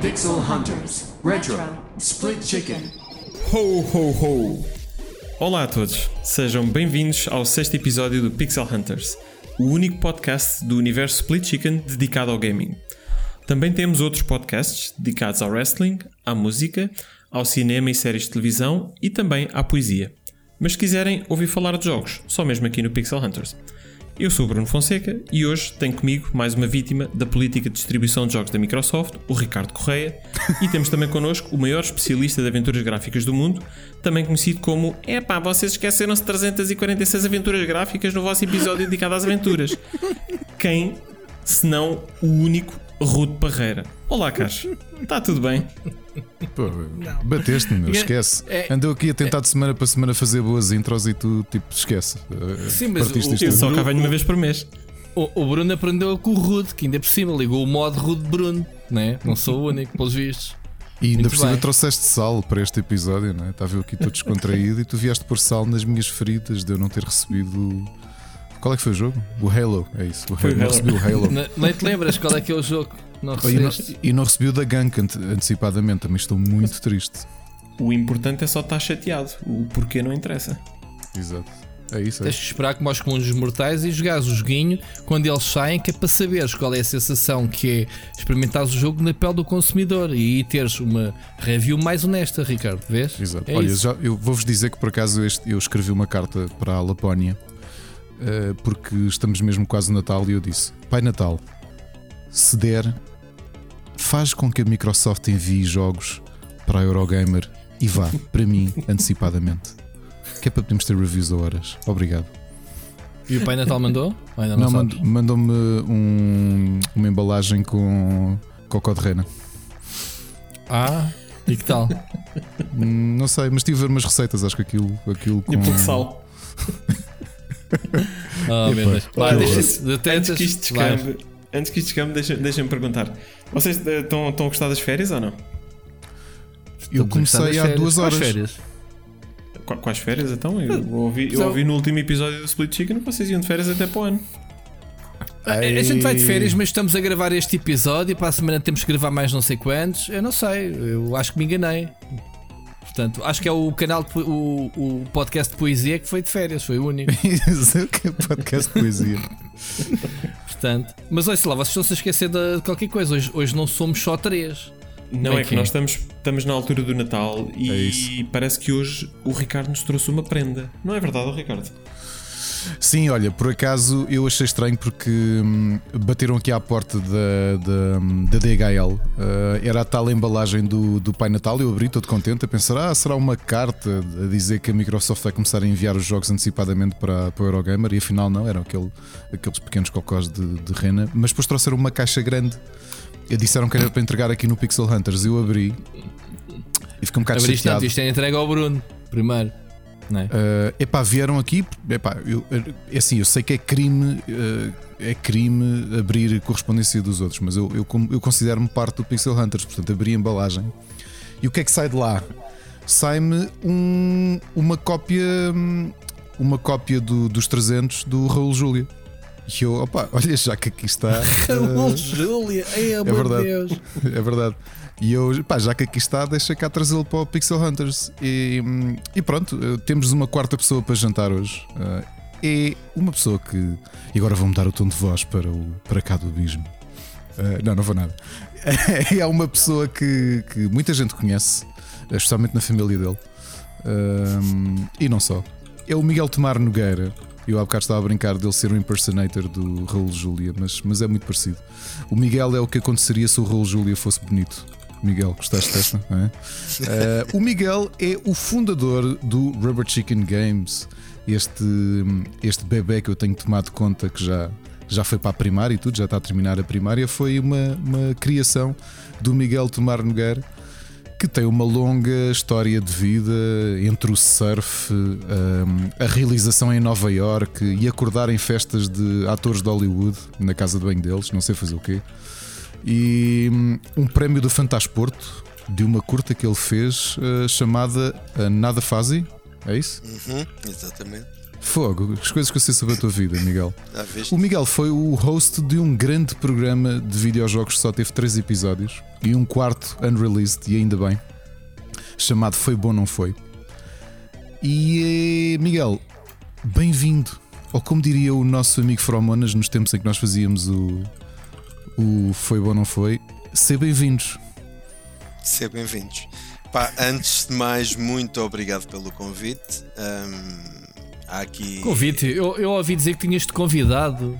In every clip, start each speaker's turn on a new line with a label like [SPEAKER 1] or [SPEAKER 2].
[SPEAKER 1] Pixel Hunters Retro Split Chicken.
[SPEAKER 2] Ho, ho, ho! Olá a todos, sejam bem-vindos ao sexto episódio do Pixel Hunters, o único podcast do universo Split Chicken dedicado ao gaming. Também temos outros podcasts dedicados ao wrestling, à música, ao cinema e séries de televisão e também à poesia. Mas se quiserem ouvir falar de jogos, só mesmo aqui no Pixel Hunters. Eu sou Bruno Fonseca e hoje tenho comigo mais uma vítima da política de distribuição de jogos da Microsoft, o Ricardo Correia, e temos também connosco o maior especialista de aventuras gráficas do mundo, também conhecido como Epá, vocês esqueceram-se de 346 aventuras gráficas no vosso episódio dedicado às aventuras. Quem, se não o único Rude Parreira. Olá, Carlos. Está tudo bem?
[SPEAKER 3] Pô, bateste-me, meu, esquece.
[SPEAKER 4] É-
[SPEAKER 3] Andou aqui a tentar de semana para semana fazer boas intros e tu, tipo, esquece. Uh,
[SPEAKER 4] Sim, mas
[SPEAKER 3] partiste
[SPEAKER 4] o-
[SPEAKER 3] isto
[SPEAKER 2] Eu só cá venho uma vez por mês.
[SPEAKER 4] O, o Bruno aprendeu com o Rude, que ainda por cima ligou o modo Rude Bruno, né? Não sou o único, pelos vistos.
[SPEAKER 3] E ainda
[SPEAKER 4] Muito
[SPEAKER 3] por cima
[SPEAKER 4] bem.
[SPEAKER 3] trouxeste sal para este episódio, não é? Estava eu aqui todo descontraído e tu vieste pôr sal nas minhas feridas de eu não ter recebido. Qual é que foi o jogo? O Halo, é isso. O Halo. Não recebi o Halo.
[SPEAKER 4] Não, nem te lembras qual é que é o jogo? Não
[SPEAKER 3] E não, e não recebi o da Gank ante- antecipadamente, também estou muito triste.
[SPEAKER 2] O importante é só estar chateado. O porquê não interessa.
[SPEAKER 3] Exato. É isso, é
[SPEAKER 4] Tens que esperar como aos comuns dos mortais e jogares o joguinho quando eles saem, que é para saberes qual é a sensação que é experimentares o jogo na pele do consumidor e aí teres uma review mais honesta, Ricardo. Vês?
[SPEAKER 3] Exato.
[SPEAKER 4] É
[SPEAKER 3] Olha,
[SPEAKER 4] isso.
[SPEAKER 3] já, eu vou-vos dizer que por acaso este- eu escrevi uma carta para a Lapónia eh, porque estamos mesmo quase no Natal e eu disse: Pai Natal, se der, faz com que a Microsoft envie jogos para a Eurogamer e vá para mim antecipadamente. Que é para podermos ter reviews a horas. Obrigado.
[SPEAKER 4] E o Pai Natal mandou? Não,
[SPEAKER 3] Não, mand- mandou-me um- uma embalagem com cocó de rena.
[SPEAKER 4] Ah, e que tal?
[SPEAKER 3] Hum, Não sei, mas estive a ver umas receitas. Acho que aquilo, aquilo com.
[SPEAKER 2] E pouco sal.
[SPEAKER 4] Oh, meu Deus. De
[SPEAKER 2] Antes que isto descambe, antes que isto descambe, deixa- deixem-me perguntar. Vocês eh, estão estão a gostar das férias ou não?
[SPEAKER 3] Eu comecei há
[SPEAKER 4] férias.
[SPEAKER 3] duas
[SPEAKER 4] Quais
[SPEAKER 3] horas.
[SPEAKER 4] férias?
[SPEAKER 2] Qu- Quais férias então? Eu ouvi, eu ouvi no último episódio do Split Chicken que vocês iam de férias até para o ano.
[SPEAKER 4] A, a gente vai de férias, mas estamos a gravar este episódio e para a semana temos que gravar mais não sei quantos. Eu não sei, eu acho que me enganei. Portanto, acho que é o canal, de o, o podcast de poesia que foi de férias, foi o único.
[SPEAKER 3] É é podcast de poesia.
[SPEAKER 4] Portanto, mas olha, sei lá, vocês estão-se a esquecer de qualquer coisa. Hoje, hoje não somos só três.
[SPEAKER 2] Não
[SPEAKER 4] Bem
[SPEAKER 2] é que
[SPEAKER 4] que é.
[SPEAKER 2] nós estamos, estamos na altura do Natal
[SPEAKER 3] É
[SPEAKER 2] e
[SPEAKER 3] isso.
[SPEAKER 2] parece que hoje o Ricardo nos trouxe uma prenda. Não é verdade, Ricardo?
[SPEAKER 3] Sim, olha, por acaso eu achei estranho porque hum, bateram aqui à porta da, da, da DHL. Ah, era a tal embalagem do, do Pai Natal. Eu abri todo contente a pensar: ah, será uma carta a dizer que a Microsoft vai começar a enviar os jogos antecipadamente para, para o Eurogamer. E afinal, não, eram aquele, aqueles pequenos cocós de, de rena. Mas depois trouxeram uma caixa grande. E disseram que era para entregar aqui no Pixel Hunters. Eu abri e fiquei um bocado
[SPEAKER 4] Abriste
[SPEAKER 3] chateado.
[SPEAKER 4] isto é entregue ao Bruno, primeiro. É?
[SPEAKER 3] Uh, epá, vieram aqui. Epá, eu, é assim, eu sei que é crime, uh, é crime abrir correspondência dos outros, mas eu, eu, eu considero-me parte do Pixel Hunters, portanto, abri a embalagem. E o que é que sai de lá? Sai-me um- uma cópia, uma cópia do- dos 300 do Raul Júlia. E eu, opa, olha, já que aqui está. uh,
[SPEAKER 4] Júlia, ai,
[SPEAKER 3] é
[SPEAKER 4] meu
[SPEAKER 3] verdade.
[SPEAKER 4] Deus.
[SPEAKER 3] é verdade. E eu, pá, já que aqui está, deixa cá trazê-lo para o Pixel Hunters. E, e pronto, eh, temos uma quarta pessoa para jantar hoje. Eh, É uma pessoa que. E agora vou mudar o tom de voz para, o, para cá do abismo. Eh, não, não vou nada. É uma pessoa que, que muita gente conhece, especialmente na família dele. Hum, e não só. É o Miguel Tomar Nogueira. Eu há bocado estava a brincar dele ser um impersonator do Raul Júlia, mas, mas é muito parecido. O Miguel é o que aconteceria se o Raul Júlia fosse bonito. Miguel, gostaste desta? é? Eh, o Miguel é o fundador do Rubber Chicken Games, este, este bebê que eu tenho tomado conta que já, já foi para a primária e tudo, já está a terminar a primária. Foi uma, uma criação do Miguel Tomar Nogueira que tem uma longa história de vida entre o surf, hum, a realização em Nova York e acordar em festas de atores de Hollywood na casa de banho deles, não sei fazer o quê. E hum, um prémio do Fantasporto de uma curta que ele fez uh, chamada uh, Nada Fazi. É isso?
[SPEAKER 5] Uhum, exatamente.
[SPEAKER 3] Fogo, as coisas que eu sei sobre a tua vida, Miguel.
[SPEAKER 5] Viste?
[SPEAKER 3] O Miguel foi o host de um grande programa de videojogos que só teve três episódios e um quarto unreleased, e ainda bem, chamado Foi Bom Não Foi. E eh, Miguel, bem-vindo. Ou como diria o nosso amigo Fromonas nos tempos em que nós fazíamos o, o Foi Bom Não Foi, ser bem-vindos.
[SPEAKER 5] Ser bem-vindos. Pá, antes de mais, muito obrigado pelo convite. Há aqui.
[SPEAKER 4] Convite, eu, eu ouvi dizer que tinhas-te convidado.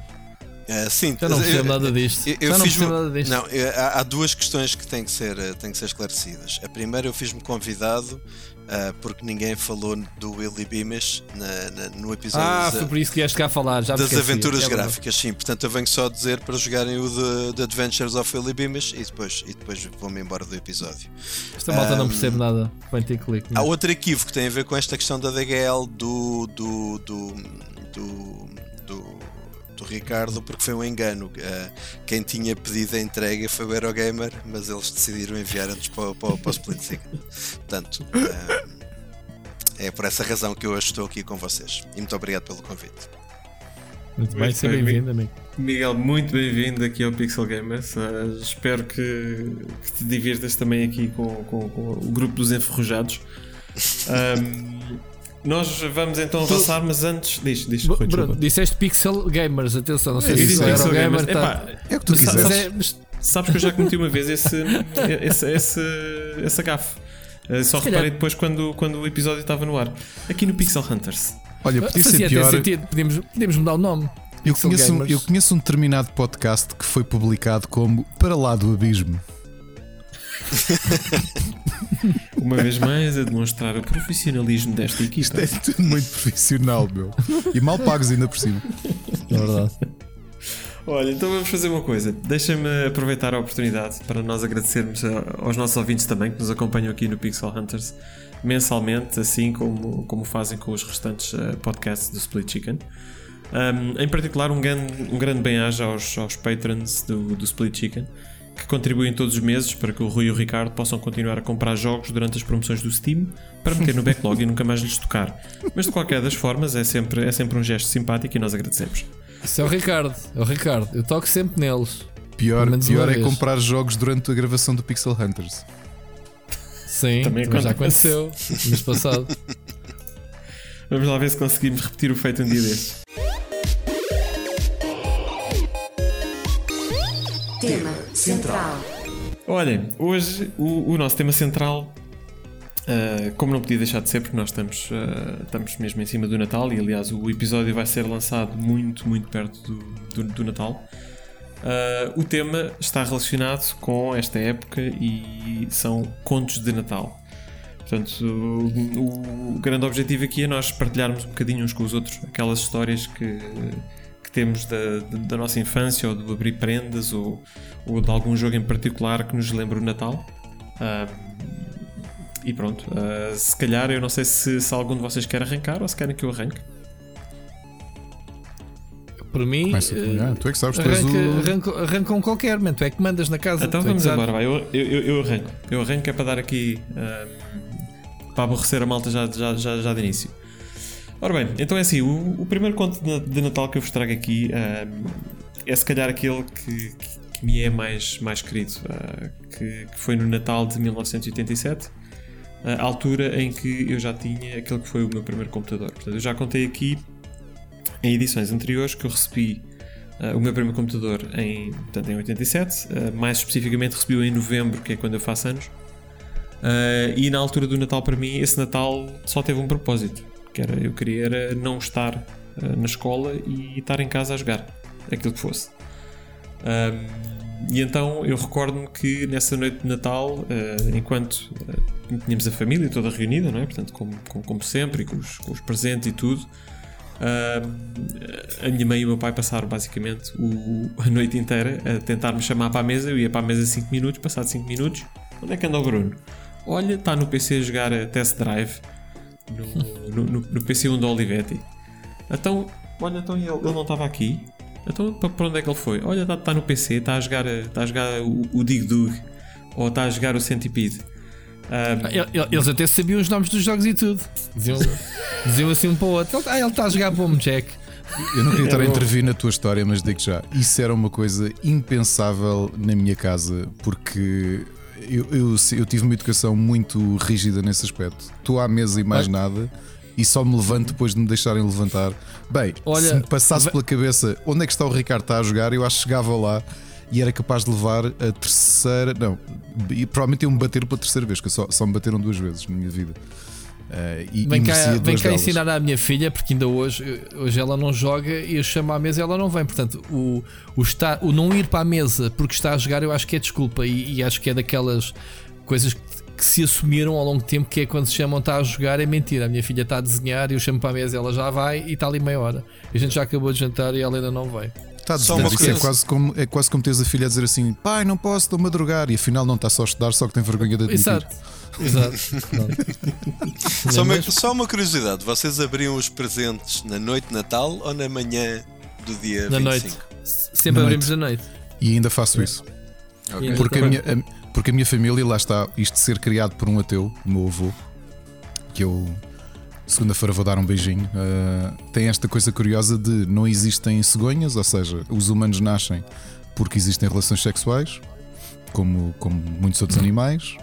[SPEAKER 5] Ah, sim,
[SPEAKER 4] Já não
[SPEAKER 5] eu-
[SPEAKER 4] percebo nada disto.
[SPEAKER 5] Eu, eu
[SPEAKER 4] percebo nada disto.
[SPEAKER 5] Não, eu- há, há duas questões que têm que ser, eh, têm que ser esclarecidas. A primeira, eu fiz-me convidado ah, porque ninguém falou do Willy Beamish na- na- no episódio
[SPEAKER 4] Ah, foi por isso que vieste cá falar. Já
[SPEAKER 5] das aventuras
[SPEAKER 4] É
[SPEAKER 5] gráficas, sim. Portanto, eu venho só dizer para jogarem o The, The Adventures of Willy Beamish e depois, e depois vou-me embora do episódio.
[SPEAKER 4] Esta malta não
[SPEAKER 5] Ahm,
[SPEAKER 4] percebe nada. Point and click.
[SPEAKER 5] Há outro equívoco que tem a ver com esta questão da DGL do, do, do, do, do, do Ricardo, porque foi um engano. Ah, quem tinha pedido a entrega foi o Eurogamer, mas eles decidiram enviar antes para, o- para, para o Split Second. Portanto, ah, é por essa razão que eu hoje estou aqui com vocês. E muito obrigado pelo convite.
[SPEAKER 4] Muito bem, seja
[SPEAKER 2] bem,
[SPEAKER 4] bem-vindo, amigo.
[SPEAKER 2] Miguel, muito bem-vindo aqui ao Pixel Gamers. Uh, espero que, que te divirtas também aqui com, com- com o grupo dos enferrujados. Um, nós vamos então avançar, mas antes. Diz, diz, Rui,
[SPEAKER 4] Bruno, disseste Pixel Gamers, atenção, não sei
[SPEAKER 2] Eu
[SPEAKER 4] se isso era
[SPEAKER 2] Pixel
[SPEAKER 4] o gamer.
[SPEAKER 2] Gamers.
[SPEAKER 4] tá-
[SPEAKER 3] É o que tu
[SPEAKER 4] Mas, é- mas
[SPEAKER 2] Sabes que eu já cometi uma vez esse, esse, esse, essa gafe. Uh, só
[SPEAKER 4] Se calhar-
[SPEAKER 2] reparei depois quando, quando o episódio estava no ar. Aqui no Pixel Hunters.
[SPEAKER 3] Olha, podia ser
[SPEAKER 4] até
[SPEAKER 3] pior.
[SPEAKER 4] sentido, podíamos, podíamos mudar o nome.
[SPEAKER 3] Eu
[SPEAKER 4] Pixel
[SPEAKER 3] conheço, um, eu conheço um determinado podcast que foi publicado como Para lá do Abismo.
[SPEAKER 2] Uma vez mais a demonstrar o profissionalismo desta equipa.
[SPEAKER 3] Isto é tudo muito profissional, meu. E mal pagos ainda por cima.
[SPEAKER 4] É verdade.
[SPEAKER 2] Olha, então vamos fazer uma coisa. Deixa-me aproveitar a oportunidade para nós agradecermos aos nossos ouvintes também que nos acompanham aqui no Pixel Hunters mensalmente, assim como, como fazem com os restantes eh, podcasts do Split Chicken. Um, em particular, um grande, um grande bem-aja aos, aos patrons do, do Split Chicken que contribuem todos os meses para que o Rui e o Ricardo possam continuar a comprar jogos durante as promoções do Steam para meter no backlog e nunca mais lhes tocar. Mas de qualquer das formas, é sempre, é sempre um gesto simpático e nós agradecemos.
[SPEAKER 4] Isso é o Ricardo. É o Ricardo. Eu toco sempre neles.
[SPEAKER 3] Pior, pior é comprar jogos durante a gravação do Pixel Hunters.
[SPEAKER 4] Sim,
[SPEAKER 2] Também
[SPEAKER 4] também já
[SPEAKER 2] acontece.
[SPEAKER 4] aconteceu. No mês passado.
[SPEAKER 2] Vamos lá ver se conseguimos repetir o feito um dia destes.
[SPEAKER 1] Tema central.
[SPEAKER 2] Olhem, hoje o, o nosso tema central, ah, como não podia deixar de ser, porque nós estamos, ah, estamos mesmo em cima do Natal, e aliás o episódio vai ser lançado muito, muito perto do, do, do Natal. Ah, o tema está relacionado com esta época e são contos de Natal. Portanto, o, o grande objetivo aqui é nós partilharmos um bocadinho uns com os outros aquelas histórias que temos da, da nossa infância ou de abrir prendas ou, ou de algum jogo em particular que nos lembre o Natal. Ah, e pronto, ah, se calhar eu não sei se, se algum de vocês quer arrancar ou se querem que eu arranque.
[SPEAKER 4] Para mim,
[SPEAKER 3] Começa, ah, tu é que sabes, tu és
[SPEAKER 4] arranca,
[SPEAKER 3] o.
[SPEAKER 4] arranca, arranca um qualquer, man. Tu é que mandas na casa.
[SPEAKER 2] Então
[SPEAKER 4] é
[SPEAKER 2] vamos embora, vai. Eu, eu, eu, arranco. Eu arranco é para dar aqui ah, para aborrecer a malta já, já, já, já de início. Ora bem, então é assim: o, o primeiro conto de, Natal que eu vos trago aqui ah, é se calhar aquele que, que, que me é mais, mais querido, ah, que, que foi no Natal de 1987. A altura em que eu já tinha aquele que foi o meu primeiro computador. Portanto, eu já contei aqui em edições anteriores que eu recebi uh, o meu primeiro computador em, portanto, em 87, uh, mais especificamente recebi-o em novembro, que é quando eu faço anos. Uh, e na altura do Natal, para mim, esse Natal só teve um propósito: que era eu queria era não estar uh, na escola e estar em casa a jogar aquilo que fosse. Um, e então eu recordo-me que nessa noite de Natal, uh, enquanto uh, tínhamos a família toda reunida, não é? Portanto, como, como, como sempre, com os, com os presentes e tudo, uh, a minha mãe e o meu pai passaram basicamente o, a noite inteira a tentar me chamar para a mesa. Eu ia para a mesa 5 minutos, passado 5 minutos, onde é que anda o Bruno? Olha, está no PC a jogar a Test Drive no, no, no, no PC 1 do Olivetti. Então, olha, então ele, ele não estava aqui. Então para onde é que ele foi? Olha, está tá no PC, está a jogar, tá a jogar o, o Dig Dug ou está a jogar o Centipede. Ah,
[SPEAKER 4] El- el- Eles até sabiam os nomes dos jogos e tudo. Diziam, diziam assim um para o outro. Ele, ah, ele está a jogar Bomb Jack.
[SPEAKER 3] Eu não queria estar a
[SPEAKER 2] bom.
[SPEAKER 3] intervir na tua história, mas digo já, isso era uma coisa impensável na minha casa, porque eu, eu, eu tive uma educação muito rígida nesse aspecto. Estou à mesa e mais nada, e só me levanto depois de me deixarem levantar. Bem,
[SPEAKER 4] Olha,
[SPEAKER 3] se me passasse pela cabeça onde é que está o Ricardo está a jogar, eu acho que chegava lá e era capaz de levar a terceira. Não, e provavelmente iam-me bater pela terceira vez, que só, só me bateram duas vezes na minha vida. Eh, e,
[SPEAKER 4] Vem
[SPEAKER 3] e
[SPEAKER 4] cá, vem cá ensinar à minha filha, porque ainda hoje, hoje ela não joga e eu chamo à mesa e ela não vem. Portanto, o, o, estar, o não ir para a mesa porque está a jogar, eu acho que é desculpa e, e acho que é daquelas coisas que, que se assumiram ao longo do tempo. Que é quando se chamam está a jogar, é mentira. A minha filha está a desenhar e eu chamo para a mesa, ela já vai e está ali meia hora. A gente já acabou de jantar e ela ainda não veio.
[SPEAKER 3] Está
[SPEAKER 5] Só uma
[SPEAKER 3] é quase, como, é quase como teres a filha a dizer assim: pai, não posso, estou-me a drogar. E afinal não está só a estudar, só que tem vergonha de admitir.
[SPEAKER 4] Exato. Exato.
[SPEAKER 5] Só uma, só uma curiosidade: vocês abriam os presentes na noite de Natal ou na manhã do dia
[SPEAKER 4] Na
[SPEAKER 5] 25?
[SPEAKER 4] noite. Sempre
[SPEAKER 3] Na
[SPEAKER 4] abrimos da noite.
[SPEAKER 3] E ainda faço isso.
[SPEAKER 4] E
[SPEAKER 3] Porque a, minha, a- porque a minha família, lá está, isto de ser criado por um ateu, o meu avô, que eu segunda-feira vou dar um beijinho, ah, tem esta coisa curiosa de não existem cegonhas, ou seja, os humanos nascem porque existem relações sexuais, como, como muitos outros animais.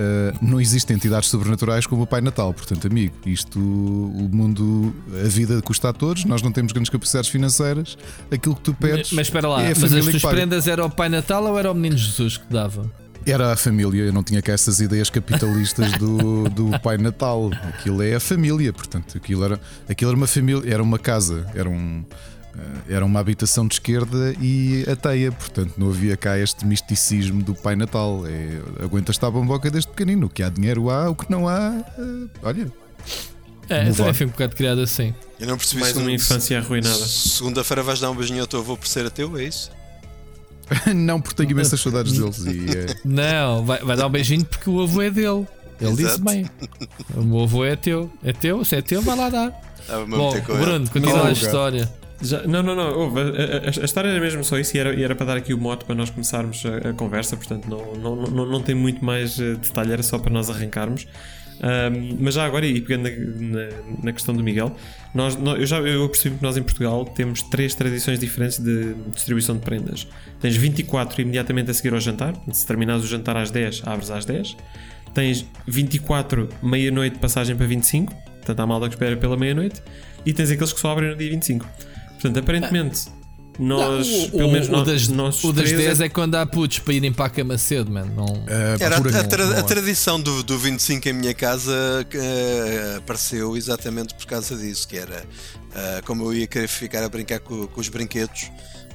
[SPEAKER 3] Ah, não existem entidades sobrenaturais como o Pai Natal, portanto, amigo, isto o mundo, a vida custa a todos, nós não temos grandes capacidades financeiras, aquilo que tu pedes.
[SPEAKER 4] Mas espera lá,
[SPEAKER 3] é a
[SPEAKER 4] mas as tuas prendas era o Pai Natal ou era o Menino Jesus que dava?
[SPEAKER 3] Era a família, eu não tinha cá essas ideias capitalistas do, do Pai Natal. Aquilo é a família, portanto, aquilo era, aquilo era uma família, era uma casa, era, um, eh, era uma habitação de esquerda e ateia, portanto, não havia cá este misticismo do Pai Natal. É, aguentas estar a bomboca desde pequenino. O que há dinheiro há, o que não há, eh, olha.
[SPEAKER 4] É, também fui um bocado criado assim.
[SPEAKER 5] Eu não percebi
[SPEAKER 2] mais uma infância arruinada.
[SPEAKER 5] Segunda-feira vais dar um beijinho ao teu avô por ser ateu, é isso?
[SPEAKER 3] não, porque tenho imensas saudades deles. E, eh,
[SPEAKER 4] Não, vai, vai dar um beijinho porque o avô é dele. Ele disse
[SPEAKER 5] Exato.
[SPEAKER 4] bem. O meu avô é teu. É teu? Se é teu, vai lá dar.
[SPEAKER 5] Estava-me a
[SPEAKER 4] Bom. Bruno, continua a história.
[SPEAKER 2] Já- não, não, não. a, a- a história era mesmo só isso e era, e era para dar aqui o mote para nós começarmos a, a conversa, portanto não, não, não, não tem muito mais eh, detalhe, era só para nós arrancarmos. Ahm, mas já agora, e pegando na, na, na questão do Miguel, nós, nó- eu já eu percebi que nós em Portugal temos três tradições diferentes de distribuição de prendas. Tens 24 imediatamente a seguir ao jantar, se terminares o jantar às 10, abres às 10. Tens 24, meia-noite, passagem para 25, portanto há malta que espera pela meia-noite. E tens aqueles que só abrem no dia 25. Portanto, aparentemente, nós,
[SPEAKER 4] Não, o,
[SPEAKER 2] pelo
[SPEAKER 4] o-
[SPEAKER 2] menos
[SPEAKER 4] o
[SPEAKER 2] nós,
[SPEAKER 4] das,
[SPEAKER 2] nós
[SPEAKER 4] o das
[SPEAKER 2] três
[SPEAKER 4] 10 é quando há putos para irem para a cama cedo, mano. Não...
[SPEAKER 3] eh,
[SPEAKER 5] Era a, tra-
[SPEAKER 4] não
[SPEAKER 5] a
[SPEAKER 4] é.
[SPEAKER 5] tradição do, do 25 em minha casa eh, apareceu exatamente por causa disso, que era eh, como eu ia querer ficar a brincar co- com, os brinquedos,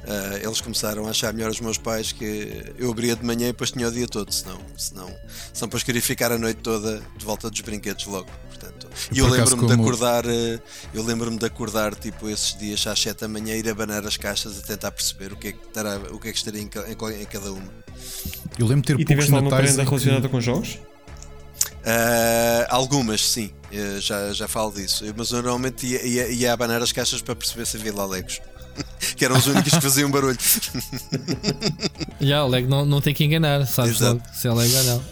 [SPEAKER 5] eh, eles começaram a achar melhor os meus pais que eu abria de manhã e depois tinha o dia todo, senão, senão, senão depois queria ficar a noite toda de volta dos brinquedos logo. Portanto, e eu lembro-me de acordar, eh, eu lembro-me de acordar tipo esses dias às 7 da manhã ir abanar as caixas a tentar perceber o que é que, estará, o que, é que estaria em, em em cada uma.
[SPEAKER 3] Eu lembro de ter
[SPEAKER 2] E
[SPEAKER 3] poucos
[SPEAKER 2] tiveste
[SPEAKER 3] natais.
[SPEAKER 2] prenda
[SPEAKER 3] que-
[SPEAKER 2] relacionada com jogos?
[SPEAKER 5] Ah, algumas, sim, eh, já, já falo disso. Mas eu normalmente ia, ia, ia abanar as caixas para perceber se havia lá legos. que eram os únicos que faziam barulho.
[SPEAKER 4] Já, o leg não, não tem que enganar, sabes
[SPEAKER 5] Exato.
[SPEAKER 4] logo se é leg ou não.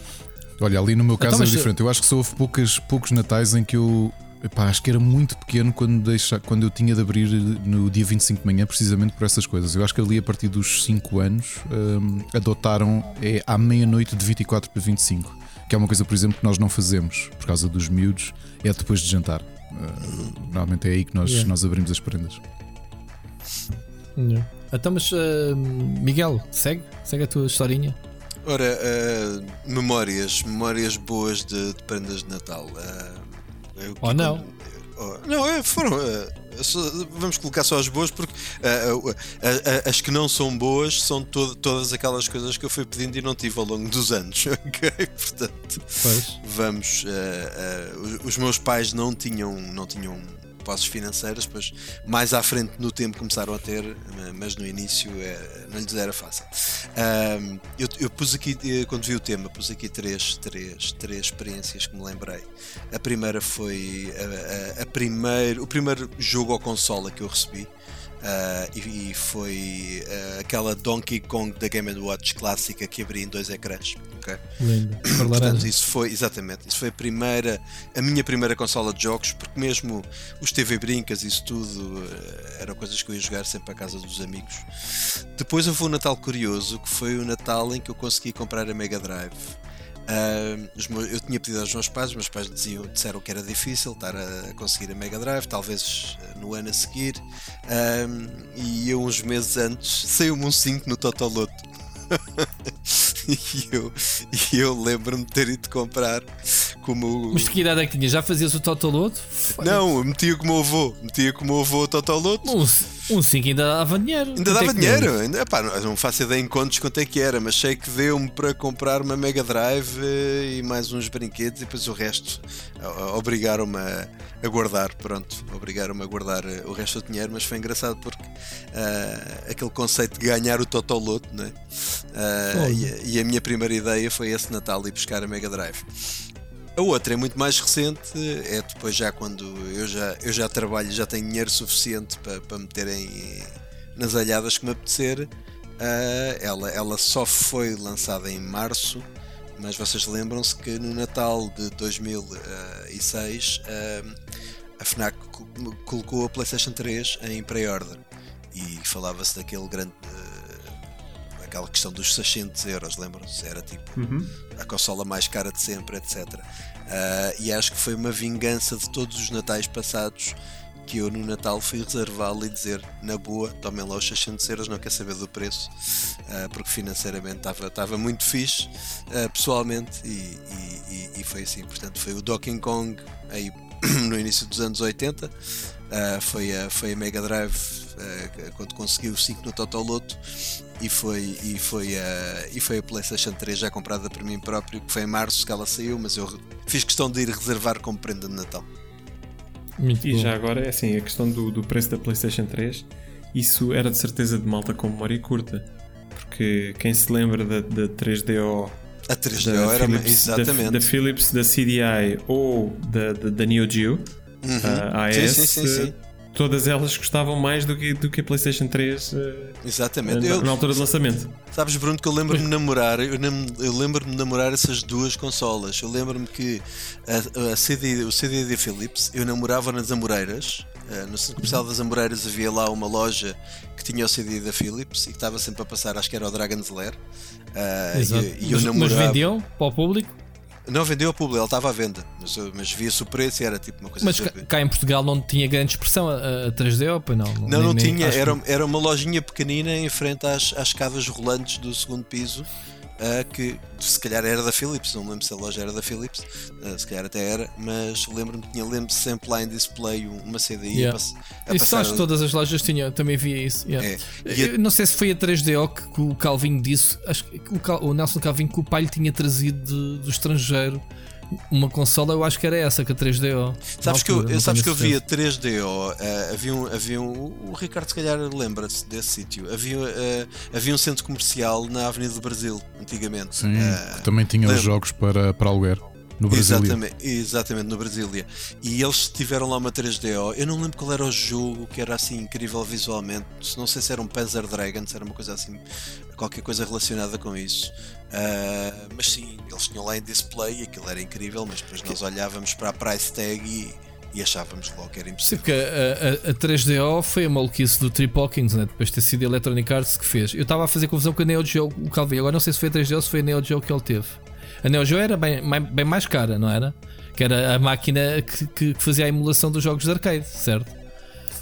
[SPEAKER 3] Olha, ali no meu caso
[SPEAKER 4] Então,
[SPEAKER 3] é diferente. Eu acho que só houve poucas, poucos natais em que eu. Epá, acho que era muito pequeno quando, deixa, quando eu tinha de abrir no dia 25 de manhã, precisamente por essas coisas. Eu acho que ali a partir dos 5 anos hum, adotaram é, à meia-noite de 24 para 25. Que é uma coisa, por exemplo, que nós não fazemos por causa dos miúdos, é depois de jantar. Uh, normalmente é aí que nós,
[SPEAKER 4] Yeah.
[SPEAKER 3] nós abrimos as prendas.
[SPEAKER 4] Yeah. Então, mas ah, Miguel, segue, segue a tua historinha.
[SPEAKER 5] Ora, ah, memórias, memórias boas de, de prendas de Natal. Eu-
[SPEAKER 4] Ou não.
[SPEAKER 5] Oh, não, é, foram. ah, só- vamos colocar só as boas, porque as que não são boas são to- todas aquelas coisas que eu fui pedindo e não tive ao longo dos anos. ok? Portanto,
[SPEAKER 4] Pois.
[SPEAKER 5] vamos. eh, eh, os, os meus pais não tinham, não tinham posses financeiras, pois mais à frente no tempo começaram a ter, mas no início eh, não lhes era fácil. Ahm, eu, eu pus aqui, eh, quando vi o tema, pus aqui três, três, três experiências que me lembrei. A primeira foi a, a- a o primeiro jogo ao consola que eu recebi. Uh, e, e, foi uh, aquela Donkey Kong da Game Watch clássica que abria em dois ecrãs. Okay?
[SPEAKER 4] Lindo.
[SPEAKER 5] Portanto, isso foi exatamente, isso foi a primeira, a minha primeira consola de jogos, porque mesmo os TV brincas, isso tudo uh, eram coisas que eu ia jogar sempre à casa dos amigos. Depois houve um Natal curioso, que foi o Natal em que eu consegui comprar a Mega Drive. Eu tinha pedido aos meus pais, meus pais diziam, disseram que era difícil estar a conseguir a Mega Drive, talvez ah, no ano a seguir. E eu, uns meses antes, saiu-me um 5 no Totoloto. e eu, e eu lembro-me de ter ido comprar como.
[SPEAKER 4] Mas que idade é que tinha? Já fazias o Totoloto?
[SPEAKER 5] Não, eu metia como avô, metia como avô o Totoloto.
[SPEAKER 4] Um, um 5 ainda dava dinheiro.
[SPEAKER 5] Ainda dava é dinheiro, ainda, epá, não faço ideia em contos quanto é que era, mas sei que deu-me para comprar uma Mega Drive eh, e mais uns brinquedos e depois o resto obrigaram-me a, a, guardar. Pronto, obrigaram-me a guardar eh, o resto do dinheiro, mas foi engraçado porque uh, aquele conceito de ganhar o Totoloto, né? Uh, e, e a minha primeira ideia foi esse Natal ir buscar a Mega Drive. A outra é muito mais recente, é depois já quando eu já, eu já trabalho já tenho dinheiro suficiente para, para meter em, nas alhadas que me apetecer. Uh, ela, ela só foi lançada em março, mas vocês lembram-se que no Natal de 2006 uh, a FNAC colocou a PlayStation 3 em pre-order e falava-se daquele grande. Aquela questão dos 600 euros, lembram-se? Era tipo uhum. a consola mais cara de sempre, etc. Uh, e acho que foi uma vingança de todos os natais passados que eu no Natal fui reservá-lo e dizer na boa, tomem lá os 600 euros, não quer saber do preço, uh, porque financeiramente estava muito fixe, uh, pessoalmente, e, e, e, foi assim. Portanto, foi o Donkey Kong aí no início dos anos 80, uh, foi, a, foi a Mega Drive quando consegui o 5 no Totoloto e foi, e, foi a, e foi a PlayStation 3 já comprada por mim próprio, que foi em março que ela saiu, mas eu fiz questão de ir reservar como prenda de Natal.
[SPEAKER 2] Muito e bom. já agora, é assim, a questão do, do preço da PlayStation 3, isso era de certeza de malta com memória curta, porque quem se lembra da, da 3DO
[SPEAKER 5] a 3DO da era Philips, exatamente.
[SPEAKER 2] Da, da, Philips, da CDI ou da, da, da Neo Geo, uhum. a AS, sim, sim, sim, todas elas custavam mais do que, do que a PlayStation 3 uh, eh,
[SPEAKER 5] Exatamente.
[SPEAKER 2] Na, eu, na, altura do lançamento.
[SPEAKER 5] Sabes, Bruno, que eu lembro-me de namorar, eu, eu lembro-me namorar essas duas consolas. Eu lembro-me que a, a CD, o CD de Philips eu namorava nas Amoreiras. Uh, no centro comercial das Amoreiras havia lá uma loja que tinha o CD da Philips e que estava sempre a passar, acho que era o Dragon's Lair. Uh, e, e eu
[SPEAKER 4] mas,
[SPEAKER 5] namorava...
[SPEAKER 4] mas vendiam para o público?
[SPEAKER 5] Não vendeu ao público, ele estava à venda, mas, mas via-se o preço e era tipo uma coisa
[SPEAKER 4] Mas cá, cá em Portugal não tinha grande expressão a, a 3D, ou não?
[SPEAKER 5] Não, nem, não tinha, era, era uma lojinha pequenina em frente às, às escadas rolantes do segundo piso uh, que se calhar era da Philips, não lembro se a loja era da Philips, uh, se calhar até era, mas lembro-me que tinha lembro sempre lá em display uma CDI
[SPEAKER 4] yeah. a, a Isso acho que todas as lojas tinham, também via isso. Yeah. É. Não sei se foi a 3DO que, que o Calvin disse, acho que o, Cal, o Nelson Calvin que o pai lhe tinha trazido de, do estrangeiro uma consola eu acho que era essa, que a 3DO.
[SPEAKER 5] Sabes que eu, sabes que eu via 3DO, uh, havia um, havia um, o Ricardo se calhar lembra-se desse sítio, havia, uh, havia um centro comercial na Avenida do Brasil, antigamente.
[SPEAKER 3] Sim, uh, também tinha os jogos para, para aluguer. No Brasília.
[SPEAKER 5] Exatamente, exatamente, no Brasília. E eles tiveram lá uma 3DO. Eu não lembro qual era o jogo que era assim incrível visualmente. Não sei se era um Panzer Dragon, se era uma coisa assim, qualquer coisa relacionada com isso. Uh, mas sim, eles tinham lá em display e aquilo era incrível, mas depois nós olhávamos para a price tag e, e achávamos logo que era impossível. Sim,
[SPEAKER 4] porque a, a, a 3DO foi a maluquice do Trip Hawkins, né? depois de ter sido a Electronic Arts que fez. Eu estava a fazer confusão com a Neo Geo, o Calvi. Agora não sei se foi a 3DO ou se foi a Neo Geo que ele teve. A Neo Geo era bem, bem mais cara, não era? Que era a máquina que, que fazia a emulação dos jogos de arcade, certo?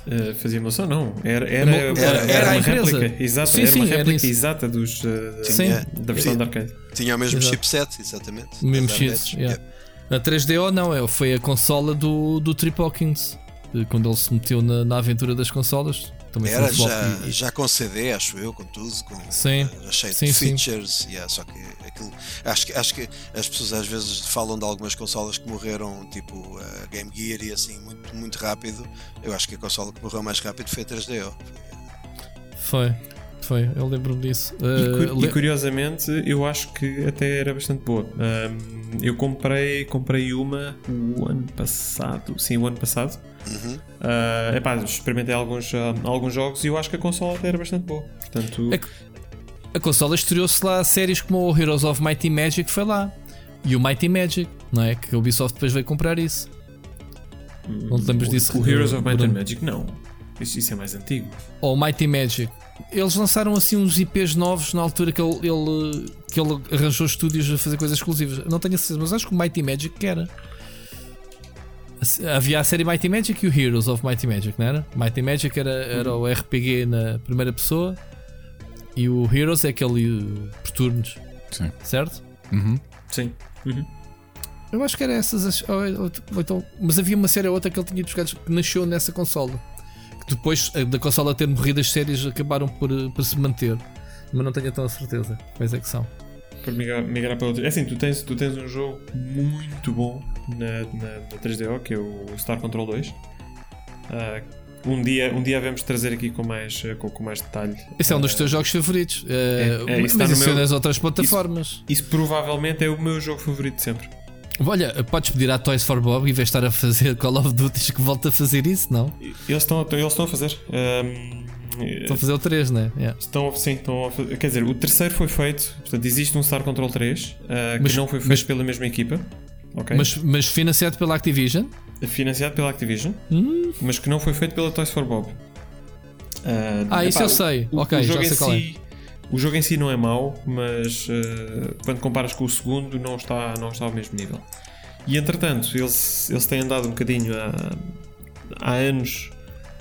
[SPEAKER 2] Uh, fazia emoção, não. Era, era, era, era, era uma réplica exata, sim, era sim, uma réplica exata dos, uh, tinha, da versão da arcade.
[SPEAKER 5] Tinha o mesmo Exato. chipset, exatamente.
[SPEAKER 4] O mesmo chip. Yeah. A 3DO não, é, foi a consola do, do Trip Hawkins. Quando ele se meteu na, na aventura das consolas.
[SPEAKER 5] Também Era já, e... já com CD, acho eu, com tudo, com
[SPEAKER 4] sim.
[SPEAKER 5] Uh, cheio
[SPEAKER 4] sim,
[SPEAKER 5] de features. Yeah, só que aquilo, acho, que, acho que as pessoas às vezes falam de algumas consolas que morreram, tipo uh, Game Gear e assim, muito, muito rápido. Eu acho que a consola que morreu mais rápido foi a 3DO.
[SPEAKER 4] Foi. Foi, eu lembro-me disso.
[SPEAKER 2] Uh, e, cu e, curiosamente, eu acho que até era bastante boa. Um, eu comprei, comprei uma o ano passado. Sim, o ano passado.
[SPEAKER 5] Uhum.
[SPEAKER 2] Uh, epá, experimentei alguns, uh, alguns jogos e eu acho que a consola até era bastante boa. Portanto,
[SPEAKER 4] que a consola estreou-se lá séries como o Heroes of Mighty Magic foi lá. E o Mighty Magic, não é? Que a Ubisoft depois veio comprar isso. Não te lembras disso?
[SPEAKER 2] o Heroes of Might and
[SPEAKER 4] Bruno?
[SPEAKER 2] Magic, não. Isso, isso é mais antigo.
[SPEAKER 4] Ou o Mighty Magic. Eles lançaram assim uns IPs novos na altura que ele, ele- que ele arranjou estúdios a fazer coisas exclusivas. Não tenho a certeza, mas acho que o Mighty Magic que era. Havia a série Mighty Magic e o Heroes of Mighty Magic, não era? Mighty Magic era, era o RPG na primeira pessoa e o Heroes é aquele uh, por turnos,
[SPEAKER 3] Sim.
[SPEAKER 4] certo?
[SPEAKER 3] Uhum.
[SPEAKER 2] Sim. Uhum.
[SPEAKER 4] Eu acho que era essas. as- ou- ou- ou então- mas havia uma série ou outra que ele tinha jogado que nasceu nessa consola. Que depois eh, da consola ter morrido, as séries acabaram por, eh, por se manter. Mas não tenho tão a certeza quais é que são.
[SPEAKER 2] Para migrar, migrar para outro. É assim, tu tens, tu tens um jogo muito bom na, na, na 3DO que é o Star Control 2. Ah, um, dia, um dia vamos trazer aqui com mais, com, com mais detalhe.
[SPEAKER 4] Esse é um dos
[SPEAKER 2] Ah,
[SPEAKER 4] teus jogos favoritos. Eh,
[SPEAKER 2] é, isso
[SPEAKER 4] mas isso é
[SPEAKER 2] meu-
[SPEAKER 4] nas outras plataformas.
[SPEAKER 2] Isso provavelmente é o meu jogo favorito de sempre.
[SPEAKER 4] Olha, podes pedir à Toys for Bob em vez de estar a fazer Call of Duty que volta a fazer isso, não?
[SPEAKER 2] Eles estão, eles estão a fazer. ahm,
[SPEAKER 4] Estão a fazer o 3, né? Yeah.
[SPEAKER 2] Estão, sim, estão a fazer. Quer dizer, o terceiro foi feito. Portanto, existe um Star Control 3 ah, que
[SPEAKER 4] Mas-
[SPEAKER 2] não foi feito
[SPEAKER 4] mas-
[SPEAKER 2] pela mesma equipa. Ok?
[SPEAKER 4] Mas, mas financiado pela Activision?
[SPEAKER 2] Financiado pela Activision,
[SPEAKER 4] Hum,
[SPEAKER 2] mas que não foi feito pela Toys for Bob. Ah,
[SPEAKER 4] Ah, isso
[SPEAKER 2] epá,
[SPEAKER 4] eu sei.
[SPEAKER 2] O,
[SPEAKER 4] Ok,
[SPEAKER 2] o
[SPEAKER 4] já
[SPEAKER 2] jogo
[SPEAKER 4] sei
[SPEAKER 2] em
[SPEAKER 4] qual é.
[SPEAKER 2] si, O jogo em si não é mau, mas ah, quando comparas com o segundo, não está, não está ao mesmo nível. E entretanto, eles, eles têm andado um bocadinho há, há anos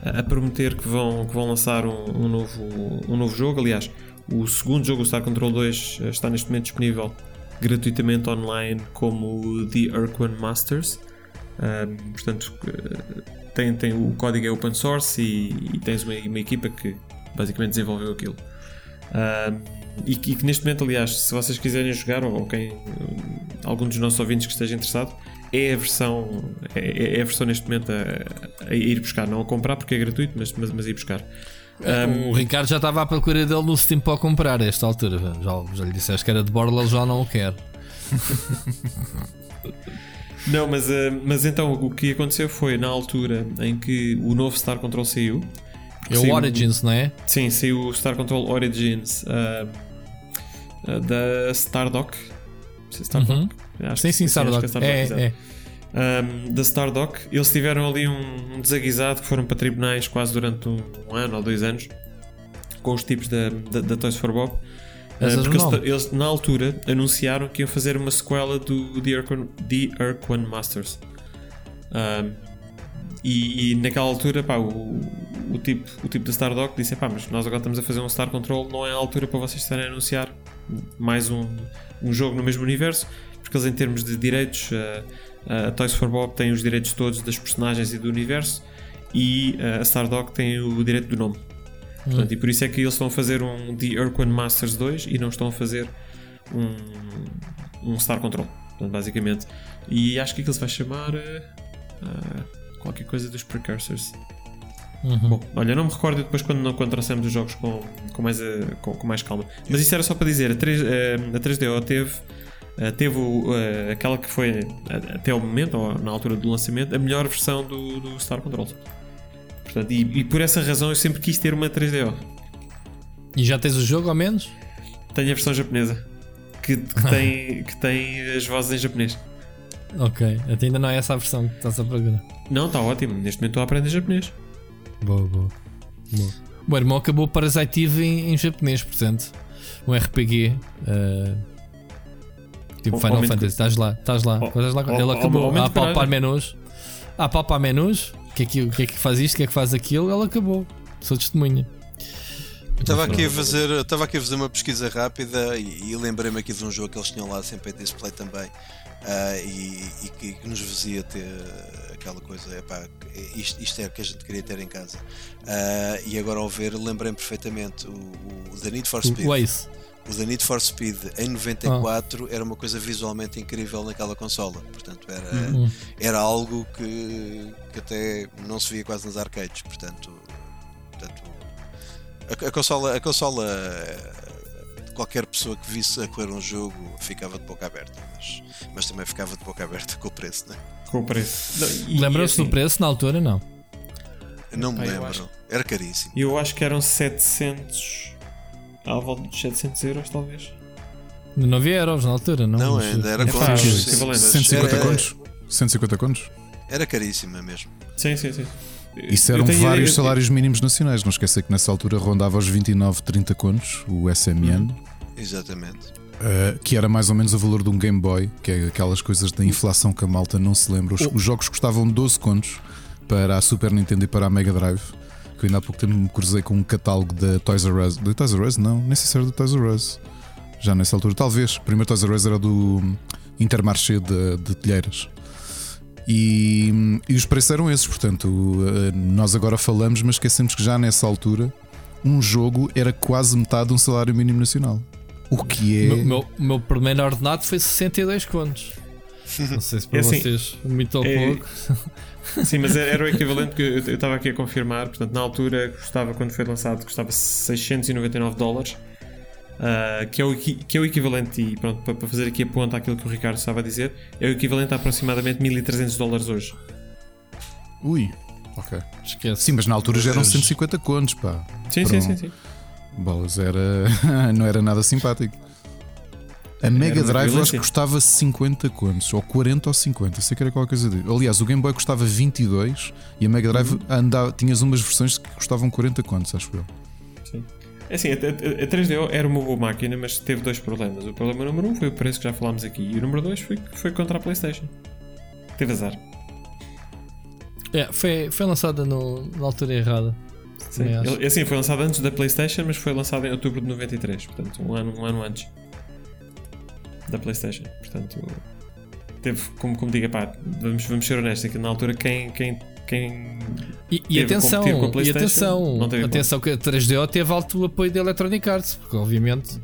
[SPEAKER 2] a a prometer que vão, que vão lançar um, um novo, um novo jogo. Aliás, o segundo jogo, o Star Control 2, eh, está neste momento disponível gratuitamente online como The Urquan Masters. Portanto, eh, tem, tem, o código é open source e, e tens uma, uma equipa que basicamente desenvolveu aquilo. E, que, e que neste momento, aliás, se vocês quiserem jogar, ou quem, algum dos nossos ouvintes que esteja interessado, é a versão, é, é a versão neste momento a, a ir buscar, não a comprar porque é gratuito, mas, mas, mas ir buscar. Ahm,
[SPEAKER 4] O Ricardo já estava à procura dele no Steam para comprar a esta altura. Já, já lhe disseste que era de Borla, ele já não o quer.
[SPEAKER 2] Não, mas, eh, mas então o que aconteceu foi na altura em que o novo Star Control saiu.
[SPEAKER 4] É o Origins, não é?
[SPEAKER 2] Sim, saiu o Star Control Origins ah, ah, da Stardock. É Stardock?
[SPEAKER 4] Uhum.
[SPEAKER 2] Acho
[SPEAKER 4] Sim, sim,
[SPEAKER 2] que
[SPEAKER 4] Stardock.
[SPEAKER 2] Stardock,
[SPEAKER 4] É, é.
[SPEAKER 2] Um, da Stardock. Eles tiveram ali um, um desaguisado que foram para tribunais quase durante um, um ano ou dois anos com os tipos da, da, da Toys for Bob. Uh, porque eles, eles, na altura anunciaram que iam fazer uma sequela do The Urquan, The Urquan Masters. Um, e, e naquela altura pá, o, o, tipo, o tipo da Stardock disse: pá, mas nós agora estamos a fazer um Star Control, não é a altura para vocês estarem a anunciar mais um, um jogo no mesmo universo, porque eles, em termos de direitos, uh, a Toys for Bob tem os direitos todos das personagens e do universo, e uh, a Stardock tem o direito do nome. Portanto, e por isso é que eles estão a fazer um The Urquan Masters 2 e não estão a fazer um, um Star Control, portanto, basicamente. E acho que aquilo se vai chamar uh, qualquer coisa dos Precursors.
[SPEAKER 4] Uhum.
[SPEAKER 2] Bom, olha, não me recordo depois quando, não, quando trouxemos os jogos com, com, mais, com, com mais calma. Mas isso era só para dizer: a, 3, uh, a 3DO teve, teve o, uh, aquela que foi, uh, até o momento, ou na altura do lançamento, a melhor versão do, do Star Control. Portanto, e, e por essa razão eu sempre quis ter uma 3DO.
[SPEAKER 4] E já tens o jogo ao menos?
[SPEAKER 2] Tenho a versão japonesa que, que tem, que tem as vozes em japonês.
[SPEAKER 4] Ok, até ainda não é essa a versão que estás a procurar.
[SPEAKER 2] Não, está ótimo. Neste momento estou a aprender japonês.
[SPEAKER 4] Boa, boa. boa. O meu irmão acabou Parasite Eve em, em japonês, portanto, um RPG. eh, tipo Final Fantasy, estás lá, estás lá, estás lá. Ele acabou a
[SPEAKER 2] coragem.
[SPEAKER 4] palpar menus, a palpar menus. O que, é que, que é que faz isto, o que é que faz aquilo? Ele acabou. Sou testemunha.
[SPEAKER 5] Estava aqui, a fazer, estava aqui a fazer uma pesquisa rápida e, e lembrei-me aqui de um jogo que eles tinham lá sempre em display também ah, e, e que, que nos fazia ter aquela coisa, epá, isto, isto é o que a gente queria ter em casa. Ah, e agora ao ver, lembrei-me perfeitamente o, o The Need for Speed.
[SPEAKER 4] O Ace.
[SPEAKER 5] O The Need for Speed em 94 era uma coisa visualmente incrível naquela consola. Portanto, era,
[SPEAKER 4] Hum.
[SPEAKER 5] era algo que, que até não se via quase nas arcades. Portanto, portanto a, a consola, a consola eh, qualquer pessoa que visse a correr um jogo ficava de boca aberta, mas, mas também ficava de boca aberta com o preço, né?
[SPEAKER 2] Com o preço.
[SPEAKER 4] Lembram-se
[SPEAKER 2] assim,
[SPEAKER 4] do preço na altura? Não.
[SPEAKER 5] Não me lembro,
[SPEAKER 2] acho-
[SPEAKER 5] era caríssimo.
[SPEAKER 2] Eu acho que eram 700. À volta dos 700 euros, talvez.
[SPEAKER 4] Não havia euros na altura, não.
[SPEAKER 5] Não, ainda era
[SPEAKER 2] é
[SPEAKER 5] contos.
[SPEAKER 2] fácil,
[SPEAKER 5] sim,
[SPEAKER 2] equivalente.
[SPEAKER 5] mas
[SPEAKER 3] 150
[SPEAKER 5] era,
[SPEAKER 3] contos? 150 contos?
[SPEAKER 5] Era caríssima mesmo.
[SPEAKER 2] Sim, sim, sim.
[SPEAKER 3] Isso
[SPEAKER 2] Eu
[SPEAKER 3] eram
[SPEAKER 2] tenho-
[SPEAKER 3] vários
[SPEAKER 2] eu-
[SPEAKER 3] salários mínimos nacionais. Não esqueça que nessa altura rondava os 29, 30 contos, o SMN,
[SPEAKER 5] Exatamente.
[SPEAKER 3] uh, que era mais ou menos o valor de um Game Boy, que é aquelas coisas da inflação que a malta não se lembra. Os, os jogos custavam 12 contos para a Super Nintendo e para a Mega Drive. Que ainda há pouco tempo me cruzei com um catálogo da Toys R Us. Da Toys R Us? Não, nem sei se era do Toys R Us. Já nessa altura, talvez. O primeiro Toys R Us era do Intermarché de, de Telheiras. E, e os preços eram esses, portanto, uh, nós agora falamos, mas esquecemos que já nessa altura um jogo era quase metade de um salário mínimo nacional. O que
[SPEAKER 4] O
[SPEAKER 3] é.
[SPEAKER 4] meu, meu, o meu primeiro ordenado foi 62 contos. Não sei se para
[SPEAKER 2] É assim,
[SPEAKER 4] vocês muito ou
[SPEAKER 2] é-
[SPEAKER 4] pouco.
[SPEAKER 2] Sim, mas era o equivalente que eu estava aqui a confirmar. Portanto, na altura custava, quando foi lançado, custava 699 dólares. ah, que, é o, que é o equivalente, e pronto, para, para fazer aqui a ponta àquilo que o Ricardo estava a dizer, é o equivalente a aproximadamente 1300 dólares hoje.
[SPEAKER 3] Ui, ok.
[SPEAKER 4] Esquece.
[SPEAKER 3] Sim, mas na altura já eram
[SPEAKER 5] Deus.
[SPEAKER 3] 150 contos, pá.
[SPEAKER 2] Sim,
[SPEAKER 3] Pronto.
[SPEAKER 2] sim, sim, sim.
[SPEAKER 3] Bolas, era. não era nada simpático. A Mega Drive acho que custava 50 contos, ou 40 ou 50, sei que era qualquer coisa disso. Aliás, o Game Boy custava 22 e a Mega Drive
[SPEAKER 2] Uhum.
[SPEAKER 3] andava, tinhas umas versões que custavam 40 contos, acho eu.
[SPEAKER 2] É assim, a, a- a 3DO era uma boa máquina, mas teve dois problemas. O problema número um foi o preço que já falámos aqui, e o número dois foi, foi contra a PlayStation. Teve azar.
[SPEAKER 4] É, foi, foi lançada no- na altura errada.
[SPEAKER 2] Sim. Ele, assim, foi lançado antes da PlayStation, mas foi lançado em outubro de 93, portanto, um ano, um ano antes da PlayStation. Portanto, teve, como, como diga, pá, vamos, vamos ser honestos, aqui na altura, quem, quem, quem
[SPEAKER 4] E, e atenção, e atenção, atenção que a 3DO teve alto apoio da Electronic Arts, porque obviamente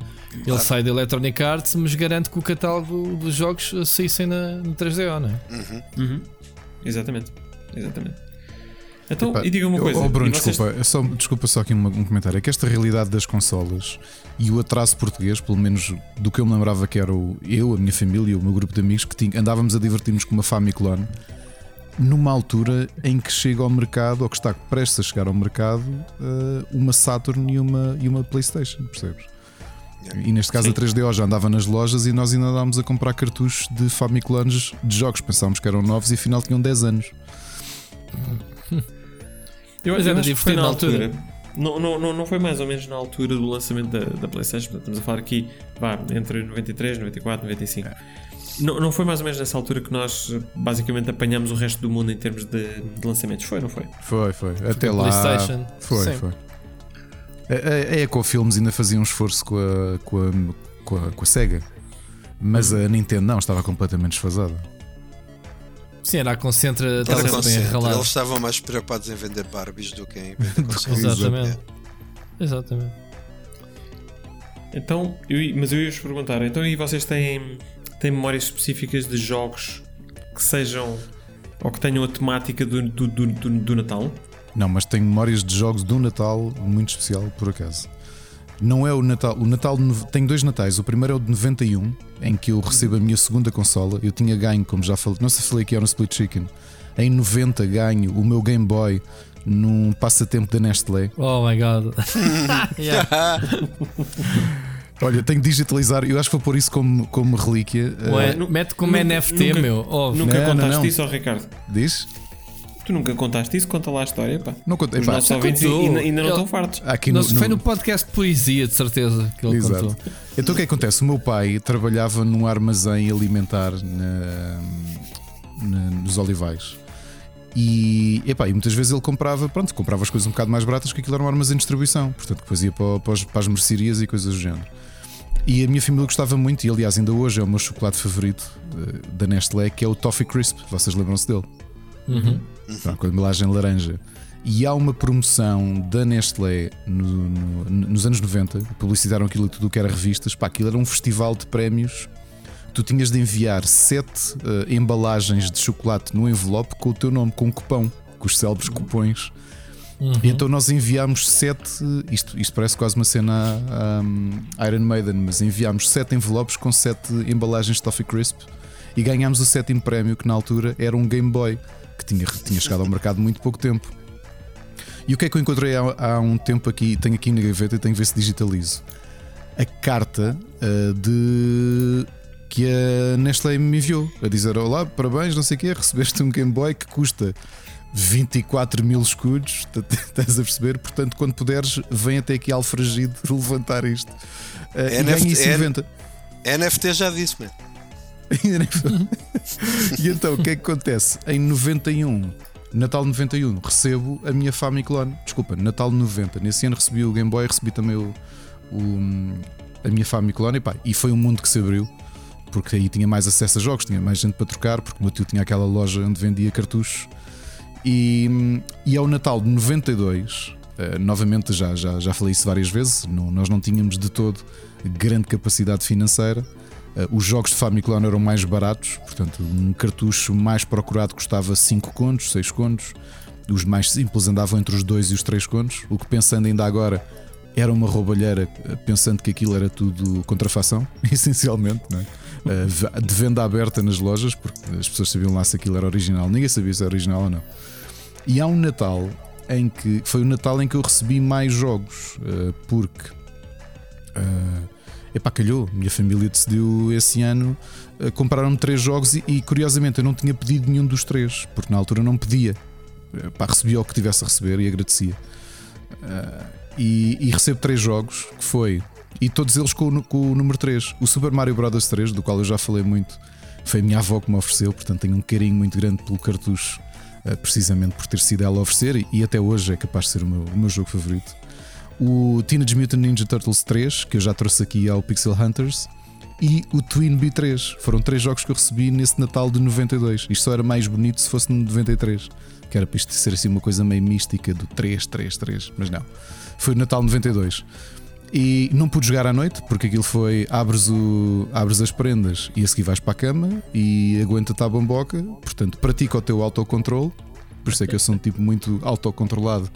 [SPEAKER 4] ele sai da Electronic Arts, mas garante que o catálogo dos jogos saíssem na, no 3DO, não é?
[SPEAKER 5] Uhum.
[SPEAKER 2] Uhum. Exatamente. Exatamente. Então,
[SPEAKER 3] Epá,
[SPEAKER 2] e diga uma coisa.
[SPEAKER 3] oh, Bruno,
[SPEAKER 2] vocês-
[SPEAKER 3] desculpa, só, desculpa só aqui um, um comentário. É que esta realidade das consolas e o atraso português, pelo menos do que eu me lembrava que era o, eu, a minha família, o meu grupo de amigos, que andávamos a divertir-nos com uma Famiclone, numa altura em que chega ao mercado, ou que está prestes a chegar ao mercado, eh, uma Saturn e uma, e uma PlayStation, percebes? E neste caso
[SPEAKER 2] Sim.
[SPEAKER 3] a 3DO já andava nas lojas e nós ainda andávamos a comprar cartuchos de Famiclones de jogos. Pensávamos que eram novos e afinal tinham 10 anos.
[SPEAKER 2] Eu,
[SPEAKER 4] Mas
[SPEAKER 2] eu
[SPEAKER 4] era
[SPEAKER 2] que foi
[SPEAKER 4] divertido
[SPEAKER 2] na
[SPEAKER 4] na
[SPEAKER 2] altura.
[SPEAKER 4] altura.
[SPEAKER 2] Não, não, não, foi mais ou menos na altura do lançamento da, da PlayStation. Portanto, estamos a falar aqui vá, entre 93, 94, 95. Não, não foi mais ou menos nessa altura que nós basicamente apanhamos o resto do mundo em termos de, de lançamentos? Foi, não foi?
[SPEAKER 3] Foi, foi. Até lá.
[SPEAKER 4] PlayStation.
[SPEAKER 3] Foi,
[SPEAKER 4] Sim.
[SPEAKER 3] foi. A, a, a Ecofilms ainda fazia um esforço com a, com a, com a, com a Sega. Mas a Nintendo não, estava completamente desfasada.
[SPEAKER 4] Sim, era a concentra,
[SPEAKER 5] Era
[SPEAKER 4] estava bem
[SPEAKER 5] consciente.
[SPEAKER 4] ralado.
[SPEAKER 5] Eles estavam mais preocupados em vender Barbies do que em vender.
[SPEAKER 4] Exatamente. Exatamente.
[SPEAKER 2] Então, eu, mas eu ia vos perguntar, então e vocês têm, têm memórias específicas de jogos que sejam ou que tenham a temática do, do, do, do, do Natal?
[SPEAKER 3] Não, mas tenho memórias de jogos do Natal muito especial, por acaso. Não é o Natal. O Natal tenho dois Natais. O primeiro é o de 91, em que eu recebo a minha segunda consola. Eu tinha ganho, como já falei, não sei se falei que era no Split Chicken. Em 90 ganho o meu Game Boy num passatempo da Nestlé.
[SPEAKER 4] Oh my god.
[SPEAKER 3] Olha, tenho que digitalizar. Eu acho que vou pôr isso como, como relíquia.
[SPEAKER 4] Ué,
[SPEAKER 2] nu-
[SPEAKER 4] mete como
[SPEAKER 2] nunca-
[SPEAKER 4] NFT,
[SPEAKER 2] nunca-
[SPEAKER 4] meu. Óbvio.
[SPEAKER 2] Nunca
[SPEAKER 3] Não, não,
[SPEAKER 2] contaste
[SPEAKER 3] não.
[SPEAKER 2] isso ao Ricardo?
[SPEAKER 3] diz?
[SPEAKER 2] Tu nunca contaste isso? Conta lá a história, pá.
[SPEAKER 3] Não contei.
[SPEAKER 2] Os
[SPEAKER 3] Pá,
[SPEAKER 2] nossos ouvintes ainda, ainda não estão fartos.
[SPEAKER 3] aqui
[SPEAKER 4] Não,
[SPEAKER 3] no,
[SPEAKER 4] Foi
[SPEAKER 3] no-
[SPEAKER 4] no podcast de poesia, de certeza, que ele
[SPEAKER 3] Exato.
[SPEAKER 4] contou.
[SPEAKER 3] Então o que é que acontece? O meu pai trabalhava num armazém alimentar na- na- nos Olivais. E, epá, e muitas vezes ele comprava, pronto, comprava as coisas um bocado mais baratas que aquilo era um armazém de distribuição, portanto depois ia para, para, os- para as mercearias e coisas do género. E a minha família gostava muito, e aliás, ainda hoje é o meu chocolate favorito eh, da Nestlé, que é o Toffee Crisp. Vocês lembram-se dele?
[SPEAKER 4] Uhum.
[SPEAKER 3] Pá, com a embalagem laranja. E há uma promoção da Nestlé no- no- nos anos 90, publicitaram aquilo tudo que era revistas. Pá, aquilo era um festival de prémios. Tu tinhas de enviar sete eh, embalagens de chocolate no envelope com o teu nome, com um cupão, com os célebres cupões. E então nós enviámos sete. Isto, isto parece quase uma cena um, Iron Maiden, mas enviámos sete envelopes com sete embalagens de Toffee Crisp e ganhámos o sétimo prémio, que na altura era um Game Boy, que tinha, tinha chegado ao mercado muito pouco tempo. E o que é que eu encontrei há, há um tempo aqui? Tenho aqui na gaveta e tenho que ver se digitalizo. A carta uh, de que a Nestlé me enviou a dizer: Olá, parabéns, não sei o quê, recebeste um Game Boy que custa 24 mil escudos, estás a perceber? Portanto, quando puderes, vem até aqui alfragido levantar isto. Uh, NFT, e 90.
[SPEAKER 5] NFT já disse, mano.
[SPEAKER 3] e então, o que é que acontece? Em 91, Natal 91, recebo a minha Famiclone. Desculpa, Natal 90. Nesse ano recebi o Game Boy, recebi também o, o a minha Famiclone. E, pá, e foi um mundo que se abriu, porque aí tinha mais acesso a jogos, tinha mais gente para trocar, porque o meu tio tinha aquela loja onde vendia cartuchos. E, e ao Natal de 92, uh, eh, novamente já, já, já falei isso várias vezes, não, nós não tínhamos de todo grande capacidade financeira. Uh, os jogos de Famiclone eram mais baratos, portanto, um cartucho mais procurado custava 5 contos, 6 contos. Os mais simples andavam entre os 2 e os 3 contos. O que pensando ainda agora era uma roubalheira, eh, pensando que aquilo era tudo contrafação, essencialmente, não é? de venda aberta nas lojas, porque as pessoas sabiam lá se aquilo era original, ninguém sabia se era original ou não. E há um Natal em que foi o Natal em que eu recebi mais jogos, porque uh, epá, calhou. Minha família decidiu esse ano uh, compraram-me três jogos e, e, curiosamente eu não tinha pedido nenhum dos três, porque na altura não pedia. Epá, recebia o que tivesse a receber e agradecia. Uh, e, e, recebo três jogos que foi, e todos eles com, com o número 3, o Super Mario Bros. 3, do qual eu já falei muito. Foi a minha avó que me ofereceu, portanto tenho um carinho muito grande pelo cartucho eh, precisamente por ter sido ela a oferecer e até hoje é capaz de ser o meu, o meu jogo favorito. O Teenage Mutant Ninja Turtles 3, que eu já trouxe aqui ao Pixel Hunters, e o Twin B3. Foram três jogos que eu recebi nesse Natal de 92. Isto só era mais bonito se fosse no 93, que era para isto ser assim uma coisa meio mística do 3, 3, 3, mas não. Foi o Natal 92. E não pude jogar à noite porque aquilo foi abres, o, abres as prendas e a seguir vais para a cama e aguenta-te a bamboca. Portanto, pratica o teu autocontrole. Por isso é que eu sou um tipo muito autocontrolado.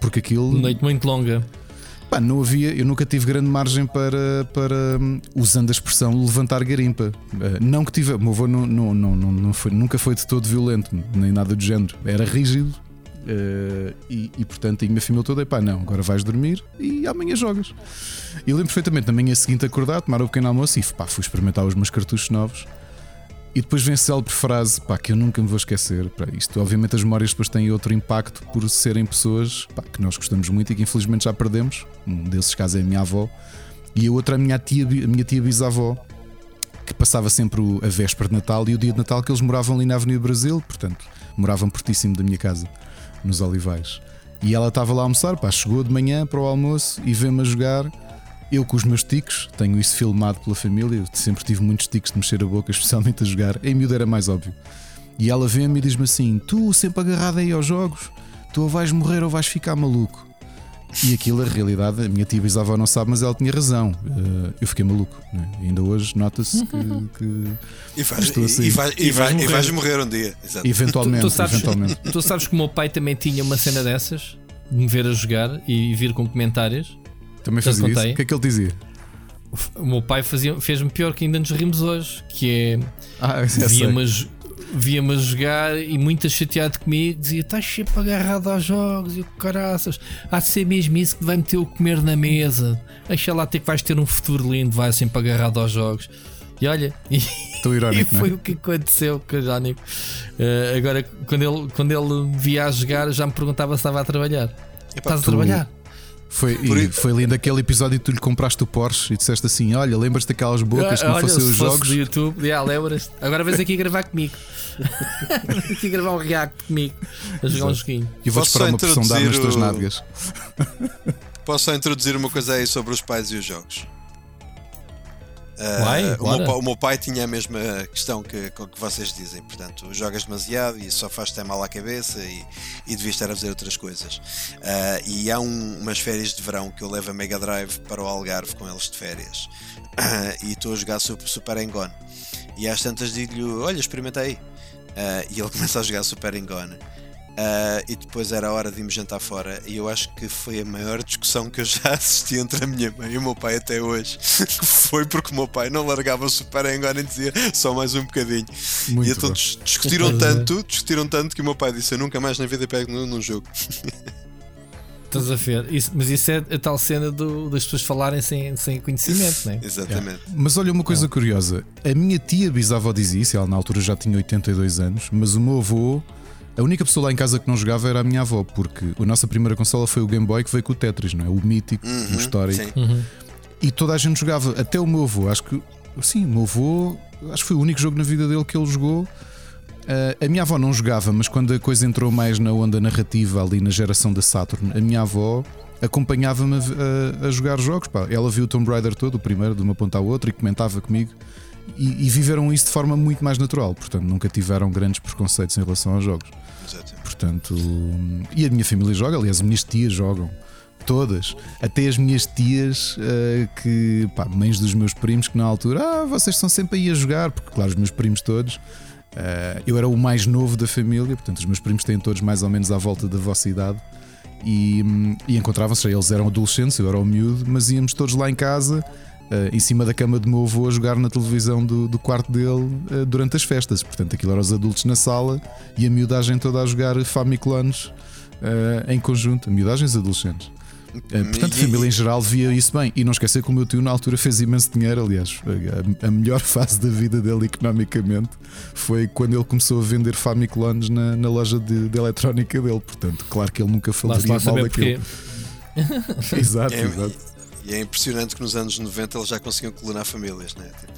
[SPEAKER 3] Porque aquilo.
[SPEAKER 4] Noite muito longa.
[SPEAKER 3] Pá, não havia, eu nunca tive grande margem para, para usando a expressão levantar garimpa. Eh, não que tive, o meu avô não, não, não, não foi, nunca foi de todo violento, nem nada do género. Era rígido, Uh, e, e, portanto, a minha família toda, pá, não, agora vais dormir e amanhã jogas. E lembro perfeitamente, na manhã seguinte, acordar, tomar o pequeno almoço e pá, fui experimentar os meus cartuchos novos. E depois vem célebre frase, pá, que eu nunca me vou esquecer. Pá, isto, obviamente, as memórias depois têm outro impacto por serem pessoas pá, que nós gostamos muito e que infelizmente já perdemos. Um desses casos é a minha avó e a outra a minha tia, a minha tia bisavó, que passava sempre a véspera de Natal e o dia de Natal que eles moravam ali na Avenida Brasil, portanto, moravam pertíssimo da minha casa nos Olivais. E ela estava lá a almoçar, pá, chegou de manhã para o almoço e vê-me a jogar. Eu com os meus tiques, tenho isso filmado pela família, eu sempre tive muitos tiques de mexer a boca, especialmente a jogar. Em miúdo era mais óbvio. E ela vê-me e diz-me assim: Tu sempre agarrado aí aos jogos, tu ou vais morrer ou vais ficar maluco. E aquilo, a realidade, a minha tia bisavó não sabe, mas ela tinha razão. Uh, eu fiquei maluco. Né? Ainda hoje nota-se que, que.
[SPEAKER 5] E, vais, assim. e, vai, e, vai, e, vais morrer um dia.
[SPEAKER 3] Exato. Eventualmente, tu, tu, sabes, eventualmente.
[SPEAKER 4] Tu sabes que o meu pai também tinha uma cena dessas, de me ver a jogar e vir com comentários.
[SPEAKER 3] Também fazia isso? O que é que ele dizia?
[SPEAKER 4] O meu pai fez-me pior que ainda nos rimos hoje, que é.
[SPEAKER 3] Ah, via-me
[SPEAKER 4] via-me a jogar e muito chateado comigo, dizia: Estás sempre agarrado aos jogos e o caraças, há de ser mesmo isso que vai meter o comer na mesa. Deixa lá ter que vais ter um futuro lindo, vai sempre agarrado aos jogos. E olha, e,
[SPEAKER 3] irónico,
[SPEAKER 4] e foi é? o que aconteceu com o Jónico. Uh, agora, quando ele, quando ele via a jogar, já me perguntava se estava a trabalhar. Estás a trabalhar?
[SPEAKER 3] Foi, e foi lindo aquele episódio e tu lhe compraste o Porsche e disseste assim: Olha, lembras-te daquelas bocas que me fossem os jogos?
[SPEAKER 4] do YouTube, yeah, lembras Agora vens aqui gravar comigo. aqui gravar um react comigo a jogar um joguinho.
[SPEAKER 3] E vou esperar uma pressão dar nas tuas nádegas.
[SPEAKER 5] Posso só introduzir uma coisa aí sobre os pais e os jogos?
[SPEAKER 4] Uh,
[SPEAKER 5] o, meu, o, meu, pai tinha a mesma questão que, que vocês dizem, portanto, jogas demasiado e só faz-te mal à cabeça e, e devias estar a fazer outras coisas. Uh, e há um, umas férias de verão que eu levo a Mega Drive para o Algarve com eles de férias uh, e estou a jogar Super, Super Engone. E às tantas digo-lhe: Olha, experimenta aí. e ele começa a jogar Super Engone. Uh, e depois era a hora de irmos jantar fora. E eu acho que foi a maior discussão que eu já assisti entre a minha mãe e o meu pai até hoje. foi porque o meu pai não largava o Super agora e dizia só mais um bocadinho.
[SPEAKER 3] Muito
[SPEAKER 5] e então
[SPEAKER 3] bom.
[SPEAKER 5] dis- discutiram
[SPEAKER 4] é.
[SPEAKER 5] tanto, discutiram tanto que o meu pai disse: Eu nunca mais na vida pego num, num jogo.
[SPEAKER 4] Estás a ver? Isso- mas isso é a tal cena do- das pessoas falarem sem, sem conhecimento, não é?
[SPEAKER 5] Exatamente.
[SPEAKER 3] Mas olha uma coisa
[SPEAKER 4] É.
[SPEAKER 3] curiosa: a minha tia bisavó dizia isso, ela na altura já tinha 82 anos, mas o meu avô, a única pessoa lá em casa que não jogava era a minha avó, porque a nossa primeira consola foi o Game Boy que veio com o Tetris, não é? O mítico,
[SPEAKER 5] Uhum,
[SPEAKER 3] o histórico.
[SPEAKER 5] sim.
[SPEAKER 4] Uhum.
[SPEAKER 3] E toda a gente jogava, até o meu avô, acho que sim, o meu avô, acho que foi o único jogo na vida dele que ele jogou. Ah, a minha avó não jogava, mas quando a coisa entrou mais na onda narrativa ali na geração da Saturn, a minha avó acompanhava-me a, a- a jogar jogos. Pá. Ela viu o Tomb Raider todo, o primeiro, de uma ponta à outra, e comentava comigo. E, e viveram isso de forma muito mais natural, portanto nunca tiveram grandes preconceitos em relação aos jogos.
[SPEAKER 5] Exatamente.
[SPEAKER 3] Portanto, e a minha família joga, aliás, as minhas tias jogam. Todas, até as minhas tias, eh, que pá, mães dos meus primos, que na altura, ah, vocês estão sempre aí a jogar, porque, claro, os meus primos todos, eh, eu era o mais novo da família, portanto, os meus primos têm todos mais ou menos à volta da vossa idade, e, e encontravam-se, eles eram adolescentes, eu era o miúdo, mas íamos todos lá em casa, eh, em cima da cama do meu avô, a jogar na televisão do, do quarto dele eh, durante as festas. Portanto, aquilo eram os adultos na sala e a miudagem toda a jogar Famiclones eh, em conjunto, miudagens adolescentes. Portanto, a família em geral via isso bem. E não esquecer que o meu tio na altura fez imenso dinheiro. Aliás, a, a melhor fase da vida dele economicamente foi quando ele começou a vender Famiclones na, na loja de, de eletrónica dele. Portanto, claro que ele nunca falaria mal daquilo. Exato,
[SPEAKER 5] É,
[SPEAKER 3] exato.
[SPEAKER 5] E é impressionante que nos anos 90 eles já conseguiam clonar famílias, né? Tipo,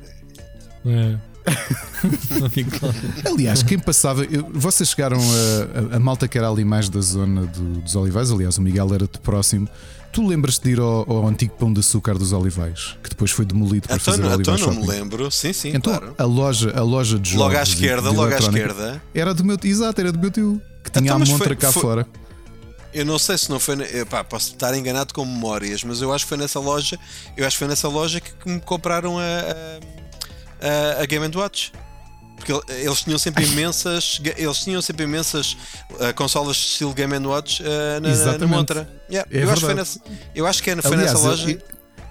[SPEAKER 5] é-
[SPEAKER 4] É. Lá.
[SPEAKER 3] Aliás, quem passava, eu- vocês chegaram a, a, a malta que era ali mais da zona do- dos Olivais. Aliás, o Miguel era de próximo. Tu lembras-te de ir ao, ao antigo pão de açúcar dos Olivais, que depois foi demolido para
[SPEAKER 5] Então,
[SPEAKER 3] fazer o
[SPEAKER 5] então
[SPEAKER 3] Olivais
[SPEAKER 5] não me lembro. Sim, sim,
[SPEAKER 3] Então,
[SPEAKER 5] claro.
[SPEAKER 3] a loja, a loja de jogos
[SPEAKER 5] Logo à
[SPEAKER 3] de-
[SPEAKER 5] esquerda,
[SPEAKER 3] de
[SPEAKER 5] logo à esquerda.
[SPEAKER 3] Era do meu, exato, era do meu tio, que tinha
[SPEAKER 5] Então,
[SPEAKER 3] a
[SPEAKER 5] mas
[SPEAKER 3] montra
[SPEAKER 5] foi-
[SPEAKER 3] cá
[SPEAKER 5] foi-
[SPEAKER 3] fora.
[SPEAKER 5] Eu não sei se não foi. Epá, posso estar enganado com memórias, mas eu acho que foi nessa loja. Eu acho que foi nessa loja que, que me compraram a, a, a- Game Watch. Porque el- eles tinham sempre imensas. Eles tinham sempre imensas ah, consolas de estilo Game Watch ah, na, na montra. Yeah,
[SPEAKER 3] É
[SPEAKER 5] eu, acho que foi
[SPEAKER 3] verdade.
[SPEAKER 5] nessa, eu acho que é- foi
[SPEAKER 3] Aliás,
[SPEAKER 5] nessa loja.
[SPEAKER 3] ele,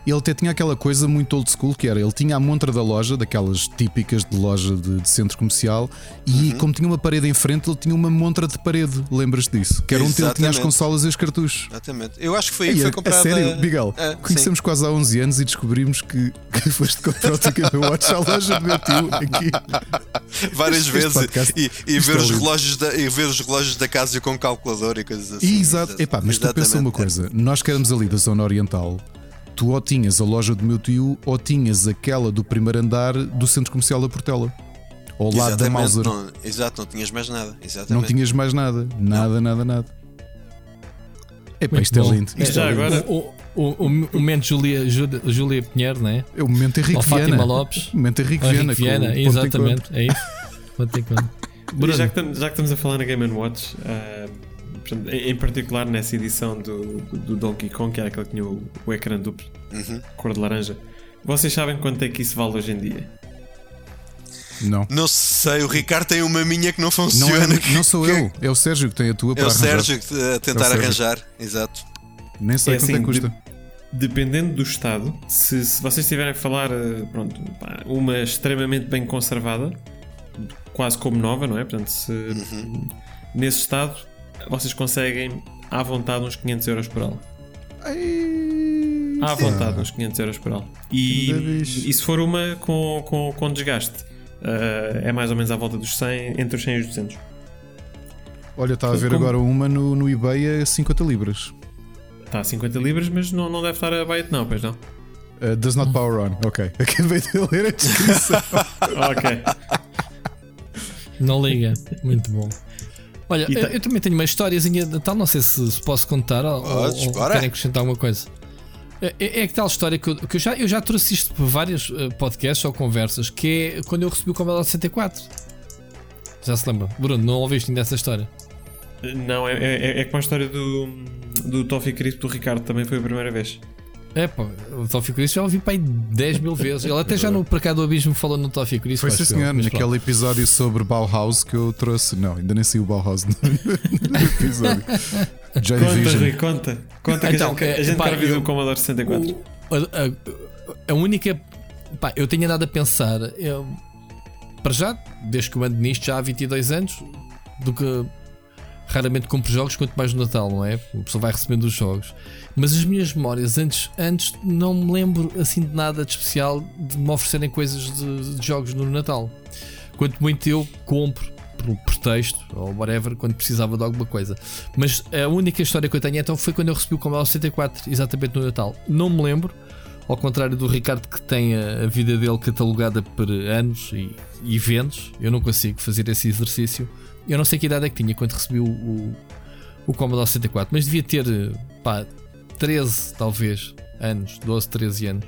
[SPEAKER 3] ele até tinha aquela coisa muito old school que era: ele tinha a montra da loja, daquelas típicas de loja de, de centro comercial, e
[SPEAKER 5] Uhum.
[SPEAKER 3] como tinha uma parede em frente, ele tinha uma montra de parede. Lembras disso? Que era onde ele tinha as
[SPEAKER 5] Exatamente.
[SPEAKER 3] consolas e os cartuchos.
[SPEAKER 5] Exatamente. Eu acho que foi aí que
[SPEAKER 3] a-
[SPEAKER 5] foi
[SPEAKER 3] a
[SPEAKER 5] comprada.
[SPEAKER 3] sério, Miguel,
[SPEAKER 5] Ah,
[SPEAKER 3] conhecemos quase há 11 anos e descobrimos que, que foste comprar o teu Game Watch à loja do meu tio aqui.
[SPEAKER 5] sim, várias
[SPEAKER 3] Este
[SPEAKER 5] vezes
[SPEAKER 3] podcast-
[SPEAKER 5] e, e
[SPEAKER 3] isto
[SPEAKER 5] ver,
[SPEAKER 3] é
[SPEAKER 5] os relógios da, e ver os relógios da casa com calculador e coisas assim.
[SPEAKER 3] E exato, epá, mas tu pensa uma
[SPEAKER 5] Exatamente.
[SPEAKER 3] coisa: nós que éramos ali da zona oriental, tu ou tinhas a loja do meu tio ou tinhas aquela do primeiro andar do centro comercial da Portela. Ao lado da Mauser.
[SPEAKER 5] Não, exato, não tinhas mais nada. Exatamente.
[SPEAKER 3] Não tinhas mais nada. Nada, nada, nada. Epá,
[SPEAKER 4] Muito
[SPEAKER 3] isto
[SPEAKER 4] bom.
[SPEAKER 3] é lindo.
[SPEAKER 4] É,
[SPEAKER 3] Isto
[SPEAKER 2] já
[SPEAKER 3] é
[SPEAKER 2] agora-
[SPEAKER 4] O, o, o, o momento Júlia, Júlia, Pinheiro, não é?
[SPEAKER 3] É o momento Henrique
[SPEAKER 4] Ou Fátima
[SPEAKER 3] Viana.
[SPEAKER 4] Lopes.
[SPEAKER 3] O momento Henrique
[SPEAKER 4] Ou
[SPEAKER 3] Viana.
[SPEAKER 4] Henrique Viana, exatamente. É isso. Ponto
[SPEAKER 2] já, que estamos, já que estamos a falar na Game Watch, ah, portanto, em, particular nessa edição do, do, do Donkey Kong, que era aquele que tinha o, o ecrã duplo,
[SPEAKER 5] Uhum.
[SPEAKER 2] cor de laranja, vocês sabem quanto é que isso vale hoje em dia?
[SPEAKER 3] Não.
[SPEAKER 5] Não sei, o Ricardo tem uma minha que não
[SPEAKER 3] Não,
[SPEAKER 5] funciona.
[SPEAKER 3] é, não sou eu, é o Sérgio que tem a tua
[SPEAKER 5] É
[SPEAKER 3] para
[SPEAKER 5] o
[SPEAKER 3] arranjar.
[SPEAKER 5] Sérgio que a tentar
[SPEAKER 3] É
[SPEAKER 5] arranjar. Exato.
[SPEAKER 3] Nem sei
[SPEAKER 2] É
[SPEAKER 3] quanto é
[SPEAKER 2] assim,
[SPEAKER 3] que custa.
[SPEAKER 2] Dependendo do estado, se, se vocês estiverem a falar, eh, pronto, uma extremamente bem conservada, quase como nova, não é? Portanto, se nesse estado vocês conseguem à vontade uns 500 euros por ela.
[SPEAKER 3] Ai,
[SPEAKER 2] À vontade, uns 500 euros por ela. E, e se for uma com, com, com desgaste, eh, é mais ou menos à volta dos 100, entre os 100 e os 200.
[SPEAKER 3] Olha, está a ver
[SPEAKER 2] Como-
[SPEAKER 3] agora uma no, no eBay a 50 libras.
[SPEAKER 2] Está a 50 libras, mas não, não deve estar a byte, não, pois não.
[SPEAKER 3] Uh, does not power on. Ok. Acabei de ler a descrição.
[SPEAKER 2] ok.
[SPEAKER 4] não liga. Muito bom. Olha, eu, eu também tenho uma historiazinha de tal, não sei se, se posso contar ou,
[SPEAKER 5] Podes,
[SPEAKER 4] ou
[SPEAKER 5] bora.
[SPEAKER 4] querem acrescentar alguma coisa. É, é, é que tal história que, eu, que eu já, eu já trouxe isto por vários eh, podcasts ou conversas, que é quando eu recebi o Commodore 64. Já se lembra? Bruno, não ouviste ainda essa história?
[SPEAKER 2] Não, é, é, é como a história do, do Toffee Crisp do Ricardo, também foi a primeira vez.
[SPEAKER 4] É pá, o Toffee Crisp já ouvi para aí 10 mil vezes. Ele até já no cá do Abismo falou no Toffee Crisp.
[SPEAKER 3] Foi sim, senhor, naquele episódio sobre Bauhaus que eu trouxe. Não, ainda nem sei o Bauhaus. do episódio. Joy
[SPEAKER 2] Conta,
[SPEAKER 3] Division.
[SPEAKER 2] Rui, conta. Conta que
[SPEAKER 4] Então,
[SPEAKER 2] a gente, a
[SPEAKER 4] eh,
[SPEAKER 2] gente
[SPEAKER 4] pá,
[SPEAKER 2] quer ouvir
[SPEAKER 4] eu-
[SPEAKER 2] o Commodore 64.
[SPEAKER 4] O- a, a- a única. Pá, eu tenho andado a pensar. eu- para já, desde que eu ando nisto, já há 22 anos, do que raramente compro jogos, quanto mais no Natal, não é? A pessoa vai recebendo os jogos. Mas as minhas memórias antes, antes não me lembro assim de nada de especial de me oferecerem coisas de, de jogos no Natal. Quanto muito eu compro por pretexto ou whatever quando precisava de alguma coisa. Mas a única história que eu tenho então foi quando eu recebi o Commodore 64, exatamente no Natal. Não me lembro, ao contrário do Ricardo que tem a, a vida dele catalogada por anos e, e eventos, eu não consigo fazer esse exercício. Eu não sei que idade é que tinha quando recebi o, o, o Commodore 64, mas devia ter pá, 13 talvez anos, 12, 13 anos.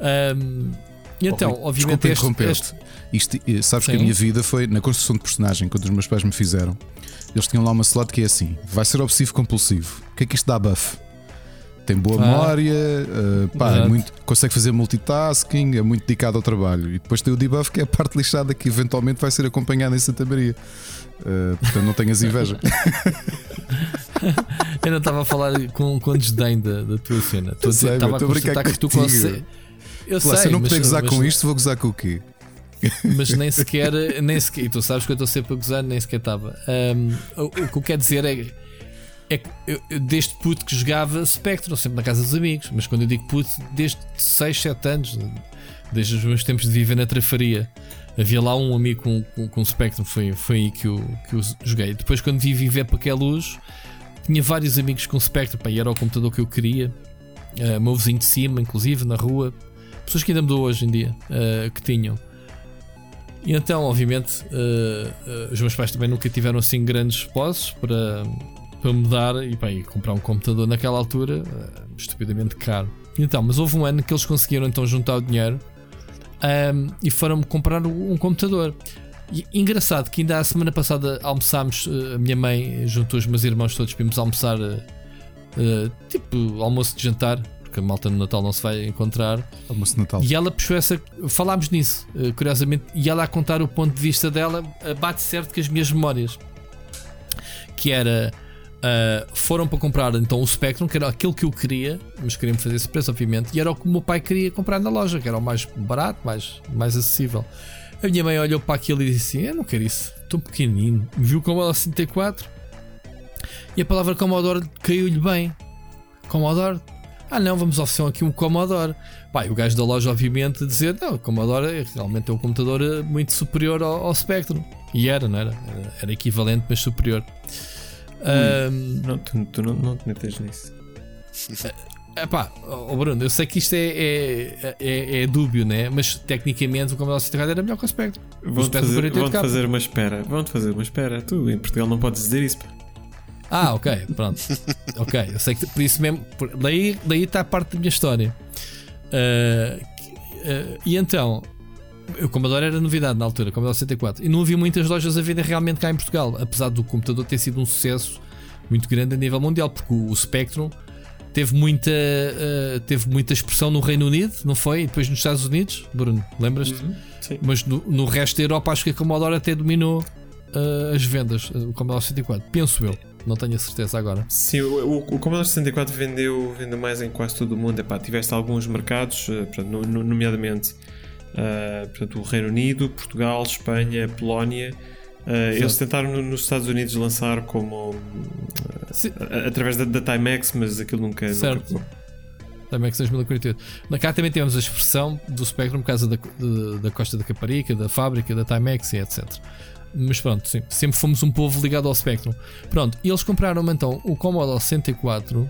[SPEAKER 4] Ahm, e então,
[SPEAKER 3] Oh,
[SPEAKER 4] obviamente,
[SPEAKER 3] desculpa
[SPEAKER 4] este,
[SPEAKER 3] interromper-te. Isto, eh, sabes que a
[SPEAKER 4] Sim.
[SPEAKER 3] minha vida foi na construção de personagem, quando os meus pais me fizeram. Eles tinham lá uma slot que é assim: vai ser obsessivo compulsivo. O que é que isto dá buff? Tem boa
[SPEAKER 4] Ah.
[SPEAKER 3] memória, eh, pá, é muito, consegue fazer multitasking, é muito dedicado ao trabalho. E depois tem o debuff, que é a parte lixada que eventualmente vai ser acompanhada em Santa Maria. Eh, portanto, não tenhas inveja.
[SPEAKER 4] Eu não estava a falar com, com desdém da, da tua cena. Estou a estava
[SPEAKER 3] mas
[SPEAKER 4] a
[SPEAKER 3] brincar
[SPEAKER 4] que tu consegues. Eu
[SPEAKER 3] Lá, se eu não
[SPEAKER 4] mas-
[SPEAKER 3] puder gozar
[SPEAKER 4] mas-
[SPEAKER 3] com isto, vou gozar com o quê?
[SPEAKER 4] Mas nem sequer, nem sequer. E tu sabes que eu estou sempre a gozar, nem sequer estava. Ahm, o, o que eu quero dizer é. É que eu, eu desde puto que jogava Spectrum, sempre na casa dos amigos, mas quando eu digo puto, desde 6, 7 anos, desde os meus tempos de viver na Trafaria, havia lá um amigo com, com, com Spectrum, foi, foi aí que eu, que eu joguei. Depois, quando vi viver para aquela luz, tinha vários amigos com Spectrum, pá, e era o computador que eu queria. Ah, meu vizinho de cima, inclusive, na rua, pessoas que ainda me dou hoje em dia, ah, que tinham. E então, obviamente, eh, eh, os meus pais também nunca tiveram assim grandes posses para, para me dar e, pá, e comprar um computador naquela altura, eh, estupidamente caro. Então, mas houve um ano que eles conseguiram então juntar o dinheiro ahm, e foram-me comprar um um computador. E, engraçado que ainda a semana passada almoçámos, eh, a minha mãe juntou os meus irmãos todos para irmos almoçar, eh, tipo almoço de jantar, porque a malta no Natal não se vai encontrar.
[SPEAKER 3] Almoço de Natal.
[SPEAKER 4] E ela puxou essa. Falámos nisso, eh, curiosamente, e ela a contar o ponto de vista dela bate certo com as minhas memórias. Que era. Eh, foram para comprar então o Spectrum, que era aquilo que eu queria, mas queríamos fazer esse preço, obviamente, e era o que o meu pai queria comprar na loja, que era o mais barato, mais, mais acessível. A minha mãe olhou para aquilo e disse assim: Eu não quero isso, estou pequenino. Viu como ela 64 e a palavra Commodore caiu-lhe bem. Commodore, ah não, vamos oferecer aqui um Commodore. E o gajo da loja, obviamente, dizer: Não, o Commodore é, realmente é um computador eh, muito superior ao, ao Spectrum. E era, não era? Era, era equivalente, mas superior. Ahm,
[SPEAKER 2] Não, tu, tu não, não te metes nisso.
[SPEAKER 4] Epá, oh Bruno, eu sei que isto é, é, é, é dúbio, né? Mas tecnicamente o Commodore 64 era melhor que o Spectrum.
[SPEAKER 2] Vão-te fazer,
[SPEAKER 4] 48K.
[SPEAKER 2] vão fazer uma espera. Vão-te fazer uma espera. Tu em Portugal não podes dizer isso. Pá.
[SPEAKER 4] Ah, ok, pronto. ok, eu sei que por isso mesmo. por- daí, daí está a parte da minha história. Ah, que- ah, e então, o Commodore era novidade na altura, Commodore 64. E não havia muitas lojas a vender realmente cá em Portugal, apesar do computador ter sido um sucesso muito grande a nível mundial, porque o, o Spectrum teve muita, ah, teve muita expressão no Reino Unido, não foi? E depois nos Estados Unidos, Bruno, lembras-te?
[SPEAKER 2] Sim.
[SPEAKER 4] Mas no, no resto da Europa acho que a Commodore até dominou ah, as vendas, o Commodore 64, penso eu. Não tenho a certeza agora.
[SPEAKER 2] Sim, o, o, o Commodore 64 vendeu, vendeu mais em quase todo o mundo. Epá, tiveste alguns mercados, eh, nomeadamente eh, portanto, o Reino Unido, Portugal, Espanha, Polónia. Eh, eles tentaram no- nos Estados Unidos lançar como a- através da, da Timex, mas aquilo nunca, nunca
[SPEAKER 4] Certo. Também que 2048. Na cá também temos a expressão do Spectrum por causa da, de- da Costa da Caparica, da fábrica, da Timex e etc. Mas pronto, sim, sempre fomos um povo ligado ao Spectrum. Pronto, eles compraram então o Commodore 64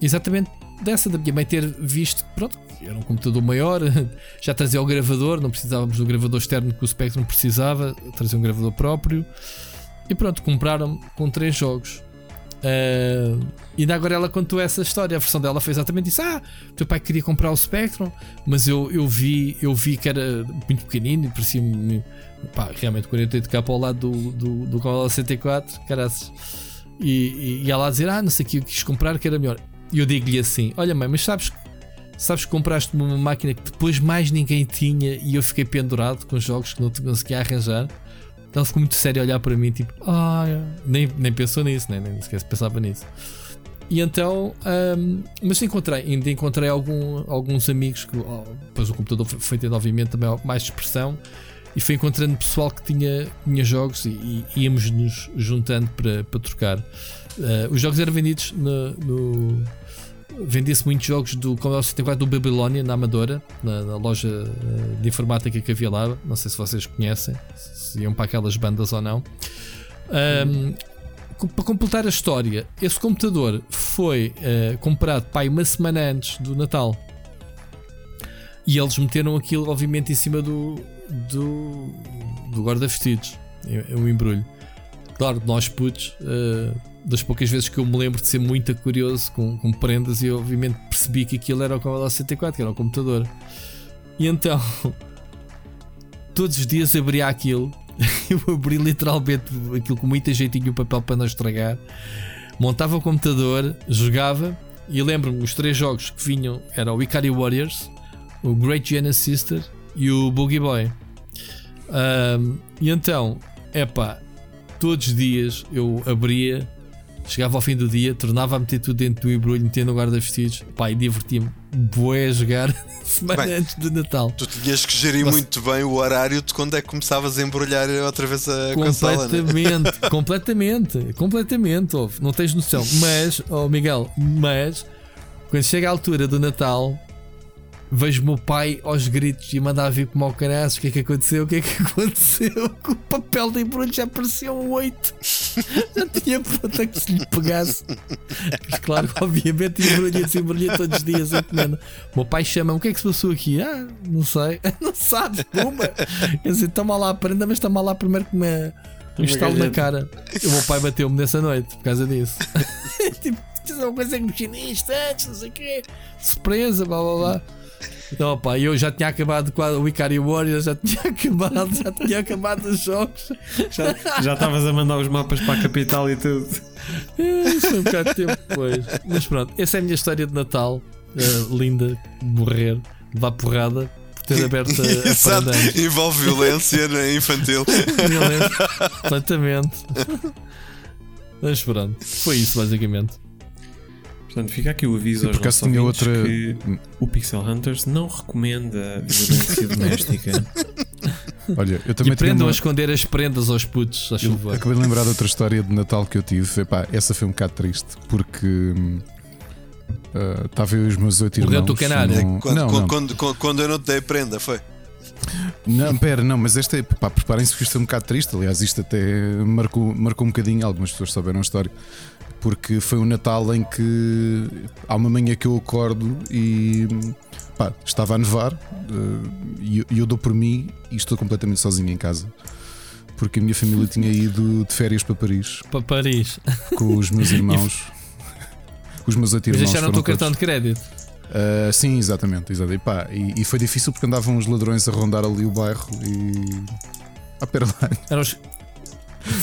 [SPEAKER 4] exatamente dessa da minha mãe ter visto, pronto, era um computador maior, já trazia o gravador, não precisávamos do gravador externo que o Spectrum precisava, trazia um gravador próprio. E pronto, compraram com três jogos. Ah, e ainda agora ela contou essa história. A versão dela foi exatamente isso: Ah, teu pai queria comprar o Spectrum, mas eu, eu, vi, eu vi que era muito pequenino e parecia-me realmente 48k ao lado do, do, do Commodore 64. Caraças. E, e, e ela a dizer: Ah, não sei o que eu quis comprar que era melhor. E eu digo-lhe assim: Olha, mãe, mas sabes, sabes que compraste uma máquina que depois mais ninguém tinha e eu fiquei pendurado com jogos que não te conseguia arranjar. Ela ficou muito séria a olhar para mim, tipo, ah, nem, nem pensou nisso, né? nem sequer pensava nisso. E então, um, mas encontrei, ainda encontrei algum, alguns amigos que oh, depois o computador foi tendo, obviamente, também mais expressão e fui encontrando pessoal que tinha, tinha jogos e, e íamos nos juntando para, para trocar. Uh, os jogos eram vendidos no. no Vendia-se muitos jogos do Commodore 64 do Babylonia na Amadora, na, na, loja uh, de informática que havia lá. Não sei se vocês conhecem, se iam para aquelas bandas ou não. Um, para completar a história, esse computador foi uh, comprado pai, uma semana antes do Natal. E eles meteram aquilo, obviamente, em cima do, do, do guarda-vestidos. Um embrulho. Claro, nós putos, uh, das poucas vezes que eu me lembro de ser muito curioso com, com prendas, e obviamente percebi que aquilo era o Commodore 64, que era o computador. E então, todos os dias abria aquilo. eu abri literalmente aquilo com muita jeitinho o papel para não estragar. Montava o computador, jogava. E lembro-me, os três jogos que vinham eram o Ikari Warriors, o Great Genesis Sister e o Boogie Boy. Um, e então, é todos os dias eu abria, chegava ao fim do dia, tornava a meter tudo dentro do embrulho, metia no guarda-vestidos, pá, e divertia-me boé a jogar semana bem, antes do Natal.
[SPEAKER 5] Tu tinhas que gerir Mas, muito bem o horário de quando é que começavas a embrulhar outra vez a
[SPEAKER 4] completamente,
[SPEAKER 5] consola, né?
[SPEAKER 4] completamente, completamente, ouve, não tens noção. Mas, oh Miguel, mas quando chega a altura do Natal, vejo o meu pai aos gritos e mandar vir como ao caraço. O que é que aconteceu? O que é que aconteceu? Com o papel de embrulho já parecia um 8. Já tinha puta que se lhe pegasse. Mas claro, obviamente, embrulha se embrulha todos os dias. O meu pai chama-me: O que é que se passou aqui? Ah, não sei. Não sabes, pumba. Quer dizer, toma lá a prenda, mas toma lá primeiro que me. Um estalo na cara. E o meu pai bateu-me nessa noite por causa disso. tipo, uma coisa que mexi nisto antes, não sei o quê. Surpresa, blá blá blá. Então, opa, eu já tinha acabado com o Ikari Warriors, já tinha acabado, já tinha acabado os jogos.
[SPEAKER 2] Já estavas a mandar os mapas para a capital e tudo.
[SPEAKER 4] Isso foi um bocado de tempo depois. Mas pronto, essa é a minha história de Natal. Uh, linda, morrer, levar porrada, por ter aberto a,
[SPEAKER 5] Exato, envolve violência né, infantil.
[SPEAKER 4] Violência, completamente. Mas pronto, foi isso basicamente.
[SPEAKER 2] Portanto, fica aqui o aviso aos nossos tinha outra... que o Pixel Hunters não recomenda violência doméstica.
[SPEAKER 3] Olha, eu também
[SPEAKER 4] e aprendam
[SPEAKER 3] uma...
[SPEAKER 4] a esconder as prendas aos putos, a chuva.
[SPEAKER 3] Acabei de lembrar de outra história de Natal que eu tive. Epá, essa foi um bocado triste porque estava uh, eu e os meus oito irmãos.
[SPEAKER 4] Morreu-te o canário.
[SPEAKER 5] Não... Quando, não, não. Quando, quando, quando, eu não te dei prenda, foi.
[SPEAKER 3] Não, pera, não, mas esta é. Pá, preparem-se que isto é um bocado triste. Aliás, isto até marcou, marcou um bocadinho. Algumas pessoas souberam a história porque foi um Natal em que há uma manhã que eu acordo e pá, estava a nevar uh, e, eu dou por mim e estou completamente sozinho em casa. Porque a minha família tinha ido de férias para Paris.
[SPEAKER 4] Para Paris.
[SPEAKER 3] Com os meus irmãos. os meus oito irmãos.
[SPEAKER 4] Mas deixaram o teu cartão de crédito?
[SPEAKER 3] Uh, sim, exatamente. exatamente. E, pá, e, e, foi difícil porque andavam os ladrões a rondar ali o bairro e. Ah, pera lá.
[SPEAKER 4] Eram os,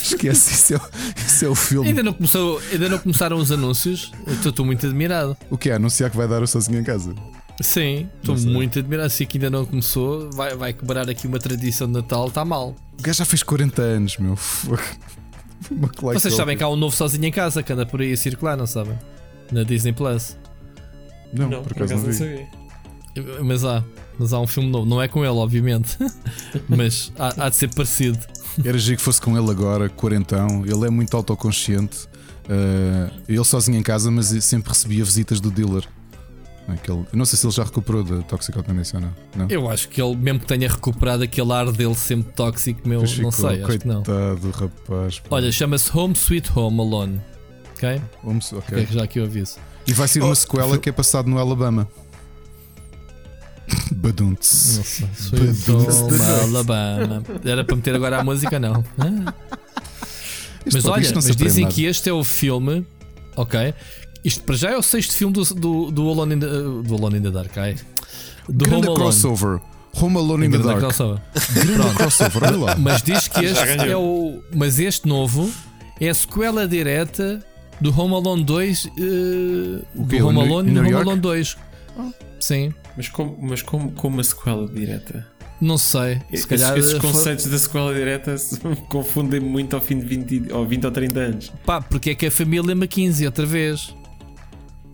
[SPEAKER 3] Esquece, isso é, isso é o filme.
[SPEAKER 4] Ainda não, começou, ainda não começaram os anúncios. Estou muito admirado.
[SPEAKER 3] O que é? Anunciar que vai dar o sozinho em casa?
[SPEAKER 4] Sim, estou muito admirado. Se aqui ainda não começou, vai, vai quebrar aqui uma tradição de Natal, está mal.
[SPEAKER 3] O gajo já fez 40 anos, meu.
[SPEAKER 4] Vocês sabem que há um novo sozinho em casa que anda por aí a circular, não sabem? Na Disney Plus.
[SPEAKER 3] Não, não por acaso não, vi.
[SPEAKER 4] Mas há, mas há um filme novo, não é com ele, obviamente, mas há, há de ser parecido.
[SPEAKER 3] Era giro que fosse com ele agora, quarentão. Ele é muito autoconsciente. Uh, ele sozinho em casa, mas sempre recebia visitas do dealer. Aquele, não sei se ele já recuperou da toxicodependência ou não. não.
[SPEAKER 4] Eu acho que ele, mesmo que tenha recuperado aquele ar dele sempre tóxico, meu, ficou, não sei. Acho que não.
[SPEAKER 3] rapaz.
[SPEAKER 4] Olha, chama-se Home Sweet Home Alone. Ok?
[SPEAKER 3] Home, ok.
[SPEAKER 4] já aqui eu aviso.
[SPEAKER 3] E vai ser oh, uma sequela que é passado no Alabama. Badunts.
[SPEAKER 4] Alabama. Era para meter agora a música, não. Ah. Mas olha, mas dizem que este é o filme. Ok. Isto para já é o sexto filme do, do, do Alone in the, do Alone in the Dark. Ai.
[SPEAKER 3] Do Grande Home crossover. Home Alone in the Dark.
[SPEAKER 4] Crossover. Grande crossover, olha lá. Mas diz que este é o. Mas este novo é a sequela direta do Home Alone 2. Uh, do Home Alone e do Home Alone 2. Sim.
[SPEAKER 2] Mas como, mas como, como uma sequela direta?
[SPEAKER 4] Não sei. Se
[SPEAKER 2] Esses,
[SPEAKER 4] calhar
[SPEAKER 2] esses
[SPEAKER 4] foi-
[SPEAKER 2] conceitos da sequela direta se confundem muito ao fim de 20 ou, 20 ou 30 anos.
[SPEAKER 4] Pá, porque é que a família McKinsey outra vez.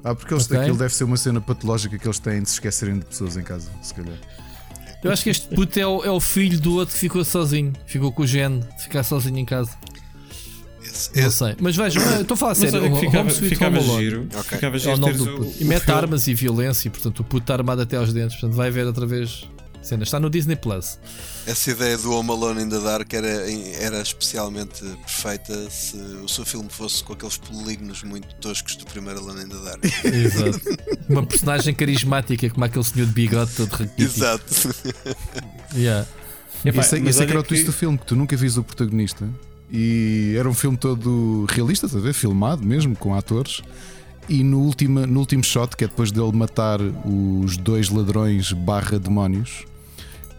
[SPEAKER 3] Ah, porque eles,
[SPEAKER 4] Ok.
[SPEAKER 3] aquilo deve ser uma cena patológica que eles têm de se esquecerem de pessoas em casa, se calhar.
[SPEAKER 4] Eu acho que este puto é o, é o filho do outro que ficou sozinho. Ficou com o gene de ficar sozinho em casa. Não
[SPEAKER 5] esse-
[SPEAKER 4] sei. Mas vejam, eu estou a falar
[SPEAKER 2] Mas
[SPEAKER 4] sério.
[SPEAKER 2] olha que
[SPEAKER 4] o
[SPEAKER 2] ficava,
[SPEAKER 4] Home Sweet
[SPEAKER 2] ficava
[SPEAKER 4] Home
[SPEAKER 2] giro.
[SPEAKER 5] Ok.
[SPEAKER 2] Ficava
[SPEAKER 4] É
[SPEAKER 2] giro
[SPEAKER 4] o nome do
[SPEAKER 2] o,
[SPEAKER 4] puto. E
[SPEAKER 2] o
[SPEAKER 4] mete
[SPEAKER 2] filme-
[SPEAKER 4] armas e violência. Portanto, o puto está armado até aos dentes. Portanto, vai ver outra vez cenas. Está no Disney Plus.
[SPEAKER 5] essa ideia do Home Alone in the Dark era, era especialmente perfeita se o seu filme fosse com aqueles polígonos muito toscos do primeiro Alone in the Dark.
[SPEAKER 4] Exato. Uma personagem carismática como aquele senhor de bigode todo raquítico.
[SPEAKER 5] Exato.
[SPEAKER 4] Yeah.
[SPEAKER 2] Epá,
[SPEAKER 3] esse é-
[SPEAKER 2] mas
[SPEAKER 3] esse é que
[SPEAKER 2] olha
[SPEAKER 3] era o twist do filme, que tu nunca vis o protagonista. E era um filme todo realista, estás a ver? Filmado mesmo, com atores. E no último, no último shot, que é depois dele matar os dois ladrões barra demónios,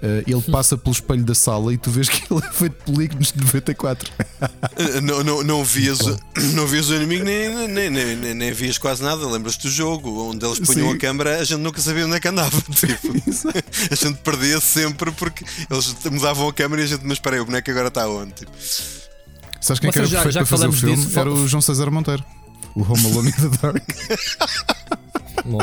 [SPEAKER 3] eh, ele passa pelo espelho da sala e tu vês que ele é feito de polígonos de 94.
[SPEAKER 5] não, não, não, vias, não vias o inimigo nem, nem, nem, nem, nem vias quase nada. Lembras-te do jogo onde eles punham
[SPEAKER 3] Sim.
[SPEAKER 5] a câmara, a gente nunca sabia onde é que andava. Tipo, a gente perdia sempre porque eles mudavam a câmara e a gente, mas espera aí, o boneco agora está onde? Tipo,
[SPEAKER 3] Sabes quem é que era
[SPEAKER 4] já-
[SPEAKER 3] perfeito
[SPEAKER 4] já
[SPEAKER 3] para fazer o filme?
[SPEAKER 4] disso,
[SPEAKER 3] Era o João César Monteiro. O Home Alone in the Dark.
[SPEAKER 4] Oh.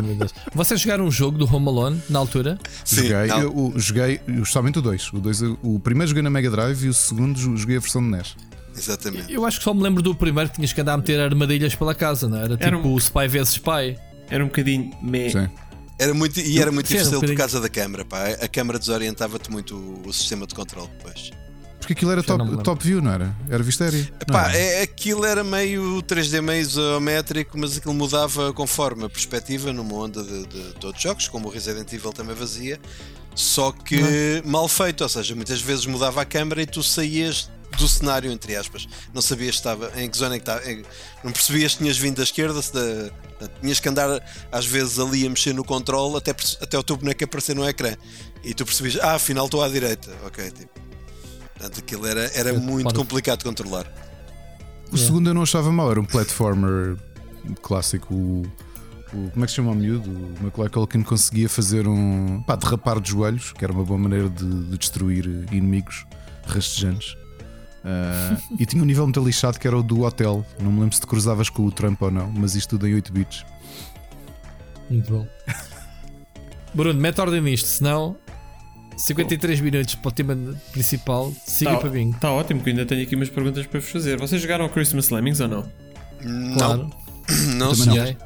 [SPEAKER 4] Vocês jogaram um jogo do Home Alone na altura?
[SPEAKER 5] sim,
[SPEAKER 3] joguei,
[SPEAKER 5] não,
[SPEAKER 3] eu, joguei justamente o 2. O, dois, o primeiro joguei na Mega Drive e o segundo jo- joguei a versão de NES.
[SPEAKER 5] exatamente.
[SPEAKER 4] Eu acho que só me lembro do primeiro que tinhas que andar a meter armadilhas pela casa, não era? Tipo
[SPEAKER 2] Era um-
[SPEAKER 4] o Spy vs Spy.
[SPEAKER 2] Era um bocadinho. meh.
[SPEAKER 3] Sim.
[SPEAKER 5] Era muito, e era muito
[SPEAKER 4] Sim, era um
[SPEAKER 5] difícil por causa da câmara. Pá. A câmara desorientava-te muito o, o sistema de controle depois.
[SPEAKER 3] Porque aquilo era
[SPEAKER 4] não
[SPEAKER 3] top, top view, não era? Era não
[SPEAKER 5] Pá,
[SPEAKER 3] era?
[SPEAKER 5] é, aquilo era meio 3D meio isométrico, mas aquilo mudava conforme a perspectiva numa onda de, de, de outros jogos, como o Resident Evil também fazia, só que mal feito, ou seja, muitas vezes mudava a câmera e tu saías do cenário, entre aspas. Não sabias estava, em que zona é que estava, em- não percebias que tinhas vindo da esquerda, se da, da- tinhas que andar às vezes ali a mexer no controle até, até o teu boneco aparecer no ecrã. E tu percebias, ah, afinal estou à direita, ok, tipo. Portanto, aquilo era, era muito complicado de controlar.
[SPEAKER 3] O segundo eu não achava mal, era um platformer clássico. O, o- como é que se chama o miúdo? O Macaulay Culkin conseguia fazer um. pá, derrapar de joelhos, que era uma boa maneira de, de destruir inimigos rastejantes. Ah, e tinha um nível muito lixado que era o do hotel. Não me lembro se te cruzavas com o Trump ou não, mas isto tudo em 8 bits.
[SPEAKER 4] Muito bom. Bruno, mete ordem nisto, senão 53 minutos para o tema principal, siga
[SPEAKER 2] Tá,
[SPEAKER 4] para bingo.
[SPEAKER 2] tá ótimo, que ainda tenho aqui umas perguntas para vos fazer. Vocês jogaram ao Christmas Lemmings ou não?
[SPEAKER 4] Claro.
[SPEAKER 5] Não
[SPEAKER 3] Também
[SPEAKER 5] sei.
[SPEAKER 3] não.
[SPEAKER 4] Joguei.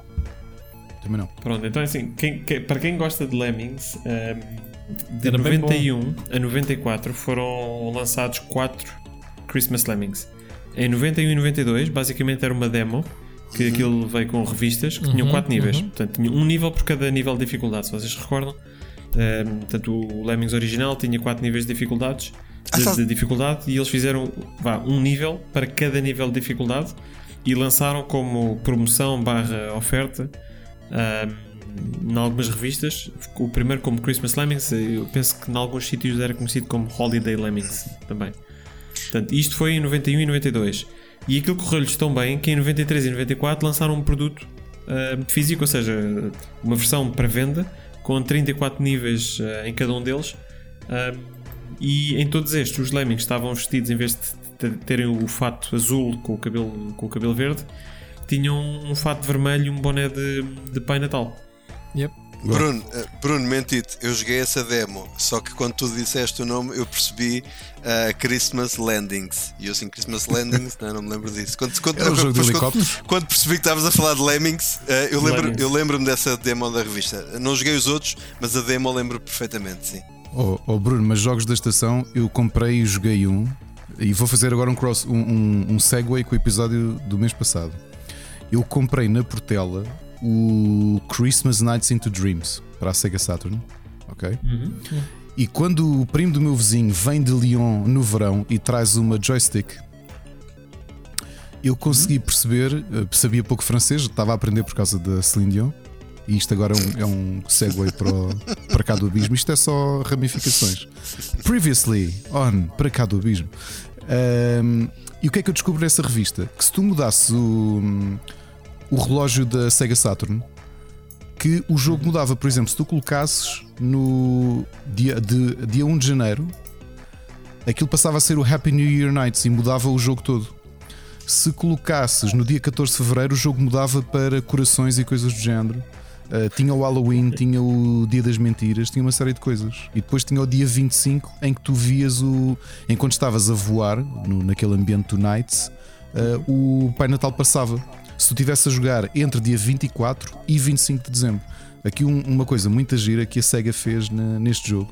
[SPEAKER 3] Também não.
[SPEAKER 2] Pronto, então assim, quem- quem- para quem gosta de Lemmings, ehm, de
[SPEAKER 4] Era bem
[SPEAKER 2] 91 a 94 foram lançados 4 Christmas Lemmings. Em 91 e 92, basicamente era uma demo, que aquilo veio com revistas que tinham
[SPEAKER 4] Uhum,
[SPEAKER 2] 4 níveis.
[SPEAKER 4] uhum.
[SPEAKER 2] Portanto, tinha um nível por cada nível de dificuldade, se vocês recordam. Portanto, o Lemmings original tinha 4 níveis de dificuldades.
[SPEAKER 5] Ah,
[SPEAKER 2] De, de dificuldade e eles fizeram vá, um nível para cada nível de dificuldade e lançaram como promoção barra oferta em algumas revistas. O primeiro como Christmas Lemmings, eu penso que em alguns sítios era conhecido como Holiday Lemmings também. Portanto, isto foi em 91 e 92. E aquilo correu-lhes tão bem que em 93 e 94 lançaram um produto ahm, físico, ou seja, uma versão para venda com 34 níveis ah, em cada um deles. Ahm, e em todos estes, os Lemmings estavam vestidos, em vez de ter- terem o fato azul com o cabelo, com o cabelo verde, tinham um fato vermelho e um boné de, de Pai Natal.
[SPEAKER 4] Yep.
[SPEAKER 5] Bruno, eh, Bruno, mentite, eu joguei essa demo, só que quando tu disseste o nome eu percebi eh, Christmas Landings. E eu assim, Christmas Landings, não, não me lembro disso. Quando, quando,
[SPEAKER 3] Era um jogo de
[SPEAKER 5] depois quando, quando percebi que estavas a falar de Lemmings, eh, eu lembro- lembro-me dessa demo da revista. Não joguei os outros, mas a demo lembro perfeitamente, sim.
[SPEAKER 3] Oh, oh, Bruno, mas jogos da estação eu comprei e joguei um e vou fazer agora um, cross, um, um, um segue com o episódio do mês passado. Eu comprei na Portela o Christmas Nights into Dreams para a Sega Saturn, ok? E quando o primo do meu vizinho vem de Lyon no verão e traz uma joystick, eu consegui perceber, eh, sabia pouco francês, estava a aprender por causa da Celine Dion. E isto agora é um, é um segue para, o- para cá do abismo. Isto é só ramificações. Previously on para cá do abismo. Ahm, e o que é que eu descobri nessa revista? Que se tu mudasses o, o relógio da Sega Saturn, que o jogo mudava. Por exemplo, se tu colocasses no dia, de, dia 1 de janeiro, aquilo passava a ser o Happy New Year Nights e mudava o jogo todo. Se colocasses no dia 14 de fevereiro, o jogo mudava para corações e coisas do género. Uh, tinha o Halloween, tinha o Dia das Mentiras, tinha uma série de coisas. E depois tinha o dia 25 em que tu vias o. Enquanto estavas a voar no, naquele ambiente do Nights, uh, o Pai Natal passava. Se tu estivesse a jogar entre dia 24 e 25 de dezembro. Aqui um, uma coisa muito gira que a SEGA fez na, neste jogo.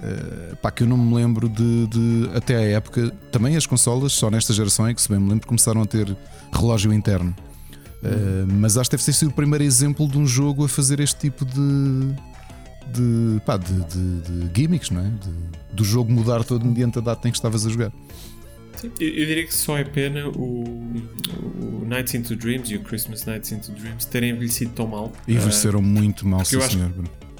[SPEAKER 3] Uh, pá, que eu não me lembro de, de, Até à época, também as consolas, só nesta geração é que se bem me lembro, começaram a ter relógio interno. Uh, mas acho que deve ter sido o primeiro exemplo de um jogo a fazer este tipo de. de, pá, de, de, de gimmicks, não é? Do jogo mudar todo mediante a data em que estavas a jogar.
[SPEAKER 2] Sim, eu, eu, diria que só é pena o, o, Nights into Dreams e o Christmas Nights into Dreams terem envelhecido tão mal.
[SPEAKER 3] E envelheceram uh, muito mal, sim, senhor.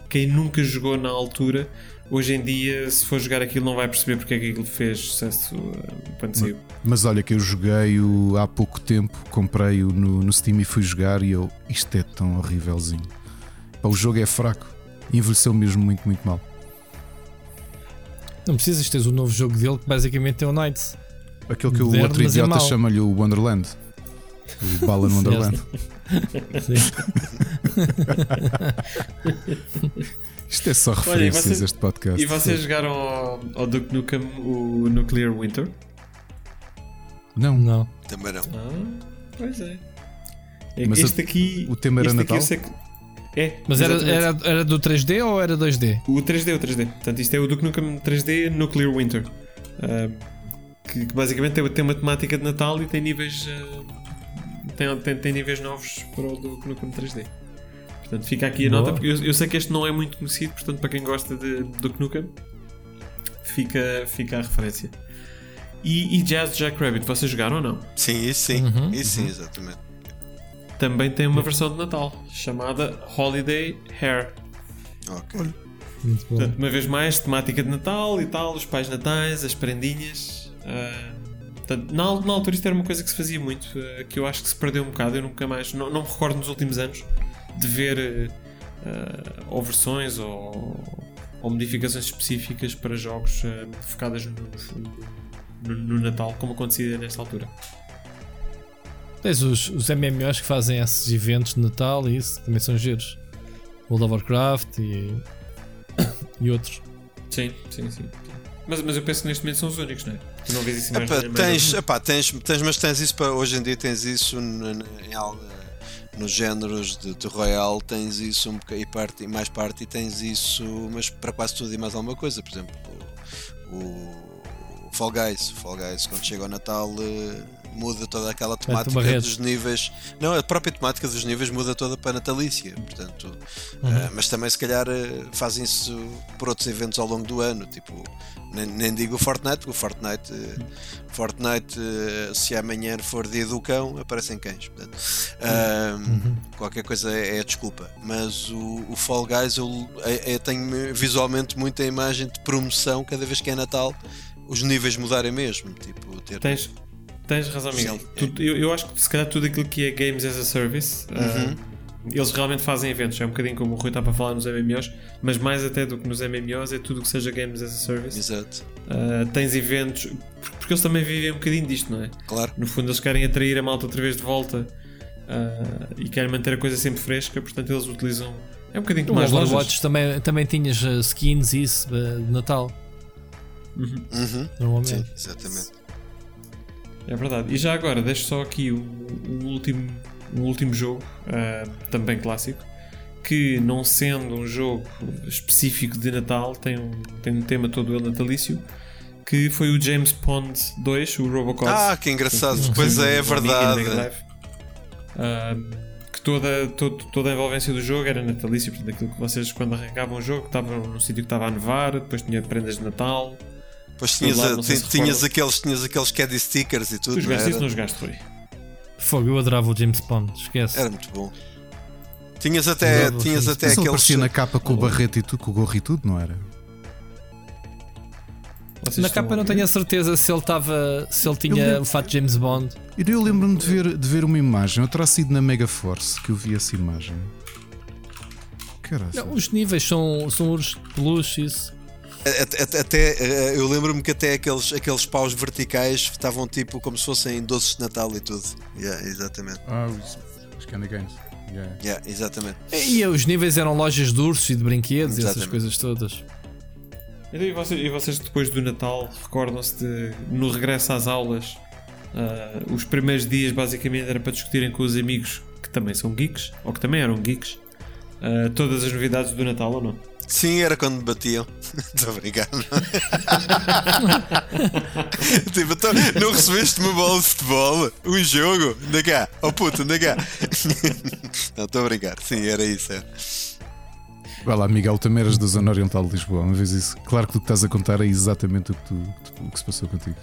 [SPEAKER 2] Quem nunca jogou na altura hoje em dia, se for jogar aquilo, não vai perceber porque é que aquilo fez sucesso eh, quando saiu.
[SPEAKER 3] Mas olha, que eu joguei-o há pouco tempo, comprei-o no, no Steam e fui jogar e eu, isto é tão horrívelzinho. Pá, o jogo é fraco, envelheceu mesmo muito, muito mal.
[SPEAKER 4] Não precisas, tens o um novo jogo dele que basicamente é o Knights.
[SPEAKER 3] Aquele que o outro é idiota é chama-lhe o Wonderland. O Bala no Wonderland. Sim. Isto é só referências Olha, este podcast.
[SPEAKER 2] E vocês jogaram ao, ao Duke Nukem o Nuclear Winter?
[SPEAKER 3] Não.
[SPEAKER 4] Não.
[SPEAKER 5] Também não.
[SPEAKER 2] Ah, pois é. é Mas este aqui.
[SPEAKER 3] O tema era Natal? Que...
[SPEAKER 2] É,
[SPEAKER 4] Mas era, era, era do 3D ou era 2D?
[SPEAKER 2] O 3D, o 3D. Portanto, isto é o Duke Nukem 3D Nuclear Winter. Uh, que, que, basicamente tem, tem uma temática de Natal e tem níveis. Uh, tem, tem, tem níveis novos para o Duke Nukem 3D. Portanto, fica aqui a Boa. nota, porque eu, eu, sei que este não é muito conhecido, portanto, para quem gosta de Duke Nukem, fica, fica a referência. E, e Jazz Jack Rabbit, vocês jogaram ou não?
[SPEAKER 5] Sim, isso sim, uhum, isso sim, uhum. exatamente.
[SPEAKER 2] Também tem uma versão de Natal chamada Holiday Hair.
[SPEAKER 5] Ok.
[SPEAKER 2] Portanto, uma vez mais, temática de Natal e tal, os pais natais, as prendinhas. Uh, portanto, na, na, altura isto era uma coisa que se fazia muito, uh, que eu acho que se perdeu um bocado, eu nunca mais, não, não me recordo nos últimos anos de ver uh, ou versões ou, ou, modificações específicas para jogos uh, focadas no, no, no, Natal, como acontecia nesta altura.
[SPEAKER 4] Tens os, os MMOs que fazem esses eventos de Natal e isso também são giros. World of Warcraft e, e outros.
[SPEAKER 2] Sim, sim, sim. Mas, mas eu penso que neste momento são os únicos, não é? Tu não vês isso mais,
[SPEAKER 5] epá, mais tens, epá, tens, tens, mas tens isso para hoje em dia tens isso em algo nos géneros de, de Royal tens isso um bocadinho, e, parte, e mais parte e tens isso, mas para quase tudo e mais alguma coisa, por exemplo, o, o Fall Guys, Fall Guys quando chega ao Natal uh, muda toda aquela temática é dos níveis, não, a própria temática dos níveis muda toda para natalícia, portanto, uhum. uh, mas também se calhar fazem isso por outros eventos ao longo do ano, tipo nem, nem digo o Fortnite, porque o Fortnite, uh, Fortnite uh, se amanhã for dia do cão, aparecem cães. Portanto, uh, uhum. Qualquer coisa é, é desculpa. Mas o, o Fall Guys, eu, eu, eu, tenho visualmente muita imagem de promoção cada vez que é Natal, os níveis mudarem mesmo. Tipo, ter...
[SPEAKER 2] tens, tens razão, Miguel. Sim, é. eu, eu, acho que se calhar tudo aquilo que é Games as a Service. Uhum eles realmente fazem eventos, é um bocadinho como o Rui está para falar nos MMOs, mas mais até do que nos MMOs é tudo o que seja Games as a Service.
[SPEAKER 5] Exato.
[SPEAKER 2] Uh, tens eventos, porque eles também vivem um bocadinho disto, não é?
[SPEAKER 5] Claro.
[SPEAKER 2] No fundo, eles querem atrair a malta outra vez de volta uh, e querem manter a coisa sempre fresca, portanto, eles utilizam. É um bocadinho como
[SPEAKER 4] as Overwatch também, também tinhas uh, skins e isso de Natal.
[SPEAKER 5] Uhum. Uhum. Normalmente. Sim, exatamente.
[SPEAKER 2] É verdade. E já agora, deixo só aqui o, o último o último jogo, uh, também clássico, que não sendo um jogo específico de Natal, tem um, tem um tema todo ele natalício, que foi o James Pond 2, o Robocop.
[SPEAKER 5] Ah, que engraçado, pois é, é verdade.
[SPEAKER 2] Uh, que toda, todo, toda a envolvência do jogo era natalício, portanto, aquilo que vocês, quando arrancavam o jogo, estavam num sítio que estava a nevar, depois tinha prendas de Natal.
[SPEAKER 5] Pois tinhas, a, tinhas, aqueles, tinhas aqueles caddy stickers e tudo.
[SPEAKER 2] Tu jogaste isso, não jogaste, foi?
[SPEAKER 4] Fogo, eu adorava o James Bond, esquece.
[SPEAKER 5] Era muito bom. Tinhas até, tinhas até
[SPEAKER 3] Mas
[SPEAKER 5] aqueles.
[SPEAKER 3] aparecia na capa com o barreto e tudo, com o gorro e tudo, não era?
[SPEAKER 4] Vocês na capa não tenho a certeza se ele estava. se ele tinha o fato James Bond.
[SPEAKER 3] Eu lembro-me de ver, de ver uma imagem, eu terá sido na Mega Force que eu vi essa imagem. Caralho.
[SPEAKER 4] Não, os níveis são, são ursos de peluche, isso.
[SPEAKER 5] Até, eh, eu lembro-me que até aqueles, aqueles paus verticais estavam tipo como se fossem doces de Natal e tudo. Yeah, exatamente.
[SPEAKER 3] Ah, os, os Candy Games. Yeah.
[SPEAKER 5] Yeah, exatamente.
[SPEAKER 4] E os níveis eram lojas de ursos e de brinquedos e essas
[SPEAKER 5] Exatamente.
[SPEAKER 4] coisas todas.
[SPEAKER 2] Então, e, vocês, e vocês depois do Natal recordam-se de no regresso às aulas ah, os primeiros dias basicamente era para discutirem com os amigos que também são geeks ou que também eram geeks ah, todas as novidades do Natal ou não?
[SPEAKER 5] Sim, era quando me batiam. Estou brincar. não? tipo, então, não recebeste uma bola de futebol? Um jogo? Anda cá. Oh puto, anda cá. não, estou a brincar. Sim, era isso. Era.
[SPEAKER 3] Vai lá, Miguel, também eras da Zona Oriental de Lisboa. Uma vez isso. Claro que o que estás a contar é exatamente o que, tu- o que se passou contigo.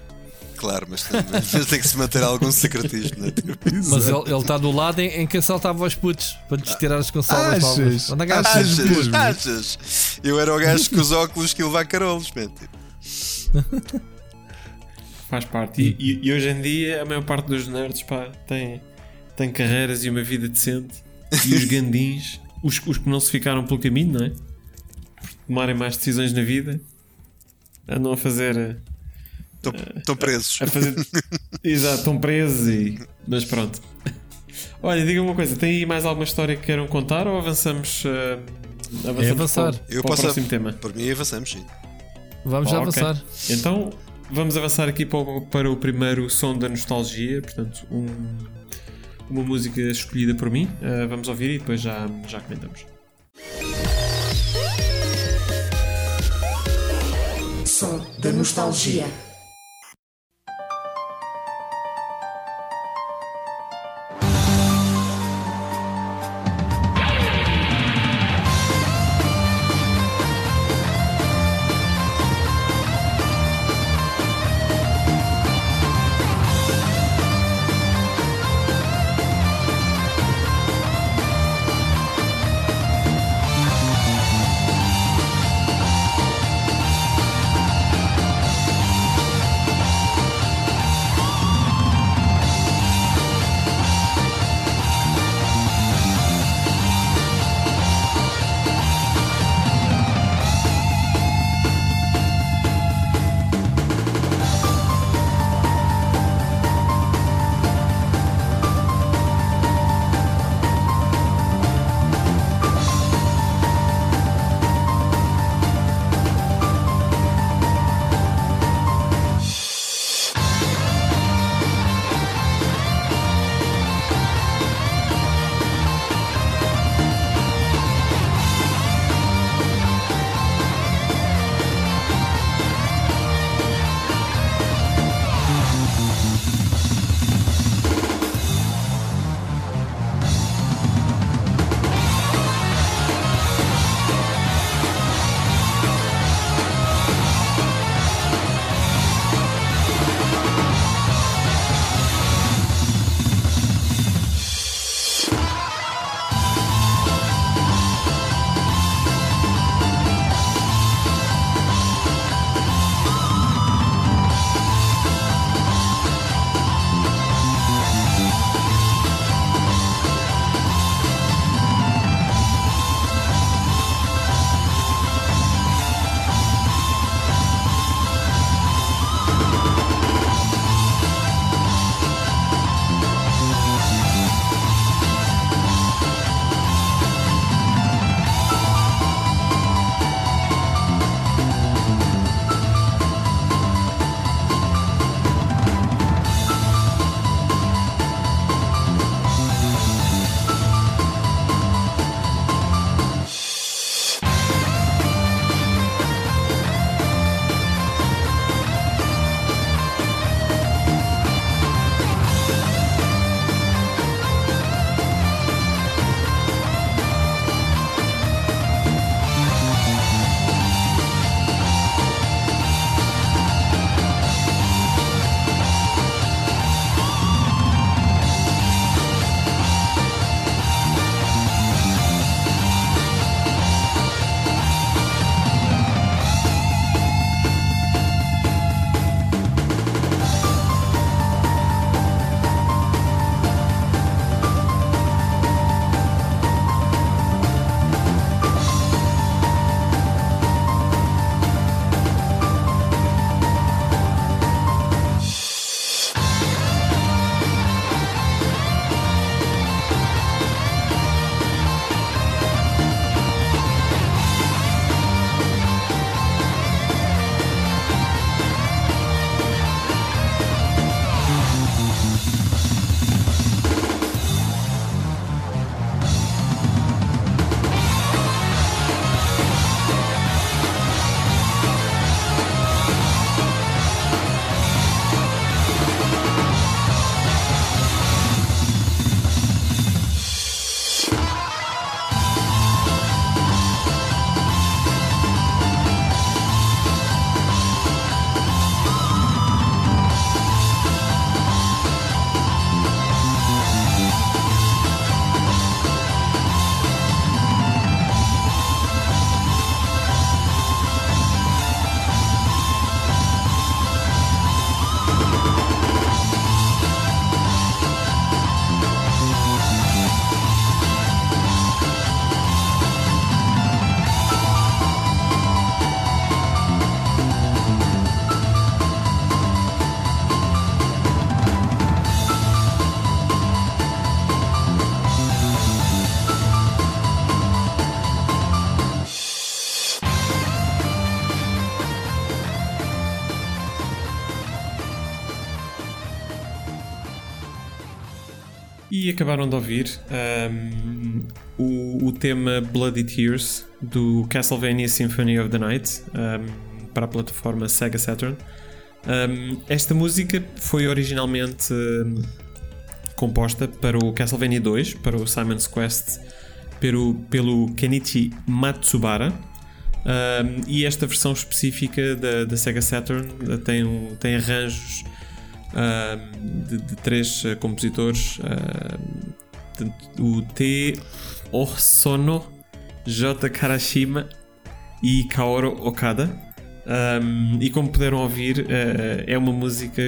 [SPEAKER 5] Claro, mas, mas tem que se manter algum secretismo. Né? Tipo,
[SPEAKER 4] Mas ele ele está do lado em, em que assaltava os putos para lhes tirar as consolas
[SPEAKER 3] Achas?
[SPEAKER 4] novas. Onde é que
[SPEAKER 3] Achas?
[SPEAKER 4] achas?
[SPEAKER 5] achas? Achas? Eu era o gajo com os óculos que levar carolos. man, tipo.
[SPEAKER 2] Faz parte. E, e- e hoje em dia a maior parte dos nerds pá, tem, tem carreiras e uma vida decente. E os gandins, os, os que não se ficaram pelo caminho, não é? Por tomarem mais decisões na vida, andam a fazer.
[SPEAKER 5] Estão presos.
[SPEAKER 2] A fazer... Exato, estão presos e. Mas pronto. Olha, diga uma coisa, tem aí mais alguma história que queiram contar ou avançamos, eh, avançamos
[SPEAKER 4] É avançar.
[SPEAKER 2] Para, o-
[SPEAKER 5] Eu
[SPEAKER 2] para o
[SPEAKER 5] posso-
[SPEAKER 2] próximo tema?
[SPEAKER 5] Por mim avançamos, sim.
[SPEAKER 4] Vamos já
[SPEAKER 2] ok.
[SPEAKER 4] avançar.
[SPEAKER 2] Então vamos avançar aqui para o, para o primeiro som da nostalgia, portanto, um- uma música escolhida por mim. Uh, vamos ouvir e depois já, já comentamos.
[SPEAKER 1] Som da nostalgia.
[SPEAKER 2] E acabaram de ouvir um, o, o, tema Bloody Tears do Castlevania Symphony of the Night um, para a plataforma Sega Saturn. Um, esta música foi originalmente composta para o Castlevania 2, para o Simon's Quest, pelo, pelo Kenichi Matsubara. e esta versão específica da, da Sega Saturn tem, tem arranjos de, de, três uh, compositores: o T. Orsono, J. Karashima e Kaoru Okada. Um, e como puderam ouvir, uh, é uma música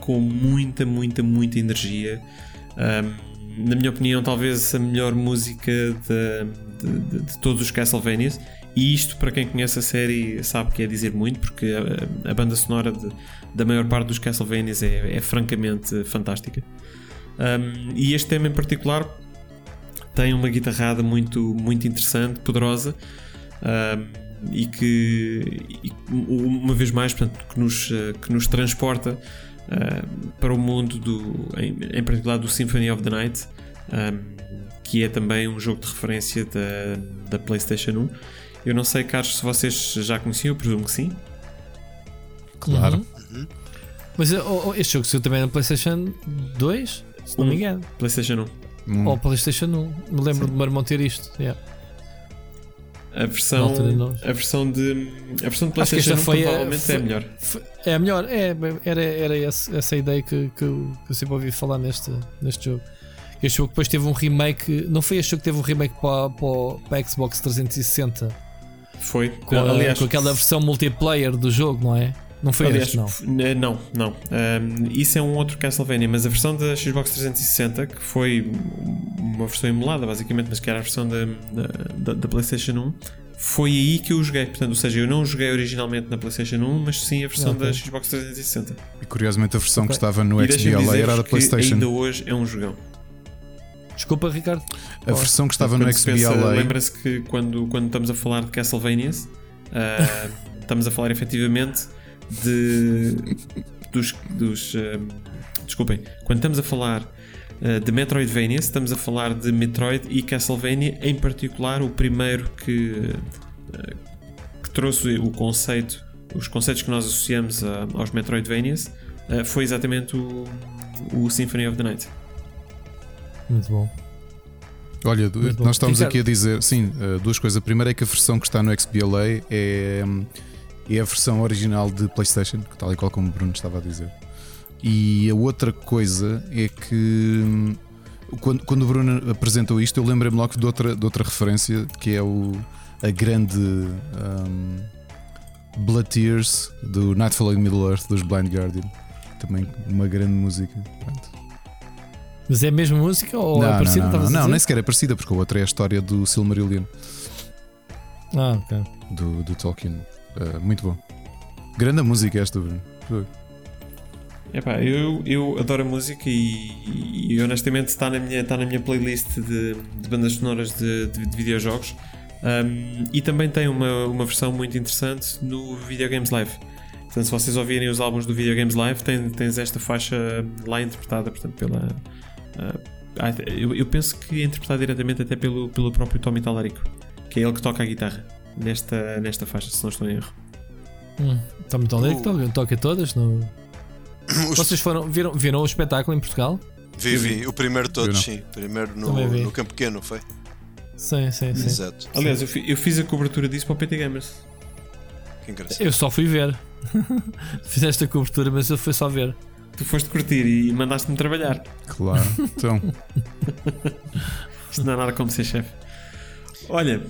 [SPEAKER 2] com muita, muita, muita energia. Um, na minha opinião, talvez a melhor música de, de, de, de todos os Castlevanias. E isto, para quem conhece a série, sabe que é dizer muito, porque a, a banda sonora de, da maior parte dos Castlevanias é, é francamente fantástica. Um, e este tema em particular tem uma guitarrada muito, muito interessante, poderosa. Um, e que e, uma vez mais portanto, que, nos, que nos transporta uh, para o mundo do, em, em, particular do Symphony of the Night um, que é também um jogo de referência da, da Playstation 1 eu não sei, Carlos, se vocês já conheciam, eu presumo que sim.
[SPEAKER 3] Claro.
[SPEAKER 4] Uhum. Mas oh, este jogo saiu também na PlayStation 2, se não um, me engano.
[SPEAKER 2] PlayStation
[SPEAKER 4] 1. Hum. Ou PlayStation 1. Me lembro sim. de meu irmão ter isto. Yeah.
[SPEAKER 2] A versão, a versão de a versão de PlayStation Acho que foi provavelmente foi, é a melhor.
[SPEAKER 4] Foi, é a melhor, é, era, era essa, essa ideia que, que, eu, que eu sempre ouvi falar neste, neste jogo. Este jogo depois teve um remake, não foi este jogo que teve um remake para, para, para a Xbox 360
[SPEAKER 2] foi.
[SPEAKER 4] Com, Aliás, com aquela versão multiplayer do jogo, não é? Não foi Aliás, este, não?
[SPEAKER 2] Não, não. Um, isso é um outro Castlevania, mas a versão da Xbox 360, que foi uma versão emulada, basicamente, mas que era a versão da, da, da PlayStation 1, foi aí que eu joguei. Portanto, ou seja, eu não joguei originalmente na PlayStation 1, mas sim a versão okay. da Xbox 360.
[SPEAKER 3] E curiosamente a versão okay. que estava no XBLA era da PlayStation.
[SPEAKER 2] Ainda hoje é um jogão.
[SPEAKER 4] Desculpa, Ricardo.
[SPEAKER 3] A versão que estava no XBLA.
[SPEAKER 2] Lembra-se que quando, quando estamos a falar de Castlevanias, uh, estamos a falar efetivamente de. dos. dos uh, desculpem, quando estamos a falar uh, de Metroidvania, estamos a falar de Metroid e Castlevania, em particular o primeiro que, que trouxe o conceito, os conceitos que nós associamos aos Metroidvanias, foi exatamente o, o Symphony of the Night.
[SPEAKER 4] Muito bom.
[SPEAKER 3] Olha, Muito nós estamos aqui a dizer, sim, eh, duas coisas. A primeira é que a versão que está no XBLA é, é a versão original de PlayStation, tal e qual como o Bruno estava a dizer. E a outra coisa é que hum, quando, quando o Bruno apresentou isto, eu lembrei-me logo de outra, de outra referência que é o, a grande um, Blood Tears do Nightfall in Middle Earth dos Blind Guardian. Também uma grande música. Pronto.
[SPEAKER 4] Mas é a mesma música ou é não, é parecida?
[SPEAKER 3] Não, não, não, nem sequer é parecida, porque a outra é a história do Silmarillion.
[SPEAKER 4] Ah, ok.
[SPEAKER 3] Do, do Tolkien. Uh, muito bom. Grande música esta, Bruno.
[SPEAKER 2] Epá, eu, eu adoro a música e, e, honestamente está na minha, está na minha playlist de, de bandas sonoras de, de, de videojogos. Um, e também tem uma, uma versão muito interessante no Videogames Live. Portanto, se vocês ouvirem os álbuns do Videogames Live, tem, tens esta faixa lá interpretada portanto, pela, Uh, eu, eu, penso que é interpretado diretamente até pelo, pelo próprio Tommy Talarico, que é ele que toca a guitarra nesta, nesta faixa, se não estou em erro.
[SPEAKER 4] Hum, Tommy Talarico toca, toca todas? No... Vocês foram, viram, viram o espetáculo em Portugal?
[SPEAKER 5] Vi, vi, o primeiro todos, sim. Primeiro no, no Campo Pequeno, foi?
[SPEAKER 4] Sim, sim, sim.
[SPEAKER 5] Exato.
[SPEAKER 2] Aliás, eu, eu fiz a cobertura disso para o PT Gamers.
[SPEAKER 5] Que engraçado.
[SPEAKER 4] Eu só fui ver. Fizeste a cobertura, mas eu fui só ver
[SPEAKER 2] tu foste curtir e mandaste-me trabalhar.
[SPEAKER 3] Claro, então.
[SPEAKER 2] Isto não é nada como ser chefe. Olha,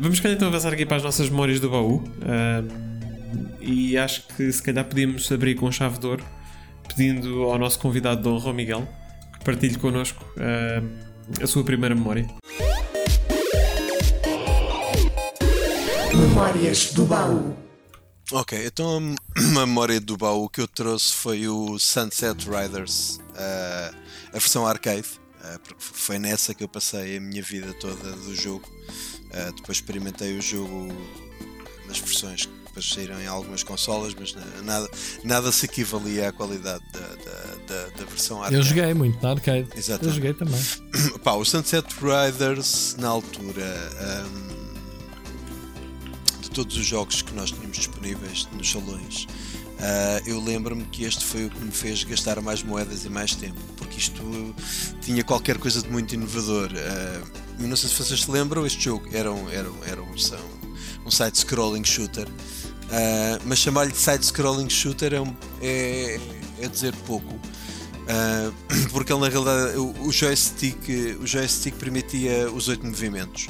[SPEAKER 2] vamos calhar então avançar aqui para as nossas memórias do baú. e acho que se calhar podíamos abrir com chave de ouro, pedindo ao nosso convidado Dom João Miguel que partilhe connosco a sua primeira memória.
[SPEAKER 1] Memórias do baú.
[SPEAKER 5] Ok, então a memória do baú que eu trouxe foi o Sunset Riders, uh, a versão arcade, porque foi nessa que eu passei a minha vida toda do jogo. Uh, depois experimentei o jogo nas versões depois saíram em algumas consolas, mas nada, nada se equivalia à qualidade da, da, da, da versão arcade.
[SPEAKER 4] Eu joguei muito na arcade.
[SPEAKER 5] Exatamente.
[SPEAKER 4] Eu joguei também.
[SPEAKER 5] Pá, o Sunset Riders, na altura, um, de todos os jogos que nós tínhamos disponíveis nos salões, uh, eu lembro-me que este foi o que me fez gastar mais moedas e mais tempo, porque isto tinha qualquer coisa de muito inovador. Uh, não sei se vocês se lembram, este jogo era um, era, era um, um side-scrolling shooter. Uh, mas chamar-lhe de side-scrolling shooter é, um, é, é dizer pouco. Uh, porque ele na realidade o, o, joystick, o joystick permitia os oito movimentos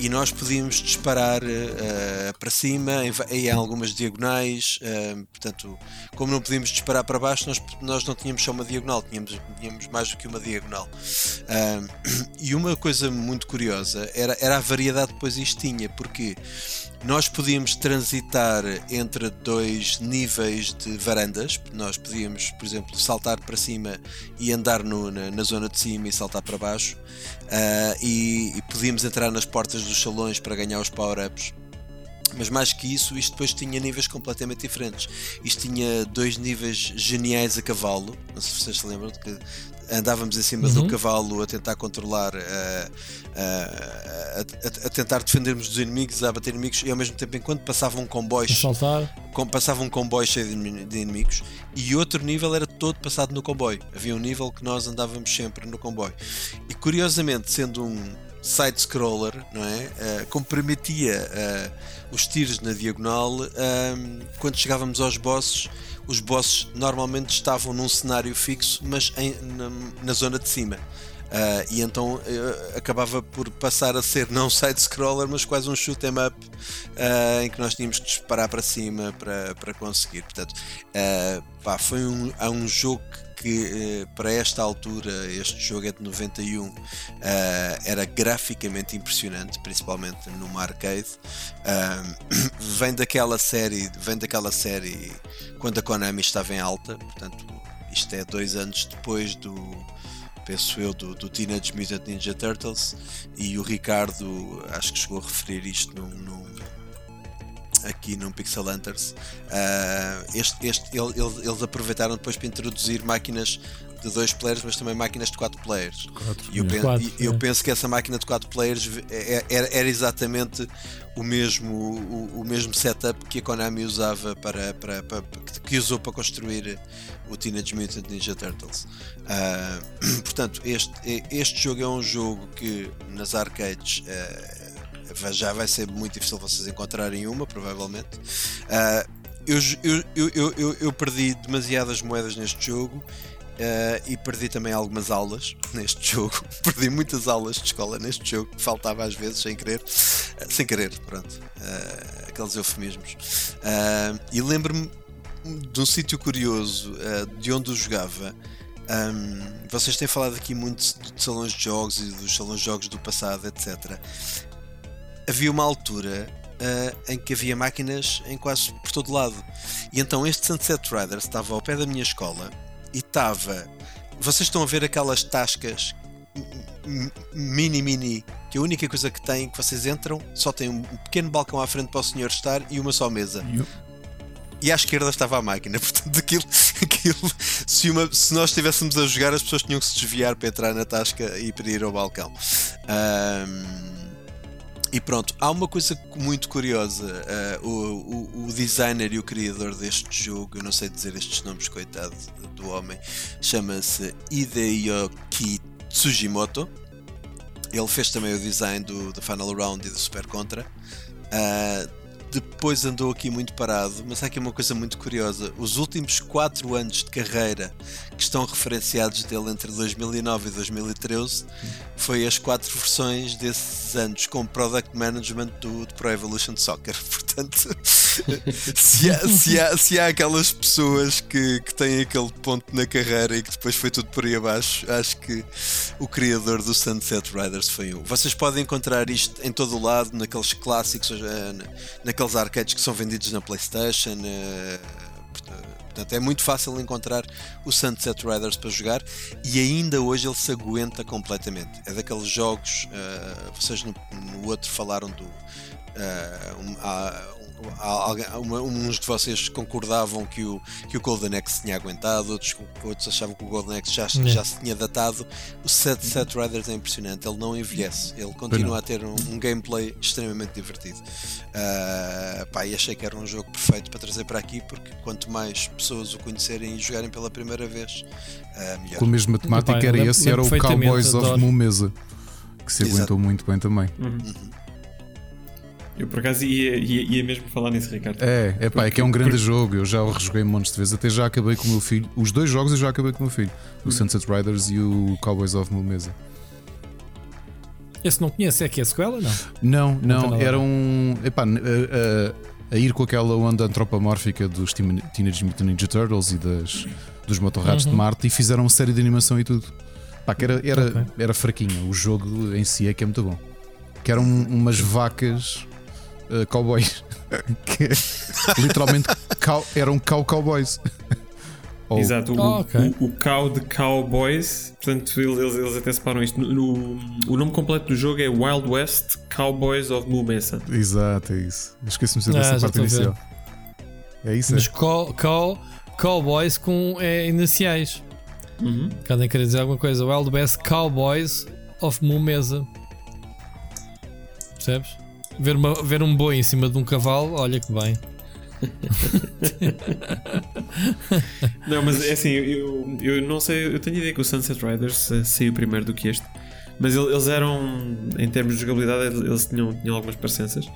[SPEAKER 5] e nós podíamos disparar uh, para cima em, em, algumas diagonais. Uh, portanto, como não podíamos disparar para baixo, nós, nós não tínhamos só uma diagonal, tínhamos, tínhamos mais do que uma diagonal. Uh, e uma coisa muito curiosa era, era a variedade que depois isto tinha, porque nós podíamos transitar entre dois níveis de varandas. Nós podíamos, por exemplo, saltar para cima e andar no, na, na, zona de cima e saltar para baixo. Uh, e, e podíamos entrar nas portas dos salões para ganhar os power-ups. Mas mais que isso, isto depois tinha níveis completamente diferentes. Isto tinha dois níveis geniais a cavalo. Não sei se vocês se lembram que andávamos em cima uhum. do cavalo a tentar controlar, a, a, a, a, tentar defendermos dos inimigos, a bater inimigos e ao mesmo tempo, enquanto passavam comboios, com, passava um comboio cheio de, de, inimigos, e outro nível era todo passado no comboio. Havia um nível que nós andávamos sempre no comboio. E curiosamente, sendo um side-scroller, não é? Uh, como permitia uh, os tiros na diagonal, quando chegávamos aos bosses os bosses normalmente estavam num cenário fixo, mas em, na, na, zona de cima. Uh, e então uh, acabava por passar a ser não side-scroller, mas quase um shoot 'em up uh, em que nós tínhamos que disparar para cima para, para conseguir. Portanto, pá, foi um, um jogo que para esta altura, este jogo é de 91, era graficamente impressionante, principalmente numa arcade. vem daquela série, vem daquela série quando a Konami estava em alta, portanto, isto é dois anos depois do penso eu, do, do Teenage Mutant Ninja Turtles e o Ricardo acho que chegou a referir isto num, num aqui no Pixel Hunters. Uh, este, este, ele, ele, eles aproveitaram depois para introduzir máquinas de dois players, mas também máquinas de quatro players. Quatro, e eu, penso, quatro, eu é. penso que essa máquina de quatro players é, é, era, era exatamente o mesmo, o, o, mesmo setup que a Konami usava para, para, para, que usou para construir o Teenage Mutant Ninja Turtles. Uh, portanto, este, este jogo é um jogo que nas arcades uh, já vai ser muito difícil vocês encontrarem uma, provavelmente. Uh, eu, eu, eu, eu, perdi demasiadas moedas neste jogo Uh, e perdi também algumas aulas neste jogo. perdi muitas aulas de escola neste jogo, faltava às vezes sem querer, uh, sem querer, pronto, uh, aqueles eufemismos. e lembro-me de um sítio curioso de onde eu jogava. Um, vocês têm falado aqui muito de salões de jogos e dos salões de jogos do passado, etc. Havia uma altura Uh, em que havia máquinas em quase por todo lado. E então este Sunset Riders estava ao pé da minha escola e estava. Vocês estão a ver aquelas tascas mini mini que a única coisa que tem que vocês entram só tem um pequeno balcão à frente para o senhor estar e uma só mesa. E à esquerda estava a máquina, portanto aquilo, aquilo se, uma, se nós estivéssemos a jogar as pessoas tinham que se desviar para entrar na tasca e para ir ao balcão. Um, e pronto, há uma coisa muito curiosa: uh, o, o, o, designer e o criador deste jogo, eu não sei dizer estes nomes, coitado do homem, chama-se Hideyoki Tsujimoto. Ele fez também o design do, do Final Round e do Super Contra. Uh, depois andou aqui muito parado, mas há aqui uma coisa muito curiosa. Os últimos 4 anos de carreira que estão referenciados dele entre 2009 e 2013 foi as quatro versões desses anos com Product Management do, do Pro Evolution Soccer. Portanto, se, há, se, há, se há aquelas pessoas que, que têm aquele ponto na carreira e que depois foi tudo por aí abaixo, acho que o criador do Sunset Riders foi um. Vocês podem encontrar isto em todo o lado, naqueles clássicos, eh, naqueles arcades que são vendidos na PlayStation. Eh, portanto, é muito fácil encontrar o Sunset Riders para jogar e ainda hoje ele se aguenta completamente. É daqueles jogos, uh, vocês no, no, outro falaram do uh, um, uns de vocês concordavam que o, que o Golden Axe tinha aguentado, outros, outros achavam que o Golden Axe já,
[SPEAKER 4] É.
[SPEAKER 5] já se tinha datado. O Set Set Riders é impressionante, ele não envelhece, ele continua a ter um, um gameplay extremamente divertido. Ah, pá, e achei que era um jogo perfeito para trazer para aqui, porque quanto mais pessoas o conhecerem e jogarem pela primeira vez, ah, melhor.
[SPEAKER 3] Com a mesma temática era esse, era o Cowboys of
[SPEAKER 4] adoro.
[SPEAKER 3] Mumesa, que se
[SPEAKER 5] Exato.
[SPEAKER 3] aguentou muito bem também.
[SPEAKER 2] Eu por acaso ia, ia, ia mesmo falar nisso, Ricardo.
[SPEAKER 3] É, é pá, é que é um grande jogo. Eu já o rejoguei montes de vezes, até já acabei com o meu filho. Os dois jogos eu já acabei com o meu filho: o Sunset Riders e o Cowboys of Mumesa.
[SPEAKER 4] Esse não conhece, é que é sequela? Não.
[SPEAKER 3] Não, não,
[SPEAKER 4] a
[SPEAKER 3] era um. Epá, a, a- a ir com aquela onda antropomórfica dos Teen- Teenage Mutant Ninja Turtles e das, dos motorratos de
[SPEAKER 4] Uhum.
[SPEAKER 3] Marte e fizeram uma série de animação e tudo. Pá, que era, era,
[SPEAKER 4] Ok.
[SPEAKER 3] era fraquinho. O jogo em si é que é muito bom. Que eram umas vacas uh, cowboys. que é literalmente cow, eram cow cowboys. Ou-
[SPEAKER 2] Exato, o,
[SPEAKER 4] Ah, ok.
[SPEAKER 2] o, o cow de Cowboys, portanto eles, eles, até separam isto. No, no- o nome completo do jogo é Wild West Cowboys of Mumesa.
[SPEAKER 3] Exato, é isso. Esqueci-me
[SPEAKER 4] Ah,
[SPEAKER 3] dessa parte inicial. É isso, é.
[SPEAKER 4] Mas call, call, Cowboys com é, iniciais.
[SPEAKER 2] Uhum.
[SPEAKER 4] Podem querer dizer alguma coisa. Wild Best Cowboys of Mumesa. Percebes? Ver, uma- ver um boi em cima de um cavalo, olha que bem.
[SPEAKER 2] Não, mas é assim, eu, eu não sei, eu tenho ideia que o Sunset Riders eh, saiu primeiro do que este, mas ele- eles eram, em termos de jogabilidade, eles- tinham, tinham algumas parecenças.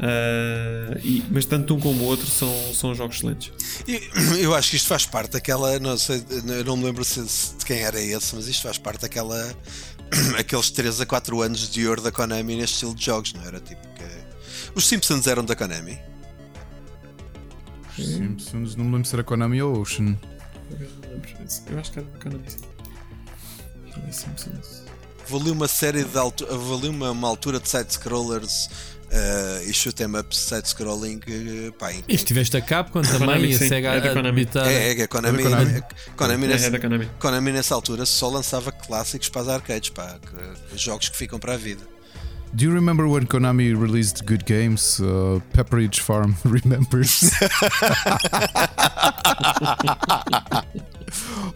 [SPEAKER 2] Ah, e- mas tanto um como o outro são, são jogos excelentes.
[SPEAKER 5] E Eu acho que isto faz parte daquela, não sei, eu não me lembro se, se- de quem era esse, mas isto faz parte daquela aqueles 3 a 4 anos de ouro da Konami neste estilo de jogos, não era? Tipo que os Simpsons eram da Konami.
[SPEAKER 3] Simpsons, não me lembro se era Konami ou Ocean.
[SPEAKER 2] Eu acho que era bacana disso. Simpsons.
[SPEAKER 5] Houve ali uma série de altu houve ali uma, uma altura de side-scrollers eh, e shoot 'em ups side-scrolling eh, pá, em que-
[SPEAKER 4] E tiveste a Capcom também
[SPEAKER 2] Konami,
[SPEAKER 4] e a Sega
[SPEAKER 2] é da Konami.
[SPEAKER 5] é, é, é, Konami,
[SPEAKER 3] É da Konami?
[SPEAKER 5] Konami,
[SPEAKER 2] É,
[SPEAKER 5] nessa,
[SPEAKER 2] é da Konami.
[SPEAKER 5] Konami nessa altura só lançava clássicos para as arcades, pá, que- jogos que ficam para a vida.
[SPEAKER 3] Do you remember when Konami released good games? Uh, Pepperidge Farm remembers.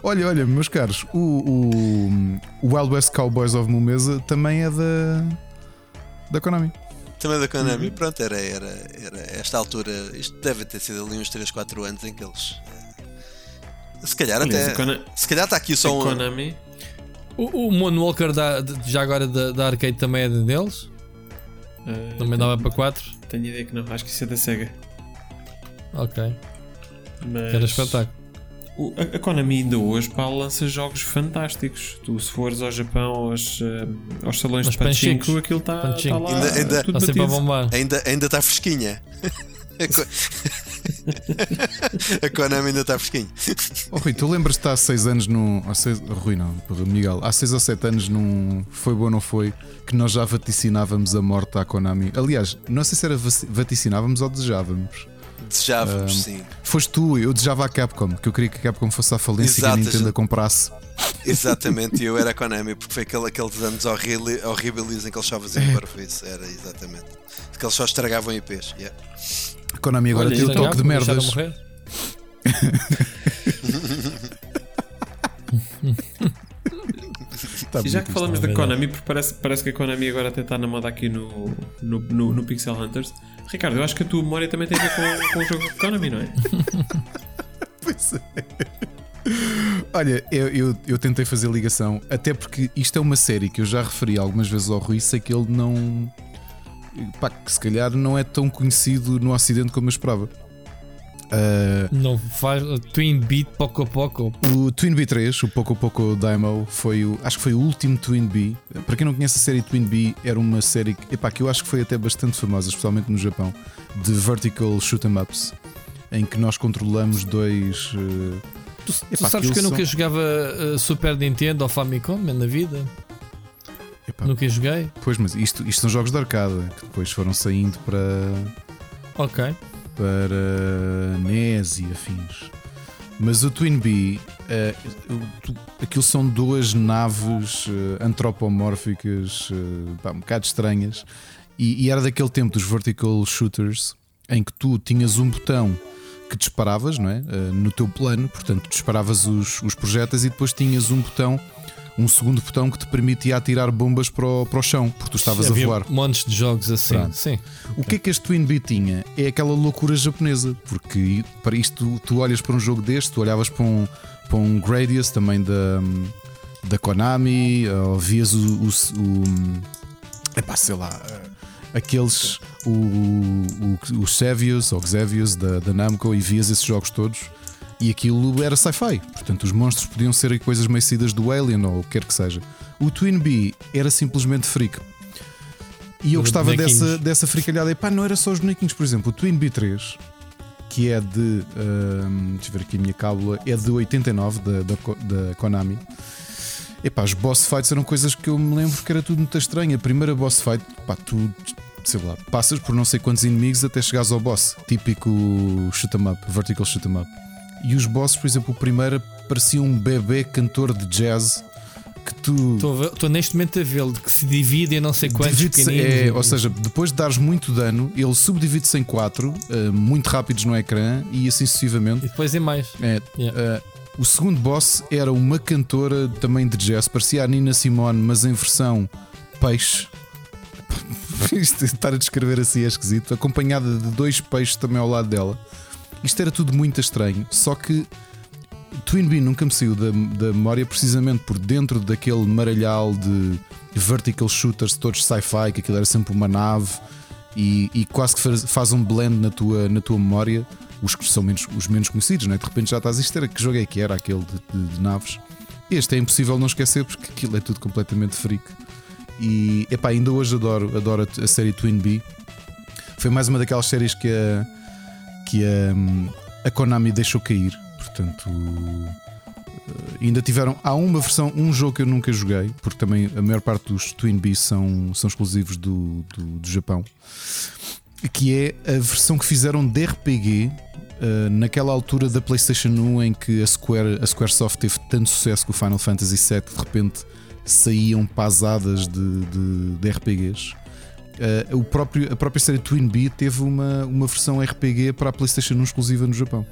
[SPEAKER 3] olha, olha, meus caros, o, o, o Wild West Cowboys of Mumesa também é da, da Konami.
[SPEAKER 5] Também da Konami,
[SPEAKER 2] Uhum.
[SPEAKER 5] pronto, era, era, era esta altura, isto deve ter sido ali uns 3, 4 anos em que eles. eh, se calhar
[SPEAKER 2] Aliás,
[SPEAKER 5] até. Se calhar está aqui só um.
[SPEAKER 2] Konami.
[SPEAKER 4] O, o Moonwalker da, já agora da, da arcade também é deles?
[SPEAKER 2] ah,
[SPEAKER 4] Também dava para 4?
[SPEAKER 2] Tenho ideia que não, acho que isso é da Sega.
[SPEAKER 4] Ok,
[SPEAKER 2] Mas
[SPEAKER 4] que era espetáculo.
[SPEAKER 2] O- a, a Konami ainda hoje pá, lança jogos fantásticos. Tu, se fores ao Japão, aos, ah, aos salões de Pachinko, aquilo está
[SPEAKER 4] Pachinko.
[SPEAKER 2] lá.
[SPEAKER 5] Ainda- ainda-
[SPEAKER 2] tudo
[SPEAKER 4] Está sempre a bombar.
[SPEAKER 5] Ainda, ainda está fresquinha. A Konami ainda está fresquinha.
[SPEAKER 3] Oh, Rui, tu lembras-te há 6 anos num. Há seis, Rui, não, porra, Miguel. Há 6 ou 7 anos num. Foi bom ou não foi? Que nós já vaticinávamos a morte à Konami. Aliás, não sei se era vaticinávamos ou desejávamos.
[SPEAKER 5] Desejávamos,
[SPEAKER 3] Ah,
[SPEAKER 5] sim.
[SPEAKER 3] Foste tu, eu desejava a Capcom, que eu queria que a Capcom fosse à falência e
[SPEAKER 5] Exato,
[SPEAKER 3] que a Nintendo
[SPEAKER 5] já-
[SPEAKER 3] a comprasse.
[SPEAKER 5] Exatamente, e eu era a Konami, porque foi aquele, aqueles anos horríveis horríveis em que eles só faziam
[SPEAKER 3] É.
[SPEAKER 5] parvoíce. Era exatamente. Que eles só estragavam IPs. yeah.
[SPEAKER 3] A Konami agora
[SPEAKER 2] Olha,
[SPEAKER 3] tem o toque de merdas. Tá
[SPEAKER 2] E já que falamos
[SPEAKER 4] isto,
[SPEAKER 2] da Konami, porque parece, parece que a Konami agora até está na moda aqui no, no, no, no Pixel Hunters. Ricardo, eu acho que a tua memória também tem a ver com, com o jogo de Konami, não é?
[SPEAKER 3] Pois é. Olha, eu, eu, eu tentei fazer ligação, até porque isto é uma série que eu já referi algumas vezes ao Rui, sei que ele não. Pá, que se calhar não é tão conhecido no Ocidente como eu esperava. Ah,
[SPEAKER 4] Não faz Twin Beat pouco a pouco.
[SPEAKER 3] o Twin Bee 3, o Poco Poco Daimo, foi o, acho que foi o último Twin Bee. Para quem não conhece a série Twin Bee, era uma série que, epá, que eu acho que foi até bastante famosa, especialmente no Japão, de vertical shoot 'em ups, em que nós controlamos dois. eh,
[SPEAKER 4] Tu, tu
[SPEAKER 3] Epá,
[SPEAKER 4] sabes que eu nunca
[SPEAKER 3] são-
[SPEAKER 4] jogava uh, Super Nintendo ou Famicom na vida?
[SPEAKER 3] epá,
[SPEAKER 4] Nunca joguei?
[SPEAKER 3] Pois, mas isto, isto são jogos de arcada que depois foram saindo para,
[SPEAKER 4] Ok.
[SPEAKER 3] Para NES e afins. Mas o Twin Bee, tu- aquilo são duas naves eh, antropomórficas, eh, pá, um bocado estranhas, e, e era daquele tempo dos vertical shooters em que tu tinhas um botão que disparavas não é? Uh, no teu plano, portanto, disparavas os, os projéteis e depois tinhas um botão, um segundo botão que te permitia atirar bombas para o, para o chão, porque tu estavas
[SPEAKER 4] Havia
[SPEAKER 3] a voar.
[SPEAKER 4] montes de jogos assim.
[SPEAKER 3] Pronto.
[SPEAKER 4] Sim.
[SPEAKER 3] O que é que este Twin Bee tinha? É aquela loucura japonesa, porque para isto tu, olhas para um jogo deste, tu olhavas para um, para um Gradius também da, da Konami, ou vias o, o, o epá, sei lá, aqueles o, o, os Xevious ou Xevious da, da Namco e vias esses jogos todos e aquilo era sci-fi. Portanto, os monstros podiam ser coisas meio do Alien ou o que quer que seja. O Twin Bee era simplesmente freak. E eu
[SPEAKER 4] Os
[SPEAKER 3] gostava
[SPEAKER 4] bonequinhos.
[SPEAKER 3] dessa, dessa fricalhada. E pá, não era só os bonequinhos, por exemplo, o Twin Bee 3, que é de. hum, deixa eu ver aqui a minha cábula, é de 89 da, da, da Konami. Epá, os boss fights eram coisas que eu me lembro que era tudo muito estranho. A primeira boss fight, pá, tu, sei lá, passas por não sei quantos inimigos até chegares ao boss. Típico shoot 'em up, vertical shoot 'em up. E os bosses, por exemplo, o primeiro parecia um bebê cantor de jazz que tu.
[SPEAKER 4] Estou neste momento a vê-lo que se divide em não sei quantos
[SPEAKER 3] é, ou seja, depois de dares muito dano, ele subdivide-se em quatro, eh, muito rápidos no ecrã e assim sucessivamente.
[SPEAKER 4] E depois em mais.
[SPEAKER 3] É,
[SPEAKER 4] Yeah.
[SPEAKER 3] eh, o segundo boss era uma cantora também de jazz, parecia a Nina Simone, mas em versão peixe. Isto, estar a descrever assim é esquisito, acompanhada de dois peixes também ao lado dela. Isto era tudo muito estranho, só que Twin Bee nunca me saiu da, da memória precisamente por dentro daquele maralhal de vertical shooters todos sci-fi, que aquilo era sempre uma nave e, e quase que faz, faz um blend na tua, na tua memória, os que são menos, os menos conhecidos, não é? de repente já estás isto era que jogo é que era aquele de, de- de naves. Este é impossível não esquecer porque aquilo é tudo completamente freak. E epá, ainda hoje adoro, adoro a, a série Twin Bee. Foi mais uma daquelas séries que a, que a, a Konami deixou cair. Portanto, eh, ainda tiveram. Há uma versão, um jogo que eu nunca joguei, porque também a maior parte dos Twin Bees são, são exclusivos do, do, do Japão, que é a versão que fizeram de RPG. eh, naquela altura da PlayStation 1 em que a Square, a Squaresoft teve tanto sucesso com o Final Fantasy VII de repente saíam pasadas de, de, de RPGs. Eh, o próprio, a própria série Twin Bee teve uma, uma versão RPG para a PlayStation 1 exclusiva no Japão.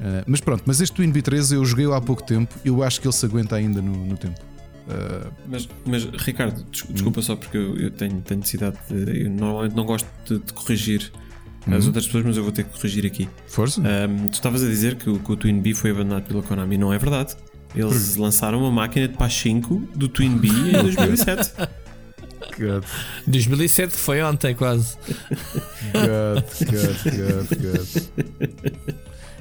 [SPEAKER 3] Eh, mas pronto, mas este Twin Bee 13 eu joguei há pouco tempo, eu acho que ele se aguenta ainda no, no tempo. Eh,
[SPEAKER 2] Mas, mas Ricardo, des- desculpa só porque eu, eu tenho, tenho necessidade de. Eu normalmente não gosto de, de corrigir as
[SPEAKER 3] Uhum.
[SPEAKER 2] outras pessoas, mas eu vou ter que corrigir aqui.
[SPEAKER 3] força?
[SPEAKER 2] Ahm, tu estavas a dizer que o, que o Twin Bee foi abandonado pela Konami. Não é verdade. Eles lançaram uma máquina de 5 do Twin Bee em 2007.
[SPEAKER 3] God,
[SPEAKER 4] 2007 foi ontem quase.
[SPEAKER 3] God, God, God, God.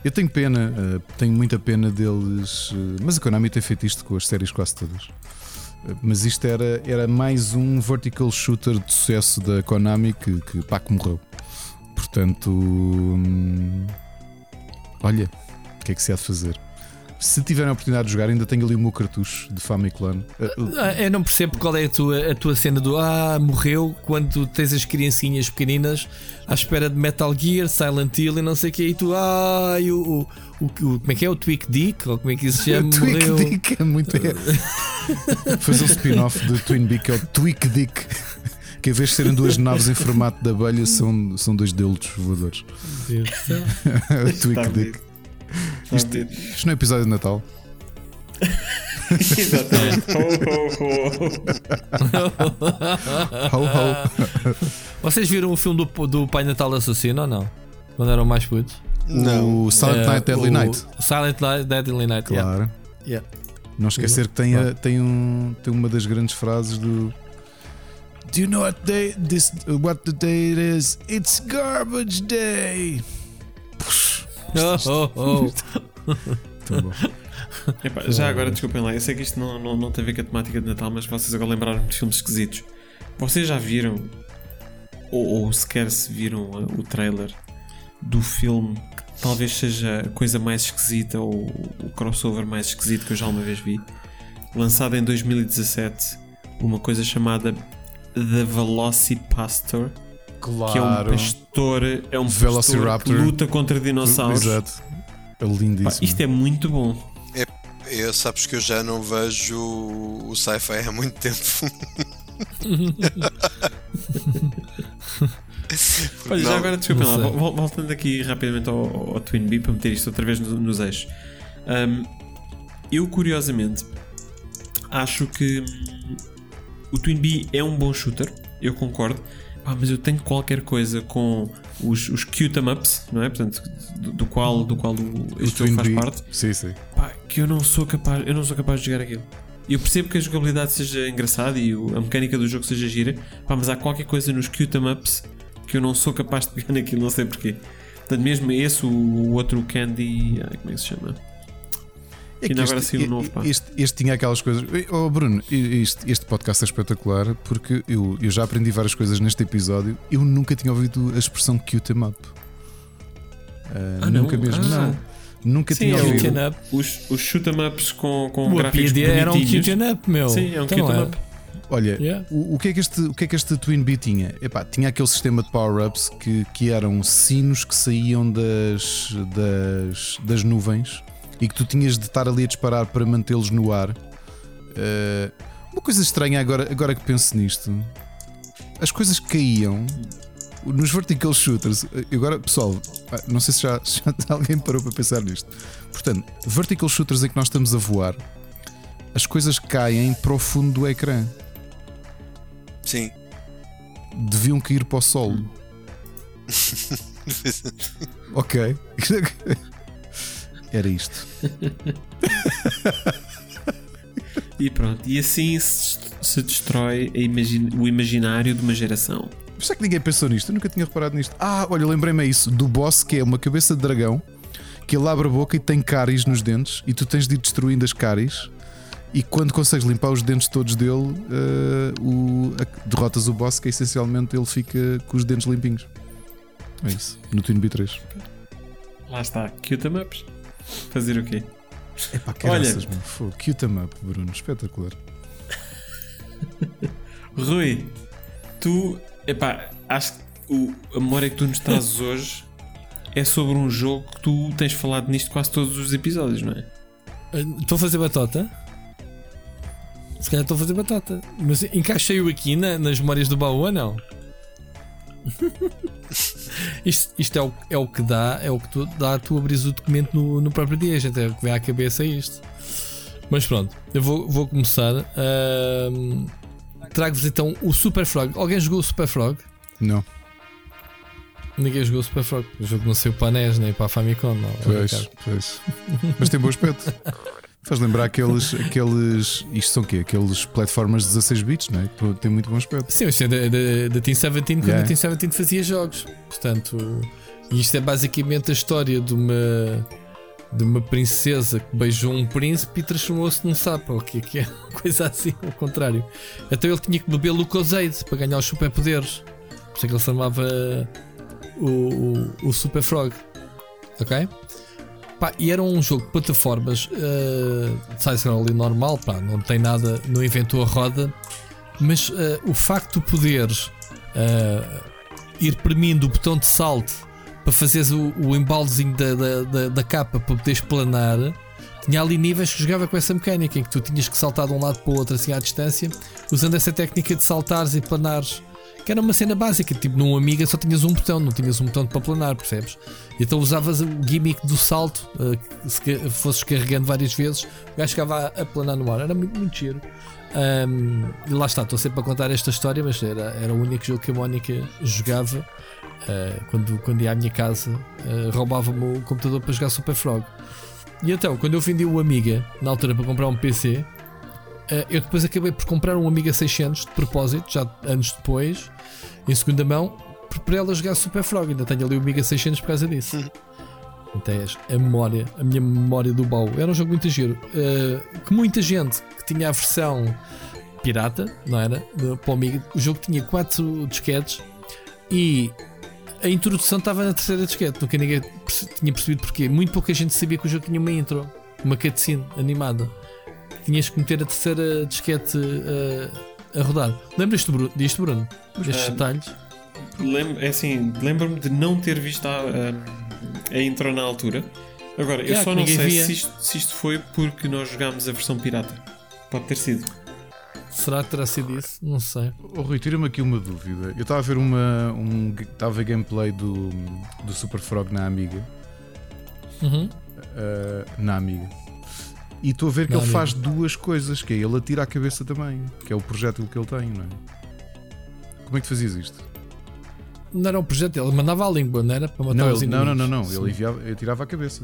[SPEAKER 3] Eu tenho pena, eh, tenho muita pena deles, eh, mas a Konami tem feito isto com as séries quase todas. Eh, Mas isto era, era mais um vertical shooter de sucesso da Konami que, que, pá, que morreu. Portanto, hum, olha, o que é que se há de fazer? Se tiverem a oportunidade de jogar, ainda tenho ali o meu cartucho de Famiclone. Eh,
[SPEAKER 4] Ah, Eu não percebo qual é a tua, a tua cena do Ah, morreu quando tens as criancinhas pequeninas à espera de Metal Gear, Silent Hill e não sei o que, e tu, ah, e o, o, o, o- como é que é? O Tweak Dick? Ou como é que isso se chama?
[SPEAKER 3] Tweak
[SPEAKER 4] Morreu.
[SPEAKER 3] Dick é muito. É. Fazer um spin-off do Twin que é o Tweak Dick. Que em vez de serem duas naves em formato de abelha, são, são dois delos voadores.
[SPEAKER 4] Deus do céu.
[SPEAKER 2] Está
[SPEAKER 3] Dick. Isto, isto não é episódio de Natal.
[SPEAKER 2] Exatamente. Ho, ho, ho.
[SPEAKER 3] Ho ho.
[SPEAKER 4] Vocês viram o filme do, do Pai Natal Assassino ou não? Quando eram mais putos?
[SPEAKER 5] Não.
[SPEAKER 3] O Silent
[SPEAKER 4] Eh,
[SPEAKER 3] Night Deadly
[SPEAKER 4] o
[SPEAKER 3] Night.
[SPEAKER 4] Silent Night Deadly Night, yeah.
[SPEAKER 3] Claro.
[SPEAKER 4] Yeah.
[SPEAKER 3] Não esquecer que tem, a- tem, um, tem uma das grandes frases do. Do you know what day this what the day it is? It's garbage day.
[SPEAKER 4] Oh, oh, oh.
[SPEAKER 3] Bom.
[SPEAKER 2] Epá, já agora, desculpem lá, eu sei que isto não, não, não tem a ver com a temática de Natal, mas vocês agora lembraram de filmes esquisitos. Vocês já viram, ou, ou sequer se viram o trailer do filme que talvez seja a coisa mais esquisita ou o crossover mais esquisito que eu já uma vez vi? Lançado em 2017, uma coisa chamada The Velocipastor,
[SPEAKER 3] Claro.
[SPEAKER 2] que é um pastor, é um pastor que
[SPEAKER 3] Velociraptor.
[SPEAKER 2] luta contra dinossauros.
[SPEAKER 3] Exato. É
[SPEAKER 2] Pá,
[SPEAKER 3] lindíssimo.
[SPEAKER 2] isto é muito bom.
[SPEAKER 5] Eu sabes que eu já não vejo o sci-fi há muito tempo.
[SPEAKER 2] Olha, já agora desculpem
[SPEAKER 4] não
[SPEAKER 2] lá, voltando aqui rapidamente ao, ao Twin Bee para meter isto outra vez no- nos eixos. Um, eu, curiosamente, acho que o Twin Bee é um bom shooter, eu concordo, Pá, mas eu tenho qualquer coisa com os, os Q-Tam-Ups, não é? Portanto, do, do qual, do qual este jogo faz
[SPEAKER 3] Bee.
[SPEAKER 2] parte,
[SPEAKER 3] Sim, sim.
[SPEAKER 2] pá, que eu não sou capaz, eu não sou capaz de jogar aquilo. Eu percebo que a jogabilidade seja engraçada e a mecânica do jogo seja gira, pá, mas há qualquer coisa nos Q-Tam-Ups que eu não sou capaz de pegar naquilo, não sei porquê. Portanto, mesmo esse, o, o outro Candy, como é que se chama?
[SPEAKER 3] É
[SPEAKER 2] Ainda
[SPEAKER 3] que
[SPEAKER 2] agora
[SPEAKER 3] este,
[SPEAKER 2] saiu um novo, pá.
[SPEAKER 3] este, este tinha aquelas coisas. Oh, Bruno, este, este podcast é espetacular porque eu, eu já aprendi várias coisas neste episódio. Eu nunca tinha ouvido a expressão cute em up. Ah,
[SPEAKER 2] Ah, não?
[SPEAKER 3] nunca mesmo.
[SPEAKER 2] Ah.
[SPEAKER 3] Não. Nunca
[SPEAKER 2] Sim,
[SPEAKER 3] tinha
[SPEAKER 2] é
[SPEAKER 3] ouvido.
[SPEAKER 4] Cute up.
[SPEAKER 2] Os, os shoot-em-ups com, com
[SPEAKER 4] O
[SPEAKER 2] gráficos
[SPEAKER 4] era um cute up, meu.
[SPEAKER 2] Sim, é um
[SPEAKER 4] Então não
[SPEAKER 2] cute-em-up.
[SPEAKER 3] Olha,
[SPEAKER 4] Yeah.
[SPEAKER 3] o, o que é que este, o que é que este Twin Bee tinha? Epá, tinha aquele sistema de power-ups que, que eram sinos que saíam das, das, das nuvens e que tu tinhas de estar ali a disparar para mantê-los no ar. Eh, uma coisa estranha agora, agora que penso nisto: as coisas caíam nos vertical shooters. Agora, pessoal, pá, não sei se já, já alguém parou para pensar nisto. Portanto, vertical shooters em que nós estamos a voar, as coisas caem para o fundo do ecrã
[SPEAKER 5] Sim.
[SPEAKER 3] deviam cair para o solo. ok. Era isto.
[SPEAKER 2] E pronto, e assim se, se destrói imagin- o imaginário de uma geração.
[SPEAKER 3] Será que ninguém pensou nisto? Eu nunca tinha reparado nisto. Ah, olha, lembrei-me a isso. Do boss que é uma cabeça de dragão que ele abre a boca e tem cáries nos dentes e tu tens de ir destruindo as cáries. E quando consegues limpar os dentes todos dele, eh, o- a- derrotas o boss, que essencialmente ele fica com os dentes limpinhos. É isso. No Twin B3.
[SPEAKER 2] Lá está, Q-Tam-Ups. Fazer o quê? Olha.
[SPEAKER 3] caraças, meu. Fogo. Cute 'em up, Bruno. Espetacular.
[SPEAKER 2] Rui, tu, epá, acho que o, a memória que tu nos trazes hoje é sobre um jogo que tu tens falado nisto quase todos os episódios, não é?
[SPEAKER 4] Estou a fazer batota? Se calhar estou a fazer batota. Mas encaixei-o aqui na- nas memórias do baú ou não? isto isto é, o, é o que dá, é o que tu, dá tu abris o documento no, no próprio dia, gente. É o que vem à cabeça é isto. Mas pronto, eu vou, vou começar. Ahm, Trago-vos então o Super Frog. Alguém jogou o Super Frog?
[SPEAKER 3] Não.
[SPEAKER 4] Ninguém jogou o Super Frog. O jogo não saiu para a NES nem para a Famicom. Não.
[SPEAKER 3] Pois, pois. Mas tem bom aspecto. Faz lembrar aqueles, aqueles. Isto são o quê? Aqueles platformers de 16 bits, não é? Que Tem muito bom aspecto.
[SPEAKER 4] Sim, isto é da, da, da Team 17 quando
[SPEAKER 3] Yeah.
[SPEAKER 4] a Team 17 fazia jogos. Portanto, e isto é basicamente a história de uma de uma princesa que beijou um príncipe e transformou-se num sapo. O que é que é? Coisa assim, ao contrário. Então ele tinha que beber Lucozade para ganhar os superpoderes. Por isso é que ele se chamava o, o, o Super Frog. Ok? Pá, e era um jogo de plataformas uh, side-scrolling normal, pá, não tem nada, não inventou a roda, mas eh, o facto de poderes eh, ir premindo o botão de salto para fazeres o, o embaldezinho da, da, da, da capa para poderes planar, tinha ali níveis que jogava com essa mecânica em que tu tinhas que saltar de um lado para o outro assim à distância, usando essa técnica de saltares e planares. Que era uma cena básica, tipo num Amiga só tinhas um botão, não tinhas um botão para planar, percebes? Então usavas o gimmick do salto, eh, se fosses carregando várias vezes, o gajo ficava a, planar no ar, era muito, muito giro. Um, e lá está, estou sempre a contar esta história, mas era, era o único jogo que a Mónica jogava uh, quando, quando ia à minha casa, uh, roubava-me o computador para jogar Super Frog. E então, quando eu vendi o Amiga, na altura para comprar um PC, eu depois acabei por comprar um Amiga 600 de propósito, já anos depois, em segunda mão, para ela jogar Super Frog. Ainda tenho ali o Amiga 600 por causa disso. Então é a memória, a minha memória do baú. Era um jogo muito giro. Uh, que muita gente que tinha a versão pirata, não era? Para o Amiga, o jogo tinha 4 disquetes e a introdução estava na terceira disquete. Nunca ninguém tinha percebido porquê. Muito pouca gente sabia que o jogo tinha uma intro, uma cutscene animada. Tinhas que meter a terceira disquete uh, a rodar. Lembras-te disto, Bruno? Estes
[SPEAKER 2] Ah,
[SPEAKER 4] detalhes?
[SPEAKER 2] Lem- é assim, lembro-me de não ter visto a, a, a intro na altura. Agora, eu
[SPEAKER 4] Yeah,
[SPEAKER 2] só não
[SPEAKER 4] ninguém
[SPEAKER 2] sei
[SPEAKER 4] via.
[SPEAKER 2] se isto, se isto foi porque nós jogámos a versão pirata. Pode ter sido.
[SPEAKER 4] Será que terá sido isso? Não sei.
[SPEAKER 3] Oh, Rui, tira-me aqui uma dúvida. Eu estava a ver uma. Um, estava a ver gameplay do, do Super Frog na Amiga.
[SPEAKER 4] Uhum.
[SPEAKER 3] Uh, na Amiga. E estou a ver que
[SPEAKER 4] Na
[SPEAKER 3] ele
[SPEAKER 4] Amiga.
[SPEAKER 3] faz duas coisas, que é ele atira a cabeça também, que é o projétil que ele tem, não é? Como é que tu fazias isto?
[SPEAKER 4] Não era um projeto, ele mandava a língua, não era? Para matar
[SPEAKER 3] Não,
[SPEAKER 4] os
[SPEAKER 3] ele- não, não, não, não. Ele enviava, ele tirava a cabeça.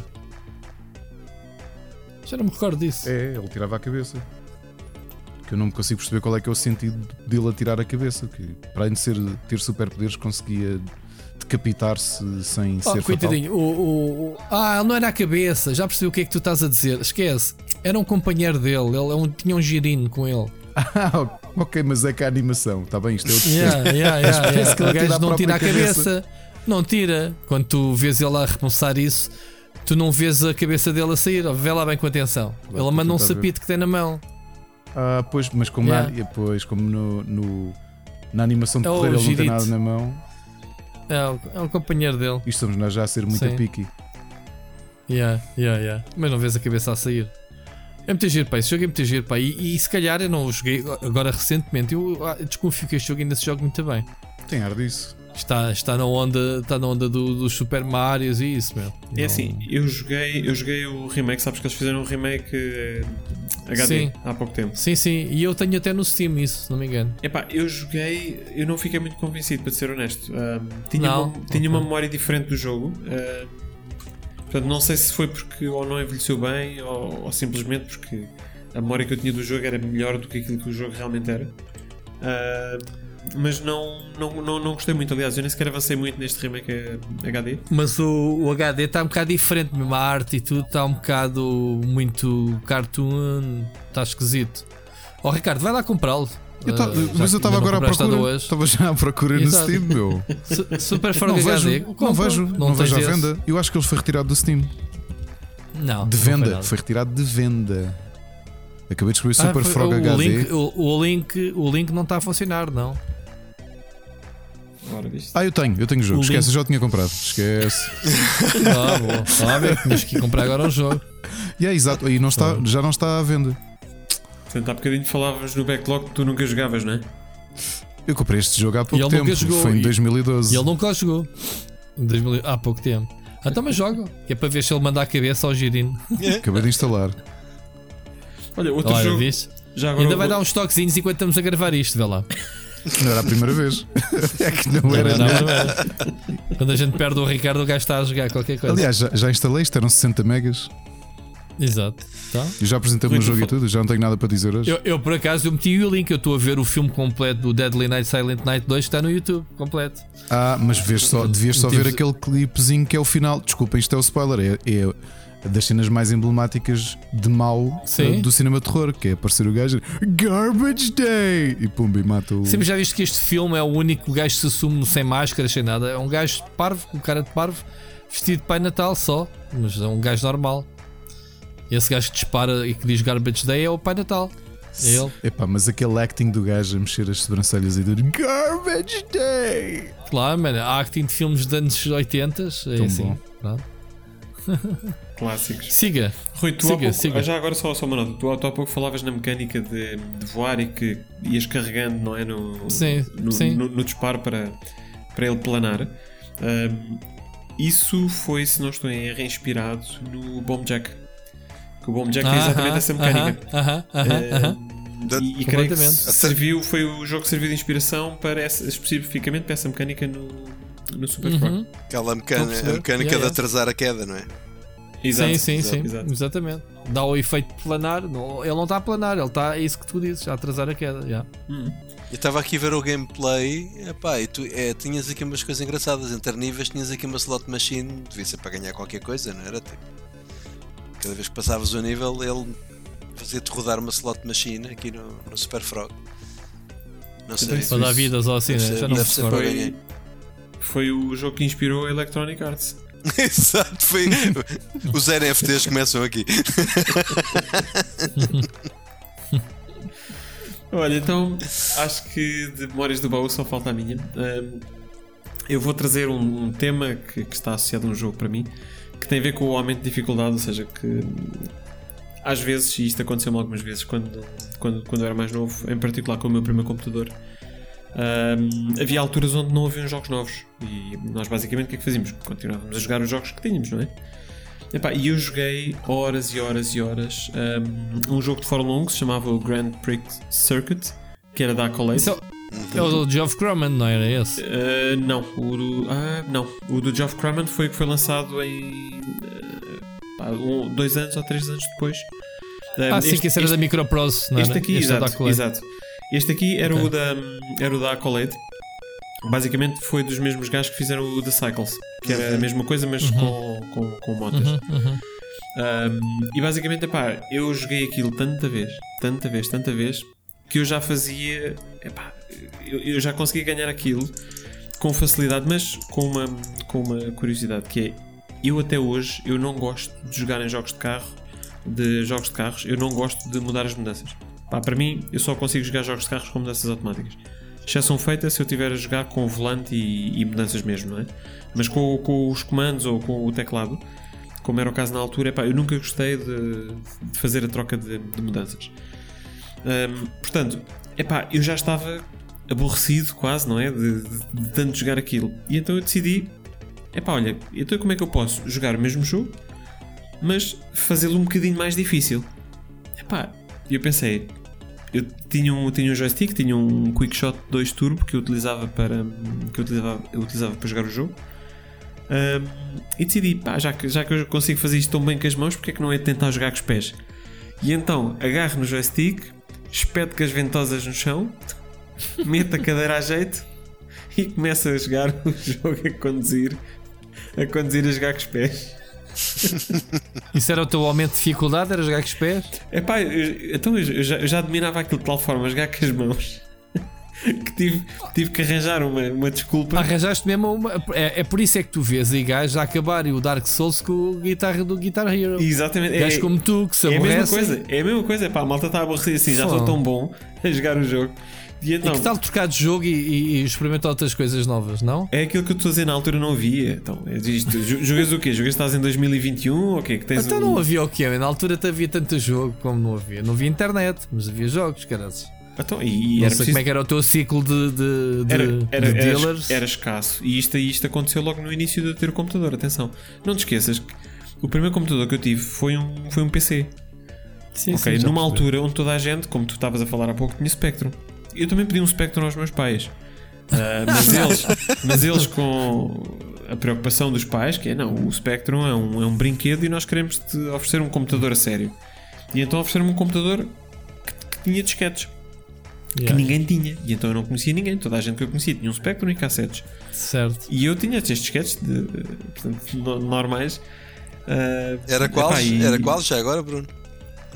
[SPEAKER 4] Já não me recordo disso.
[SPEAKER 3] É, ele tirava a cabeça. Que eu não me consigo perceber qual é que é o sentido dele atirar a cabeça. Que para além de ser, ter superpoderes, conseguia decapitar-se sem
[SPEAKER 4] Oh,
[SPEAKER 3] ser fatal.
[SPEAKER 4] coitadinho, o, o- o- ah, ele não era a cabeça, já percebi o que é que tu estás a dizer. Esquece, era um companheiro dele, ele é um- tinha um girino com ele.
[SPEAKER 3] Ah, ok, mas é que a animação, está bem? Isto é outro
[SPEAKER 4] Yeah, yeah, yeah,
[SPEAKER 3] parece
[SPEAKER 4] yeah.
[SPEAKER 3] que
[SPEAKER 4] O gajo não tira a
[SPEAKER 3] própria
[SPEAKER 4] cabeça. Não tira. Quando tu vês ele a repensar isso, tu não vês a cabeça dele a sair. Vê lá bem com atenção.
[SPEAKER 3] Vou
[SPEAKER 4] ele manda um
[SPEAKER 3] ver.
[SPEAKER 4] sapito que tem na mão.
[SPEAKER 3] Ah, pois, mas como,
[SPEAKER 4] Yeah.
[SPEAKER 3] na, pois, como no, no- na animação de
[SPEAKER 4] É
[SPEAKER 3] correr ele não tem
[SPEAKER 4] girito.
[SPEAKER 3] nada na mão,
[SPEAKER 4] É, o- é um companheiro dele.
[SPEAKER 3] isto estamos nós já a ser muito
[SPEAKER 4] Sim.
[SPEAKER 3] a pique.
[SPEAKER 4] Yeah, yeah, yeah. Mas não vês a cabeça a sair. É muito giro, pá. Esse jogo é muito giro, pá. E, e se calhar eu não o joguei agora recentemente. Eu ah, desconfio que este jogo ainda se joga muito bem.
[SPEAKER 3] Tem ar disso.
[SPEAKER 4] Está, está na onda, está na onda do- dos Super Marios e isso, meu.
[SPEAKER 2] É
[SPEAKER 4] Não-
[SPEAKER 2] assim, eu joguei, eu joguei o remake, sabes que eles fizeram um remake eh, HD
[SPEAKER 4] Sim.
[SPEAKER 2] há pouco tempo.
[SPEAKER 4] Sim, sim. E eu tenho até no Steam isso, se não me engano.
[SPEAKER 2] Epá, eu joguei, eu não fiquei muito convencido, para ser honesto. Ahm, tinha
[SPEAKER 4] Não?
[SPEAKER 2] uma, tinha uma
[SPEAKER 4] Ok.
[SPEAKER 2] memória diferente do jogo. ahm, portanto, não sei se foi porque ou não envelheceu bem ou, ou simplesmente porque a memória que eu tinha do jogo era melhor do que aquilo que o jogo realmente era. Ahm, mas não, não, não, não gostei muito, aliás, eu nem sequer avancei muito neste remake HD.
[SPEAKER 4] Mas o, o HD está um bocado diferente, mesmo a arte e tudo está um bocado muito cartoon, está esquisito. Ó Ricardo, vai lá comprá-lo.
[SPEAKER 3] Eu
[SPEAKER 4] já
[SPEAKER 3] mas eu
[SPEAKER 4] que
[SPEAKER 3] estava
[SPEAKER 4] não
[SPEAKER 3] agora à procura. Estava já à procura no. Steam, meu.
[SPEAKER 4] Su- Super Frog
[SPEAKER 3] Não vejo,
[SPEAKER 4] HD.
[SPEAKER 3] não vejo, não,
[SPEAKER 4] tens
[SPEAKER 3] vejo à
[SPEAKER 4] esse?
[SPEAKER 3] venda. Eu acho que ele foi retirado do Steam.
[SPEAKER 4] Não.
[SPEAKER 3] De
[SPEAKER 4] não foi
[SPEAKER 3] venda.
[SPEAKER 4] nada.
[SPEAKER 3] Foi retirado de venda. Acabei de descobrir
[SPEAKER 4] Ah,
[SPEAKER 3] Super
[SPEAKER 4] foi-
[SPEAKER 3] Frog
[SPEAKER 4] o
[SPEAKER 3] HD.
[SPEAKER 4] Link, o, o link, o link não está a funcionar, não.
[SPEAKER 3] Ah, eu tenho, eu tenho o jogo.
[SPEAKER 4] O
[SPEAKER 3] Esquece,
[SPEAKER 4] link-
[SPEAKER 3] eu já o tinha comprado. Esquece.
[SPEAKER 4] Ah, bom. Ah, bem, tinhas que comprar agora o jogo.
[SPEAKER 3] E é exato, aí não está, já não está à venda.
[SPEAKER 2] Portanto, há bocadinho falavas no backlog que tu nunca jogavas, não é?
[SPEAKER 3] Eu comprei este jogo há pouco
[SPEAKER 4] ele nunca
[SPEAKER 3] tempo.
[SPEAKER 4] jogou,
[SPEAKER 3] Foi em
[SPEAKER 4] e-
[SPEAKER 3] 2012.
[SPEAKER 4] E ele nunca o jogou. Em 2000 há pouco tempo. Ah, Então, mas joga. Que é para ver se ele manda a cabeça ao girino.
[SPEAKER 3] Acabei de instalar.
[SPEAKER 2] Olha, outro
[SPEAKER 4] Olha,
[SPEAKER 2] jogo.
[SPEAKER 4] viste?
[SPEAKER 2] Já agora
[SPEAKER 4] ainda vai
[SPEAKER 2] vou-
[SPEAKER 4] dar uns toquezinhos enquanto estamos a gravar isto, vê lá.
[SPEAKER 3] Não era a primeira vez. é que não era.
[SPEAKER 4] Não,
[SPEAKER 3] não.
[SPEAKER 4] não era. Quando a gente perde o Ricardo, o gajo está a jogar qualquer coisa.
[SPEAKER 3] Aliás, já, já instalei, isto eram 60 megas.
[SPEAKER 4] Exato. Tá?
[SPEAKER 3] Eu já apresentei o jogo e tudo, já não tenho nada para dizer hoje.
[SPEAKER 4] Eu, eu, por acaso eu meti o link, eu estou a ver o filme completo do Deadly Night Silent Night 2 que está no YouTube, completo.
[SPEAKER 3] Ah, mas vês só, devias só ver aquele clipezinho que é o final. Desculpa, isto é o spoiler. É, é das cenas mais emblemáticas de mau
[SPEAKER 4] Sim.
[SPEAKER 3] eh, do cinema terror, que é aparecer o gajo Garbage Day e pumba e mata o.
[SPEAKER 4] Sempre já viste que este filme é o único gajo que se assume sem máscara, sem nada. É um gajo parvo, com cara de parvo, vestido de Pai Natal só, mas é um gajo normal. Esse gajo que dispara e que diz Garbage Day é o Pai Natal. É ele.
[SPEAKER 3] Epá, mas aquele acting do gajo a mexer as sobrancelhas e dizer Garbage Day!
[SPEAKER 4] Claro, mano, há acting de filmes dos anos 80 é
[SPEAKER 3] Tão
[SPEAKER 4] assim.
[SPEAKER 2] Clássicos.
[SPEAKER 4] Siga.
[SPEAKER 2] Rui, tu há
[SPEAKER 4] Siga,
[SPEAKER 2] pouco,
[SPEAKER 4] siga.
[SPEAKER 2] ah, já agora só, só uma nota, tu, tu há pouco falavas na mecânica de, de voar e que ias carregando, não é? No,
[SPEAKER 4] Sim,
[SPEAKER 2] no,
[SPEAKER 4] sim.
[SPEAKER 2] no- no disparo para, para ele planar. Ahm, isso foi, se não estou em erro, inspirado no Bomb Jack. Que o Bomb Jack tem exatamente essa mecânica.
[SPEAKER 4] Aham, aham, aham.
[SPEAKER 5] Da-
[SPEAKER 2] e, e creio que serviu, foi o jogo que serviu de inspiração para essa, especificamente para essa mecânica no, no Super
[SPEAKER 4] Uhum.
[SPEAKER 5] Aquela mecânica, a mecânica
[SPEAKER 4] Yeah,
[SPEAKER 5] de
[SPEAKER 4] yeah.
[SPEAKER 5] atrasar a queda, não é?
[SPEAKER 2] Exato,
[SPEAKER 4] sim, sim,
[SPEAKER 2] exato,
[SPEAKER 4] sim.
[SPEAKER 2] exato.
[SPEAKER 4] Exatamente. Dá o efeito de planar. Não, ele não está a planar, ele está. É isso que tu dizes, a atrasar a queda. já.
[SPEAKER 2] Hum.
[SPEAKER 5] Eu estava aqui a ver o gameplay epá, e tu é, tinhas aqui umas coisas engraçadas. Entre níveis tinhas aqui uma slot machine, devia ser para ganhar qualquer coisa, não era? Tipo, cada vez que passavas o nível, ele fazia-te rodar uma slot machine aqui no, no Super Frog. Não sei.
[SPEAKER 4] Para dar vidas ou assim,
[SPEAKER 5] Deve
[SPEAKER 4] né?
[SPEAKER 5] ser-
[SPEAKER 4] já não
[SPEAKER 5] ganhar.
[SPEAKER 2] Foi o jogo que inspirou a Electronic Arts.
[SPEAKER 5] Exato, foi. Os NFTs começam aqui.
[SPEAKER 2] Olha, então acho que de memórias do baú só falta a minha. Ahm, eu vou trazer um, um tema que, que está associado a um jogo para mim que tem a ver com o aumento de dificuldade, ou seja, que às vezes, e isto aconteceu-me algumas vezes quando, quando, quando eu era mais novo, em particular com o meu primeiro computador, ahm, havia alturas onde não haviam jogos novos. E nós basicamente o que é que fazíamos? Continuávamos a jogar os jogos que tínhamos, não é? E eu joguei horas e horas e horas ahm, um, jogo de Fórmula 1 que se chamava o Grand Prix Circuit, que era da Accolade.
[SPEAKER 4] É o do Geoff Crumman, não era esse?
[SPEAKER 2] Uh, não, o do, ah, não, o do Geoff Crammond foi o que foi lançado em uh, pá, dois anos ou três anos depois.
[SPEAKER 4] Ah,
[SPEAKER 2] Um,
[SPEAKER 4] sim, que esse era da Microprose, não
[SPEAKER 2] este
[SPEAKER 4] era?
[SPEAKER 2] aqui,
[SPEAKER 4] Este é
[SPEAKER 2] exato, exato. Este aqui era,
[SPEAKER 4] Ok.
[SPEAKER 2] o da, era o da Accolade. Basicamente foi dos mesmos gajos que fizeram o da Cycles, que era a mesma coisa, mas com, com, com motas.
[SPEAKER 4] Uhum, uhum.
[SPEAKER 2] Um, e basicamente, epá, eu joguei aquilo tanta vez, tanta vez, tanta vez, que eu já fazia. Epá, eu, eu já conseguia ganhar aquilo com facilidade, mas com uma, com uma curiosidade que é. Eu até hoje eu não gosto de jogar em jogos de carro, de jogos de carros, eu não gosto de mudar as mudanças. Para mim, eu só consigo jogar jogos de carros com mudanças automáticas. Exceção feita se eu estiver a jogar com o volante e, e mudanças mesmo, não é? Mas com, com os comandos ou com o teclado, como era o caso na altura, epá, eu nunca gostei de, de fazer a troca de, de mudanças. Portanto, epá, eu já estava aborrecido quase, não é? De, de- de tanto jogar aquilo. E então eu decidi, epá, olha, então como é que eu posso jogar o mesmo jogo, mas fazê-lo um bocadinho mais difícil? Epá, eu pensei, eu tinha um, tinha um joystick, tinha um Quickshot 2 Turbo que eu utilizava para, que eu utilizava, eu utilizava para jogar o jogo. Um, e decidi, pá, já que, já que eu consigo fazer isto tão bem com as mãos, porque é que não é tentar jogar com os pés? E então agarro no joystick, espeto com as ventosas no chão, meto a cadeira a jeito e começo a jogar o jogo a conduzir, a conduzir a jogar com os pés.
[SPEAKER 4] Isso era o teu aumento de dificuldade? Era jogar com os pés?
[SPEAKER 2] Epá, eu, então eu já, eu já dominava aquilo de tal forma, jogar com as mãos, que tive, tive que arranjar uma, uma desculpa.
[SPEAKER 4] Arranjaste mesmo uma. É, é por isso é que tu vês aí gajos a acabarem o Dark Souls com a guitarra do Guitar Hero.
[SPEAKER 2] Exatamente.
[SPEAKER 4] Gajos
[SPEAKER 2] é-
[SPEAKER 4] como tu que se
[SPEAKER 2] É a mesma
[SPEAKER 4] aborrecem.
[SPEAKER 2] coisa, é a mesma coisa. Pá, a malta está aborrecida assim, já
[SPEAKER 4] Fogo.
[SPEAKER 2] tão bom a jogar o jogo. E
[SPEAKER 4] E
[SPEAKER 2] então,
[SPEAKER 4] que tal trocar de jogo e, e- e experimentar outras coisas novas, não?
[SPEAKER 2] é aquilo que eu estou a dizer na altura, não havia. Então, é isto, jogas o quê? Jogas estás em 2021 ou quê? Que tens
[SPEAKER 4] Então
[SPEAKER 2] um-
[SPEAKER 4] não havia o quê? Na altura até havia tanto jogo como não havia. Não havia internet, mas havia jogos, caras.
[SPEAKER 2] Então, e
[SPEAKER 4] Não
[SPEAKER 2] era
[SPEAKER 4] sei
[SPEAKER 2] preciso-
[SPEAKER 4] como é que era o teu ciclo de, de, de,
[SPEAKER 2] era, era,
[SPEAKER 4] de
[SPEAKER 2] era-
[SPEAKER 4] dealers.
[SPEAKER 2] era escasso. E isto, isto aconteceu logo no início de eu ter o computador. Atenção, não te esqueças que o primeiro computador que eu tive foi um, foi um PC.
[SPEAKER 4] Sim,
[SPEAKER 2] ok,
[SPEAKER 4] sim,
[SPEAKER 2] numa altura onde toda a gente, como tu estavas a falar há pouco, tinha Spectrum. Eu também pedi um Spectrum aos meus pais. Ah, mas, eles, mas eles com a preocupação dos pais, que é não, o Spectrum é um, é um brinquedo e nós queremos te oferecer um computador a sério. E então ofereceram-me um computador que, que tinha disquetes, que
[SPEAKER 4] Yeah,
[SPEAKER 2] ninguém tinha. E então eu não conhecia ninguém, toda a gente que eu conhecia tinha um Spectrum e cassetes.
[SPEAKER 4] Certo.
[SPEAKER 2] E eu tinha estes disquetes de, portanto, no- normais. Ah,
[SPEAKER 5] Era qual?
[SPEAKER 2] epá, e-
[SPEAKER 5] Era qual já agora, Bruno?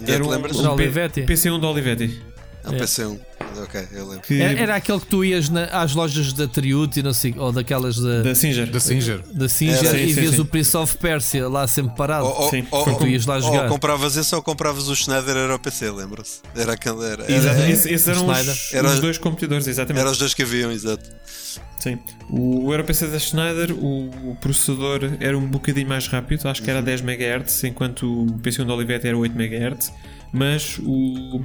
[SPEAKER 5] Já
[SPEAKER 2] Era um, um P-
[SPEAKER 4] Olivetti?
[SPEAKER 2] PC1 da Olivetti.
[SPEAKER 5] Ah, PC1. Ok, eu lembro.
[SPEAKER 2] Que,
[SPEAKER 4] Era, era aquele que tu ias na- às lojas da Triute e não sei, ou daquelas da,
[SPEAKER 2] da Singer.
[SPEAKER 3] Da Singer.
[SPEAKER 4] da Singer
[SPEAKER 5] Era.
[SPEAKER 4] e
[SPEAKER 2] Sim,
[SPEAKER 4] vias
[SPEAKER 2] sim.
[SPEAKER 4] o Prince of Persia lá sempre parado.
[SPEAKER 5] Ou, ou,
[SPEAKER 2] Sim,
[SPEAKER 5] ou,
[SPEAKER 4] tu ias lá
[SPEAKER 5] ou
[SPEAKER 4] jogar.
[SPEAKER 5] compravas esse ou compravas o Schneider era o PC, lembra-se? Era aquele. Era, era, era,
[SPEAKER 2] esse- esses eram os,
[SPEAKER 5] Era-
[SPEAKER 2] os dois computadores, exatamente.
[SPEAKER 5] os dois que haviam, exato.
[SPEAKER 2] Sim. O, o EuroPC da Schneider, o, o processador era um bocadinho mais rápido, acho que era 10 MHz, enquanto o PC1 da Olivetti era 8 MHz, mas o,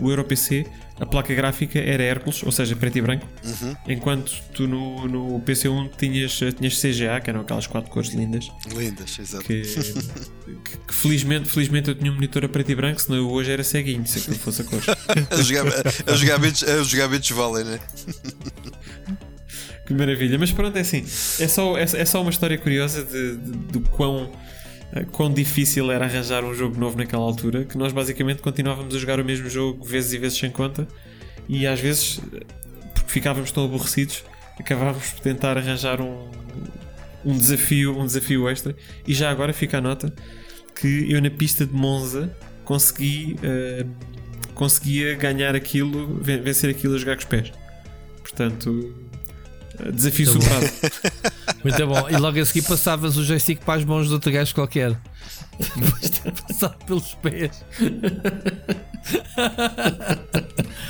[SPEAKER 2] o EuroPC, a placa gráfica era Hércules, ou seja, preto e branco,
[SPEAKER 5] Uhum.
[SPEAKER 2] enquanto tu no, no PC1 tinhas, tinhas CGA, que eram aquelas quatro cores lindas.
[SPEAKER 5] Lindas, exato.
[SPEAKER 2] que, que- que felizmente, felizmente eu tinha um monitor a preto e branco, senão eu hoje era ceguinho se aquilo fosse a cor.
[SPEAKER 5] Os joga- os jogamentos valem, né?
[SPEAKER 2] que maravilha. Mas pronto, é assim, é só, é, é só uma história curiosa de, de, do quão, quão difícil era arranjar um jogo novo naquela altura, que nós basicamente continuávamos a jogar o mesmo jogo vezes e vezes sem conta, e às vezes, eh, porque ficávamos tão aborrecidos, acabávamos por tentar arranjar um, um desafio, um desafio extra, e já agora fica a nota que eu na pista de Monza consegui eh, conseguia ganhar aquilo, ven- vencer aquilo a jogar com os pés. Portanto, desafio
[SPEAKER 4] bom.
[SPEAKER 2] superado.
[SPEAKER 4] Muito bom. E logo a seguir passavas o joystick para as mãos de outro gajo qualquer. Depois de ter passado pelos pés.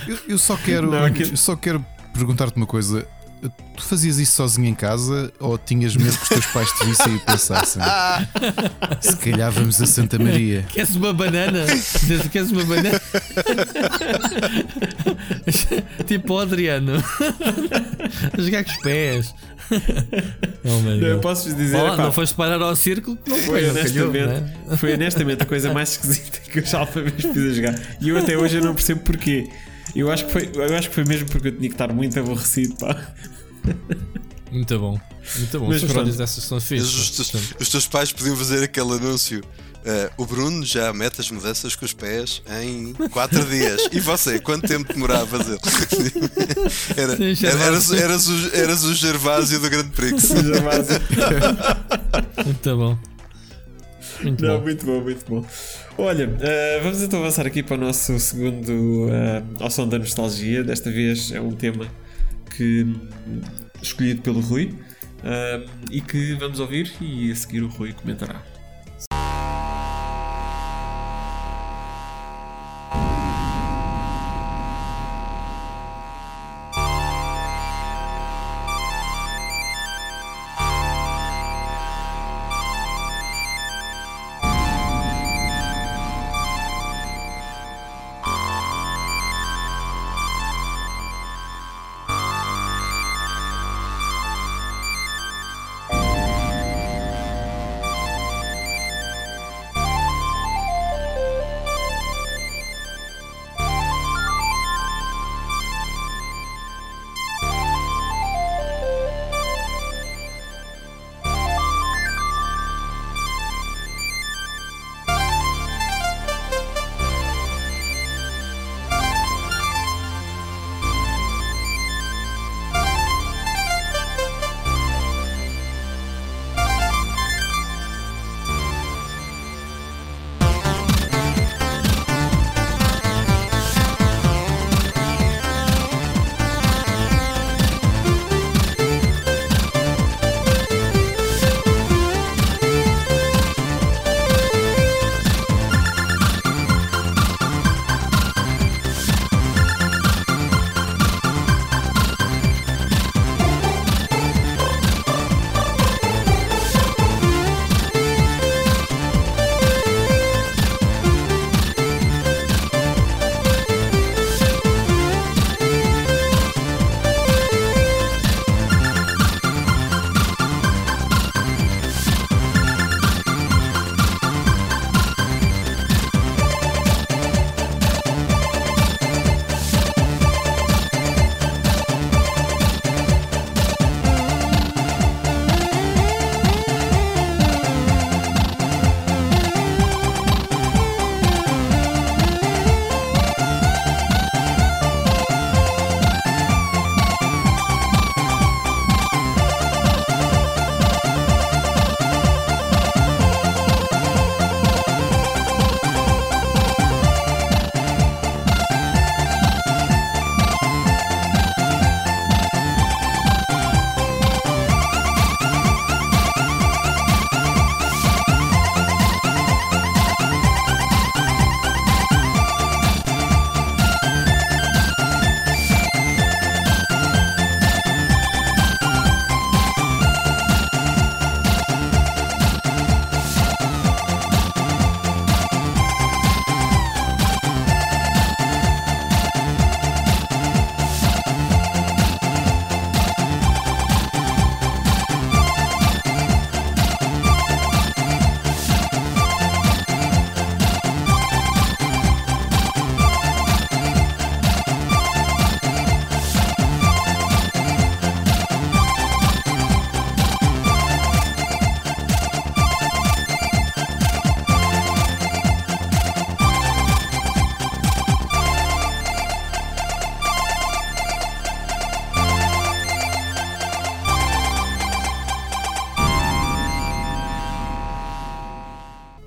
[SPEAKER 3] Eu, eu só quero,
[SPEAKER 2] Não,
[SPEAKER 3] eu só quero perguntar-te uma coisa. Tu fazias isso sozinho em casa ou tinhas medo que os teus pais te vissem e pensassem? Se calhar vamos a Santa Maria.
[SPEAKER 4] Queres uma banana? Queres uma banana? tipo o Adriano. A jogar com os pés. Oh, meu
[SPEAKER 2] Eu posso vos dizer,
[SPEAKER 4] Vá lá,
[SPEAKER 2] epá,
[SPEAKER 4] não foste parar ao círculo? Não
[SPEAKER 2] foi,
[SPEAKER 4] foi, não calhou,
[SPEAKER 2] honestamente,
[SPEAKER 4] né?
[SPEAKER 2] foi honestamente a coisa mais esquisita que eu já alguma vez fiz a jogar. E eu até hoje eu não percebo porquê. Eu acho que foi, eu acho que foi mesmo porque eu tinha que estar muito aborrecido, pá.
[SPEAKER 4] Muito bom. Muito bom.
[SPEAKER 2] Mas
[SPEAKER 4] As histórias dessas são
[SPEAKER 5] Os,
[SPEAKER 4] fixas.
[SPEAKER 5] teus-
[SPEAKER 4] portanto.
[SPEAKER 5] os teus pais podiam fazer aquele anúncio. eh, o Bruno já mete as mudanças com os pés em 4 dias. E você, quanto tempo demorava a fazer? Era,
[SPEAKER 4] Sim,
[SPEAKER 5] era- eras,
[SPEAKER 4] Gervásio.
[SPEAKER 5] eras o, eras o Gervásio do Grande Prix.
[SPEAKER 4] Muito bom. Muito
[SPEAKER 2] Não,
[SPEAKER 4] bom.
[SPEAKER 2] muito bom, muito bom. Olha, eh, vamos então avançar aqui para o nosso segundo eh, ao som da nostalgia. Desta vez é um tema que hum, escolhido pelo Rui eh, e que vamos ouvir e a seguir o Rui comentará.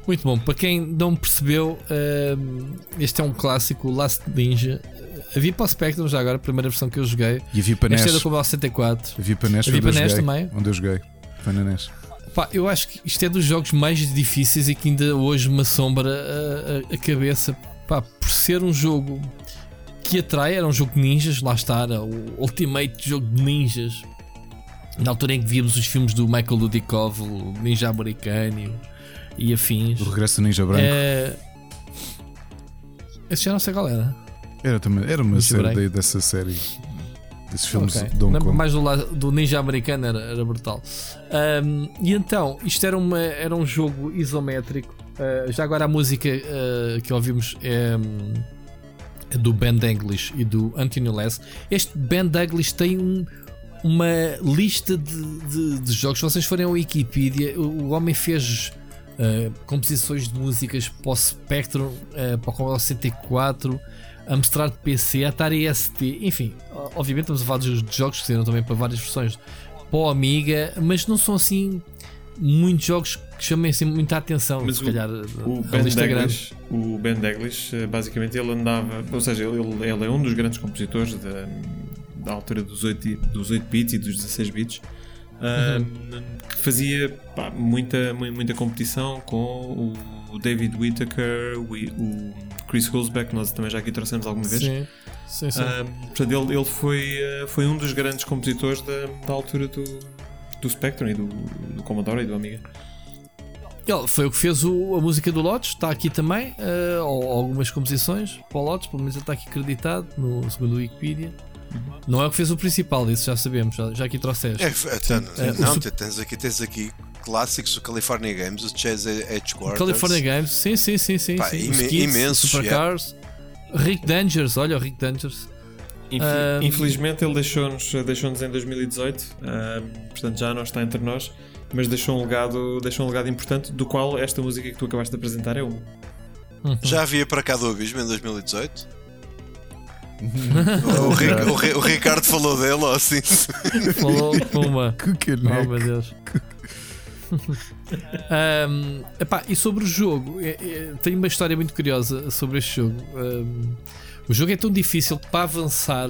[SPEAKER 4] Muito bom. Para quem não percebeu, hum, este é um clássico, o Last Ninja. Havia para o Spectrum já agora, a primeira versão que eu joguei.
[SPEAKER 3] E havia para NES.
[SPEAKER 4] Este é do Commodore 64.
[SPEAKER 3] Havia para NES,
[SPEAKER 4] Havia para NES também?
[SPEAKER 3] Onde eu joguei. Foi na NES.
[SPEAKER 4] Pá, eu acho que isto é dos jogos mais difíceis e que ainda hoje me assombra a, a- a cabeça. Pá, por ser um jogo que atrai era um jogo de ninjas, lá está, era o ultimate jogo de ninjas. Na altura em que víamos os filmes do Michael Dudikoff, o Ninja Americano e afins.
[SPEAKER 3] O Regresso do Ninja Branco.
[SPEAKER 4] É... Esse já não sei qual era.
[SPEAKER 3] Era, também, era uma
[SPEAKER 4] Ninja
[SPEAKER 3] série de- dessa série. Desses filmes
[SPEAKER 4] Ok.
[SPEAKER 3] de
[SPEAKER 4] Lembro mais do, do Ninja Americano, era, era brutal. Ahm, e então, isto era, uma, era um jogo isométrico. Ah, já agora a música ah, que ouvimos é, hum, é do Ben Daglish e do Anthony Les. Este Ben Daglish tem um- uma lista de, de- de jogos. Se vocês forem ao Wikipedia, o, o homem fez ah, composições de músicas para o Spectrum, ah, para o Commodore 64. Amstrad PC, Atari ST, enfim, obviamente estamos a falar de jogos que saíram também para várias versões para o Amiga, mas não são assim muitos jogos que chamem assim muita atenção.
[SPEAKER 2] Mas
[SPEAKER 4] se
[SPEAKER 2] o-
[SPEAKER 4] calhar
[SPEAKER 2] O Ben
[SPEAKER 4] é.
[SPEAKER 2] Daglish, o Ben Daglish, eh, basicamente, ele andava, ou seja, ele, ele é um dos grandes compositores da, da altura dos 8, dos 8 bits e dos 16 bits, que fazia pá, muita, mu- muita competição com o David Whittaker, o, Chris Hulsbeck, nós também já aqui trouxemos alguma vez.
[SPEAKER 4] Sim, sim, sim.
[SPEAKER 2] Portanto, ele, ele foi, eh, foi um dos grandes compositores da, da altura do, do Spectrum e do, do Commodore e do Amiga.
[SPEAKER 4] Ele foi o que fez o- a música do Lotus, está aqui também, ou algumas composições para o Lotus, pelo menos ele está aqui acreditado no segundo o Wikipedia. Não é o que fez o principal, isso já sabemos, já, já aqui trouxeste.
[SPEAKER 5] É, então,
[SPEAKER 4] É, o
[SPEAKER 5] não, tens aqui, tens aqui clássicos do California Games, o Chase Edgequarters.
[SPEAKER 4] California Games, sim, sim, sim, sim.
[SPEAKER 5] Pá,
[SPEAKER 4] sim. Kids,
[SPEAKER 5] imensos,
[SPEAKER 4] Supercars, Rick Dangers, olha o Rick Dangers.
[SPEAKER 2] Infel- Infelizmente ele deixou-nos deixou em 2018, ah, portanto já não está entre nós, mas deixou um, legado, deixou um legado importante, do qual esta música que tu acabaste de apresentar é um.
[SPEAKER 5] Já havia para cá do Abismo em 2018? o, Ric- o Ri- o Ricardo falou dele, ou assim.
[SPEAKER 4] Falou uma.
[SPEAKER 3] Que
[SPEAKER 4] Oh meu Deus. Ahm, epá, e sobre o jogo, é- é- tenho uma história muito curiosa sobre este jogo. Ahm, o jogo é tão difícil que para avançar,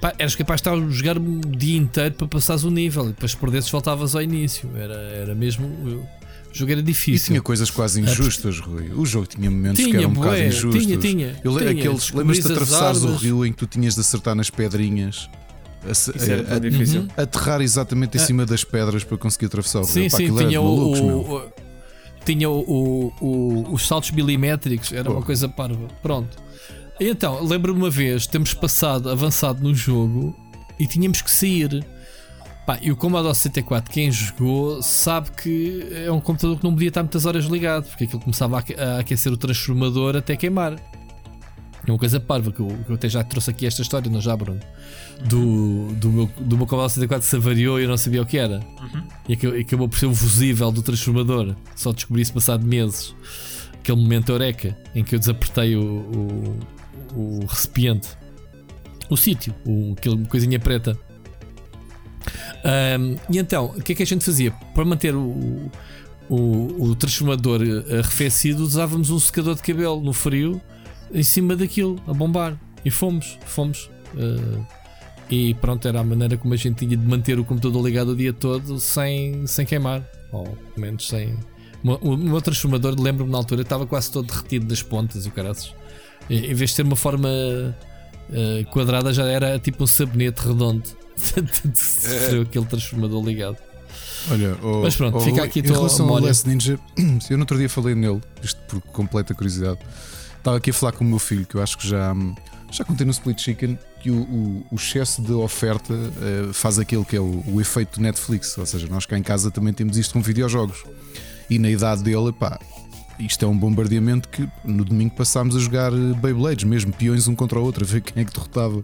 [SPEAKER 4] pá, eras capaz de estar a jogar um dia inteiro para passares o nível e depois se perdesses voltavas ao início. Era, era mesmo. O jogo era
[SPEAKER 3] E
[SPEAKER 4] difícil.
[SPEAKER 3] tinha coisas quase injustas, Rui. O jogo tinha momentos que
[SPEAKER 4] Tinha,
[SPEAKER 3] eram um bocado injustos.
[SPEAKER 4] tinha, tinha,
[SPEAKER 3] Eu
[SPEAKER 4] tinha.
[SPEAKER 3] aqueles, lembras-te de atravessares o rio em que tu tinhas de acertar nas pedrinhas? A, se-
[SPEAKER 2] Isso era
[SPEAKER 3] a-.
[SPEAKER 4] Uhum.
[SPEAKER 3] aterrar exatamente em
[SPEAKER 4] Ah.
[SPEAKER 3] cima das pedras para conseguir atravessar o rio.
[SPEAKER 4] Sim,
[SPEAKER 3] Pá,
[SPEAKER 4] sim, tinha, o,
[SPEAKER 3] malucos, meu.
[SPEAKER 4] o- o- tinha o, o- o- os saltos milimétricos, era uma
[SPEAKER 3] Pô.
[SPEAKER 4] coisa parva. Pronto. E Então, lembro-me uma vez, temos passado, avançado no jogo e tínhamos que sair. Pá, e o Commodore 64, quem jogou, sabe que é um computador que não podia estar muitas horas ligado, porque aquilo começava a aque- a aquecer o transformador até queimar. É uma coisa parva que eu, que eu até já trouxe aqui esta história, não já, Bruno? Do, do, meu, do meu Commodore 64 se avariou e eu não sabia o que era. E aca- acabou por ser o fusível do transformador. Só descobri isso passado meses. Aquele momento eureka em que eu desapertei o, o, o recipiente, o sítio, o, aquele coisinha preta. Ahm, e então, o que é que a gente fazia? Para manter o, o, o transformador eh, arrefecido, usávamos um secador de cabelo no frio em cima daquilo, a bombar. E fomos, fomos. eh, e pronto, era a maneira como a gente tinha de manter o computador ligado o dia todo sem, sem queimar. Ou pelo menos sem. O meu- transformador, lembro-me na altura, estava quase todo derretido das pontas e o caraças. Em vez de ter uma forma eh, quadrada, já era tipo um sabonete redondo. Sofreu aquele transformador ligado.
[SPEAKER 3] Olha, oh,
[SPEAKER 4] Mas pronto,
[SPEAKER 3] oh,
[SPEAKER 4] fica aqui a
[SPEAKER 3] Em
[SPEAKER 4] tua
[SPEAKER 3] relação ao. Last Ninja, eu no outro dia falei nele, isto por completa curiosidade. Estava aqui a falar com o meu filho, que eu acho que já, já contei no Split Chicken, que o, o, o excesso de oferta eh, faz aquilo que é o, o efeito do Netflix. Ou seja, nós cá em casa também temos isto com videojogos. E na idade dele, pá, isto é um bombardeamento que no domingo passámos a jogar eh, Beyblades, mesmo peões um contra o outro, a ver quem é que derrotava.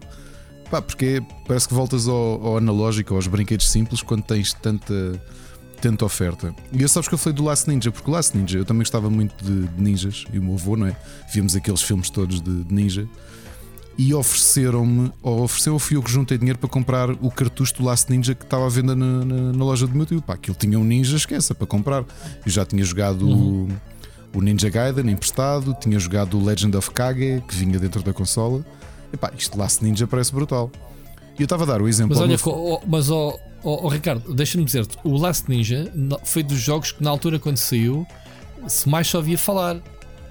[SPEAKER 3] Pá, porque parece que voltas ao, ao analógico, aos brinquedos simples, quando tens tanta, tanta oferta. E eu sabes que eu falei do Last Ninja, porque o Last Ninja eu também gostava muito de, de ninjas, e o meu avô, não é? Víamos aqueles filmes todos de, de ninja. E ofereceram-me, ou ofereceu, fui eu que juntei dinheiro para comprar o cartucho do Last Ninja que estava à venda na, na- na loja do meu tio. Pá, aquilo tinha um ninja, esqueça, para comprar. Eu já tinha jogado o, o Ninja Gaiden emprestado, tinha jogado o Legend of Kage, que vinha dentro da consola. E pá, isto Last Ninja parece brutal. E eu estava a dar o exemplo.
[SPEAKER 4] Mas olha,
[SPEAKER 3] meu-
[SPEAKER 4] oh, mas ó oh, Ricardo, deixa-me dizer-te: o Last Ninja foi dos jogos que na altura, quando saiu, se mais só ouvia falar.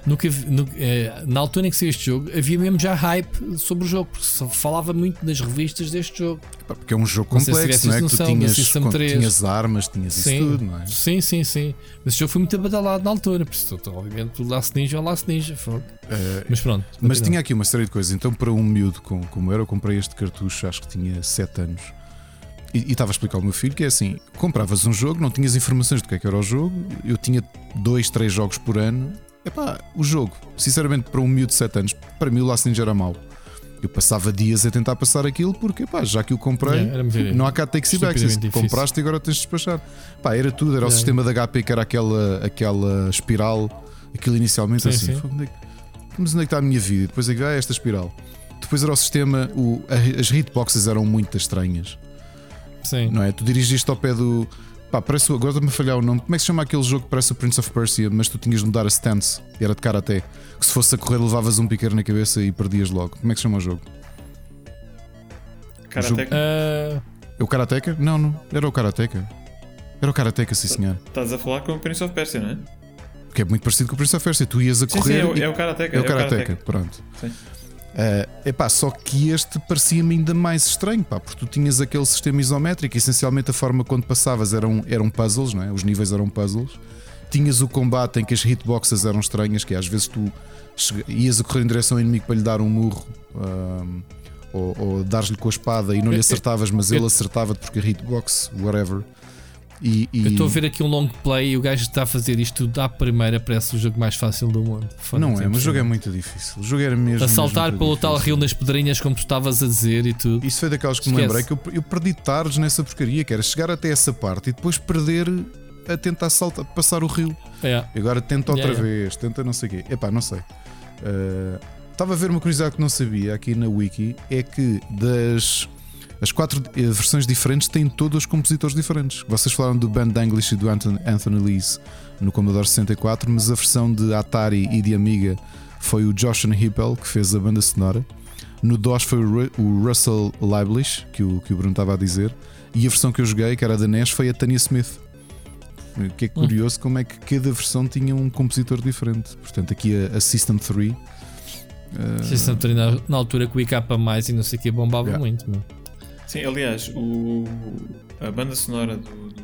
[SPEAKER 4] Nunca nu- eh, na altura em que saiu este jogo, havia mesmo já hype sobre o jogo, porque se falava muito nas revistas deste jogo.
[SPEAKER 3] Porque é um jogo
[SPEAKER 4] Não
[SPEAKER 3] complexo, não é? Que tu
[SPEAKER 4] noção da
[SPEAKER 3] tinhas,
[SPEAKER 4] 3.
[SPEAKER 3] tinhas armas, tinhas isso tudo, não é?
[SPEAKER 4] sim, sim, sim. Mas este jogo foi muito abadalado na altura, por isso, então, obviamente, o Last Ninja é o Last Ninja.
[SPEAKER 3] Eh,
[SPEAKER 4] Mas pronto.
[SPEAKER 3] Mas tinha aqui uma série de coisas. Então, para um miúdo com- como era, eu comprei este cartucho, acho que tinha 7 anos. E estava a explicar ao meu filho que é assim: compravas um jogo, não tinhas informações do que é que era o jogo. Eu tinha 2, 3 jogos por ano. Epá, o jogo, sinceramente, para um miúdo de 7 anos, para mim o Last Ninja era mau. Eu passava dias a tentar passar aquilo porque, pá, já que o comprei,
[SPEAKER 4] Yeah, muito
[SPEAKER 3] não há cá e
[SPEAKER 4] estupidamente difícil.
[SPEAKER 3] Compraste e agora tens de despachar. Pá, era tudo, era o
[SPEAKER 4] Yeah.
[SPEAKER 3] sistema da HP que era aquela, aquela espiral. Aquilo inicialmente
[SPEAKER 4] Sim,
[SPEAKER 3] assim.
[SPEAKER 4] sim.
[SPEAKER 3] "Fogo, onde é que- mas onde é que está a minha vida? Depois é que ah, esta espiral. Depois era o sistema, o- as hitboxes eram muito estranhas,
[SPEAKER 4] Sim.
[SPEAKER 3] não é? Tu dirigiste ao pé do. Pá, parece, o- agora está-me a falhar o nome. Como é que se chama aquele jogo que parece o Prince of Persia, mas tu tinhas de mudar a stance e era de karaté? Que se fosse a correr levavas um piqueiro na cabeça e perdias logo. Como é que se chama o jogo?
[SPEAKER 2] Karateka.
[SPEAKER 4] Ah,
[SPEAKER 3] É o Karateka? Não, não. Era o Karateka. Era o Karateka, sim senhor.
[SPEAKER 2] Estás a falar com o Prince of Persia, não é?
[SPEAKER 3] Que é muito parecido com o Prince of Persia. Tu ias a
[SPEAKER 2] Sim, sim,
[SPEAKER 3] correr.
[SPEAKER 2] é o,
[SPEAKER 3] e-
[SPEAKER 2] é o Karateka.
[SPEAKER 3] É o Karateka, pronto.
[SPEAKER 2] Sim.
[SPEAKER 3] É epá, só que este parecia-me ainda mais estranho, pá, porque tu tinhas aquele sistema isométrico, essencialmente a forma quando passavas eram, eram puzzles, não é? os níveis eram puzzles. Tinhas o combate em que as hitboxes eram estranhas, que às vezes tu ias a correr em direção ao inimigo para lhe dar um murro ahm, ou, ou dar-lhe com a espada e não lhe acertavas, mas ele acertava-te porque a hitbox, whatever. E, e-
[SPEAKER 4] Eu estou a ver aqui um long play e o gajo está a fazer isto tudo à primeira, parece o jogo mais fácil do mundo. Foda-se,
[SPEAKER 3] Não é, mas o jogo é muito difícil. O jogo era mesmo.
[SPEAKER 4] A saltar pelo
[SPEAKER 3] muito
[SPEAKER 4] tal
[SPEAKER 3] difícil.
[SPEAKER 4] rio nas pedrinhas, como tu estavas a dizer e tudo.
[SPEAKER 3] Isso foi daquelas que me
[SPEAKER 4] Esquece.
[SPEAKER 3] lembrei que eu, eu perdi tardes nessa porcaria, que era chegar até essa parte e depois perder a tentar saltar, passar o rio.
[SPEAKER 4] É.
[SPEAKER 3] E agora tenta outra
[SPEAKER 4] Yeah,
[SPEAKER 3] vez, tenta não sei o quê. Epá, não sei. Uh, Estava a ver uma curiosidade que não sabia aqui na Wiki: é que das. As quatro eh, versões diferentes têm todos compositores diferentes. Vocês falaram do Ben Danglish e do Anthony, Anthony Lees no Commodore 64, mas a versão de Atari e de Amiga foi o Josh Hippel que fez a banda sonora. No DOS foi o, Ru- o Russell Leiblish, que o, que o Bruno estava a dizer. E a versão que eu joguei, que era da NES, foi a Tanya Smith. O que é curioso como é que cada versão tinha um compositor diferente. Portanto, aqui a, a System 3. eh,
[SPEAKER 4] System Three na, na altura que o IK mais e não sei o que bombava
[SPEAKER 3] Yeah.
[SPEAKER 4] muito. Meu.
[SPEAKER 2] Sim, aliás, o, a banda sonora do, do,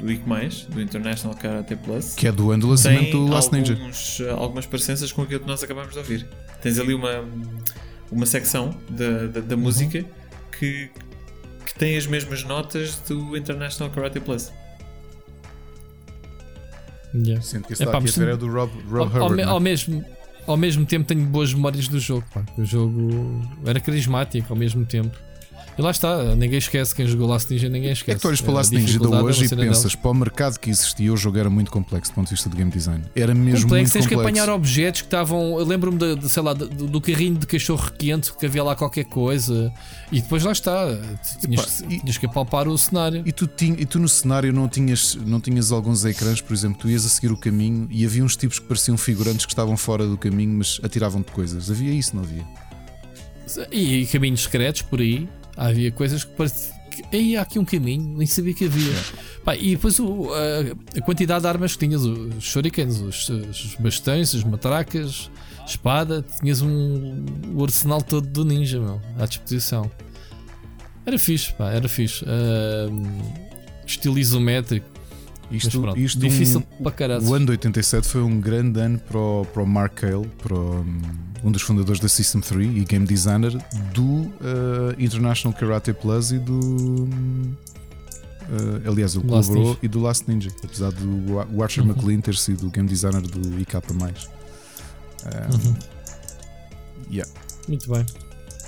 [SPEAKER 2] do IC+, do International Karate Plus,
[SPEAKER 3] que é do ano do lançamento
[SPEAKER 2] tem
[SPEAKER 3] do Last Ninja.
[SPEAKER 2] alguns, algumas parecenças com aquilo que nós acabamos de ouvir. Tens ali uma, uma secção da, da,
[SPEAKER 3] Uhum.
[SPEAKER 2] da música que, que tem as mesmas notas do International Karate Plus.
[SPEAKER 4] Yeah.
[SPEAKER 3] Sendo que esse
[SPEAKER 4] Epá,
[SPEAKER 3] aqui a ver é do Rob, Rob
[SPEAKER 4] Ao, ao me-
[SPEAKER 3] não é?
[SPEAKER 4] ao mesmo, ao mesmo tempo tenho boas memórias do jogo. pá. O jogo era carismático ao mesmo tempo. E lá está, ninguém esquece quem jogou Last Ninja, ninguém esquece.
[SPEAKER 3] É que tu olhas para
[SPEAKER 4] A
[SPEAKER 3] Last Ninja de
[SPEAKER 4] é
[SPEAKER 3] hoje e pensas, para o mercado que existia, o jogo era muito complexo do ponto de vista do game design. Era mesmo
[SPEAKER 4] complexo, tens
[SPEAKER 3] muito
[SPEAKER 4] que
[SPEAKER 3] complexo.
[SPEAKER 4] apanhar objetos que estavam. Lembro-me de, de, sei lá, do, do carrinho de cachorro quente que havia lá qualquer coisa e depois lá está. Tinhas,
[SPEAKER 3] Epá, e-
[SPEAKER 4] tinhas que apalpar o cenário.
[SPEAKER 3] E tu, tinha, e tu no cenário não tinhas, não tinhas alguns ecrãs, por exemplo, tu ias a seguir o caminho e havia uns tipos que pareciam figurantes que estavam fora do caminho, mas atiravam-te coisas. Havia isso, não havia?
[SPEAKER 4] E, caminhos secretos por aí. Havia coisas que pareciam. Aí há aqui um caminho, nem sabia que havia. Pá, e depois o- a, a quantidade de armas que tinhas, os shurikens, os, os bastões, as matracas, espada, tinhas um, o arsenal todo do ninja meu, à disposição. Era fixe, pá, era fixe. Ahm, estilo isométrico,
[SPEAKER 3] Isto,
[SPEAKER 4] pronto,
[SPEAKER 3] isto
[SPEAKER 4] difícil
[SPEAKER 3] um,
[SPEAKER 4] para caralho.
[SPEAKER 3] O ano de 87 foi um grande ano para o, para o Mark Cale, para o, um dos fundadores da System 3 e game designer do eh, International Karate Plus e do. eh, aliás, ele
[SPEAKER 4] Last
[SPEAKER 3] colaborou
[SPEAKER 4] Ninja.
[SPEAKER 3] e do Last Ninja, apesar do Archer
[SPEAKER 4] Uhum.
[SPEAKER 3] McLean ter sido o game designer do IK. Um,
[SPEAKER 4] Uhum.
[SPEAKER 3] yeah.
[SPEAKER 4] Muito bem.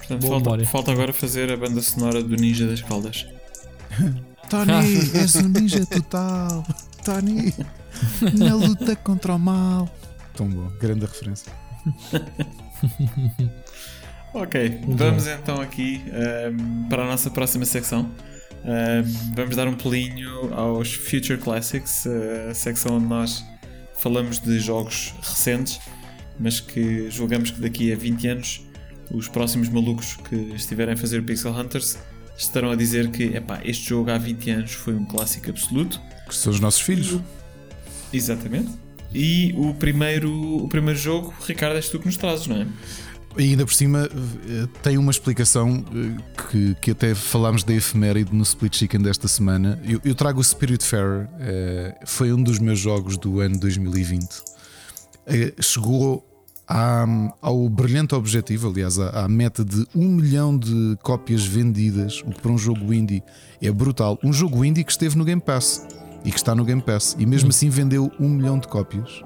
[SPEAKER 2] Portanto, falta, falta agora fazer a banda sonora do Ninja das Caldas.
[SPEAKER 3] Tony, és um ninja total. Tony, na luta contra o mal. Tão bom, grande referência.
[SPEAKER 2] Ok, vamos então aqui ehm, para a nossa próxima secção. Ehm, vamos dar um pulinho aos Future Classics, eh, a secção onde nós falamos de jogos recentes, mas que julgamos que daqui a 20 anos os próximos malucos que estiverem a fazer Pixel Hunters estarão a dizer que epá, este jogo há 20 anos foi um clássico absoluto.
[SPEAKER 3] Que são os nossos filhos.
[SPEAKER 2] Exatamente. E o primeiro, o primeiro jogo, Ricardo, és tu que nos trazes, não é?
[SPEAKER 3] E ainda por cima eh, tem uma explicação eh, que, que até falámos da efeméride no Split Chicken desta semana. Eu, eu trago o Spirit Fair, eh, foi um dos meus jogos do ano 2020. Chegou à, ao brilhante objetivo, aliás, à, à, meta de um milhão de cópias vendidas, o que para um jogo indie é brutal. Um jogo indie que esteve no Game Pass e que está no Game Pass, e mesmo assim vendeu um milhão de cópias.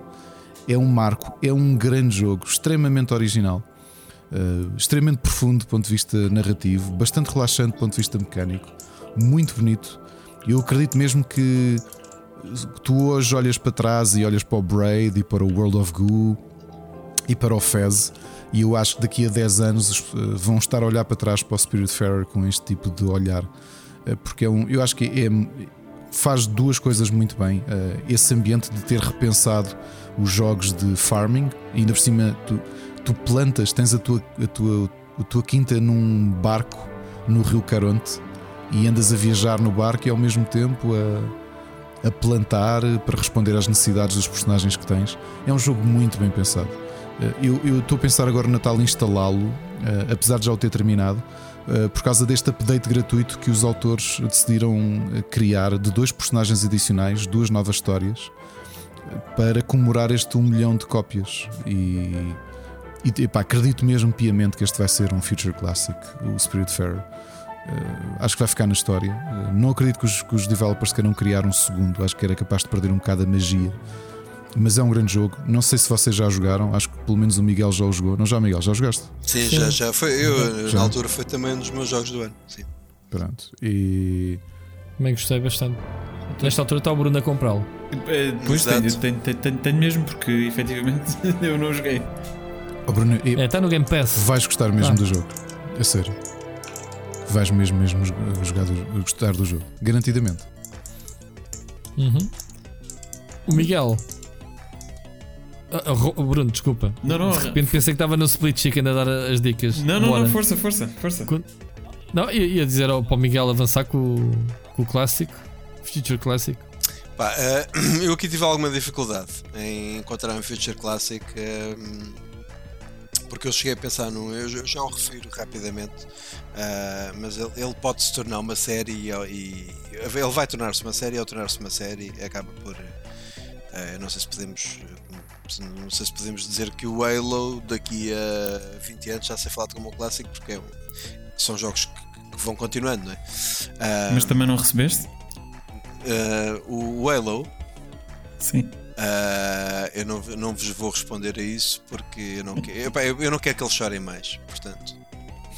[SPEAKER 3] É um marco, é um grande jogo, extremamente original uh, extremamente profundo do ponto de vista narrativo, bastante relaxante do ponto de vista mecânico, muito bonito. Eu acredito mesmo que tu hoje olhas para trás e olhas para o Braid e para o World of Goo e para o Fez, e eu acho que daqui a 10 anos uh, vão estar a olhar para trás para o Spiritfarer com este tipo de olhar, uh, porque é um, eu acho que é, faz duas coisas muito bem. esse ambiente de ter repensado os jogos de farming, ainda por cima tu, tu plantas, tens a tua, a tua, a tua quinta num barco no Rio Caronte e andas a viajar no barco e ao mesmo tempo a, a plantar para responder às necessidades dos personagens que tens. É um jogo muito bem pensado. Eh, eu, estou a pensar agora no Natal instalá-lo, eh, apesar de já o ter terminado, eh, por causa deste update gratuito que os autores decidiram criar de dois personagens adicionais, duas novas histórias, para comemorar este um milhão de cópias. E e epá, acredito mesmo piamente que este vai ser um Future Classic, o Spirit Fair. Uh, acho que vai ficar na história. Uh, não acredito que os, que os, developers queiram criar um segundo. Acho que era capaz de perder um bocado a magia. Mas é um grande jogo. Não sei se vocês já jogaram. Acho que pelo menos o Miguel já o jogou. Não já, Miguel? Já jogaste?
[SPEAKER 5] Sim, Sim. já, já. Foi, eu, já. na altura, foi também um dos meus jogos do ano. Sim.
[SPEAKER 3] Pronto. E.
[SPEAKER 4] Também gostei bastante. Nesta altura está o Bruno a comprá-lo.
[SPEAKER 2] É, pois tenho, tenho, tenho, tenho, mesmo, porque efetivamente eu não joguei.
[SPEAKER 3] Oh, Bruno,
[SPEAKER 4] é, está no Game Pass.
[SPEAKER 3] Vais gostar mesmo ah. do jogo. É sério. Vais mesmo, mesmo jogar do, gostar do jogo. Garantidamente.
[SPEAKER 4] Uhum. O Miguel. Uh, uh, Bruno, desculpa.
[SPEAKER 2] Não, não.
[SPEAKER 4] De repente pensei que estava no Split Chicken a dar as dicas.
[SPEAKER 2] Não, não, Bora. não, força, força, força.
[SPEAKER 4] Não, ia, ia dizer ao, para o Miguel avançar com, com o clássico, Future Classic.
[SPEAKER 5] Pá, uh, eu aqui tive alguma dificuldade em encontrar um Future Classic. Uh, porque eu cheguei a pensar num, eu já o refiro rapidamente, uh, mas ele, ele, pode se tornar uma série e, e ele vai tornar-se uma série, ao tornar-se uma série acaba por, uh, não sei se podemos, não sei se podemos dizer que o Halo daqui a 20 anos já ser falado como um clássico, porque é, são jogos que, que, vão continuando, não é?
[SPEAKER 2] Uh, mas também não recebeste?
[SPEAKER 5] o Halo
[SPEAKER 2] Sim.
[SPEAKER 5] Uh, eu não, não vos vou responder a isso porque eu não, quero, eu, eu não quero que eles chorem mais. Portanto,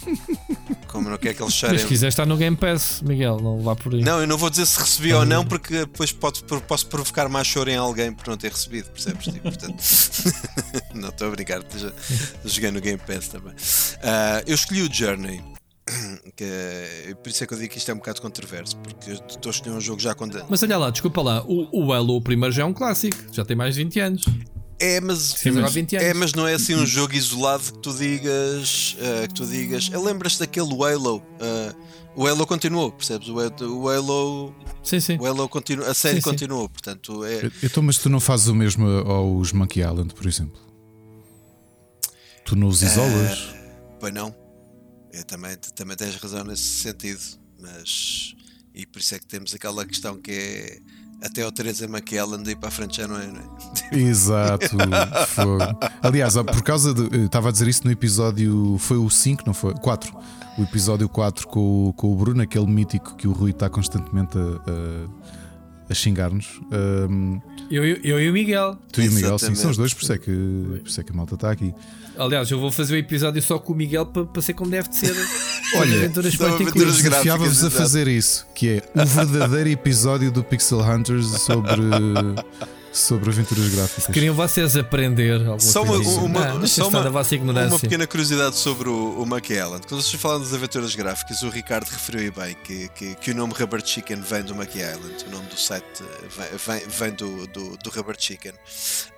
[SPEAKER 5] como não quero que eles chorem.
[SPEAKER 4] Mas se quiser estar no Game Pass, Miguel, não vá por aí.
[SPEAKER 5] Não, eu não vou dizer se recebi ou não, porque depois pode, posso provocar mais choro em alguém por não ter recebido, percebes? Tipo, portanto, não estou a brincar, já, joguei no Game Pass também. Uh, eu escolhi o Journey que é, por isso é que eu digo que isto é um bocado controverso, porque eu estou a escolher um jogo já com.
[SPEAKER 4] Mas olha lá, desculpa lá, o, o Halo, o primeiro já é um clássico, já tem mais de 20 anos.
[SPEAKER 5] É, mas, Sim, mas é, mas não é assim um jogo isolado que tu digas. Uh, que tu digas. Lembras-te daquele Halo? Uh, o Halo continuou, percebes? O, o Halo.
[SPEAKER 4] Sim, sim.
[SPEAKER 5] O Halo continu, a série sim, continuou, portanto. É...
[SPEAKER 3] Então, mas tu não fazes o mesmo aos Monkey Island, por exemplo? Tu não os isolas? Uh,
[SPEAKER 5] pois não. Eu também, também tens razão nesse sentido, mas. E por isso é que temos aquela questão que é. Até o Teresa McKellen de ir para a frente já não é, não é?
[SPEAKER 3] Exato. Aliás, por causa de. Estava a dizer isso no episódio. Foi o 5, não foi? 4. O episódio 4 com, com o Bruno, aquele mítico que o Rui está constantemente a, a, a xingar-nos. Um,
[SPEAKER 4] eu, eu, eu, e o Miguel.
[SPEAKER 3] Tu e o Miguel, sim, são os dois, por isso é que, por isso é que a malta está aqui.
[SPEAKER 4] Aliás, eu vou fazer o episódio só com o Miguel para, para ser como deve de ser.
[SPEAKER 3] Olha, aventuras particulares. Desafiava-vos a fazer isso, que é o verdadeiro episódio do Pixel Hunters sobre sobre aventuras gráficas.
[SPEAKER 4] Queriam vocês aprender alguma
[SPEAKER 5] só uma,
[SPEAKER 4] coisa
[SPEAKER 5] uma,
[SPEAKER 4] não,
[SPEAKER 5] só uma, uma, pequena curiosidade sobre o, o McKellen. Quando vocês falam das aventuras gráficas, o Ricardo referiu bem que, que, que, o nome Rubber Chicken vem do McKellen. O nome do site vem, vem, vem do, do, do, Rubber Chicken,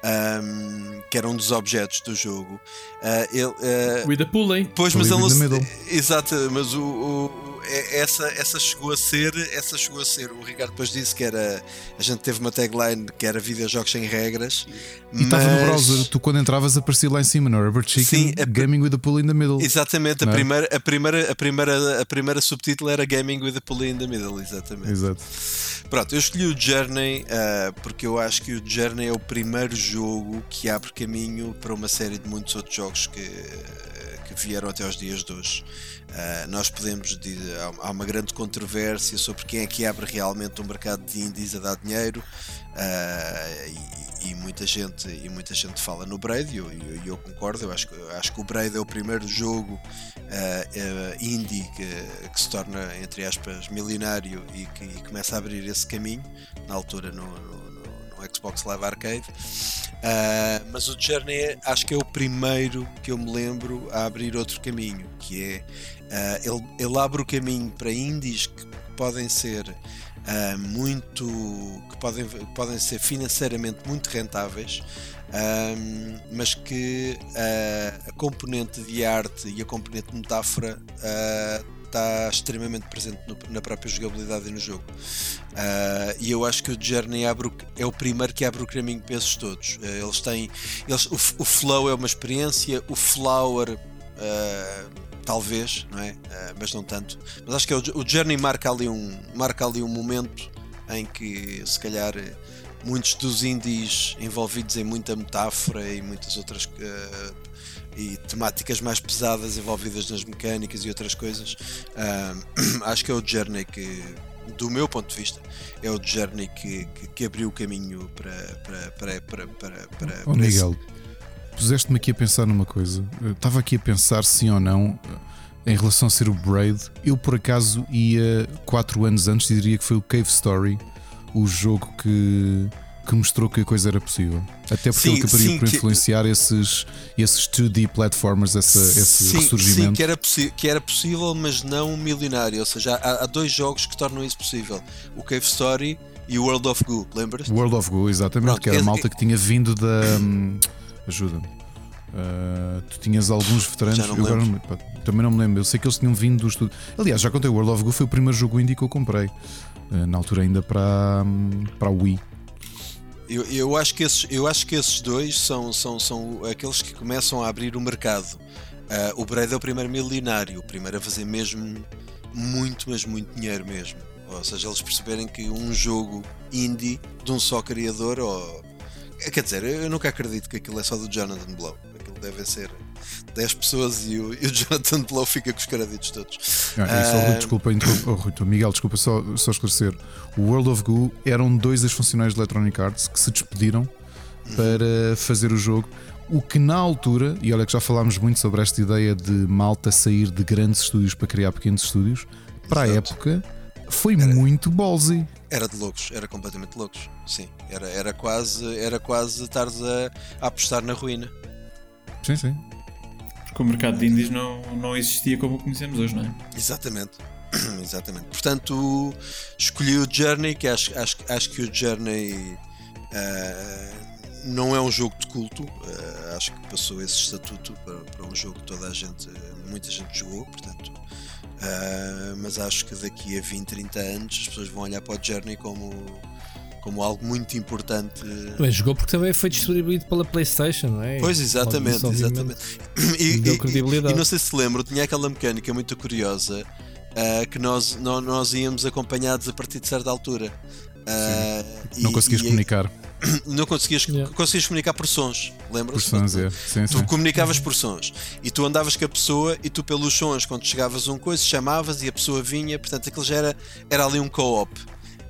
[SPEAKER 5] um, que era um dos objetos do jogo. Uh, ele, uh,
[SPEAKER 4] With a pulley.
[SPEAKER 5] Pois, mas ele. Exato, mas o, o essa, essa chegou a ser, essa chegou a ser. O Ricardo depois disse que era. A gente teve uma tagline que era videojogos sem regras.
[SPEAKER 3] E estava no
[SPEAKER 5] mas-
[SPEAKER 3] browser, tu quando entravas aparecia lá em cima, no Rubber Chicken,
[SPEAKER 5] Sim, a-
[SPEAKER 3] Gaming with a Pull in the Middle.
[SPEAKER 5] Exatamente, a
[SPEAKER 3] é?
[SPEAKER 5] primeira, a, primeira, a, primeira, a primeira subtítulo era Gaming with a Pulley in the Middle, exatamente.
[SPEAKER 3] Exato.
[SPEAKER 5] Pronto, eu escolhi o Journey ah, porque eu acho que o Journey é o primeiro jogo que abre caminho para uma série de muitos outros jogos que vieram até aos dias de hoje. Ah, nós podemos dizer, há, uma grande controvérsia sobre quem é que abre realmente um mercado de indies a dar dinheiro. ah, e, e muita gente e muita gente fala no Braid e eu, eu- eu concordo, eu acho, que- eu acho que o Braid é o primeiro jogo ah, indie que, que se torna, entre aspas, milionário e que e começa a abrir esse caminho, na altura no- no Xbox Live Arcade. Ah, mas o Journey acho que é o primeiro que eu me lembro a abrir outro caminho, que é ah, ele, ele abre o caminho para indies que podem ser ah, muito que podem, podem ser financeiramente muito rentáveis ahm, mas que a componente de arte e a componente de metáfora está extremamente presente no- na própria jogabilidade e no jogo. Ah, e eu acho que o Journey abre o- é o primeiro que abre o caminho para esses todos. Ah, eles têm. Eles, o, o Flow é uma experiência, o Flower. ah, talvez, não é? Mas não tanto. Mas acho que é o, o Journey marca ali, um, marca ali um momento em que se calhar muitos dos indies envolvidos em muita metáfora e muitas outras ah, e temáticas mais pesadas envolvidas nas mecânicas e outras coisas. acho que é o Journey que, do meu ponto de vista, é o Journey que, que, que abriu o caminho para, para, para, para, para, para,
[SPEAKER 3] Oh,
[SPEAKER 5] para
[SPEAKER 3] Miguel, puseste-me aqui a pensar numa coisa. Eu estava aqui a pensar sim ou não eh, em relação a ser o Braid. Eu, por acaso, ia 4 anos antes e diria que foi o Cave Story, o jogo que, que mostrou que a coisa era possível. Até porque
[SPEAKER 5] Sim,
[SPEAKER 3] ele acabaria
[SPEAKER 5] sim,
[SPEAKER 3] por
[SPEAKER 5] que-
[SPEAKER 3] influenciar esses, esses 2D platformers, essa, esse
[SPEAKER 5] sim,
[SPEAKER 3] ressurgimento.
[SPEAKER 5] sim, que era, que era possível, mas não milionário. Ou seja, há, há dois jogos que tornam isso possível: o Cave Story e o World of Goo. Lembras?
[SPEAKER 3] World of Go, exatamente,
[SPEAKER 5] Pronto,
[SPEAKER 3] que era a malta que tinha vindo da. hum, Ajuda-me. Uh, tu tinhas alguns veteranos.
[SPEAKER 5] Não
[SPEAKER 3] agora pá, também não me lembro. Eu sei que eles tinham vindo do estúdio. Aliás, já contei o World of Go, foi o primeiro jogo indie que eu comprei. uh, na altura ainda para, hum, para a Wii.
[SPEAKER 5] Eu, eu, acho que esses, eu acho que esses dois são, são, são aqueles que começam a abrir o mercado. Ah, o Braid é o primeiro milionário, o primeiro a fazer mesmo muito, mas muito dinheiro mesmo. Ou seja, eles perceberem que um jogo indie de um só criador, ou quer dizer, eu nunca acredito que aquilo é só do Jonathan Blow. Aquilo deve ser 10 pessoas e o, e o Jonathan Blow fica com os créditos todos.
[SPEAKER 3] Ah, só, Rui, desculpa, oh, Rui, Miguel, desculpa só, só esclarecer. O World of Goo eram dois das funcionários de Electronic Arts que se despediram para fazer o jogo. O que na altura, e olha que já falámos muito sobre esta ideia de malta sair de grandes estúdios para criar pequenos estúdios, para a
[SPEAKER 5] Exato.
[SPEAKER 3] época foi muito ballsy.
[SPEAKER 5] Era de loucos, era completamente de loucos. Sim, era, era quase, era quase estares a, a apostar na ruína.
[SPEAKER 3] Sim, sim.
[SPEAKER 2] Porque o mercado de indies não, não existia como o conhecemos hoje, não é?
[SPEAKER 5] Exatamente. Exatamente. Portanto, escolhi o Journey, que acho, acho, acho que o Journey ah, não é um jogo de culto. ah, acho que passou esse estatuto para, para um jogo que toda a gente, muita gente jogou, portanto. ah, mas acho que daqui a 20, 30 anos as pessoas vão olhar para o Journey como, como algo muito importante.
[SPEAKER 4] Mas jogou porque também foi distribuído pela PlayStation, não é?
[SPEAKER 5] Pois, exatamente,
[SPEAKER 4] Isso,
[SPEAKER 5] exatamente. E,
[SPEAKER 4] deu
[SPEAKER 5] e-
[SPEAKER 4] credibilidade.
[SPEAKER 5] e não sei se lembro, tinha aquela mecânica muito curiosa ah, que nós, nó- nós íamos acompanhados a partir de certa altura. Ah,
[SPEAKER 3] Não
[SPEAKER 5] e-
[SPEAKER 3] conseguias
[SPEAKER 5] e-
[SPEAKER 3] comunicar
[SPEAKER 5] Não conseguias,
[SPEAKER 4] Yeah.
[SPEAKER 5] conseguias comunicar por sons,
[SPEAKER 3] por
[SPEAKER 5] lembras-te?
[SPEAKER 3] sons, é. Sim,
[SPEAKER 5] Tu
[SPEAKER 3] sim.
[SPEAKER 5] comunicavas por sons e tu andavas com a pessoa e tu pelos sons, quando chegavas a um coisa, chamavas e a pessoa vinha, portanto aquilo já era, era ali um co-op.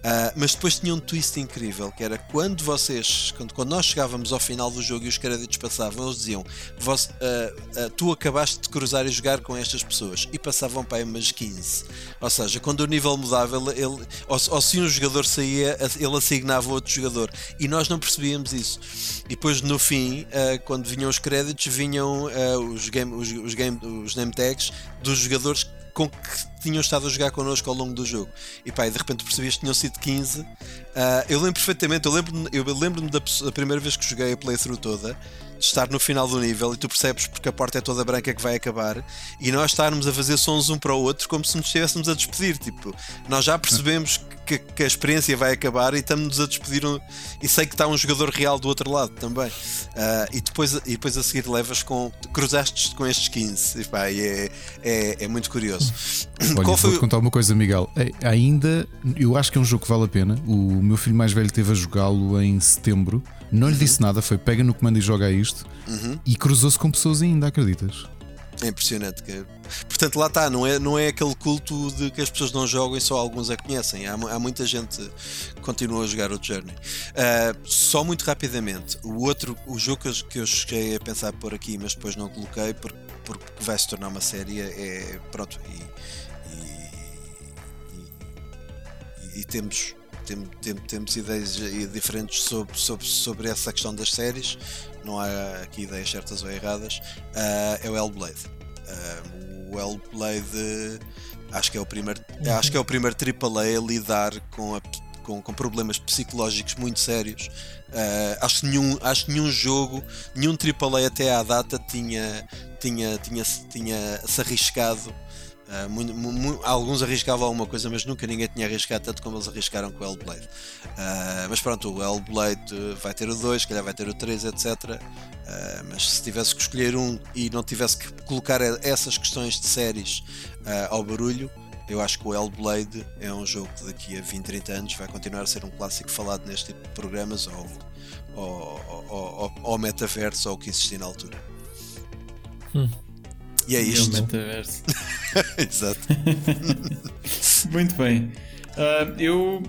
[SPEAKER 5] Ah, mas depois tinha um twist incrível que era quando vocês, quando, quando nós chegávamos ao final do jogo e os créditos passavam, eles diziam: "Vós, ah, ah, Tu acabaste de cruzar e jogar com estas pessoas e passavam para aí umas 15. Ou seja, quando o nível mudava, ele, ele- ou, ou se um jogador saía, ele assignava outro jogador e nós não percebíamos isso. E depois no fim, quando vinham os créditos, vinham os, game, os, os, game, os name tags dos jogadores com que tinham estado a jogar connosco ao longo do jogo. E pá, e de repente percebias que tinham sido 15. Ah, eu lembro perfeitamente, eu lembro-me eu lembro da, da primeira vez que joguei a playthrough toda estar no final do nível e tu percebes porque a porta é toda branca que vai acabar e nós estarmos a fazer sons um para o outro como se nos estivéssemos a despedir. Tipo, nós já percebemos que, que a experiência vai acabar e estamos a despedir um, e sei que está um jogador real do outro lado também. Uh, e, depois, e depois a seguir levas com. cruzaste com estes 15 e, pá, e é, é, é, muito curioso.
[SPEAKER 3] Olha, Qual foi... vou contar uma coisa, Miguel. É, ainda, eu acho que é um jogo que vale a pena. O meu filho mais velho teve a jogá-lo em setembro. Não lhe uhum. disse nada, foi pega no comando e joga isto. Uhum. E cruzou-se com pessoas ainda, acreditas?
[SPEAKER 5] É impressionante. Portanto, lá está, não é, não é aquele culto de que as pessoas não jogam e só alguns a conhecem. Há, há muita gente que continua a jogar o Journey. Uh, só muito rapidamente, o outro, o jogo que eu cheguei a pensar por aqui, mas depois não coloquei porque, porque vai se tornar uma série, é. Pronto, e, e, e, e temos tem, tem, temos ideias diferentes sobre, sobre, sobre essa questão das séries, não há aqui ideias certas ou erradas. Uh, é o Hellblade. Uh, o Hellblade acho que é o primeiro, uhum. acho que é o primeiro AAA a lidar com a com, com, problemas psicológicos muito sérios. Uh, acho, que nenhum, acho que nenhum jogo, nenhum AAA até à data tinha, tinha, tinha, tinha se arriscado Uh, alguns arriscavam alguma coisa, mas nunca ninguém tinha arriscado tanto como eles arriscaram com o Hellblade. Uh, mas pronto, o Hellblade vai ter o 2, se calhar vai ter o 3, etc. Uh, mas se tivesse que escolher um e não tivesse que colocar essas questões de séries ao barulho, eu acho que o Hellblade é um jogo que daqui a 20, 30 anos vai continuar a ser um clássico falado neste tipo de programas ou, ou, ou, ou, ou metaverso ou o que existia na altura.
[SPEAKER 4] Hum.
[SPEAKER 5] E é isto.
[SPEAKER 2] E é o metaverso.
[SPEAKER 5] Exato.
[SPEAKER 2] Muito bem. Uh, eu.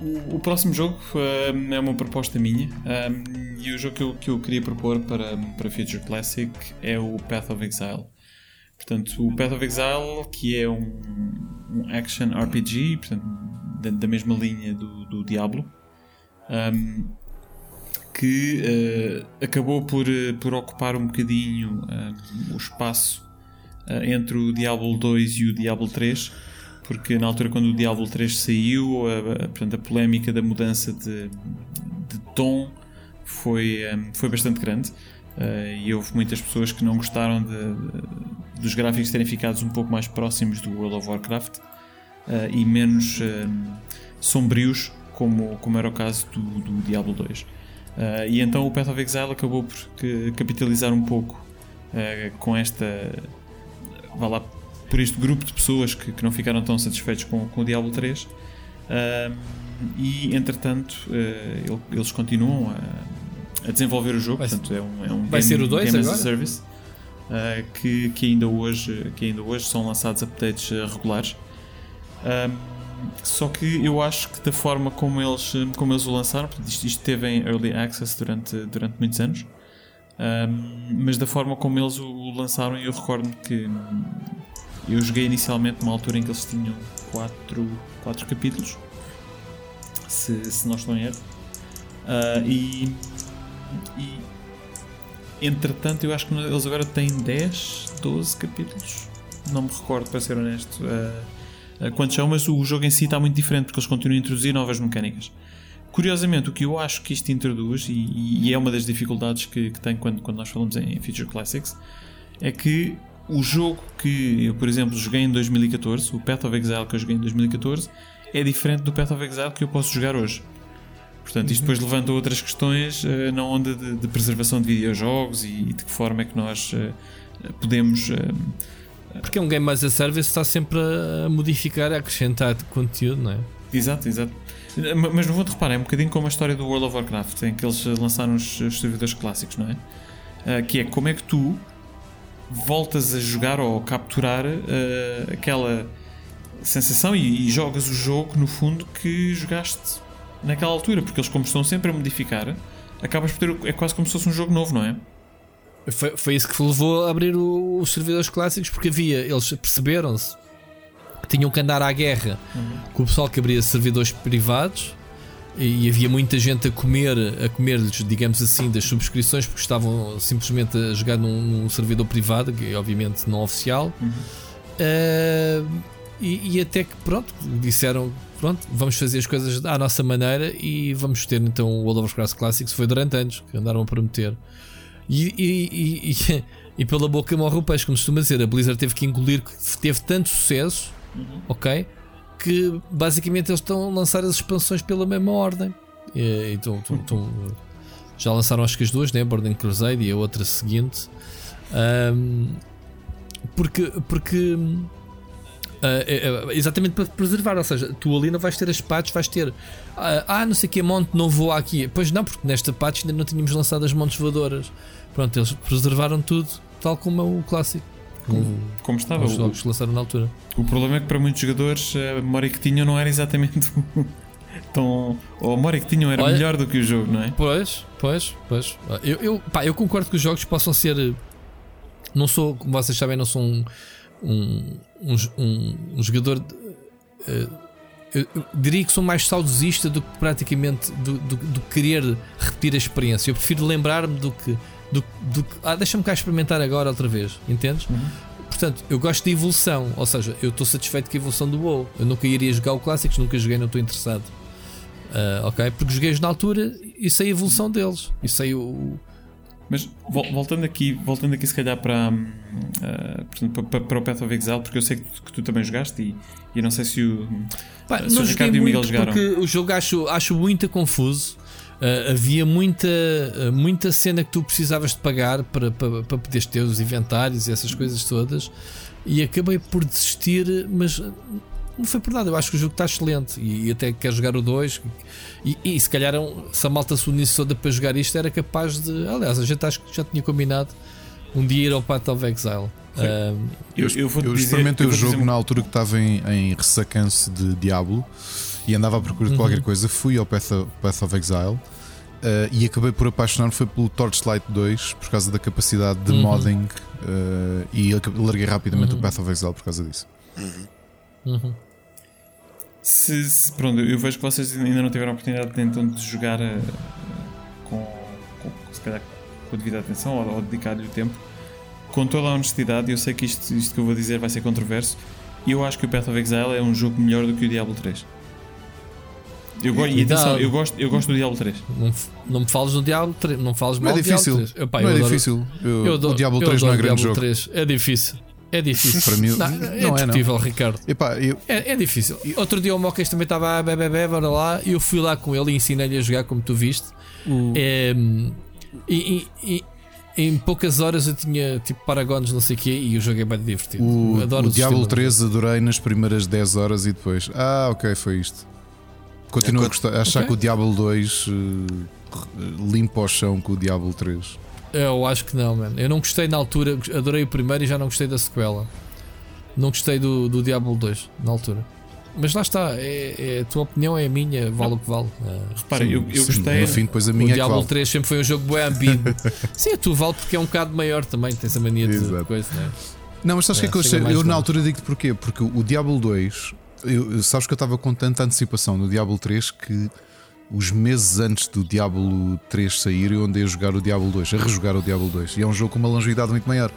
[SPEAKER 2] O, o, próximo jogo uh, é uma proposta minha um, e o jogo que eu, que eu queria propor para, para Future Classic é o Path of Exile. Portanto, o Path of Exile, que é um, um action RPG, portanto, da, da, mesma linha do, do Diablo, um, que uh, acabou por, por ocupar um bocadinho o espaço entre o Diablo 2 e o Diablo 3, porque na altura quando o Diablo 3 saiu, a, a, portanto, a polémica da mudança de, de tom foi, um, foi bastante grande. Uh, e houve muitas pessoas que não gostaram de, de, dos gráficos terem ficado um pouco mais próximos do World of Warcraft uh, e menos um, sombrios, como, como era o caso do, do Diablo 2. Uh, e então o Path of Exile acabou por capitalizar um pouco com esta vá lá, por este grupo de pessoas que, que não ficaram tão satisfeitos com, com o Diablo 3. Uh, e entretanto, uh, eles continuam a, a, desenvolver o jogo. Vai, portanto, é um, é um
[SPEAKER 4] vai
[SPEAKER 2] game,
[SPEAKER 4] ser o 2
[SPEAKER 2] game
[SPEAKER 4] agora?
[SPEAKER 2] service uh, que, que, ainda hoje, que ainda hoje são lançados updates regulares. só que eu acho que da forma como eles, como eles o lançaram, isto, isto teve em early access durante, durante muitos anos. Um, mas da forma como eles o lançaram, eu recordo que eu joguei inicialmente numa altura em que eles tinham 4 quatro, capítulos, se, se não estou em erro, uh, e, e entretanto eu acho que eles agora têm 10, 12 capítulos, não me recordo para ser honesto. Uh, quantos são, mas o jogo em si está muito diferente porque eles continuam a introduzir novas mecânicas. Curiosamente, o que eu acho que isto introduz, e, e é uma das dificuldades que, que tem quando, quando nós falamos em Feature Classics, é que o jogo que eu, por exemplo, joguei em 2014, o Path of Exile que eu joguei em 2014, é diferente do Path of Exile que eu posso jogar hoje. Portanto, isto depois levanta outras questões uh, na onda de, de, preservação de videojogos e, e, de que forma é que nós uh, podemos. Uh,
[SPEAKER 4] Porque é um game as a service está sempre a modificar, a acrescentar conteúdo, não é?
[SPEAKER 2] Exato, exato. Mas no fundo, repara, é um bocadinho como a história do World of Warcraft, em que eles lançaram os, os servidores clássicos, não é? Uh, que é como é que tu voltas a jogar ou capturar uh, aquela sensação e, e, jogas o jogo no fundo que jogaste naquela altura, porque eles, como estão sempre a modificar, acabas por ter. É quase como se fosse um jogo novo, não é?
[SPEAKER 4] Foi, foi isso que levou a abrir os servidores clássicos, porque havia, eles perceberam-se tinham que andar à guerra uhum. com o pessoal que abria servidores privados e havia muita gente a comer a comer-lhes, digamos assim, das subscrições porque estavam simplesmente a jogar num, num servidor privado, que obviamente não oficial. Uhum. Uh, e, e, até que pronto, disseram pronto, vamos fazer as coisas à nossa maneira e vamos ter então o World of Warcraft Classics. Foi durante anos que andaram a prometer. E, e, e, e pela boca morre o peixe, como costuma dizer. A Blizzard teve que engolir, teve tanto sucesso, uhum. ok? Que basicamente eles estão a lançar as expansões pela mesma ordem. E, então, então, então, já lançaram acho que as duas, né? Burning Crusade e a outra seguinte. Um, porque, porque Uh, exatamente para preservar, ou seja, tu ali não vais ter as patches, vais ter uh, ah, não sei que monte não voa aqui. Pois não, porque nesta patch ainda não tínhamos lançado as montes voadoras. Pronto, eles preservaram tudo tal como é o clássico.
[SPEAKER 2] Como, como estava.
[SPEAKER 4] Os jogos que lançaram na altura.
[SPEAKER 2] O problema é que para muitos jogadores a memória que tinham não era exatamente tão. Ou a memória que tinham era Olha, melhor do que o jogo, não é?
[SPEAKER 4] Pois, pois, pois. Eu, eu, pá, eu concordo que os jogos possam ser. Não sou, como vocês sabem, não sou um um, um, um jogador. Uh, eu diria que sou mais saudosista do que praticamente do, do, do querer repetir a experiência. Eu prefiro lembrar-me do que. Do, do ah, deixa-me cá experimentar agora outra vez, entendes? Uhum. Portanto, eu gosto de evolução, ou seja, eu estou satisfeito com a evolução do WoW. Eu nunca iria jogar o Clássicos, nunca joguei, não estou interessado. Uh, ok? Porque joguei na altura e sei a evolução deles. E sei o,
[SPEAKER 2] mas voltando aqui, voltando aqui se calhar para, uh, para, para, o Path of Exile, porque eu sei que tu, que tu também jogaste e, e não sei se o,
[SPEAKER 4] Pá, se o Ricardo e o Miguel jogaram. Porque o jogo acho, acho muito confuso. Uh, havia muita, uh, muita cena que tu precisavas de pagar para, para, para poderes ter os inventários e essas coisas todas. E acabei por desistir, mas não foi por nada. Eu acho que o jogo está excelente e, e até quero jogar o 2. E, e, se calhar se a malta se unisse toda para jogar isto, era capaz de. Aliás, a gente acho que já tinha combinado um dia ir ao Path of Exile.
[SPEAKER 3] Um, eu, eu, eu experimentei o jogo na altura que estava em, em ressacanço de Diablo e andava à procura de qualquer uhum. coisa. Fui ao Path of, Path of Exile. Uh, e acabei por apaixonar foi pelo Torchlight 2 por causa da capacidade de uhum. modding uh, e larguei rapidamente uhum. o Path of Exile por causa disso. Uhum.
[SPEAKER 4] Uhum.
[SPEAKER 2] Se, se, pronto, eu vejo que vocês ainda não tiveram a oportunidade de, então, de jogar uh, com, com, se calhar, com a devida atenção ou, ou dedicar-lhe o tempo. Com toda a honestidade, eu sei que isto, isto que eu vou dizer vai ser controverso. E eu acho que o Path of Exile é um jogo melhor do que o Diablo 3. Eu, e, e atenção, eu gosto, eu gosto do Diablo 3.
[SPEAKER 4] Não, não me fales do Diablo 3, não me fales mal
[SPEAKER 3] não é difícil.
[SPEAKER 4] do Diablo 3.
[SPEAKER 3] Epá, não é adoro, difícil. Eu, eu adoro, o Diablo 3 não é grande jogo.
[SPEAKER 4] 3. É difícil. É difícil.
[SPEAKER 3] Para mim,
[SPEAKER 4] não, é não é discutível, Ricardo.
[SPEAKER 3] Epá, eu...
[SPEAKER 4] é, é difícil. Outro dia o Mocas também estava a bebê, bora lá, e eu fui lá com ele e ensinei-lhe a jogar como tu viste. Uh. É, e, e, e, em poucas horas eu tinha tipo Paragons, não sei o quê, e o jogo é bem divertido.
[SPEAKER 3] O, Adoro o, o Diablo 3 adorei nas primeiras 10 horas e depois, ah, ok, foi isto. Continuo é, a, gostar, a achar okay. que o Diablo 2 uh, limpa o chão com o Diablo 3.
[SPEAKER 4] Eu acho que não, mano. Eu não gostei na altura, adorei o primeiro e já não gostei da sequela. Não gostei do, do Diablo 2 na altura. Mas lá está, é, é, a tua opinião é a minha, vale o que vale.
[SPEAKER 2] Uh, Repara, eu, eu gostei.
[SPEAKER 3] No fim, depois a minha
[SPEAKER 4] o Diablo
[SPEAKER 3] é vale.
[SPEAKER 4] 3 sempre foi um jogo bem ambíguo. Sim, a tua vale porque é um bocado maior também, tens a mania de Exato. coisa, não é?
[SPEAKER 3] Não, mas sabes o é, que é que eu achei? Eu na altura digo-te porquê? Porque o Diablo 2, eu, sabes que eu estava com tanta antecipação no Diablo 3 que os meses antes do Diablo 3 sair, eu andei a jogar o Diablo 2, a rejogar o Diablo 2. E é um jogo com uma longevidade muito maior.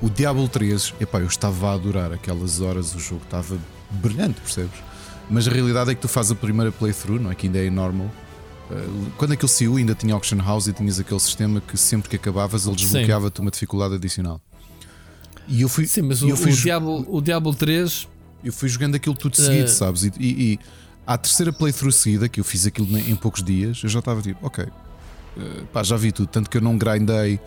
[SPEAKER 3] O Diablo 3, epá, eu estava a adorar aquelas horas, o jogo estava brilhante, percebes? Mas a realidade é que tu fazes a primeira playthrough, não é? Que ainda é normal. Eh, quando aquilo saiu, ainda tinha Auction House e tinhas aquele sistema que sempre que acabavas ele desbloqueava-te uma dificuldade adicional.
[SPEAKER 4] E eu fui. Sim, mas o, fui, o, Diablo, o Diablo 3.
[SPEAKER 3] Eu fui jogando aquilo tudo seguido, uh... sabes? E, e, à terceira playthrough seguida, que eu fiz aquilo em poucos dias, eu já estava tipo, ok, uh, pá, já vi tudo. Tanto que eu não grindei uh,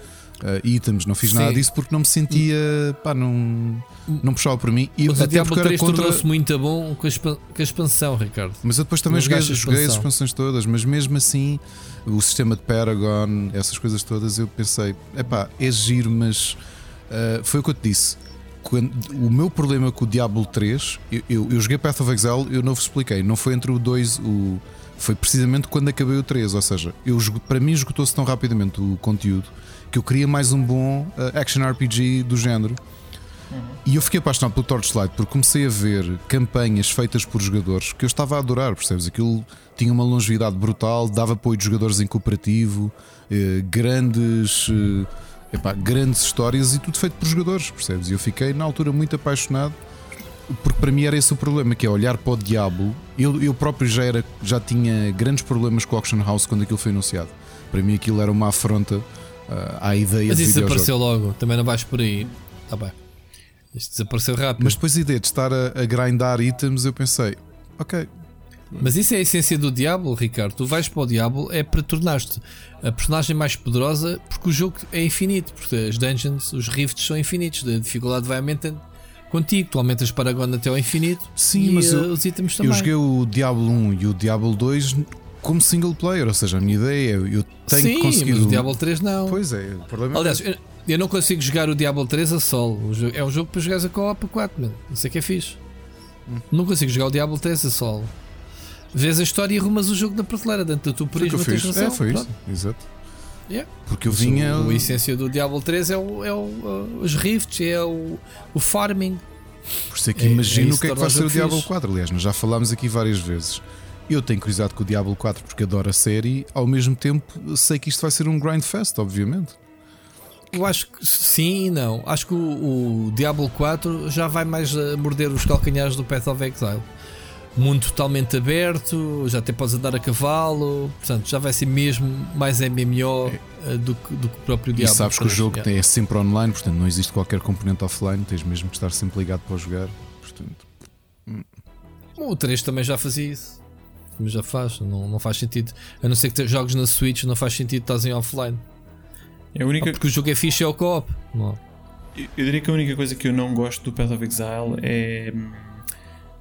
[SPEAKER 3] itens, não fiz Sim. nada disso porque não me sentia, pá, não, não puxava por mim.
[SPEAKER 4] E Mas até porque era contra... tornou-se muito bom com a, com a, expansão, Ricardo.
[SPEAKER 3] Mas eu depois também joguei, joguei as expansões todas, mas mesmo assim, o sistema de Paragon, essas coisas todas, eu pensei, é pá, é giro, mas uh, foi o que eu te disse o meu problema com o Diablo 3, eu, eu, eu, joguei Path of Exile, eu não vos expliquei, não foi entre o 2, o, foi precisamente quando acabei o 3. Ou seja, eu, para mim esgotou-se tão rapidamente o conteúdo que eu queria mais um bom uh, action RPG do género. Uhum. E eu fiquei apaixonado pelo Torchlight porque comecei a ver campanhas feitas por jogadores que eu estava a adorar, percebes? Aquilo tinha uma longevidade brutal, dava apoio de jogadores em cooperativo, eh, grandes. Eh, epá, grandes histórias e tudo feito por jogadores, percebes? E eu fiquei na altura muito apaixonado. porque para mim era esse o problema, que é olhar para o Diablo. Eu, eu próprio já, era, já tinha grandes problemas com o Auction House quando aquilo foi anunciado. Para mim aquilo era uma afronta uh, à ideia
[SPEAKER 4] Mas isso apareceu logo, também não vais por aí. Tá bem. Isto desapareceu rápido.
[SPEAKER 3] Mas depois a ideia de estar a, a grindar itens, eu pensei, ok,
[SPEAKER 4] Mas isso é a essência do Diablo, Ricardo. Tu vais para o Diablo é para tornar-te a personagem mais poderosa porque o jogo é infinito. Porque as dungeons, os rifts são infinitos. A dificuldade vai aumentando contigo. Tu aumentas Paragon até ao infinito.
[SPEAKER 3] Sim,
[SPEAKER 4] e,
[SPEAKER 3] mas
[SPEAKER 4] eh,
[SPEAKER 3] eu-
[SPEAKER 4] os itens também.
[SPEAKER 3] eu joguei o Diablo 1 e o Diablo 2 como single player, ou seja, a minha ideia é eu tenho
[SPEAKER 4] Sim,
[SPEAKER 3] que conseguir.
[SPEAKER 4] mas o Diablo 3 não.
[SPEAKER 3] Pois é, o problema é
[SPEAKER 4] Aliás, eu, eu não consigo jogar o Diablo 3 a solo. É um jogo para jogares a co-op a 4, mano. Isso é que é fixe.
[SPEAKER 3] Hum.
[SPEAKER 4] Não consigo jogar o Diablo 3 a solo. Vês a história e arrumas o jogo na prateleira dentro da tua
[SPEAKER 3] foi o que eu fiz. É, foi isso, exato.
[SPEAKER 4] Yeah.
[SPEAKER 3] Porque eu vinha.
[SPEAKER 4] o- a essência do Diablo 3 é, o, é o, uh, os rifts, é o, o farming.
[SPEAKER 3] Por isso é que
[SPEAKER 4] É- é
[SPEAKER 3] imagino
[SPEAKER 4] isso
[SPEAKER 3] o que é que vai
[SPEAKER 4] o
[SPEAKER 3] ser o Diablo
[SPEAKER 4] fixe.
[SPEAKER 3] 4. Aliás, nós já falámos aqui várias vezes. Eu tenho curiosidade com o Diablo 4 porque adoro a série, ao mesmo tempo sei que isto vai ser um grindfest, obviamente.
[SPEAKER 4] Eu acho que sim e não. Acho que o, o Diablo 4 já vai mais morder os calcanhares do Path of Exile. Mundo totalmente aberto, já até podes andar a cavalo, portanto já vai ser mesmo mais MMO eh, do, que, do que o próprio Diablo.
[SPEAKER 3] e sabes que o
[SPEAKER 4] 3.
[SPEAKER 3] jogo é sempre online, portanto não existe qualquer componente offline, tens mesmo que estar sempre ligado para jogar. Portanto,
[SPEAKER 4] O 3 também já fazia isso. Mas já faz, não, não faz sentido. A não ser que jogos na Switch, não faz sentido estás em offline.
[SPEAKER 2] É a única,
[SPEAKER 4] Porque o jogo é fixe é o co-op. Não.
[SPEAKER 2] Eu eu diria que a única coisa que eu não gosto do Path of Exile é,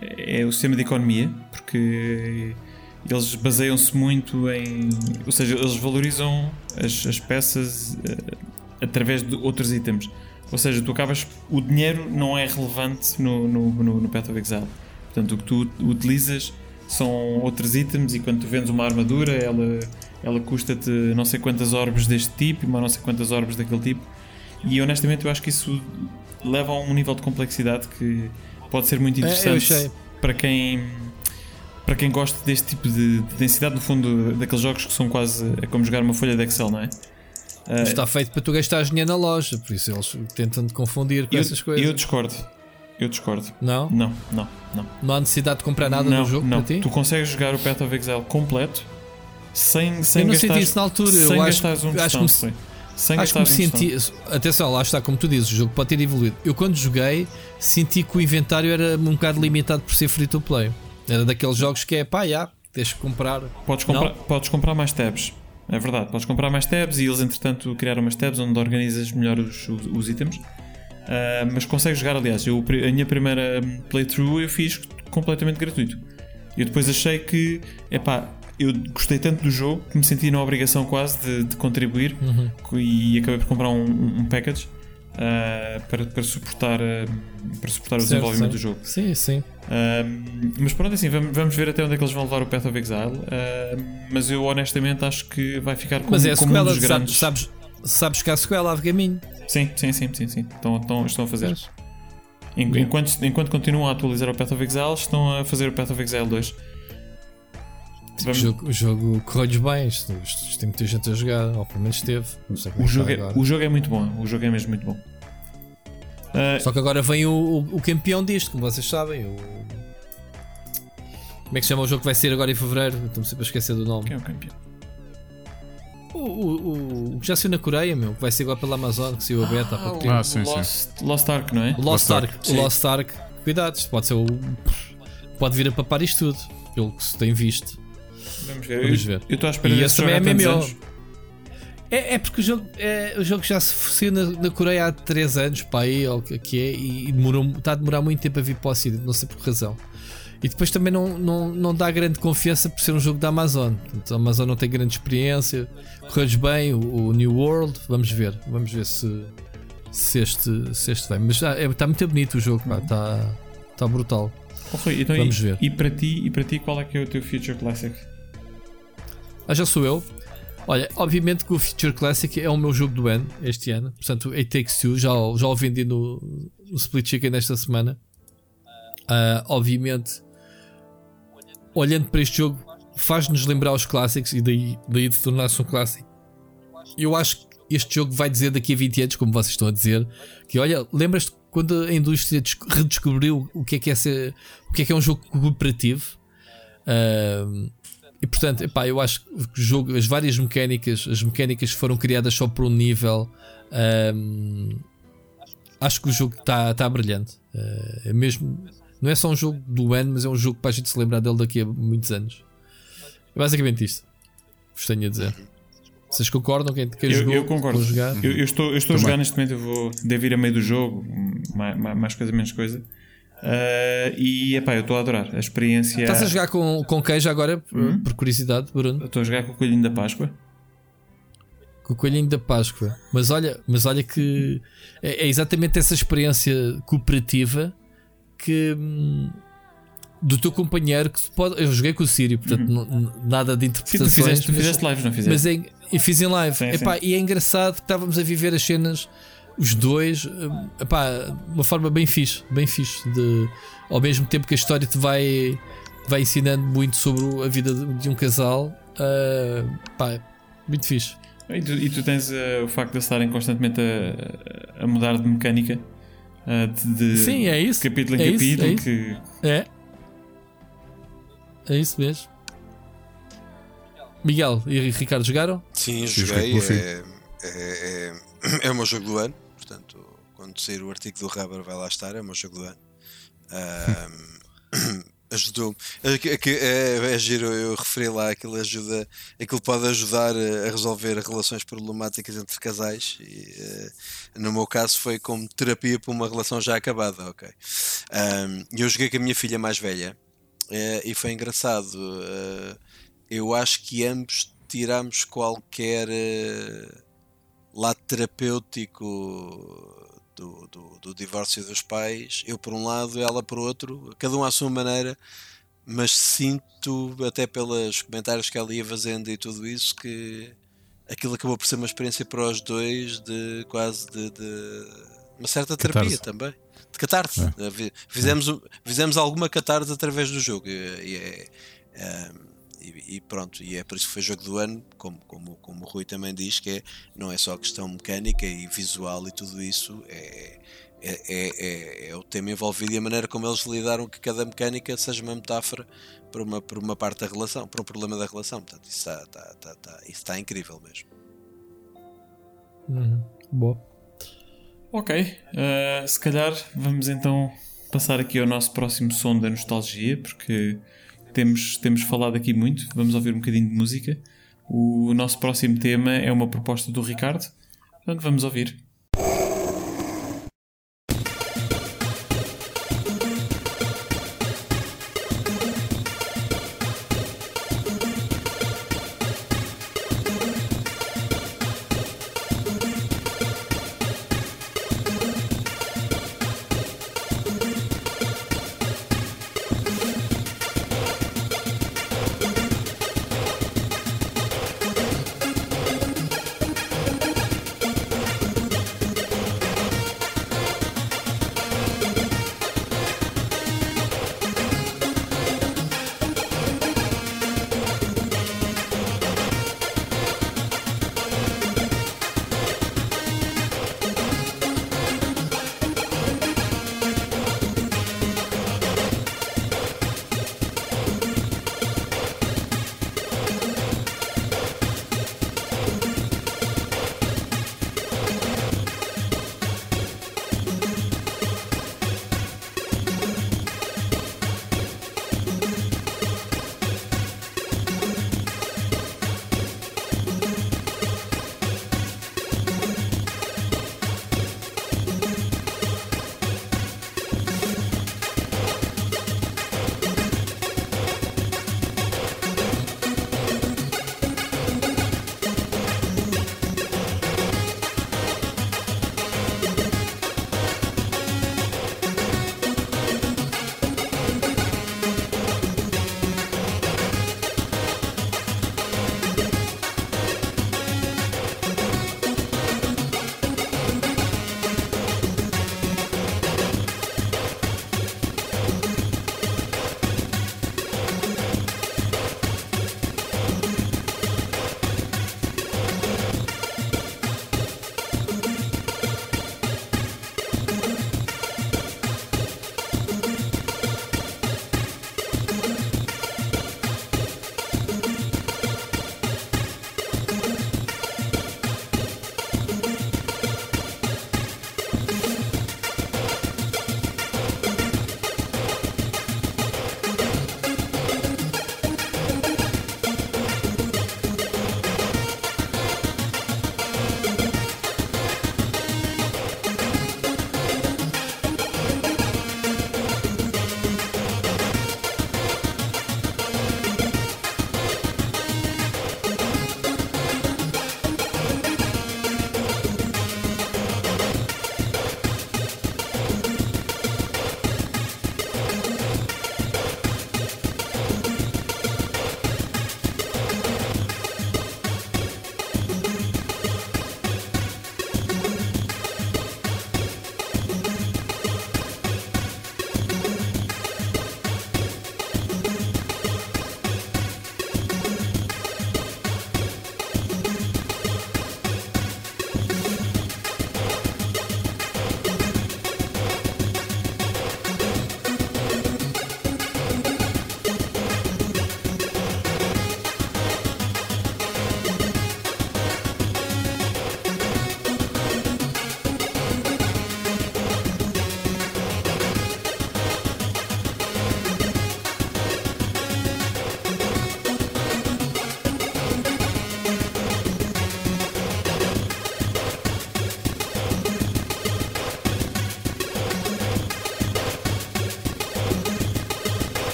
[SPEAKER 2] é o sistema de economia, porque eles baseiam-se muito em. Ou seja, eles valorizam as, as peças eh, através de outros itens. Ou seja, tu acabas. O dinheiro não é relevante no, no, no, no Path of Exile. Portanto, o que tu utilizas são outros itens e quando tu vendes uma armadura, ela, ela custa-te não sei quantas orbes deste tipo e não sei quantas orbes daquele tipo. E honestamente eu acho que isso leva a um nível de complexidade que pode ser muito
[SPEAKER 4] É,
[SPEAKER 2] interessante
[SPEAKER 4] achei.
[SPEAKER 2] para quem para quem gosta deste tipo de, de densidade, no fundo, daqueles jogos que são quase é como jogar uma folha de Excel, não é? Ah,
[SPEAKER 4] Está feito para tu gastares dinheiro na loja, por isso eles tentam te confundir com
[SPEAKER 2] eu,
[SPEAKER 4] essas coisas.
[SPEAKER 2] eu discordo. Eu discordo.
[SPEAKER 4] Não?
[SPEAKER 2] Não, não, não.
[SPEAKER 4] Não há necessidade de comprar nada
[SPEAKER 2] não,
[SPEAKER 4] no jogo
[SPEAKER 2] não.
[SPEAKER 4] para ti?
[SPEAKER 2] Tu consegues jogar o Path of Exile completo sem, sem
[SPEAKER 4] eu não
[SPEAKER 2] gastar
[SPEAKER 4] senti isso na altura.
[SPEAKER 2] sem
[SPEAKER 4] Eu acho,
[SPEAKER 2] gastares um
[SPEAKER 4] acho que.
[SPEAKER 2] Sem
[SPEAKER 4] acho que me senti. Atenção, lá está, como tu dizes, o jogo pode ter evoluído. Eu, quando joguei, senti que o inventário era um bocado limitado por ser free to play. Era daqueles jogos que é pá, já, tens que comprar.
[SPEAKER 2] Podes comprar, podes comprar mais tabs. É verdade, podes comprar mais tabs e eles entretanto criaram umas tabs onde organizas melhor os, os, os itens. Ah, mas consegues jogar, aliás, eu, a minha primeira playthrough eu fiz completamente gratuito. Eu depois achei que, epá, eu gostei tanto do jogo que me senti na obrigação quase de, de contribuir e acabei por comprar um, um package ah, para, para suportar, ah, para suportar o
[SPEAKER 4] Certo,
[SPEAKER 2] desenvolvimento
[SPEAKER 4] certo.
[SPEAKER 2] do jogo.
[SPEAKER 4] Sim, sim.
[SPEAKER 2] Um, mas pronto, assim, vamos, vamos ver até onde é que eles vão levar o Path of Exile. Mas eu honestamente acho que vai ficar como,
[SPEAKER 4] Mas é a
[SPEAKER 2] como um dos grandes.
[SPEAKER 4] sabes, sabes que há sequela há de caminho.
[SPEAKER 2] Sim, sim, sim, sim, sim. Estão, estão, estão a fazer. Enquanto, enquanto continuam a atualizar o Path of Exile, estão a fazer o Path of Exile 2.
[SPEAKER 4] O
[SPEAKER 2] Vamos-
[SPEAKER 4] jogo, o jogo correu-lhes bem, isto, isto, isto tem muita gente a jogar, ou pelo menos teve.
[SPEAKER 2] O,
[SPEAKER 4] é
[SPEAKER 2] jogo é, o jogo é muito bom. O jogo é mesmo muito bom. Ah,
[SPEAKER 4] Só que agora vem o, o, o campeão disto, como vocês sabem. O... Como é que se chama o jogo que vai ser agora em Fevereiro? Estou-me sempre a esquecer do nome.
[SPEAKER 2] quem é o campeão?
[SPEAKER 4] O, o, o, o que já saiu na Coreia, meu, que vai ser agora pela Amazon, que saiu a beta há pouco tempo.
[SPEAKER 3] Ah, sim, sim.
[SPEAKER 2] Lost, Lost Ark, não é?
[SPEAKER 4] O Lost
[SPEAKER 3] Lost Ark,
[SPEAKER 4] Ark. O. Lost Ark. Cuidado, isto pode ser o. Pode vir a papar isto tudo, pelo que se tem visto.
[SPEAKER 2] Vamos ver.
[SPEAKER 4] Vamos
[SPEAKER 2] eu
[SPEAKER 4] ver.
[SPEAKER 2] eu estou à espera
[SPEAKER 4] E esse também é MMO. É, é porque o jogo, é, o jogo já se saiu na, na Coreia há 3 anos, para aí, ou que que é, e demorou, está a demorar muito tempo a vir para o Ocidente, não sei por que razão. E depois também não, não, não dá grande confiança por ser um jogo da Amazon. Portanto, a Amazon não tem grande experiência. Correu-lhes bem o, o New World. Vamos ver. Vamos ver se, se, este, se este vem. Mas já, é, está muito bonito o jogo. pá, Está, está brutal.
[SPEAKER 2] Oh, Rui, então,
[SPEAKER 4] Vamos
[SPEAKER 2] e,
[SPEAKER 4] ver.
[SPEAKER 2] E para, ti, e para ti, qual é que é o teu Future Classic?
[SPEAKER 4] Ah, já sou eu. Olha, obviamente que o Future Classic é o meu jogo do ano, este ano. Portanto, It Takes Two, já, já o vendi no, no Split Chicken nesta semana. Ah, obviamente, olhando para este jogo, faz-nos lembrar os clássicos e daí, daí de tornar-se um clássico. Eu acho que este jogo vai dizer daqui a 20 anos, como vocês estão a dizer, que olha, lembras-te quando a indústria redescobriu o que é que é, ser, o que é, que é um jogo cooperativo. Uh, e portanto, epá, eu acho que o jogo, as várias mecânicas, as mecânicas foram criadas só por um nível. Um, acho que o jogo está tá brilhante. Uh, é mesmo, não é só um jogo do ano, mas é um jogo para a gente se lembrar dele daqui a muitos anos. É basicamente isto. Vos tenho a dizer. Vocês concordam? Quem, quem
[SPEAKER 2] eu,
[SPEAKER 4] jogou,
[SPEAKER 2] eu concordo.
[SPEAKER 4] Jogar?
[SPEAKER 2] Eu, eu, estou, eu estou a jogar neste momento. Eu vou devo ir a meio do jogo, mais, mais coisa, menos coisa. Uh, e epá, eu estou a adorar a experiência.
[SPEAKER 4] Estás a jogar com, com quem já agora, hum? por curiosidade, Bruno?
[SPEAKER 2] Estou a jogar com o Coelhinho da Páscoa.
[SPEAKER 4] Com o Coelhinho da Páscoa. Mas olha, mas olha que é, é exatamente essa experiência cooperativa que hum, do teu companheiro que pode. Eu joguei com o Sírio, portanto, uhum. nada de interpretações.
[SPEAKER 2] Sim, tu fizeste, tu fizeste lives, não fizeste?
[SPEAKER 4] Mas é, e fiz em live. Sim, epá, sim. E é engraçado que estávamos a viver as cenas os dois, eh, epá, de uma forma bem fixe, bem fixe, de, ao mesmo tempo que a história te vai, vai ensinando muito sobre a vida de, um casal, uh, pá, muito fixe.
[SPEAKER 2] E tu, e tu tens uh, o facto de estarem constantemente a, a mudar de mecânica uh, de, de,
[SPEAKER 4] Sim, é isso.
[SPEAKER 2] capítulo em
[SPEAKER 4] é
[SPEAKER 2] capítulo.
[SPEAKER 4] Isso, é,
[SPEAKER 2] que...
[SPEAKER 4] é. É isso mesmo. Miguel e Ricardo jogaram?
[SPEAKER 5] Sim, joguei. É, é, é, é o meu jogo do ano. Quando sair o artigo do Rubber vai lá estar, é o meu jogo do ano. Um, ajudou-me. É, é, é, giro, eu referi lá, aquilo ajuda, aquilo pode ajudar a resolver relações problemáticas entre casais. E, uh, no meu caso foi como terapia para uma relação já acabada, ok. Um, eu joguei com a minha filha mais velha uh, e foi engraçado. Uh, eu acho que ambos tiramos qualquer lado terapêutico do, do, do, divórcio dos pais, eu por um lado, ela por outro, cada um à sua maneira, mas sinto, até pelos comentários que ela ia fazendo e tudo isso, que aquilo acabou por ser uma experiência para os dois de quase de, de uma certa terapia também. De catarse. É. Fizemos, fizemos alguma catarse através do jogo. E, e é, é e, e, pronto, e é por isso que foi jogo do ano, como, como, como o Rui também diz, que é, não é só questão mecânica e visual e tudo isso, é, é, é, é, é o tema envolvido e a maneira como eles lidaram que cada mecânica seja uma metáfora para uma, para uma parte da relação, para um problema da relação. Portanto, isso está, está, está, está, isso está incrível mesmo.
[SPEAKER 4] Uhum. Boa.
[SPEAKER 2] Ok, uh, se calhar vamos então passar aqui ao nosso próximo som da nostalgia, porque temos, temos falado aqui muito, vamos ouvir um bocadinho de música. O nosso próximo tema é uma proposta do Ricardo, portanto vamos ouvir.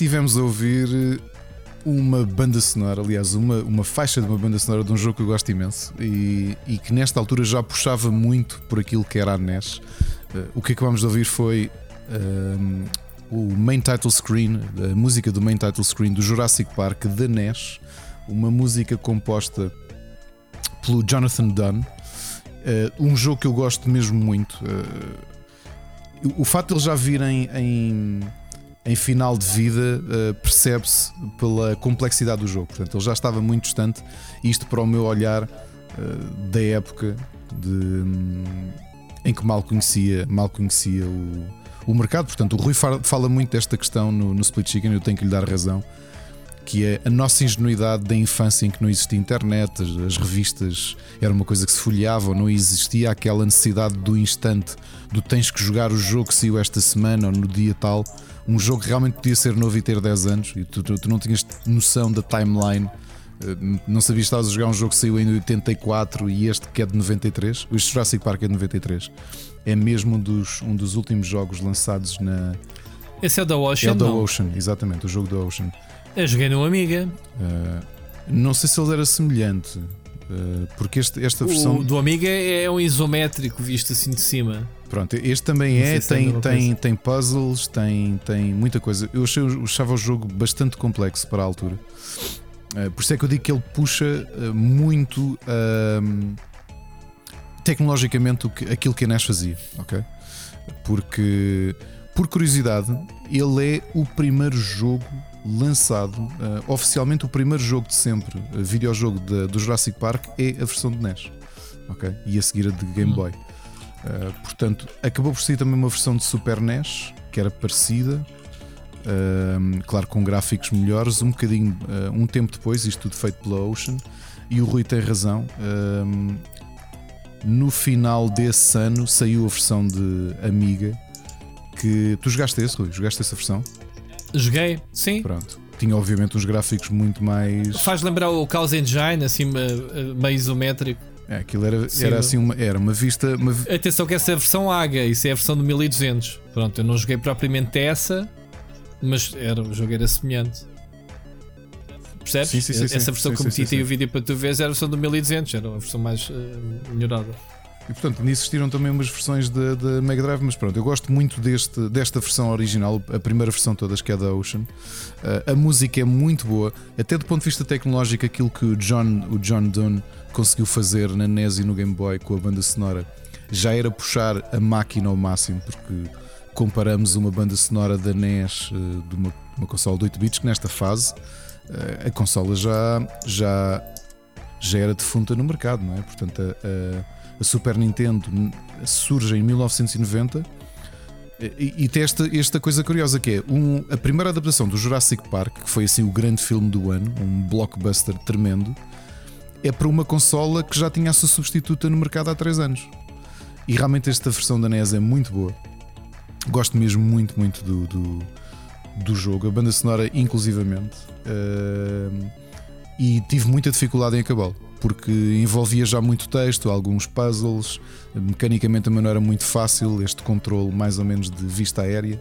[SPEAKER 3] Estivemos a ouvir uma banda sonora, aliás, uma, uma faixa de uma banda sonora de um jogo que eu gosto imenso e, e que nesta altura já puxava muito por aquilo que era a NES. Uh, o que acabamos de ouvir foi um, o main title screen, a música do main title screen do Jurassic Park da NES, uma música composta pelo Jonathan Dunn, uh, um jogo que eu gosto mesmo muito. Uh, o facto de ele já vir em, em final de vida uh, percebe-se pela complexidade do jogo. Portanto, ele já estava muito distante. Isto para o meu olhar uh, da época de, um, em que mal conhecia, mal conhecia o, o mercado. Portanto, o Rui fala, muito desta questão no, no, Split Chicken, eu tenho que lhe dar razão. Que é a nossa ingenuidade da infância em que não existia internet, as, as revistas era uma coisa que se folheava, não existia aquela necessidade do instante do tens que jogar o jogo que saiu esta semana ou no dia tal um jogo que realmente podia ser novo e ter 10 anos e tu, tu, tu não tinhas noção da timeline. Eh, não sabias que estavas a jogar um jogo que saiu em 84 e este que é de 93. O Jurassic Park é de 93. É mesmo um dos, um dos últimos jogos lançados na.
[SPEAKER 4] Esse é o da Ocean?
[SPEAKER 3] É o da Ocean, exatamente, o jogo da Ocean.
[SPEAKER 4] Eu joguei no Amiga.
[SPEAKER 3] Uh, não sei se ele era semelhante. Uh, porque este, esta versão.
[SPEAKER 4] O do Amiga é um isométrico visto assim de cima.
[SPEAKER 3] Pronto, este também é, tem, tem, tem puzzles, tem, tem muita coisa. Eu achei, eu achava o jogo bastante complexo para a altura. Uh, por isso é que eu digo que ele puxa uh, muito uh, tecnologicamente que, aquilo que a NES fazia, ok? Porque, por curiosidade, ele é o primeiro jogo lançado, oficialmente o primeiro jogo de sempre, videojogo de, do Jurassic Park, é a versão de NES, ok? E a seguir a de Game hum. Uh, portanto, acabou por ser também uma versão de Super NES que era parecida, uh, claro, com gráficos melhores. Um bocadinho, uh, um tempo depois, isto tudo feito pela Ocean, e o Rui tem razão. no final desse ano saiu a versão de Amiga. Que tu jogaste esse, Rui? Jogaste essa versão?
[SPEAKER 4] Joguei, sim.
[SPEAKER 3] Pronto. Tinha obviamente uns gráficos muito mais.
[SPEAKER 4] Faz lembrar o Chaos Engine, assim meio isométrico.
[SPEAKER 3] É, aquilo era, era assim uma, era uma vista. Uma...
[SPEAKER 4] Atenção que essa é a versão AGA, isso é a versão do 1200. Pronto, eu não joguei propriamente essa, mas era, o jogo era semelhante. Percebes?
[SPEAKER 3] Sim, sim, sim,
[SPEAKER 4] essa versão que eu meti e o vídeo para tu veres era a versão do 1200, era uma versão mais uh, melhorada.
[SPEAKER 3] E portanto, nisso existiram também umas versões da Mega Drive, mas pronto, eu gosto muito deste, desta versão original, a primeira versão todas, que é da Ocean. Uh, a música é muito boa, até do ponto de vista tecnológico, aquilo que o John, o John Dunn conseguiu fazer na NES e no Game Boy com a banda sonora já era puxar a máquina ao máximo, porque comparamos uma banda sonora da NES uh, de uma, uma consola de 8 bits que nesta fase uh, a consola já, já, já era defunta no mercado, não é? Portanto, a, a Super Nintendo surge em 1990 e, e tem esta, esta coisa curiosa que é um, a primeira adaptação do Jurassic Park, que foi assim o grande filme do ano, um blockbuster tremendo é para uma consola que já tinha a sua substituta no mercado há 3 anos. E realmente esta versão da NES é muito boa. Gosto mesmo muito, muito do, do, do jogo, a banda sonora inclusivamente. Uh, e tive muita dificuldade em acabá-lo, porque envolvia já muito texto, alguns puzzles, mecanicamente também não era muito fácil este controle mais ou menos de vista aérea.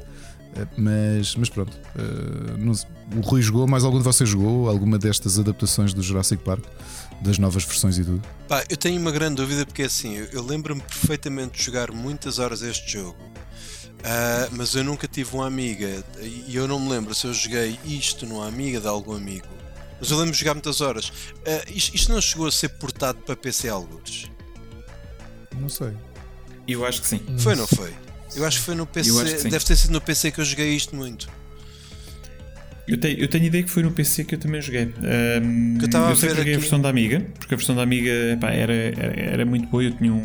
[SPEAKER 3] Uh, mas, mas pronto, uh, não, o Rui jogou, mais algum de vocês jogou alguma destas adaptações do Jurassic Park? Das novas versões e tudo?
[SPEAKER 5] Pá, eu tenho uma grande dúvida porque assim, eu, eu lembro-me perfeitamente de jogar muitas horas este jogo, uh, mas eu nunca tive uma amiga e eu não me lembro se eu joguei isto numa amiga de algum amigo. Mas eu lembro de jogar muitas horas. Uh, isto, isto, não chegou a ser portado para PC alguns?
[SPEAKER 3] Não sei.
[SPEAKER 2] Eu acho que sim.
[SPEAKER 5] Foi, não foi? Eu acho que foi no PC. Deve ter sido no PC que eu joguei isto muito.
[SPEAKER 2] Eu tenho, eu tenho ideia que foi no PC que eu também joguei. Um, eu, eu sei que joguei aqui... a versão da Amiga, porque a versão da Amiga era, era, era, muito boa. Eu tinha um,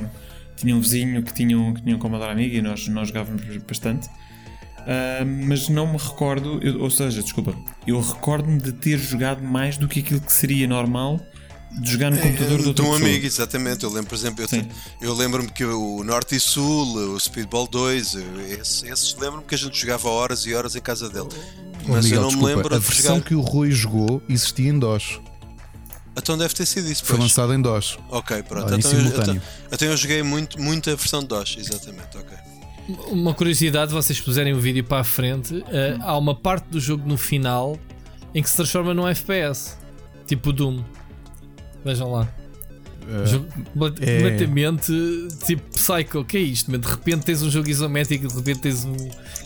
[SPEAKER 2] tinha um vizinho que tinha um, que tinha um Commodore Amiga e nós, nós jogávamos bastante. Uh, mas não me recordo, eu, ou seja, desculpa, eu recordo-me de ter jogado mais do que aquilo que seria normal de jogar no é, computador do outro um amigo,
[SPEAKER 5] exatamente. Eu lembro, por exemplo, eu, eu lembro-me que o Norte e Sul, o Speedball 2, esses, esses lembro-me que a gente jogava horas e horas em casa dele.
[SPEAKER 3] Mas Miguel, eu não desculpa, me lembro A versão jogar... que o Rui jogou existia em DOS.
[SPEAKER 5] Então deve ter sido isso.
[SPEAKER 3] Foi lançado em DOS.
[SPEAKER 5] Ok, pronto. Ah, então, eu, então, então, eu joguei muito, muito a versão de DOS, exatamente. Ok.
[SPEAKER 4] Uma curiosidade, vocês puserem o vídeo para a frente, uh, há uma parte do jogo no final em que se transforma num FPS, tipo Doom. Vejam lá.
[SPEAKER 3] Uh,
[SPEAKER 4] completamente é... tipo Psycho, o que é isto? De repente tens um jogo isométrico, de repente tens um.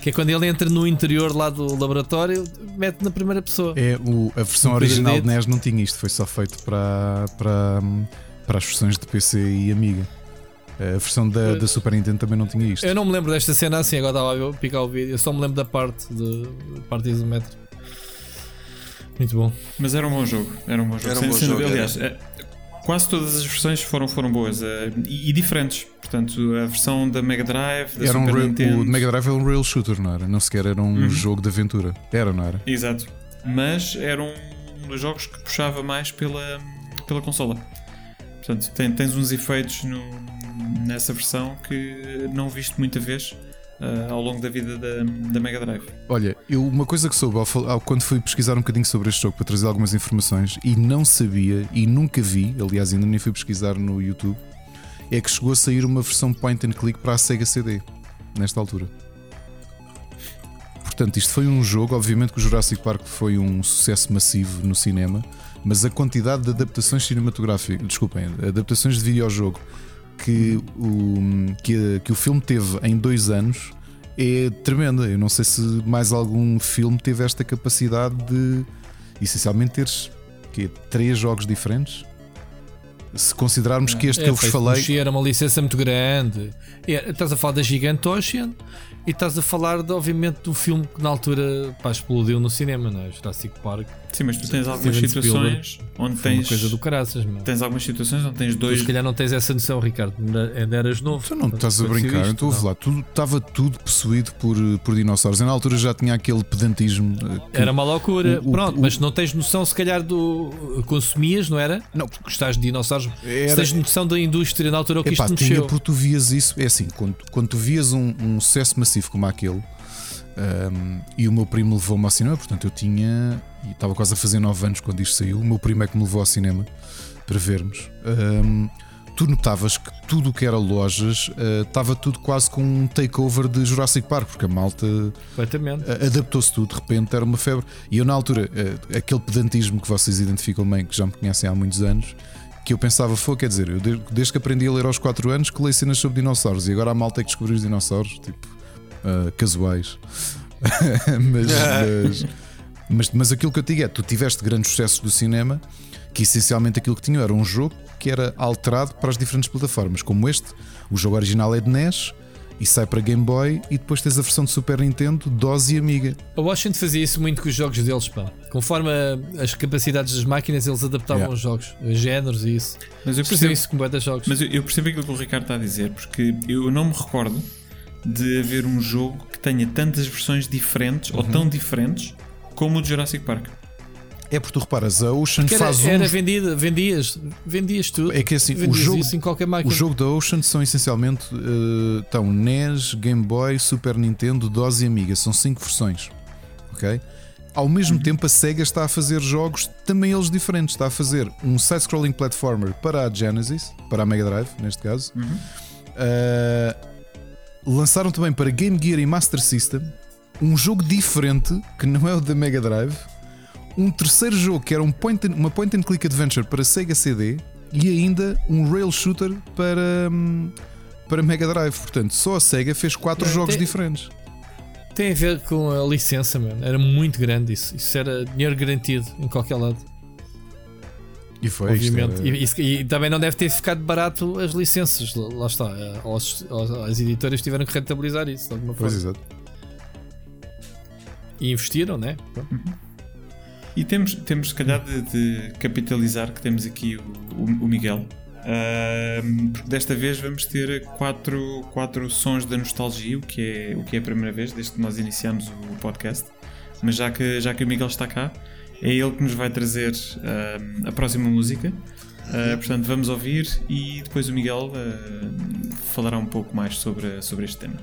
[SPEAKER 4] Que é quando ele entra no interior lá do laboratório, mete na primeira pessoa.
[SPEAKER 3] É, o, a versão original de NES não tinha isto, foi só feito para, para, para as versões de PC e Amiga. A versão da, da, Super Nintendo também não tinha isto.
[SPEAKER 4] Eu não me lembro desta cena assim, agora estava a picar o vídeo. Eu só me lembro da parte de parte isométrica. Muito bom.
[SPEAKER 2] Mas era um bom jogo. Era um bom jogo.
[SPEAKER 5] Era um bom jogo
[SPEAKER 2] aliás. É, quase todas as versões foram, foram boas uh, e, e, diferentes. Portanto, a versão da Mega Drive, da
[SPEAKER 3] era
[SPEAKER 2] Super
[SPEAKER 3] um
[SPEAKER 2] Nintendo.
[SPEAKER 3] O Mega Drive era um real shooter, não era? Não sequer era um uhum. jogo de aventura. Era, não era?
[SPEAKER 2] Exato. Mas era um dos jogos que puxava mais pela, pela consola. Portanto, tem, tens uns efeitos no, nessa versão que não viste muita vez uh, ao longo da vida da, da Mega Drive.
[SPEAKER 3] Olha, eu, uma coisa que soube ao, quando fui pesquisar um bocadinho sobre este jogo para trazer algumas informações e não sabia e nunca vi, aliás, ainda nem fui pesquisar no YouTube, é que chegou a sair uma versão point and click para a Sega CD nesta altura. Portanto, isto foi um jogo, obviamente que o Jurassic Park foi um sucesso massivo no cinema, mas a quantidade de adaptações cinematográficas, desculpem, adaptações de videojogo que o, que, que o filme teve em dois anos é tremenda. Eu não sei se mais algum filme teve esta capacidade de essencialmente teres que, três jogos diferentes. Se considerarmos que este é, que eu vos falei.
[SPEAKER 4] Era uma licença muito grande. É, estás a falar da Gigant Ocean e estás a falar, de, obviamente, do filme que na altura pá, explodiu no cinema, não é? Jurassic Park.
[SPEAKER 2] Sim, mas tu tens algumas situações onde tens.
[SPEAKER 4] Uma coisa do caraças, meu.
[SPEAKER 2] Tens algumas situações onde tens dois.
[SPEAKER 4] Tu, se calhar não tens essa noção, Ricardo. Ainda eras novo.
[SPEAKER 3] Tu não estás a brincar, isto, então lá. Tudo, estava tudo possuído por, por dinossauros. Eu, na altura já tinha aquele pedantismo.
[SPEAKER 4] Eh, era uma loucura. O, o, Pronto, o, mas não tens noção, se calhar, do. Consumias, não era? Não. Porque estás de dinossauros. Era... Se tens noção da indústria na altura o que Epá, isto
[SPEAKER 3] tinha
[SPEAKER 4] mexeu.
[SPEAKER 3] porque tu vias isso. É assim, quando, quando tu vias um, um sucesso massivo como aquele. Um, e o meu primo levou-me ao cinema, portanto eu tinha. E estava quase a fazer 9 anos quando isto saiu. O meu primo é que me levou ao cinema para vermos. Um, tu notavas que tudo o que era lojas uh, estava tudo quase com um takeover de Jurassic Park, porque a malta uh, adaptou-se tudo, de repente era uma febre. E eu, na altura, uh, aquele pedantismo que vocês identificam bem, que já me conhecem há muitos anos, que eu pensava, foi, quer dizer, eu desde que aprendi a ler aos 4 anos, que leio cenas sobre dinossauros e agora a malta é que descobriu os dinossauros, tipo uh, casuais. mas, mas, mas, mas, aquilo que eu te digo é: tu tiveste grandes sucessos do cinema, que essencialmente aquilo que tinha era um jogo que era alterado para as diferentes plataformas, como este. O jogo original é de NES e sai para Game Boy e depois tens a versão de Super Nintendo, DOS e Amiga.
[SPEAKER 4] A Washington fazia isso muito com os jogos deles, pá. Conforme as capacidades das máquinas, eles adaptavam yeah. os jogos, os géneros e isso.
[SPEAKER 2] Mas eu percebo
[SPEAKER 4] isso com muitos jogos.
[SPEAKER 2] Mas eu, eu percebo aquilo que o Ricardo está a dizer, porque eu não me recordo de haver um jogo que tenha tantas versões diferentes uhum. ou tão diferentes como o de Jurassic Park.
[SPEAKER 3] É porque tu reparas, a Ocean
[SPEAKER 4] porque
[SPEAKER 3] faz
[SPEAKER 4] era, um. Era vendida, vendias, vendias tudo.
[SPEAKER 3] É que assim, o jogo, em qualquer máquina. o jogo da Ocean são essencialmente uh, estão NES, Game Boy, Super Nintendo, DOS e Amiga. São cinco versões. Ok? Ao mesmo uhum. tempo, a Sega está a fazer jogos também eles diferentes. Está a fazer um side-scrolling platformer para a Genesis, para a Mega Drive, neste caso. Uhum. Uh, lançaram também para Game Gear e Master System um jogo diferente que não é o da Mega Drive. Um terceiro jogo que era um point and, uma point and click adventure para Sega CD e ainda um rail shooter para, hum, para Mega Drive. Portanto, só a Sega fez quatro é, jogos tem, diferentes.
[SPEAKER 4] Tem a ver com a licença, mano. Era muito grande isso. Isso era dinheiro garantido em qualquer lado.
[SPEAKER 3] E foi
[SPEAKER 4] Obviamente. Era... E, e, também não deve ter ficado barato as licenças. Lá está. As, as editoras tiveram que rentabilizar isso de alguma forma.
[SPEAKER 3] Pois exato.
[SPEAKER 4] E investiram, né?
[SPEAKER 2] Uhum. E temos, temos se calhar de, de, capitalizar que temos aqui o, o, o Miguel. Uh, porque desta vez vamos ter quatro, quatro sons da nostalgia, o que, é, o que é a primeira vez desde que nós iniciamos o podcast. Mas já que, já que o Miguel está cá, é ele que nos vai trazer uh, a próxima música. Uh, portanto, vamos ouvir e depois o Miguel uh, falará um pouco mais sobre, sobre este tema.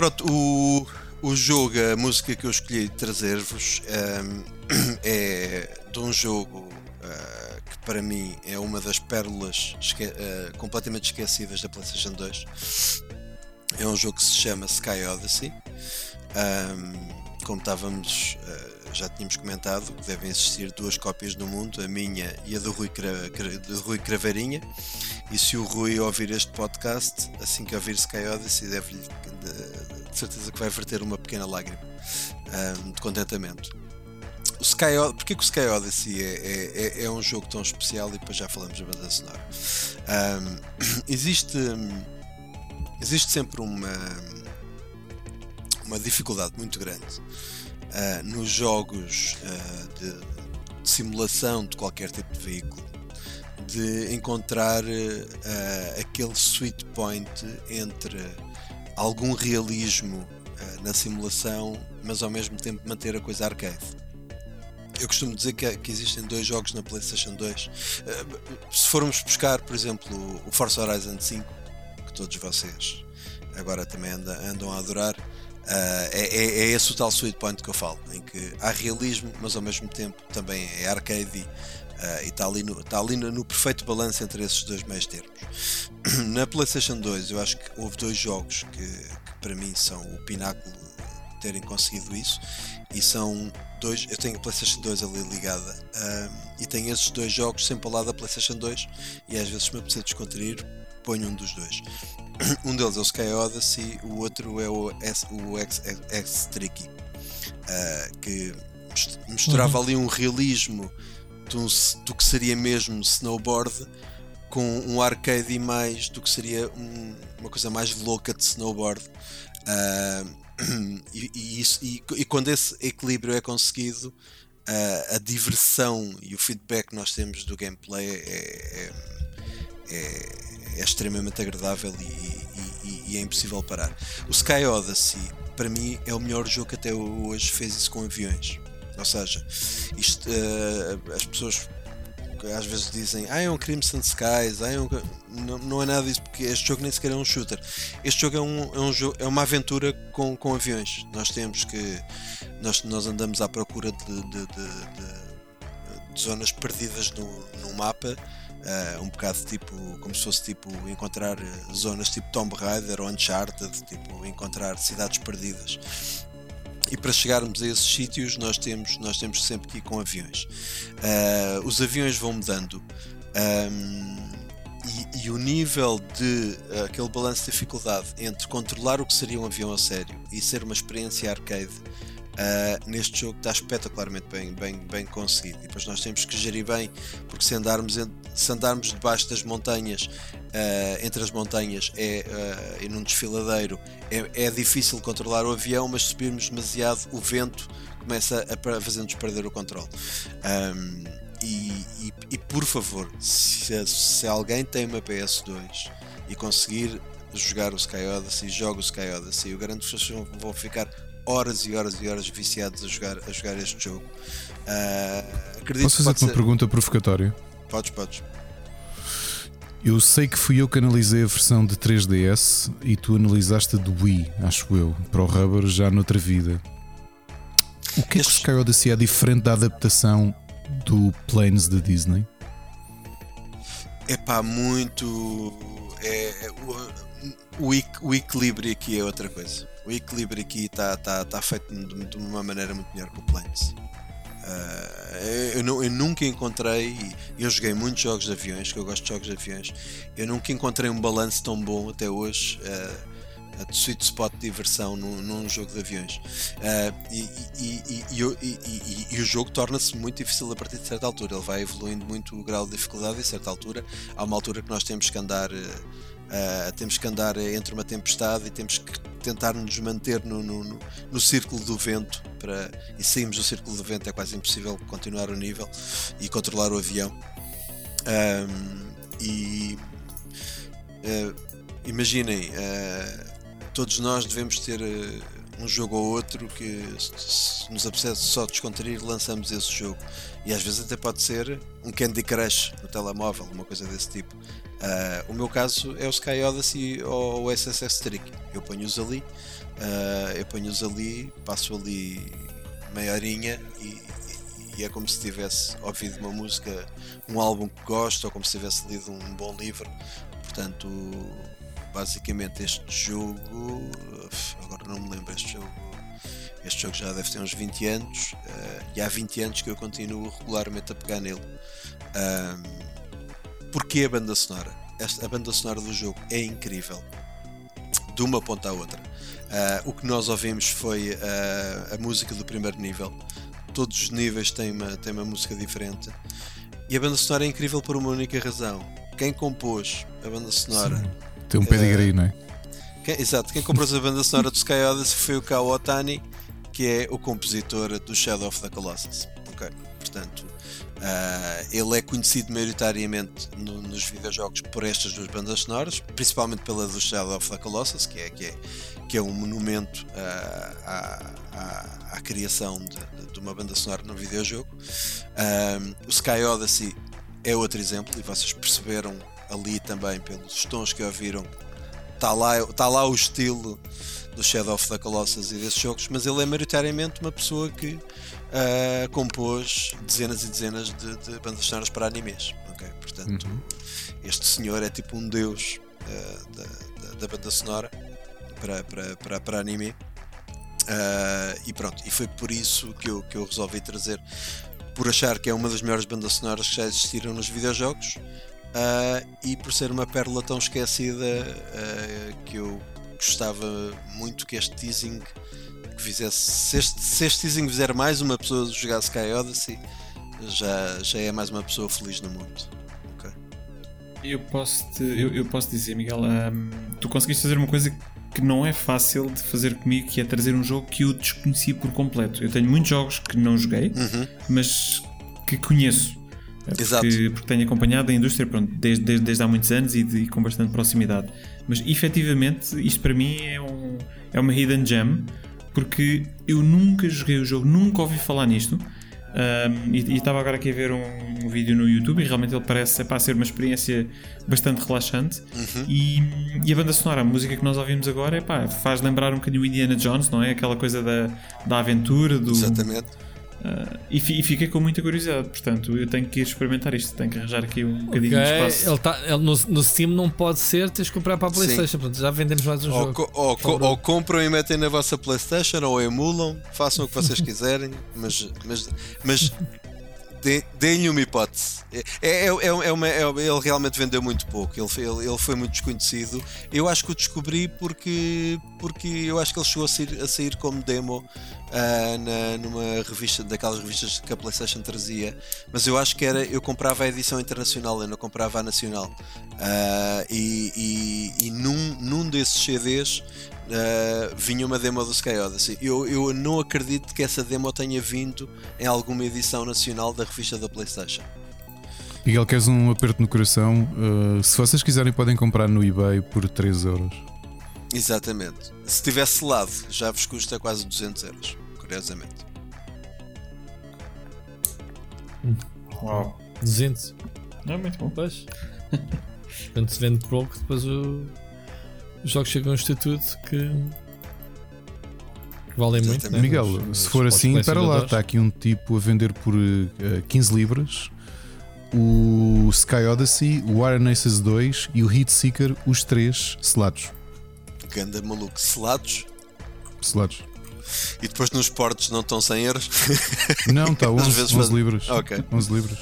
[SPEAKER 5] Pronto, o, o jogo, a música que eu escolhi trazer-vos um, é de um jogo uh, que para mim é uma das pérolas esque uh, completamente esquecidas da PlayStation 2. É um jogo que se chama Sky Odyssey. Um, como estávamos, uh, já tínhamos comentado, devem existir duas cópias no mundo, a minha e a do Rui, Cra do Rui Craveirinha. E se o Rui ouvir este podcast, assim que ouvir Sky Odyssey, deve-lhe de certeza que vai verter uma pequena lágrima um, de contentamento. O Sky, que o Sky Odyssey é, é, é, é, um jogo tão especial e depois já falamos da banda sonora? Um, existe, existe sempre uma, uma dificuldade muito grande uh, nos jogos uh, de, de, simulação de qualquer tipo de veículo de encontrar uh, aquele sweet point entre algum realismo na simulação, mas ao mesmo tempo manter a coisa arcade. Eu costumo dizer que, que existem dois jogos na PlayStation 2. Uh, eh, se formos buscar, por exemplo, o Forza Horizon 5, que todos vocês agora também anda, andam a adorar, é, é, é, esse o tal sweet point que eu falo, em que há realismo, mas ao mesmo tempo também é arcade Uh, e está ali, no, está ali no, no, perfeito balanço entre esses dois meios termos. Na PlayStation 2, eu acho que houve dois jogos que, que para mim são o pináculo de terem conseguido isso. E são dois. Eu tenho a PlayStation 2 ali ligada uh, e tenho esses dois jogos sempre ao lado da PlayStation 2. E às vezes, me apetece descontrair, ponho um dos dois. Um deles é o Sky Odyssey, o outro é o, S, o X, X, X Tricky, uh, que misturava uhum. ali um realismo do, do que seria mesmo snowboard com um arcade mais do que seria um, uma coisa mais louca de snowboard. Uh, e, e, isso, e, e, quando esse equilíbrio é conseguido, uh, a diversão e o feedback que nós temos do gameplay é, é, é, é extremamente agradável e, é impossível parar. O Sky Odyssey, para mim, é o melhor jogo que até hoje fez isso com aviões. Ou seja, isto, uh, as pessoas às vezes dizem ah, é um Crimson Skies, ah, é um... Não, não, é nada disso, porque este jogo nem sequer é um shooter. Este jogo é, um, é, um jogo, é uma aventura com, com aviões. Nós temos que. Nós, nós andamos à procura de, de, de, de zonas perdidas no, no mapa. Uh, um bocado tipo, como se fosse tipo encontrar zonas tipo Tomb Raider ou Uncharted, tipo encontrar cidades perdidas e para chegarmos a esses sítios nós temos, nós temos sempre que ir com aviões. Uh, os aviões vão mudando um, e, e, o nível de uh, aquele balanço de dificuldade entre controlar o que seria um avião a sério e ser uma experiência arcade Uh, neste jogo está espetacularmente bem, bem, bem conseguido. E depois nós temos que gerir bem, porque se andarmos, se andarmos debaixo das montanhas, uh, entre as montanhas é, uh, e num desfiladeiro, é, é, difícil controlar o avião, mas se subirmos demasiado, o vento começa a, a fazer-nos perder o controle. Um, e, e, e, por favor, se, se alguém tem uma PS2 e conseguir jogar o Sky Odyssey, joga o Sky Odyssey, eu garanto que vocês vão ficar horas e horas e horas viciados a jogar, a jogar este jogo. Uh, acredito
[SPEAKER 3] Posso fazer-te uma pergunta provocatória?
[SPEAKER 5] Podes, podes.
[SPEAKER 3] Eu sei que fui eu que analisei a versão de 3DS e tu analisaste a do Wii, acho eu, para o Rubber já noutra vida. O que é que o Sky Odyssey é diferente da adaptação do Planes da Disney?
[SPEAKER 5] É pá, muito. É, é o, o, o equilíbrio aqui é outra coisa o equilíbrio aqui está tá, tá feito de, de, uma maneira muito melhor que o Planes. Uh, eu, eu, nunca encontrei, eu joguei muitos jogos de aviões, que eu gosto de jogos de aviões, eu nunca encontrei um balanço tão bom até hoje. Uh, de sweet spot de diversão num, num jogo de aviões uh, e, e, e, e, o jogo torna-se muito difícil a partir de certa altura ele vai evoluindo muito o grau de dificuldade a certa altura há uma altura que nós temos que andar Uh, temos que andar entre uma tempestade e temos que tentar nos manter no, no, no, no, círculo do vento para, e saímos do círculo do vento é quase impossível continuar o nível e controlar o avião. Um, e uh, imaginem uh, todos nós devemos ter um jogo ou outro que se nos apetece só descontrair lançamos esse jogo. E às vezes até pode ser um Candy Crush no telemóvel, uma coisa desse tipo Uh, o meu caso é o Sky Odyssey ou o SSS Trick. Eu ponho-os ali Uh, eu ponho-os ali, passo ali meia horinha e, e, é como se tivesse ouvido uma música, um álbum que gosto, ou como se tivesse lido um bom livro. Portanto, basicamente este jogo, agora não me lembro, este jogo, este jogo já deve ter uns 20 anos uh, e há 20 anos que eu continuo regularmente a pegar nele. Um, porque a banda sonora? Esta, a banda sonora do jogo é incrível, de uma ponta à outra. Uh, o que nós ouvimos foi uh, a música do primeiro nível. Todos os níveis têm uma, têm uma música diferente. E a banda sonora é incrível por uma única razão. Quem compôs a banda sonora Sim
[SPEAKER 3] tem um pedigree, uh, não é?
[SPEAKER 5] Quem, exato, quem comprou a banda sonora do Sky Odyssey foi o Kao Otani, que é o compositor do Shadow of the Colossus. Ok, portanto, uh, ele é conhecido maioritariamente no, nos videojogos por estas duas bandas sonoras, principalmente pela do Shadow of the Colossus, que é, que é, que é um monumento uh, à, à, à, criação de, de, uma banda sonora no videojogo. o Sky Odyssey é outro exemplo, e vocês perceberam ali também pelos tons que ouviram. Está lá, está lá o estilo do Shadow of the Colossus e desses jogos, mas ele é maioritariamente uma pessoa que uh, compôs dezenas e dezenas de, de, bandas sonoras para animes. Okay? Portanto, uhum. este senhor é tipo um deus uh, da, da, da, banda sonora para, para, para, para anime. Uh, e pronto, e foi por isso que eu, que eu resolvi trazer, por achar que é uma das melhores bandas sonoras que já existiram nos videojogos, e por ser uma pérola tão esquecida que eu gostava muito que este teasing que fizesse se este, se este teasing fizer mais uma pessoa jogar Sky Odyssey já, já é mais uma pessoa feliz no mundo okay?
[SPEAKER 2] eu, posso te, eu, eu, posso dizer Miguel um, tu conseguiste fazer uma coisa que não é fácil de fazer comigo que é trazer um jogo que eu desconheci por completo eu tenho muitos jogos que não joguei
[SPEAKER 5] uhum.
[SPEAKER 2] mas que conheço
[SPEAKER 5] porque, Exato.
[SPEAKER 2] porque tenho acompanhado a indústria pronto, desde, desde, desde há muitos anos e, de, e, com bastante proximidade. Mas efetivamente, isto para mim é, um, é uma hidden gem, porque eu nunca joguei o jogo, nunca ouvi falar nisto. Um, e, estava agora aqui a ver um, um, vídeo no YouTube e realmente ele parece para ser uma experiência bastante relaxante.
[SPEAKER 5] Uhum.
[SPEAKER 2] E, e, a banda sonora, a música que nós ouvimos agora, é pá, faz lembrar um bocadinho o Indiana Jones, não é? Aquela coisa da, da aventura, do.
[SPEAKER 5] Exatamente
[SPEAKER 2] Uh, e, e, fiquei com muita curiosidade, portanto eu tenho que ir experimentar isto, tenho que arranjar aqui um bocadinho okay. de espaço.
[SPEAKER 4] Ele tá, ele no, no Steam não pode ser, tens de comprar para a Playstation, portanto, já vendemos mais um
[SPEAKER 5] ou
[SPEAKER 4] jogo.
[SPEAKER 5] Co ou, co ou, compram e metem na vossa Playstation ou emulam, façam o que vocês quiserem, mas, mas, mas Deem-lhe uma hipótese. É, é, é, é uma, é, ele realmente vendeu muito pouco, ele, ele, ele, foi muito desconhecido. Eu acho que o descobri porque, porque eu acho que ele chegou a sair, a sair como demo uh, na, numa revista, daquelas revistas que a PlayStation trazia. Mas eu acho que era. Eu comprava a edição internacional, eu não comprava a nacional. Uh, e, e, e num, num desses CDs uh, vinha uma demo do Sky Odyssey. Eu, eu não acredito que essa demo tenha vindo em alguma edição nacional da revista da PlayStation.
[SPEAKER 3] Miguel, queres um aperto no coração? Uh, se vocês quiserem, podem comprar no eBay por 3 euros.
[SPEAKER 5] Exatamente. Se tivesse lado, já vos custa quase 200 euros, curiosamente.
[SPEAKER 4] Uau, 200.
[SPEAKER 2] Não é muito bom.
[SPEAKER 4] Pois. Quando se vende pouco, depois o, os jogos chegam a um estatuto que, valem muito. Né?
[SPEAKER 3] Miguel, os, se for assim, espera lá, está aqui um tipo a vender por uh, eh, 15 libras o Sky Odyssey, o Iron Aces 2 e o Heat Seeker, os três selados.
[SPEAKER 5] Ganda maluco, selados?
[SPEAKER 3] Selados.
[SPEAKER 5] E depois nos portos não estão 100 euros?
[SPEAKER 3] Não, está 11, 11 libras.
[SPEAKER 5] Ok.
[SPEAKER 3] 11 libras.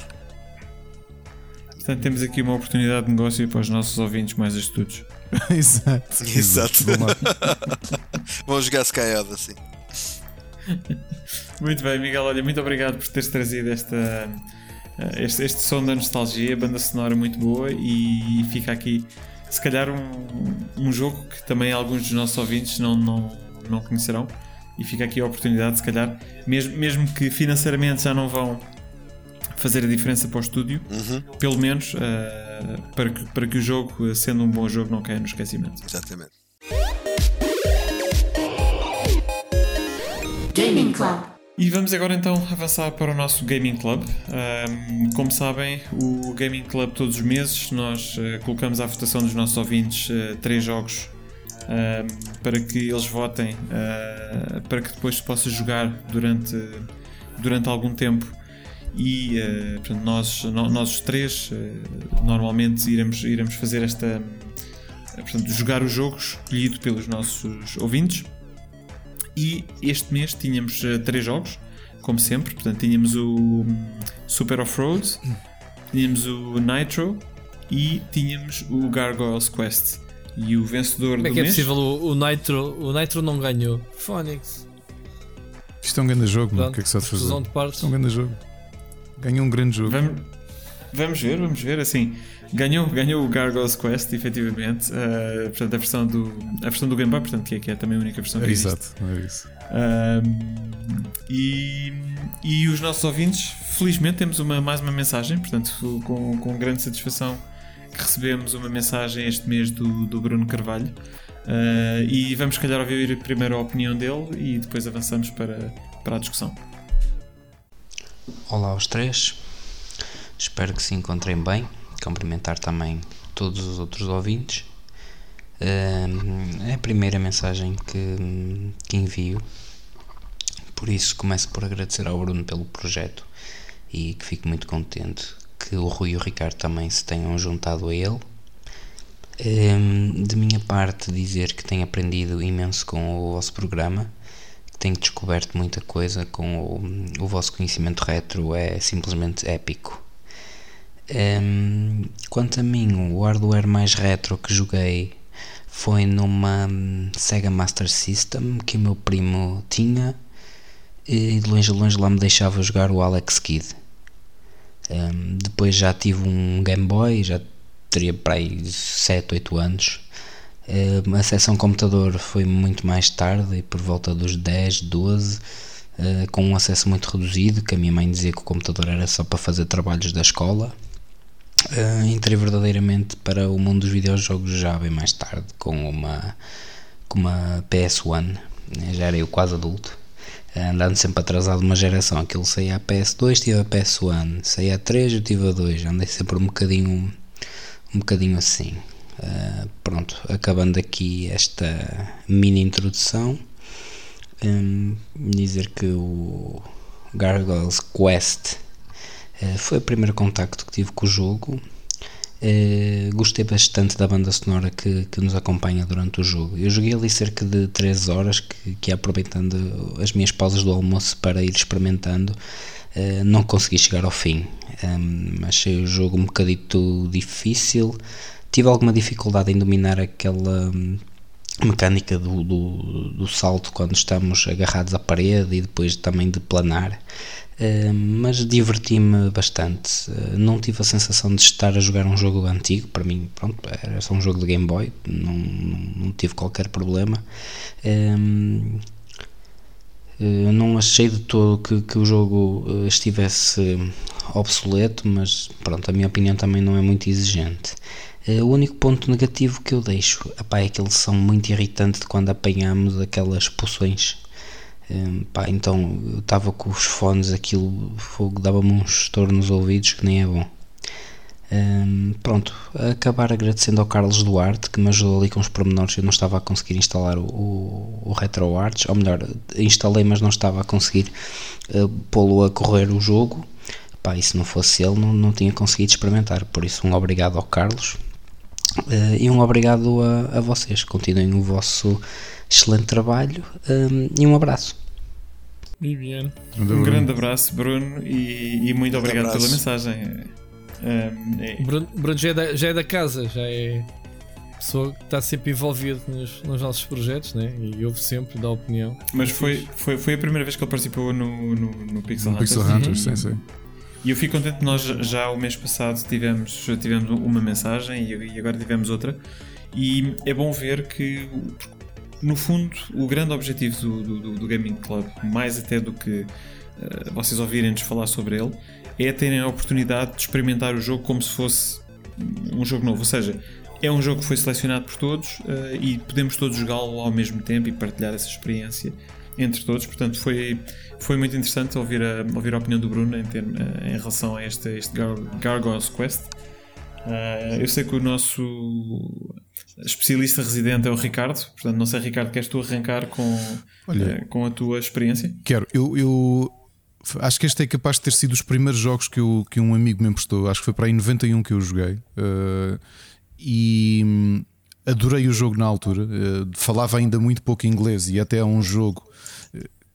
[SPEAKER 2] Portanto, temos aqui uma oportunidade de negócio para os nossos ouvintes mais astutos.
[SPEAKER 3] Exato.
[SPEAKER 5] Exato. Vamos jogar Sky assim.
[SPEAKER 2] Muito bem, Miguel. Olha, muito obrigado por teres trazido esta, eh, este, este som da nostalgia, banda sonora muito boa e fica aqui, se calhar, um, um jogo que também alguns dos nossos ouvintes não, não, não conhecerão. E fica aqui a oportunidade, se calhar, mesmo, mesmo que financeiramente já não vão fazer a diferença para o estúdio,
[SPEAKER 5] uhum.
[SPEAKER 2] pelo menos uh, para, que, para que o jogo, sendo um bom jogo, não caia no esquecimento.
[SPEAKER 5] Exatamente.
[SPEAKER 1] Gaming Club.
[SPEAKER 2] E vamos agora então avançar para o nosso Gaming Club. Um, como sabem, o Gaming Club todos os meses nós uh, colocamos à votação dos nossos ouvintes uh, três jogos uh, para que eles votem, uh, para que depois se possa jogar durante, durante algum tempo. E portanto, nós, nós os três normalmente iremos, iremos fazer esta. Portanto, jogar os jogos escolhido pelos nossos ouvintes. E este mês tínhamos três jogos, como sempre. Portanto, tínhamos o Super Off-Road, tínhamos o Nitro e tínhamos o Gargoyles Quest. E o vencedor
[SPEAKER 4] Como
[SPEAKER 2] é
[SPEAKER 4] que
[SPEAKER 2] é
[SPEAKER 4] mês... possível o, o, Nitro? O Nitro não ganhou. Phoenix.
[SPEAKER 3] Isto é um grande jogo, Pronto, o que é que se há de fazer?
[SPEAKER 4] De partes.
[SPEAKER 3] Isto é um grande jogo. Ganhou um grande jogo.
[SPEAKER 2] Vamos, vamos ver, vamos ver. Assim, ganhou, ganhou o Gargoyles Quest, efetivamente. Uh, portanto, a versão do, a versão do Game Boy, portanto, que é, que é também a única versão que
[SPEAKER 3] é
[SPEAKER 2] existe.
[SPEAKER 3] Exato, é isso.
[SPEAKER 2] Uh, e, e os nossos ouvintes, felizmente, temos uma, mais uma mensagem, portanto, com, com grande satisfação que recebemos uma mensagem este mês do, do Bruno Carvalho. Uh, e vamos, se calhar, ouvir primeiro a opinião dele e depois avançamos para, para a discussão.
[SPEAKER 6] Olá aos três, espero que se encontrem bem. Cumprimentar também todos os outros ouvintes. É a primeira mensagem que, que envio, por isso começo por agradecer ao Bruno pelo projeto e que fico muito contente que o Rui e o Ricardo também se tenham juntado a ele. De minha parte, dizer que tenho aprendido imenso com o vosso programa, tenho descoberto muita coisa com o, o vosso conhecimento retro, é simplesmente épico. Ehm, quanto a mim, o hardware mais retro que joguei foi numa hum, Sega Master System que o meu primo tinha e de longe a longe lá me deixava jogar o Alex Kidd. Um, depois já tive um Game Boy, já teria para aí 7, 8 anos. Um, a sessão computador foi muito mais tarde, por volta dos 10, 12, uh, com um acesso muito reduzido, que a minha mãe dizia que o computador era só para fazer trabalhos da escola. Uh, entrei verdadeiramente para o mundo dos videojogos já bem mais tarde, com uma, com uma PS1, já era eu quase adulto andando sempre atrasado uma geração. Aquilo saía a PS2, tive a PS1, saía a 3, eu tive a 2, andei sempre um bocadinho, um bocadinho assim. Uh, pronto, acabando aqui esta mini introdução, um, dizer que o Gargoyles Quest uh, foi o primeiro contacto que tive com o jogo. Uh, gostei bastante da banda sonora que, que nos acompanha durante o jogo. Eu joguei ali cerca de 3 horas, que, que aproveitando as minhas pausas do almoço para ir experimentando, uh, não consegui chegar ao fim. Um, achei o jogo um bocadito difícil, tive alguma dificuldade em dominar aquela. Um, mecânica do, do, do, salto quando estamos agarrados à parede e depois também de planar Uh, mas diverti-me bastante. Uh, não tive a sensação de estar a jogar um jogo antigo, para mim, pronto, era só um jogo de Game Boy, não, não, não tive qualquer problema. Uh, não achei de todo que, que o jogo estivesse obsoleto, mas pronto, a minha opinião também não é muito exigente. O único ponto negativo que eu deixo epá, é que eles são muito irritantes de quando apanhamos aquelas poções um, pá, então eu estava com os fones, aquilo dava-me um estouro nos ouvidos que nem é bom. Um, pronto, acabar agradecendo ao Carlos Duarte que me ajudou ali com os pormenores. Eu não estava a conseguir instalar o, o, o RetroArch, ou melhor, instalei, mas não estava a conseguir uh, pô-lo a correr o jogo. Pá, e se não fosse ele, não, não tinha conseguido experimentar. Por isso, um obrigado ao Carlos uh, e um obrigado a, a vocês. Continuem o vosso excelente trabalho um, e um abraço.
[SPEAKER 4] Viviane.
[SPEAKER 2] Um grande abraço, Bruno, e, e muito obrigado abraço. pela mensagem. Um,
[SPEAKER 4] é... Bruno, Bruno já, é da, já é da casa, já é pessoa que está sempre envolvido nos, nos, nossos projetos né? e ouve sempre, dá opinião.
[SPEAKER 2] Mas foi, foi, foi a primeira vez que ele participou no, no, no Pixel
[SPEAKER 3] no Hunters. Pixel Hunters, sim, sim.
[SPEAKER 2] E eu fico contente nós já o mês passado tivemos, tivemos uma mensagem e agora tivemos outra. E é bom ver que no fundo, o grande objetivo do, do, do Gaming Club, mais até do que uh, vocês ouvirem-nos falar sobre ele, é terem a oportunidade de experimentar o jogo como se fosse um jogo novo. Ou seja, é um jogo que foi selecionado por todos uh, e podemos todos jogá-lo ao mesmo tempo e partilhar essa experiência entre todos. Portanto, foi, foi muito interessante ouvir a, ouvir a opinião do Bruno em, termo, uh, em relação a este, este Gar Gargoyles Quest. Uh, eu sei que o nosso especialista residente é o Ricardo, portanto, não sei, Ricardo, queres tu arrancar com, Olha, uh, com a tua experiência?
[SPEAKER 3] Quero, eu, eu acho que este é capaz de ter sido os primeiros jogos que, eu, que um amigo me emprestou. Acho que foi para aí 91 que eu joguei. Uh, e hum, adorei o jogo na altura. Falava ainda muito pouco inglês e até é um jogo eh,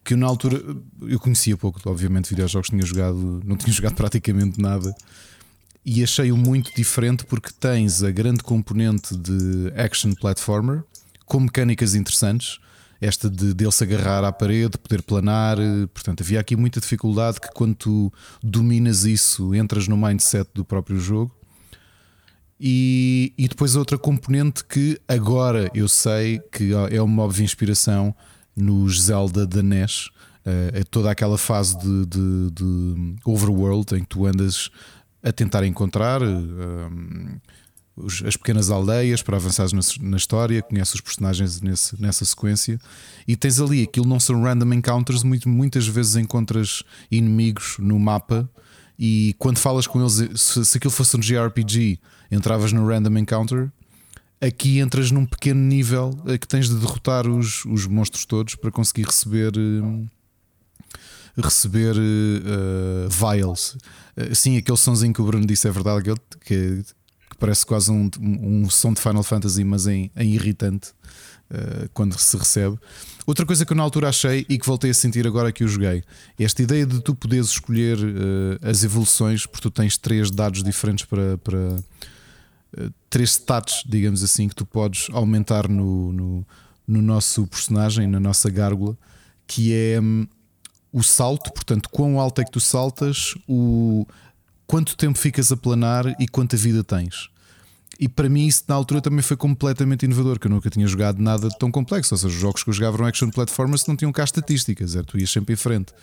[SPEAKER 3] que eu, na altura eu conhecia pouco, obviamente, videojogos tinha jogado, não tinha jogado praticamente nada. E achei-o muito diferente porque tens a grande componente de action platformer com mecânicas interessantes esta de dele se agarrar à parede, poder planar. Eh, portanto, havia aqui muita dificuldade que quando tu dominas isso, entras no mindset do próprio jogo. E, e depois outra componente que agora eu sei que é uma óbvia inspiração nos Zelda da NES. Eh, é toda aquela fase de, de, de, overworld em que tu andas a tentar encontrar. Um, eh, as pequenas aldeias para avançares na, na história, conheces os personagens nesse, nessa sequência e tens ali aquilo não são random encounters, muito, muitas vezes encontras inimigos no mapa e quando falas com eles, se, se aquilo fosse um JRPG, entravas no random encounter. Aqui entras num pequeno nível eh, que tens de derrotar os, os monstros todos para conseguir receber. Uh, receber uh, vials. Sim, aquele sonzinho que o Bruno disse é verdade, que, que parece quase um, um som de Final Fantasy, mas em, em irritante uh, quando se recebe. Outra coisa que eu na altura achei e que voltei a sentir agora que o joguei, esta ideia de tu poderes escolher as evoluções, porque tu tens três dados diferentes para. para três stats, digamos assim, que tu podes aumentar no, no, no nosso personagem, na nossa gárgula, que é um, o salto, portanto, quão alto é que tu saltas, o, quanto tempo ficas a planar e quanta vida tens. E para mim isso na altura também foi completamente inovador, que eu nunca tinha jogado nada tão complexo. Ou seja, os jogos que eu jogava eram action platformers não tinham cá estatísticas, era, tu ias sempre em frente.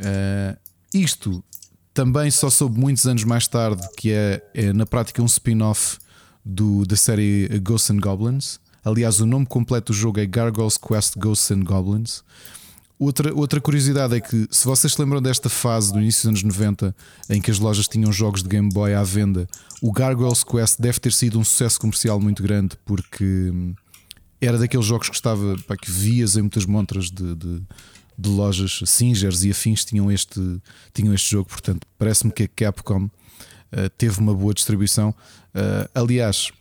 [SPEAKER 3] Uh, isto também só soube muitos anos mais tarde que é, é na prática um spin-off da série Ghosts and Goblins. Aliás, o nome completo do jogo é Gargoyles Quest Ghosts and Goblins. Outra, outra curiosidade é que, se vocês se lembram desta fase do início dos anos 90 em que as lojas tinham jogos de Game Boy à venda, o Gargoyles Quest deve ter sido um sucesso comercial muito grande porque hum, era daqueles jogos que estava pá, que vias em muitas montras de, de, de, lojas Singers e afins tinham este, tinham este jogo. Portanto, parece-me que a Capcom uh, teve uma boa distribuição. Uh, aliás,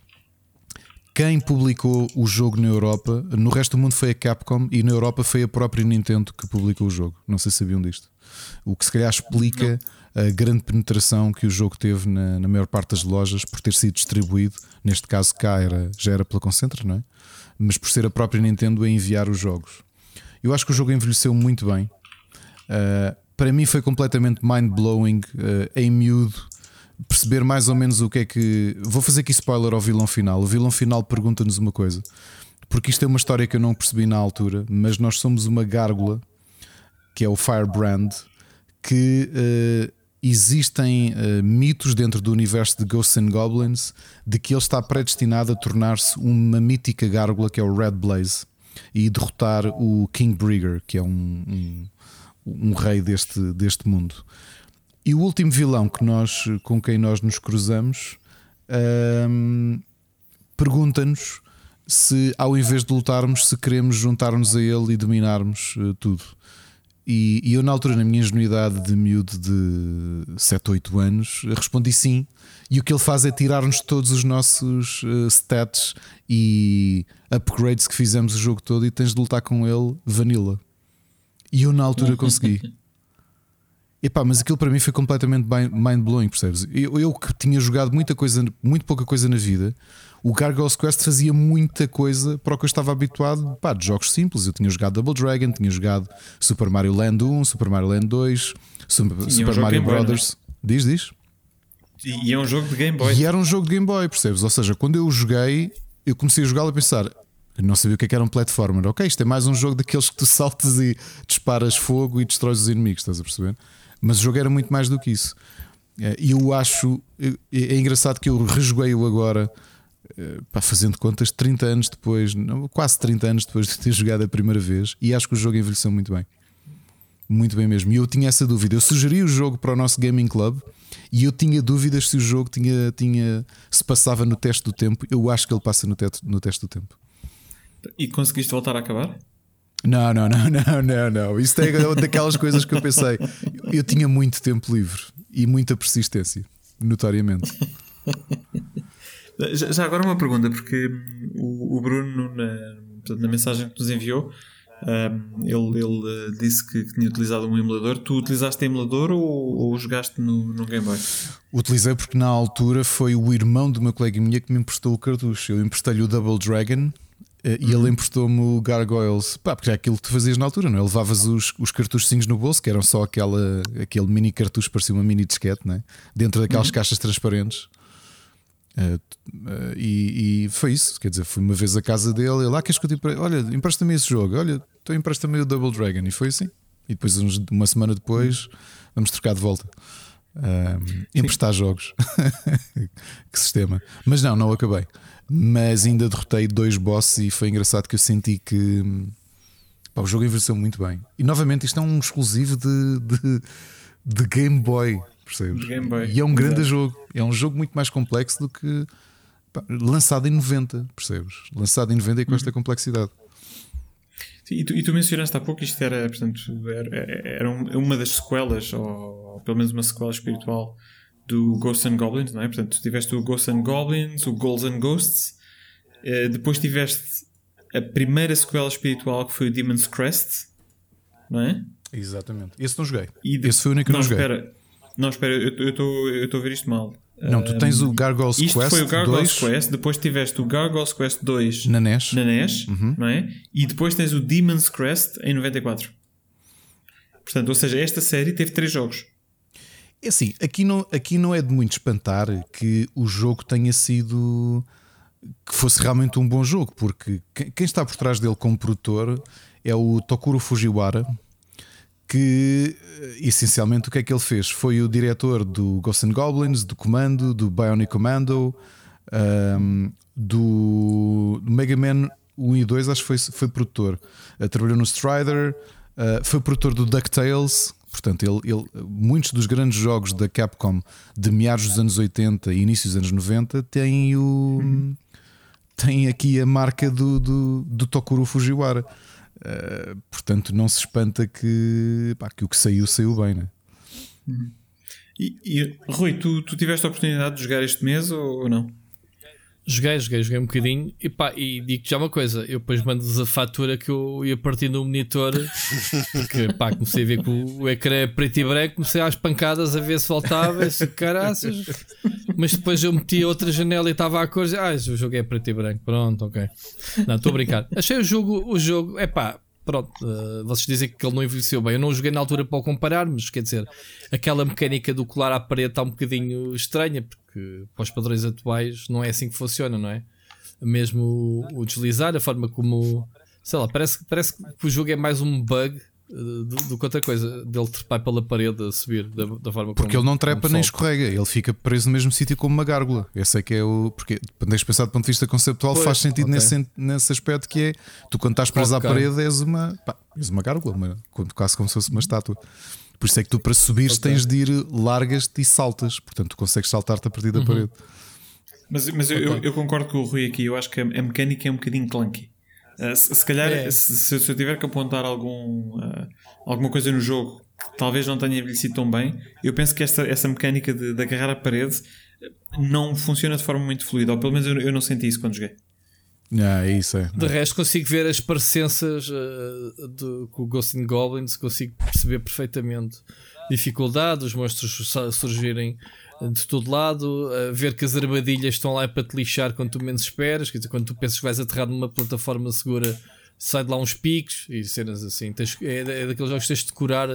[SPEAKER 3] quem publicou o jogo na Europa, no resto do mundo foi a Capcom e na Europa foi a própria Nintendo que publicou o jogo. Não sei se sabiam disto. O que se calhar explica Não. a grande penetração que o jogo teve na, na, maior parte das lojas por ter sido distribuído. Neste caso, cá era, já era pela Concentra, não é? Mas por ser a própria Nintendo a enviar os jogos. Eu acho que o jogo envelheceu muito bem. Uh, para mim foi completamente mind-blowing, uh, em miúdo perceber mais ou menos o que é que. Vou fazer aqui spoiler ao vilão final. O vilão final pergunta-nos uma coisa, porque isto é uma história que eu não percebi na altura, mas nós somos uma gárgula que é o Firebrand, que uh, existem uh, mitos dentro do universo de Ghosts and Goblins de que ele está predestinado a tornar-se uma mítica gárgula que é o Red Blaze e derrotar o King Brigger, que é um, um, um rei deste, deste mundo. E o último vilão que nós, com quem nós nos cruzamos hum, pergunta-nos se, ao invés de lutarmos, se queremos juntar-nos a ele e dominarmos uh, tudo. E, e, eu, na altura, na minha ingenuidade de miúdo de 7, 8 anos, respondi sim. E o que ele faz é tirar-nos todos os nossos uh, stats e upgrades que fizemos o jogo todo e tens de lutar com ele vanilla. E eu, na altura, consegui. Epá, mas aquilo para mim foi completamente mind-blowing, percebes? Eu, eu, que tinha jogado muita coisa, muito pouca coisa na vida, o Gargoyles Quest fazia muita coisa para o que eu estava habituado pá, de jogos simples. Eu tinha jogado Double Dragon, tinha jogado Super Mario Land 1, Super Mario Land 2, Super, Super um Mario Brothers. Boy, diz, diz.
[SPEAKER 2] E, e é um jogo de Game Boy.
[SPEAKER 3] E era um jogo de Game Boy, percebes? Ou seja, quando eu joguei, eu comecei a jogá-lo a pensar. não sabia o que, é que era um platformer. Ok, isto é mais um jogo daqueles que tu saltas e disparas fogo e destróis os inimigos, estás a perceber? Mas o jogo era muito mais do que isso. Eh, e eu acho. É, é engraçado que eu rejoguei-o agora, eh, pá, fazendo contas, 30 anos depois, quase 30 anos depois de ter jogado a primeira vez, e acho que o jogo envelheceu muito bem. Muito bem mesmo. E eu tinha essa dúvida. Eu sugeri o jogo para o nosso Gaming Club e eu tinha dúvidas se o jogo tinha, tinha se passava no teste do tempo. Eu acho que ele passa no, teto, no teste do tempo.
[SPEAKER 2] E conseguiste voltar a acabar?
[SPEAKER 3] Não, não, não, não, não, não. Isso é daquelas coisas que eu pensei. Eu tinha muito tempo livre e muita persistência, notoriamente.
[SPEAKER 2] Já, agora uma pergunta, porque o, Bruno, na, na mensagem que nos enviou, um, ele, ele uh, disse que, que, tinha utilizado um emulador. Tu utilizaste emulador ou, ou jogaste no, no Game Boy?
[SPEAKER 3] Utilizei porque na altura foi o irmão do meu colega minha que me emprestou o cartucho. Eu emprestei-lhe o Double Dragon Uh, e ele uhum. emprestou-me o Gargoyles, pá, porque é aquilo que tu fazias na altura, não é? Levavas os, os cartuchos no bolso, que eram só aquela, aquele mini cartucho, parecia uma mini disquete, né? dentro daquelas uhum. caixas transparentes. Uh, e, e, foi isso, quer dizer, fui uma vez à casa dele, ele, ah, queres que eu te empre... Olha, empresta-me esse jogo, olha, então empresta-me o Double Dragon, e foi assim. E depois, uns, uma semana depois, vamos trocar de volta. emprestar jogos. que sistema. Mas não, não acabei mas ainda derrotei dois bosses e foi engraçado que eu senti que pá, o jogo envelheceu muito bem. E novamente, isto é um exclusivo de, de, de Game Boy, percebes? E é um Exato. grande jogo. É um jogo muito mais complexo do que pá, lançado em 90, percebes? Lançado em 90 e com esta uhum. complexidade.
[SPEAKER 2] Sim, e, tu, e, tu, mencionaste há pouco isto era, portanto, era, era uma das sequelas, ou, pelo menos uma sequela espiritual do Ghosts and Goblins, não é? Portanto, tiveste o Ghosts and Goblins, o Ghouls and Ghosts, uh, depois tiveste a primeira sequela espiritual que foi o Demon's Crest, não é?
[SPEAKER 3] Exatamente. Esse não joguei. E de... Esse foi o único que não, não joguei.
[SPEAKER 2] Espera. Não, espera, eu estou a ver isto mal.
[SPEAKER 3] Não, tu tens o Gargoyles
[SPEAKER 2] Isto
[SPEAKER 3] Quest.
[SPEAKER 2] foi o Gargoyles 2. Quest, depois tiveste o Gargoyles Quest 2
[SPEAKER 3] na NES,
[SPEAKER 2] na NES uhum. não é? E depois tens o Demon's Crest em 94. Portanto, ou seja, esta série teve três jogos.
[SPEAKER 3] É assim, aqui não, aqui não é de muito espantar que o jogo tenha sido. que fosse realmente um bom jogo, porque quem está por trás dele como produtor é o Tokuro Fujiwara, que essencialmente o que é que ele fez? Foi o diretor do Ghosts and Goblins, do Comando, do Bionic Commando, um, do Mega Man 1 e 2, acho que foi, foi produtor. Uh, trabalhou no Strider, uh, foi produtor do DuckTales Portanto, ele, ele, muitos dos grandes jogos da Capcom de meados dos anos 80 e início dos anos 90 têm, o, uhum. têm aqui a marca do, do, do Tokuro Fujiwara. Uh, portanto, não se espanta que, pá, que o que saiu, saiu bem. Né?
[SPEAKER 2] E, e, Rui, tu, tu tiveste a oportunidade de jogar este mês ou, ou não?
[SPEAKER 4] Joguei, joguei, joguei um bocadinho e pá, e digo já uma coisa: eu depois mando-vos a fatura que eu ia partindo no monitor, porque pá, comecei a ver que o ecrã é preto e branco, comecei às pancadas a ver se voltava, esse caraças, mas depois eu meti outra janela e estava a cor, ah, o jogo é preto e branco, pronto, ok. Não, estou a brincar. Achei o jogo, o jogo, é pá, pronto, uh, vocês dizem que ele não envelheceu bem. Eu não joguei na altura para o comparar, mas quer dizer, aquela mecânica do colar à parede está um bocadinho estranha, porque para os padrões atuais não é assim que funciona, não é? Mesmo o, o deslizar, a forma como. Sei lá, parece, parece que o jogo é mais um bug do, do que outra coisa, dele trepar pela parede a subir da, da forma
[SPEAKER 3] Porque
[SPEAKER 4] como,
[SPEAKER 3] ele não trepa nem escorrega, ele fica preso no mesmo sítio como uma gárgula. Esse é que é o. Porque, tens pensar do ponto de vista conceptual, pois, faz sentido okay. nesse, nesse aspecto que é tu, quando estás preso okay. à parede, és uma, pá, és uma gárgula, uma, quase como se fosse uma estátua. Por isso é que tu, para subir, okay. tens de ir largas-te e saltas, portanto, tu consegues saltar-te a partir da uhum. parede.
[SPEAKER 2] Mas, mas eu, eu, concordo com o Rui aqui, eu acho que a mecânica é um bocadinho clunky. Uh, se, se, calhar, é. se, se, eu tiver que apontar algum, uh, alguma coisa no jogo que talvez não tenha envelhecido tão bem, eu penso que esta, essa mecânica de, de agarrar a parede não funciona de forma muito fluida, ou pelo menos eu, eu não senti isso quando joguei.
[SPEAKER 3] Ah, isso é.
[SPEAKER 4] De resto, consigo ver as parecenças uh, de, com o Ghost in Goblins, consigo perceber perfeitamente dificuldade, os monstros surgirem de todo lado, ver que as armadilhas estão lá para te lixar quando tu menos esperas, quer dizer, quando tu pensas que vais aterrar numa plataforma segura, sai de lá uns picos e cenas assim. Tens, é, é daqueles jogos que tens de decorar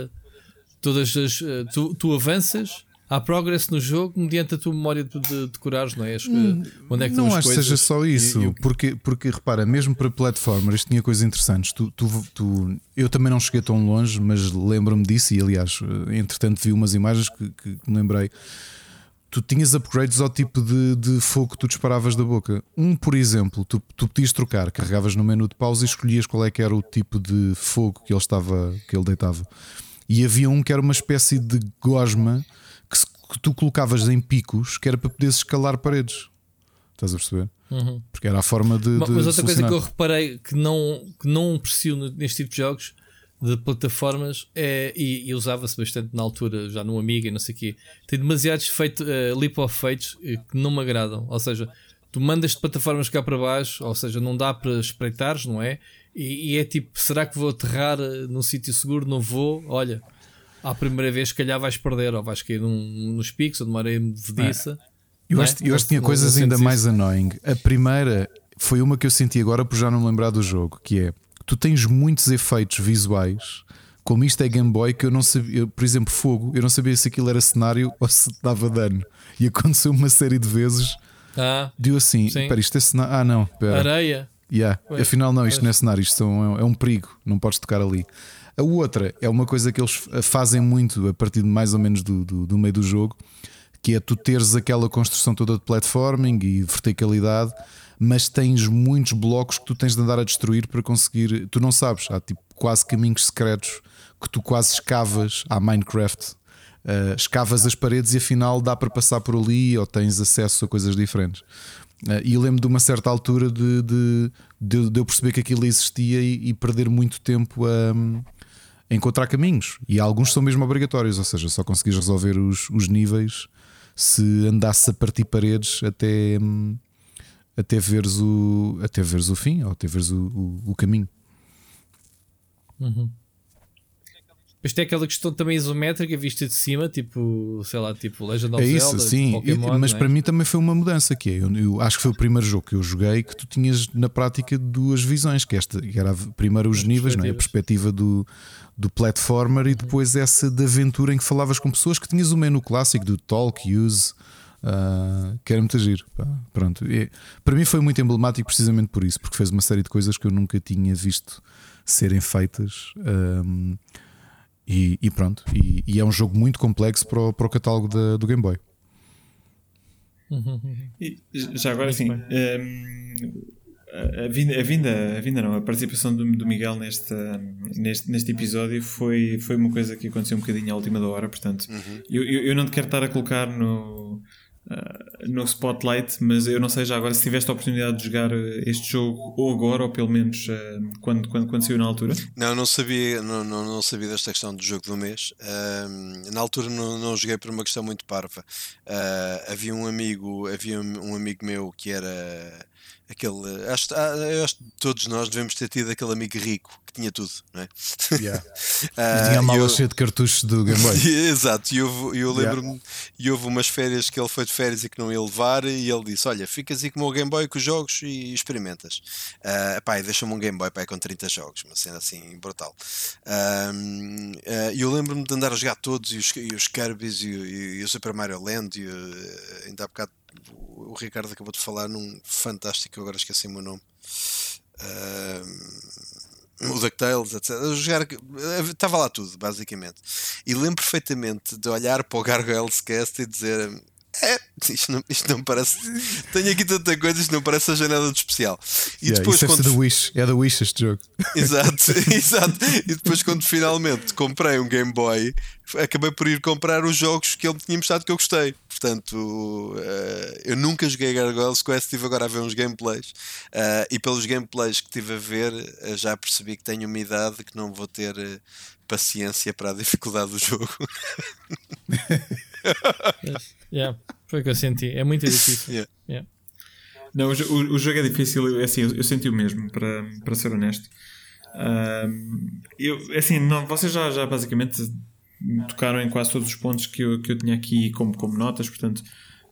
[SPEAKER 4] todas as. Eh, tu, tu avanças. Há progress no jogo mediante a tua memória de, de decorares, não é? Que, hum, onde é que
[SPEAKER 3] não
[SPEAKER 4] acho
[SPEAKER 3] que seja só isso, e, porque, porque repara, mesmo para platformers isto tinha coisas interessantes. Tu, tu, tu, eu também não cheguei tão longe, mas lembro-me disso e aliás, eh, entretanto vi umas imagens que, que me lembrei tu tinhas upgrades ao tipo de, de fogo que tu disparavas da boca. Um, por exemplo, tu, tu podias trocar, carregavas no menu de pausa e escolhias qual é que era o tipo de fogo que ele estava, que ele deitava. E havia um que era uma espécie de gosma que, se- que tu colocavas em picos que era para poderes escalar paredes. Estás a perceber?
[SPEAKER 4] Uhum.
[SPEAKER 3] Porque era a forma de.
[SPEAKER 4] Ma-
[SPEAKER 3] de
[SPEAKER 4] Mas outra coisa que eu reparei que não, que não aprecio neste tipo de jogos de plataformas é, e, e usava-se bastante na altura, já no Amiga e não sei o quê, tem demasiados feito, uh, leap of fates eh, que não me agradam. Ou seja, tu mandas de plataformas cá para baixo, ou seja, não dá para espreitares, não é? E, e é tipo, será que vou aterrar eh, num sítio seguro? Não vou? Olha, à primeira vez, se calhar vais perder, ou vais cair num, nos picos, ou numa areia movediça.
[SPEAKER 3] Eu
[SPEAKER 4] não
[SPEAKER 3] acho,
[SPEAKER 4] é?
[SPEAKER 3] eu acho que tinha coisas ainda mais
[SPEAKER 4] isso?
[SPEAKER 3] annoying. A primeira foi uma que eu senti agora por já não me lembrar do jogo, que é tu tens muitos efeitos visuais. Como isto é Game Boy, que eu não sabia, eu, por exemplo, fogo, eu não sabia se aquilo era cenário ou se dava dano. E aconteceu uma série de vezes,
[SPEAKER 4] Ah,
[SPEAKER 3] deu assim:
[SPEAKER 4] Sim.
[SPEAKER 3] espera, isto é cenário. Ah, não, espera.
[SPEAKER 4] areia.
[SPEAKER 3] Yeah.
[SPEAKER 4] Pois,
[SPEAKER 3] Afinal, não, isto
[SPEAKER 4] pois.
[SPEAKER 3] não é cenário, isto é um, é um perigo, não podes tocar ali. A outra é uma coisa que eles fazem muito a partir de mais ou menos do, do, do meio do jogo, que é tu teres aquela construção toda de platforming e verticalidade, mas tens muitos blocos que tu tens de andar a destruir para conseguir. Tu não sabes, há tipo quase caminhos secretos que tu quase escavas à Minecraft. Uh, escavas as paredes e afinal dá para passar por ali ou tens acesso a coisas diferentes. Uh, e eu lembro de uma certa altura de, de, de, de eu perceber que aquilo existia e, e perder muito tempo a, a encontrar caminhos. E alguns são mesmo obrigatórios, ou seja, só conseguis resolver os, os níveis se andasse a partir paredes até, hum, até, veres, o, até veres o fim ou até veres o, o, o caminho.
[SPEAKER 4] Mas tem aquela questão também isométrica, vista de cima, tipo, sei lá, tipo Legend of
[SPEAKER 3] É isso,
[SPEAKER 4] Zelda,
[SPEAKER 3] sim.
[SPEAKER 4] Pokémon,
[SPEAKER 3] mas
[SPEAKER 4] é?
[SPEAKER 3] para mim também foi uma mudança que é. Eu, eu acho que foi o primeiro jogo que eu joguei que tu tinhas na prática duas visões, que esta que era primeiro os níveis, não é? a perspectiva do, do platformer e depois essa de aventura em que falavas com pessoas que tinhas o menu clássico do talk, use. Ah, que era muito giro. pá. Pronto. E, para mim foi muito emblemático precisamente por isso, porque fez uma série de coisas que eu nunca tinha visto serem feitas. ahm, e, e pronto, e, e é um jogo muito complexo para o, para o catálogo da- do Game Boy.
[SPEAKER 2] E, já agora sim, hum, a, vinda, a, vinda, a vinda não, a participação do, do Miguel neste, neste, neste episódio foi, foi uma coisa que aconteceu um bocadinho à última da hora, portanto, eu, eu, eu não te quero estar a colocar no, ah, no spotlight, mas eu não sei já agora se tiveste a oportunidade de jogar eh, este jogo ou agora, ou pelo menos ah, quando, quando, quando saiu na altura.
[SPEAKER 5] Não, não sabia, não, não, não sabia desta questão do jogo do mês. Ahm, na altura não, não joguei por uma questão muito parva. Havia um amigo, havia um amigo meu que era aquele. Acho, ah, eu acho que todos nós devemos ter tido aquele amigo rico que tinha tudo, não é? Ah,
[SPEAKER 3] Tinha a mala
[SPEAKER 5] eu-
[SPEAKER 3] cheia de cartuchos do Game Boy.
[SPEAKER 5] Exato, e houve- eu
[SPEAKER 3] Yeah.
[SPEAKER 5] lembro-me, e houve umas férias que ele foi de férias e que não ia levar, e ele disse: Olha, ficas aí com o meu Game Boy com os jogos e experimentas. Uh, pá, e deixa-me um Game Boy pá, com 30 jogos, uma cena assim brutal. Ahm, ah, E eu lembro-me de andar a jogar todos, e os, e os Kirby's, e, o- e o Super Mario Land, e ainda há bocado o Ricardo acabou de falar num fantástico, agora esqueci o meu nome. Ahm, o DuckTales, etc. Jogar, estava lá tudo, basicamente. E lembro perfeitamente de olhar para o Gargoyles Cast e dizer: É, isto não, isto não parece. Tenho aqui tanta coisa, isto não parece seja nada de especial. E
[SPEAKER 3] Yeah,
[SPEAKER 5] depois, quando
[SPEAKER 3] Wish, é da Wish este jogo.
[SPEAKER 5] Exato, exato. E depois, quando finalmente comprei um Game Boy, acabei por ir comprar os jogos que ele me tinha mostrado que eu gostei. Portanto, eh, eu nunca joguei Gargoyles Quest, estive agora a ver uns gameplays. eh, e pelos gameplays que estive a ver, eh, já percebi que tenho uma idade que não vou ter paciência para a dificuldade do jogo.
[SPEAKER 4] Yeah, foi o que eu senti. É muito difícil.
[SPEAKER 5] Yeah.
[SPEAKER 4] Yeah.
[SPEAKER 2] Não, o, o- o jogo é difícil, é assim, eu, eu senti o mesmo, para, para ser honesto. Ahm, eu, é assim, não, vocês já, já basicamente tocaram em quase todos os pontos que eu, que eu tinha aqui como, como notas, portanto,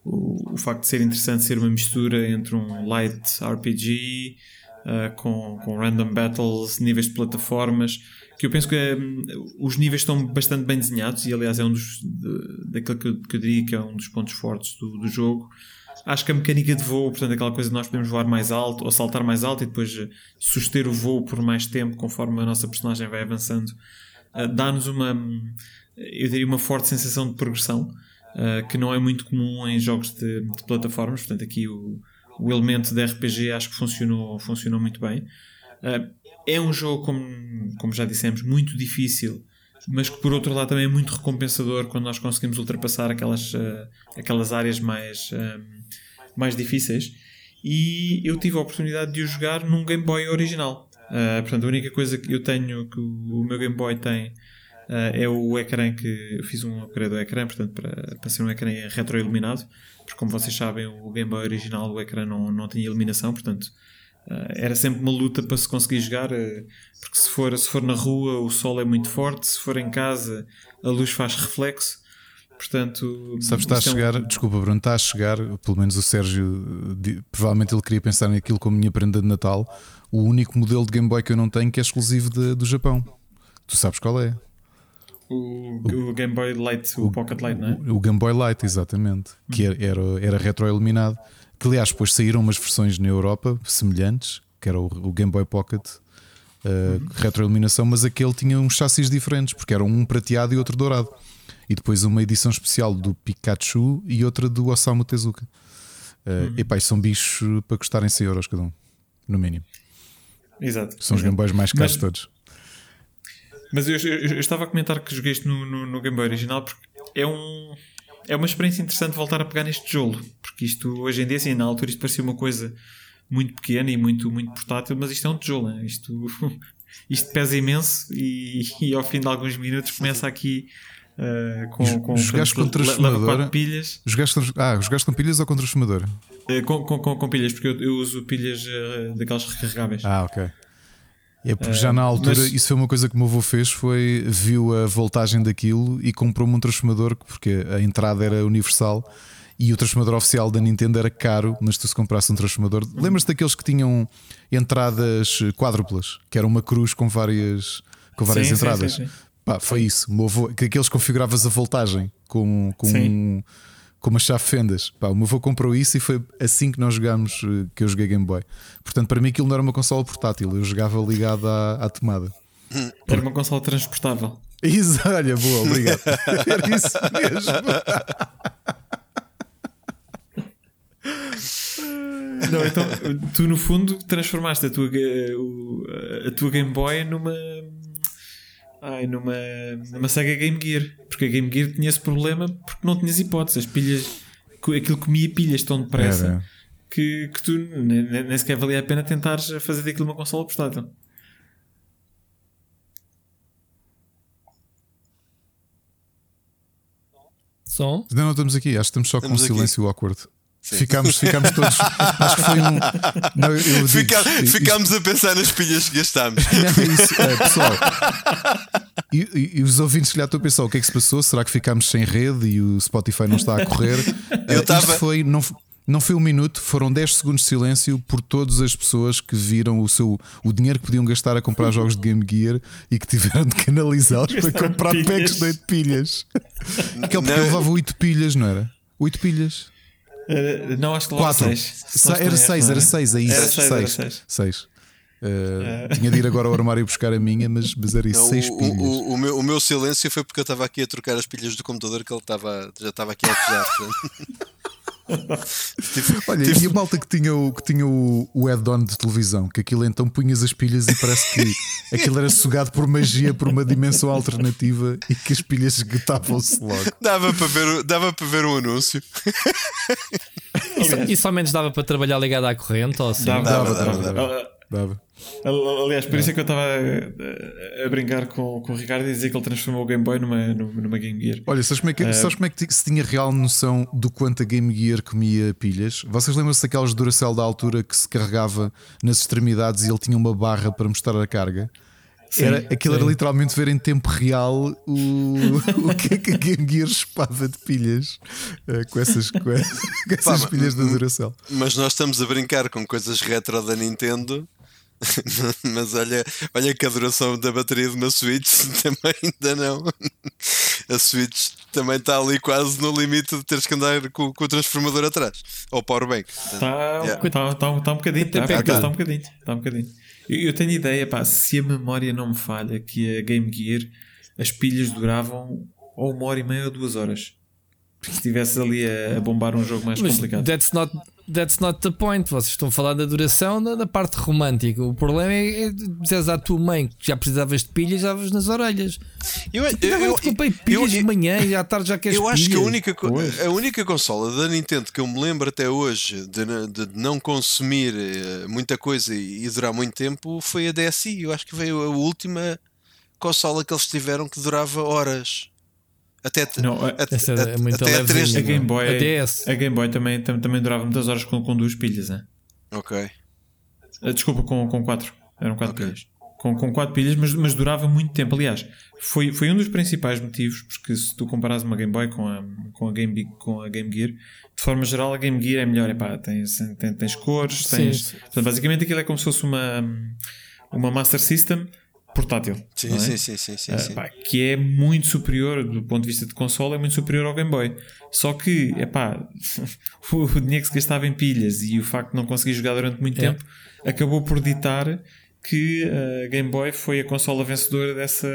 [SPEAKER 2] o, o facto de ser interessante ser uma mistura entre um light RPG ah, com, com random battles, níveis de plataformas, que eu penso que hum, os níveis estão bastante bem desenhados e aliás é um dos de, daquilo que eu, que eu diria que é um dos pontos fortes do, do jogo. Acho que a mecânica de voo, portanto, aquela coisa de nós podemos voar mais alto ou saltar mais alto e depois eh, suster o voo por mais tempo conforme a nossa personagem vai avançando, eh, dá-nos uma, hum, eu diria, uma forte sensação de progressão eh, que não é muito comum em jogos de, de plataformas. Portanto, aqui o, o elemento de RPG acho que funcionou, funcionou muito bem. Eh, é um jogo, como, como já dissemos, muito difícil mas que por outro lado também é muito recompensador quando nós conseguimos ultrapassar aquelas, uh, aquelas áreas mais, um, mais difíceis. E eu tive a oportunidade de o jogar num Game Boy original. Uh, portanto, a única coisa que eu tenho, que o meu Game Boy tem, uh, é o ecrã que eu fiz um upgrade do ecrã, portanto, para, para ser um ecrã retroiluminado. Porque, como vocês sabem, o Game Boy original, o ecrã não, não tinha iluminação, portanto, era sempre uma luta para se conseguir jogar, uh, porque se for, se for na rua o sol é muito forte, se for em casa a luz faz reflexo. Portanto,
[SPEAKER 3] sabes, está a chegar, é um... desculpa, Bruno, está a chegar, pelo menos o Sérgio, provavelmente ele queria pensar naquilo como minha prenda de Natal. O único modelo de Game Boy que eu não tenho que é exclusivo de, do Japão. Tu sabes qual é?
[SPEAKER 2] O, o, Game Boy Light, o, o, Pocket Light, não é?
[SPEAKER 3] O Game Boy Light, exatamente. Que era, era, era retroiluminado. Que aliás, depois saíram umas versões na Europa semelhantes, que era o, o Game Boy Pocket uh, uhum. retroiluminação, mas aquele tinha uns chassis diferentes, porque era um prateado e outro dourado. E depois uma edição especial do Pikachu e outra do Osamu Tezuka. Uh, uhum. Epá, são bichos para custarem 100 euros cada um, no mínimo.
[SPEAKER 2] Exato.
[SPEAKER 3] São os Game Boys mais caros de todos.
[SPEAKER 2] Mas eu, eu, eu, estava a comentar que joguei isto no, no, no Game Boy original porque é um é uma experiência interessante voltar a pegar neste tijolo, porque isto hoje em dia, assim, na altura isto parecia uma coisa muito pequena e muito, muito portátil, mas isto é um tijolo, né? isto, isto pesa imenso e, e, ao fim de alguns minutos começa aqui uh, com, com
[SPEAKER 3] jogaste com transformador
[SPEAKER 2] pilhas.
[SPEAKER 3] Jogaste, ah, jogaste com pilhas ou com transformador?
[SPEAKER 2] Uh, com, com, com, com, pilhas, porque eu, eu uso pilhas uh, daquelas recarregáveis.
[SPEAKER 3] Ah, ok. É porque já na altura, mas... isso foi uma coisa que o meu avô fez: foi viu a voltagem daquilo e comprou-me um transformador, porque a entrada era universal e o transformador oficial da Nintendo era caro, mas tu se comprasse um transformador. Lembras-te daqueles que tinham entradas quádruplas, que era uma cruz com várias, com várias sim, entradas? Sim, sim, Pá, foi isso. O meu avô, que aqueles configuravas a voltagem com, com um com uma chave fendas. Pá, o meu avô comprou isso e foi assim que nós jogámos, eh, que eu joguei Game Boy. Portanto, para mim aquilo não era uma consola portátil, eu jogava ligado à, à tomada.
[SPEAKER 2] Era uma consola transportável.
[SPEAKER 3] Isso, olha, boa, obrigado. era isso mesmo.
[SPEAKER 2] Não, então, tu no fundo transformaste a tua, a, a tua Game Boy numa Ai, numa, numa Sega Game Gear. Porque a Game Gear tinha esse problema porque não tinhas hipótese. As pilhas, aquilo comia pilhas tão depressa que, que tu nem, nem sequer valia a pena tentares fazer daquilo uma consola portátil.
[SPEAKER 4] Som?
[SPEAKER 3] Ainda não estamos aqui, acho que estamos só estamos com um silêncio awkward. Ficámos, ficámos todos. acho que foi um.
[SPEAKER 5] Não, eu, Fica, digo, ficámos isto, a pensar nas pilhas que gastámos.
[SPEAKER 3] Não, isso, é, pessoal. E, e, e, os ouvintes que já estão a pensar o que é que se passou? Será que ficámos sem rede e o Spotify não está a correr? Eu uh, tava... foi. Não, não foi um minuto, foram 10 segundos de silêncio por todas as pessoas que viram o seu o dinheiro que podiam gastar a comprar jogos de Game Gear e que tiveram de canalizá-los para comprar pilhas. packs de 8 pilhas. Aquele porque levava 8 pilhas, não era? 8 pilhas.
[SPEAKER 2] Uh, não, acho que lá 6.
[SPEAKER 3] Era 6, era 6, é isso. Era 6. 6. Uh, tinha de ir agora ao armário buscar a minha, mas, mas era isso, 6 pilhas.
[SPEAKER 5] O, o, o, meu, o meu silêncio foi porque eu estava aqui a trocar as pilhas do computador que ele estava, já estava aqui a
[SPEAKER 3] Olha, tive... e a malta que tinha o, que tinha o, o add-on de televisão, que aquilo então punhas as pilhas e parece que aquilo era sugado por magia, por uma dimensão alternativa e que as pilhas esgotavam-se logo.
[SPEAKER 5] Dava para ver, dava para ver um anúncio.
[SPEAKER 4] E, e somente dava para trabalhar ligado à corrente? Ou assim?
[SPEAKER 3] dava, dava, dava, dava, dava.
[SPEAKER 2] Aliás, por isso é que eu estava a, a, brincar com, com o Ricardo e dizer que ele transformou o Game Boy numa, numa Game Gear.
[SPEAKER 3] Olha, sabes como é que, uh, sabes como é que se tinha real noção do quanto a Game Gear comia pilhas? Vocês lembram-se daquelas Duracell da altura que se carregava nas extremidades e ele tinha uma barra para mostrar a carga? Sim, era, aquilo sim. era literalmente ver em tempo real o, o que é que a Game Gear espava de pilhas uh, com essas, com essas, com essas Pá, pilhas da Duracell.
[SPEAKER 5] Mas nós estamos a brincar com coisas retro da Nintendo Mas olha, olha que a duração da bateria de uma Switch também ainda não. A Switch também está ali quase no limite de teres que andar com, com o transformador atrás. Ou powerbank.
[SPEAKER 2] Está yeah. tá, tá, tá um bocadinho. Está tá, tá um bocadinho. Tá um bocadinho. Eu, eu tenho ideia, pá, se a memória não me falha, que a Game Gear as pilhas duravam ou uma hora e meia ou duas horas. Se estivesse ali a, a, bombar um jogo mais
[SPEAKER 4] Mas
[SPEAKER 2] complicado.
[SPEAKER 4] That's not, that's not the point. Vocês estão a falar da duração da, da parte romântica. O problema é, é dizeres à tua mãe que já precisavas de pilhas, já vas nas orelhas.
[SPEAKER 5] Eu, eu,
[SPEAKER 4] Eu,
[SPEAKER 5] eu,
[SPEAKER 4] comprei pilhas
[SPEAKER 5] eu-
[SPEAKER 4] de manhã e à tarde já queres
[SPEAKER 5] eu acho que a
[SPEAKER 4] pilhas.
[SPEAKER 5] única,
[SPEAKER 2] Pois.
[SPEAKER 5] a única consola da Nintendo que eu me lembro até hoje de, de não consumir eh, muita coisa e, e durar muito tempo foi a DSi. Eu acho que veio a última consola que eles tiveram que durava horas. Até,
[SPEAKER 2] Não, a-
[SPEAKER 5] até,
[SPEAKER 4] Essa é muito
[SPEAKER 5] até a
[SPEAKER 4] levezinha.
[SPEAKER 5] três-
[SPEAKER 2] A Game Boy,
[SPEAKER 4] A DS.
[SPEAKER 2] a Game Boy também, tam- também durava muitas horas com, com duas pilhas, né?
[SPEAKER 5] Ok.
[SPEAKER 2] Ah, Desculpa, com, com quatro. Eram quatro
[SPEAKER 5] Ok.
[SPEAKER 2] pilhas. Com, com quatro pilhas, mas, mas durava muito tempo. Aliás, foi, foi um dos principais motivos, porque se tu comparas uma Game Boy com a, com a, Game, com a Game Gear, de forma geral a Game Gear é melhor. Epá, tens, tens, tens cores,
[SPEAKER 4] Sim,
[SPEAKER 2] tens.
[SPEAKER 4] sim.
[SPEAKER 2] Portanto, basicamente aquilo é como se fosse uma, uma Master System portátil.
[SPEAKER 5] Sim,
[SPEAKER 2] é?
[SPEAKER 5] sim, sim, sim, sim, sim.
[SPEAKER 2] pá, que é muito superior do ponto de vista de console, é muito superior ao Game Boy. Só que, epá, o, o dinheiro que se gastava em pilhas e o facto de não conseguir jogar durante muito
[SPEAKER 4] É.
[SPEAKER 2] tempo acabou por ditar que a Game Boy foi a consola vencedora dessa,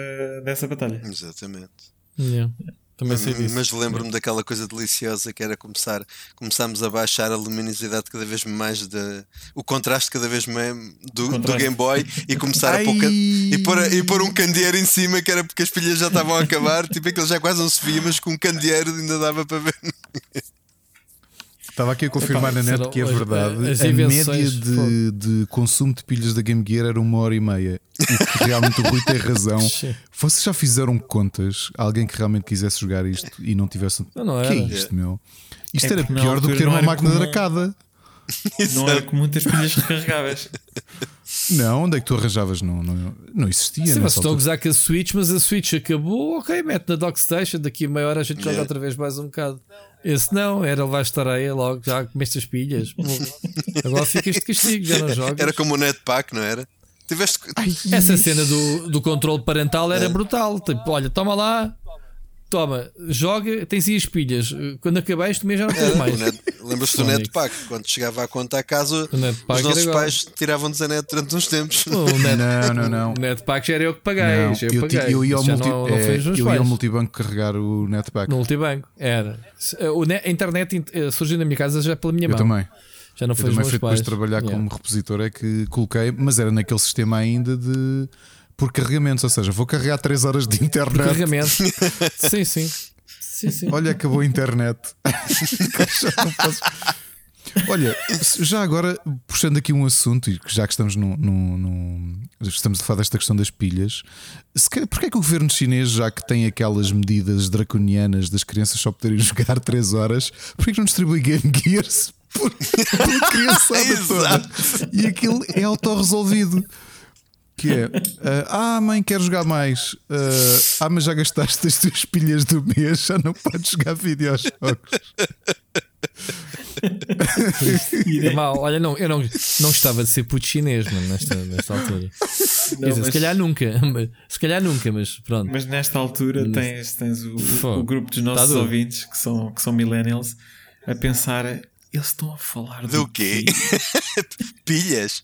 [SPEAKER 2] dessa batalha.
[SPEAKER 5] Exatamente.
[SPEAKER 4] Yeah. Também sei disso.
[SPEAKER 5] Mas lembro-me daquela coisa deliciosa que era começar, começarmos a baixar a luminosidade cada vez mais da o contraste cada vez mais do, do. Game Boy e começar a pôr, e, pôr, e pôr um candeeiro em cima que era porque as pilhas já estavam a acabar, tipo aquilo já quase não se via, mas com um candeeiro ainda dava para ver.
[SPEAKER 3] Estava aqui a confirmar
[SPEAKER 4] Epá,
[SPEAKER 3] na net que é
[SPEAKER 4] as-
[SPEAKER 3] verdade.
[SPEAKER 4] as
[SPEAKER 3] a média de, de consumo de pilhas da Game Gear era uma hora e meia. E que realmente o Rui tem razão. Vocês já fizeram contas? Alguém que realmente quisesse jogar isto e não tivesse.
[SPEAKER 4] Não, não
[SPEAKER 3] que é
[SPEAKER 4] era.
[SPEAKER 3] isto, meu? Isto
[SPEAKER 2] É
[SPEAKER 3] era pior do que ter uma
[SPEAKER 2] era
[SPEAKER 3] máquina de arcada.
[SPEAKER 2] Não era com muitas pilhas recarregáveis.
[SPEAKER 3] Não, onde é que tu arranjavas? Não, não, não existia.
[SPEAKER 4] Sim, vocês estão a gozar com a Switch, mas a Switch acabou. Ok, mete na Dockstation. Daqui a meia hora a gente joga outra vez mais um bocado. Esse não, era levar estar aí logo, já comeste as pilhas. Agora ficas de castigo, já não jogas.
[SPEAKER 5] Era como o Netpack, não era? Tiveste.
[SPEAKER 4] Essa cena do, do controle parental era brutal. Tipo, olha, toma lá, toma, joga, tens aí as pilhas. Quando acabaste, também já não tens
[SPEAKER 5] Era,
[SPEAKER 4] mais.
[SPEAKER 5] Lembras-te do. Netpack? Quando chegava a conta à casa, os nossos pais tiravam-nos a net durante uns tempos.
[SPEAKER 3] Não, não, não.
[SPEAKER 4] O Netpack já era eu que paguei. Eu,
[SPEAKER 3] eu, eu ia ao, é, eu multibanco carregar o netpack.
[SPEAKER 4] No multibanco, era. Ne- a internet eh, surgiu na minha casa já pela minha
[SPEAKER 3] Eu
[SPEAKER 4] mão.
[SPEAKER 3] também.
[SPEAKER 4] Já não
[SPEAKER 3] Eu
[SPEAKER 4] foi os
[SPEAKER 3] também fui depois trabalhar como repositor, é que coloquei, mas era naquele sistema ainda de por carregamentos, ou seja, vou carregar 3 horas de
[SPEAKER 4] Por
[SPEAKER 3] internet.
[SPEAKER 4] carregamento. sim, sim. Sim, sim.
[SPEAKER 3] Olha, acabou a internet. Já não posso- Olha, já agora, puxando aqui um assunto, e já que estamos no, no- no- estamos a falar desta questão das pilhas, se calhar- porquê é que o governo chinês, já que tem aquelas medidas draconianas das crianças só poderem jogar 3 horas, porquê que não distribui Game Gears por, pela criançada toda? E aquilo é autorresolvido. Que é, ah, mãe, quero jogar mais. Ah, ah, mas já gastaste as tuas pilhas do mês, já não podes jogar videojogos.
[SPEAKER 4] É mau. Olha, não, eu não, não gostava de ser puto chinês, mano, nesta, nesta altura. Quer dizer,
[SPEAKER 2] mas-
[SPEAKER 4] Se calhar nunca, mas- se calhar nunca, mas pronto.
[SPEAKER 2] Mas nesta altura tens, tens o, o grupo dos
[SPEAKER 4] Tá
[SPEAKER 2] nossos
[SPEAKER 4] duro.
[SPEAKER 2] ouvintes que são, que são millennials a pensar. Eles estão a falar do,
[SPEAKER 5] Do quê? Pilhas?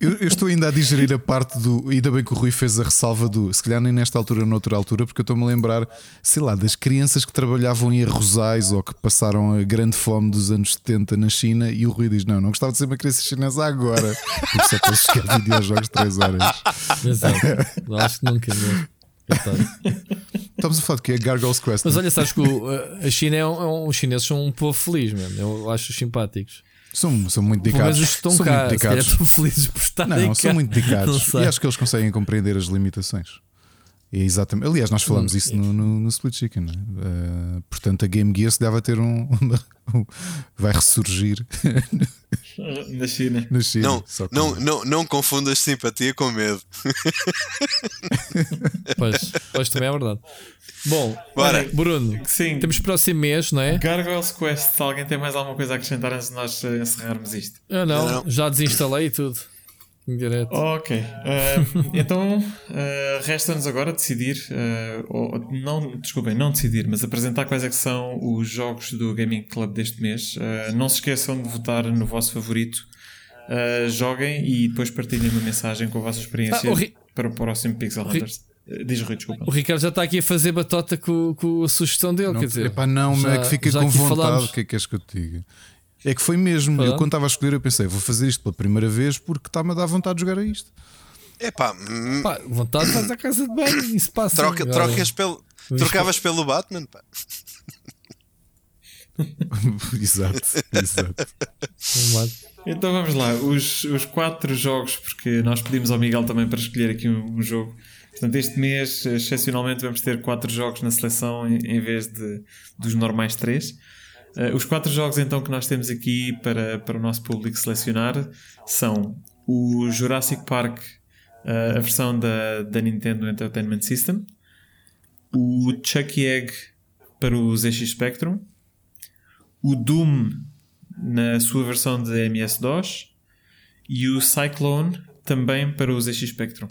[SPEAKER 3] Eu, eu estou ainda a digerir a parte do. Ainda bem que o Rui fez a ressalva do. Se calhar nem nesta altura, noutra altura, porque eu estou-me a lembrar, sei lá, das crianças que trabalhavam em arrozais ou que passaram a grande fome dos anos 70 na China. E o Rui diz: Não, não gostava de ser uma criança chinesa agora, porque só podes jogar videojogos 3 horas.
[SPEAKER 4] Exato. Acho que nunca mesmo. Coitado.
[SPEAKER 3] Estamos a falar de que é Gargoyle's Quest.
[SPEAKER 4] Mas
[SPEAKER 3] não?
[SPEAKER 4] olha, sabes que o- a China é um, é um- os chineses são um povo feliz mesmo. Eu acho simpáticos.
[SPEAKER 3] São, são muito dedicados.
[SPEAKER 4] que estão
[SPEAKER 3] são
[SPEAKER 4] cá,
[SPEAKER 3] muito dedicados.
[SPEAKER 4] estão felizes por estarem
[SPEAKER 3] Não,
[SPEAKER 4] cá.
[SPEAKER 3] são muito
[SPEAKER 4] Não
[SPEAKER 3] dedicados. E acho que eles conseguem compreender as limitações. É exatamente. Aliás, nós falamos isso no, no, no Split Chicken. é? Eh, portanto, a Game Gear se deve ter um. um- vai ressurgir
[SPEAKER 2] na China.
[SPEAKER 3] na China.
[SPEAKER 5] Não,
[SPEAKER 3] Só que-
[SPEAKER 5] não, não, não confundas simpatia com medo.
[SPEAKER 4] Pois, pois também é verdade. Bom,
[SPEAKER 5] Bora.
[SPEAKER 4] Bruno,
[SPEAKER 2] Sim,
[SPEAKER 4] temos próximo mês, não é?
[SPEAKER 2] Gargoyles Quest. Se alguém tem mais alguma coisa a acrescentar antes de nós eh, encerrarmos isto?
[SPEAKER 4] Eu não,
[SPEAKER 5] Não.
[SPEAKER 4] já desinstalei tudo. Em direto.
[SPEAKER 2] Ok. Ahm, então, ah, resta-nos agora decidir, ah, ou, não, desculpem, não decidir, mas apresentar quais é que são os jogos do Gaming Club deste mês. Ah, não se esqueçam de votar no vosso favorito. Joguem e depois partilhem uma mensagem com a vossa experiência
[SPEAKER 4] Ah, o Ri-
[SPEAKER 2] para o próximo Pixel
[SPEAKER 4] Ri-
[SPEAKER 2] Hunters. Diz Rui, desculpa.
[SPEAKER 4] O Ricardo já está aqui a fazer batota com, com a sugestão dele,
[SPEAKER 3] Não,
[SPEAKER 4] quer dizer.
[SPEAKER 3] epá, não,
[SPEAKER 4] já-
[SPEAKER 3] é que
[SPEAKER 4] já
[SPEAKER 3] com vontade. O que é que queres que eu te diga? É que foi mesmo.
[SPEAKER 4] Foi
[SPEAKER 3] Eu, quando estava a escolher, eu pensei, vou fazer isto pela primeira vez porque está-me a dar vontade de jogar a isto.
[SPEAKER 5] Epá, hum,
[SPEAKER 4] Pá, vontade vais à casa de banho, isso passa.
[SPEAKER 5] troca, trocas pelo, trocavas pelo Batman, pá.
[SPEAKER 3] exato, exato.
[SPEAKER 2] Então vamos lá, os, os quatro jogos, porque nós pedimos ao Miguel também para escolher aqui um, um jogo. Portanto, este mês, excepcionalmente, vamos ter quatro jogos na seleção em, em vez de, dos normais três. Eh, os quatro jogos então que nós temos aqui para, para o nosso público selecionar são o Jurassic Park, eh, a versão da, da Nintendo Entertainment System, o Chucky Egg para o ZX Spectrum, o Doom na sua versão de MS-DOS e o Cyclone também para o ZX Spectrum.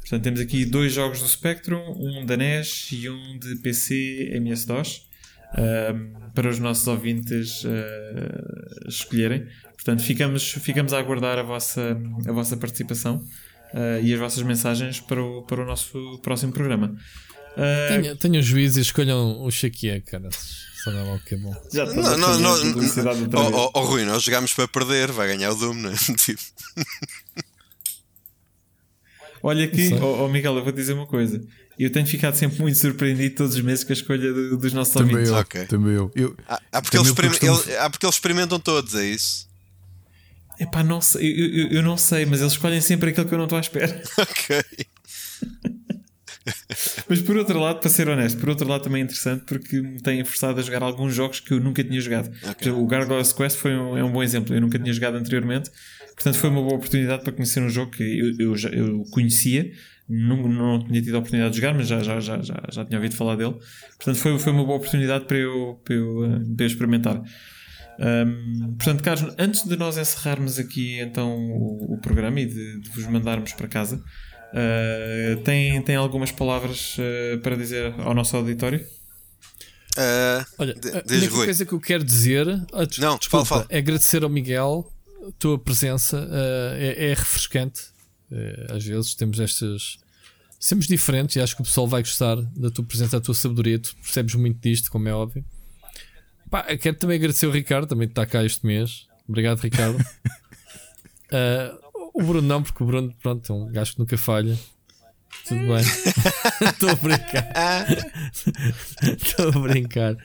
[SPEAKER 2] Portanto, temos aqui dois jogos do Spectrum, um da NES e um de PC MS-DOS, ahm, para os nossos ouvintes ah, escolherem. Portanto, ficamos, ficamos a aguardar a vossa, a vossa participação ah, e as vossas mensagens para o, para o nosso próximo programa. Ah,
[SPEAKER 4] Tenham, juízo e escolham o Shakia, cara. Só dá lá o que é bom.
[SPEAKER 2] já
[SPEAKER 5] Não, não, não.
[SPEAKER 2] publicidade outra
[SPEAKER 5] Oh, oh, oh, Rui, nós jogámos para perder, vai ganhar o Doom, não é?
[SPEAKER 2] Olha aqui, oh, oh Miguel, eu vou dizer uma coisa. Eu tenho ficado sempre muito surpreendido todos os meses com a escolha do- dos nossos
[SPEAKER 3] Também
[SPEAKER 2] ouvintes.
[SPEAKER 3] eu,
[SPEAKER 5] Ok.
[SPEAKER 3] também eu. eu
[SPEAKER 5] ah, ah, porque
[SPEAKER 3] Também
[SPEAKER 5] eles
[SPEAKER 3] costumo-
[SPEAKER 5] ele- ah, porque eles experimentam todos, é isso?
[SPEAKER 2] Epá, não sei, eu, eu- eu não sei, mas eles escolhem sempre aquilo que eu não estou à espera.
[SPEAKER 5] Ok.
[SPEAKER 2] Mas por outro lado, para ser honesto, por outro lado também é interessante porque me têm forçado a jogar alguns jogos que eu nunca tinha jogado. Exemplo, O Gargoyles Quest foi um, é um bom exemplo, eu nunca tinha jogado anteriormente, portanto foi uma boa oportunidade para conhecer um jogo que eu, eu, já, eu conhecia, não, não tinha tido a oportunidade de jogar, mas já, já, já, já, já tinha ouvido falar dele. Portanto foi, foi uma boa oportunidade para eu, para eu, eh, para eu experimentar. Hum, portanto, Carlos, antes de nós encerrarmos aqui então o, o programa e de, de vos mandarmos para casa, uh, tem, tem algumas palavras uh, para dizer ao nosso auditório?
[SPEAKER 5] Ah,
[SPEAKER 4] Olha, a única coisa que eu quero dizer ah, des-
[SPEAKER 5] Não,
[SPEAKER 4] desculpa,
[SPEAKER 5] fala, fala.
[SPEAKER 4] é agradecer ao Miguel tua presença. ah, é, é refrescante. Eh, às vezes temos estas. Somos diferentes e acho que o pessoal vai gostar da tua presença, da tua sabedoria. Tu percebes muito disto, como é óbvio. Pá, quero também agradecer ao Ricardo, também está cá este mês. Obrigado, Ricardo. Ah, o Bruno não, porque o Bruno pronto, é um gajo que nunca falha. Tudo bem. Estou a brincar. Estou a brincar.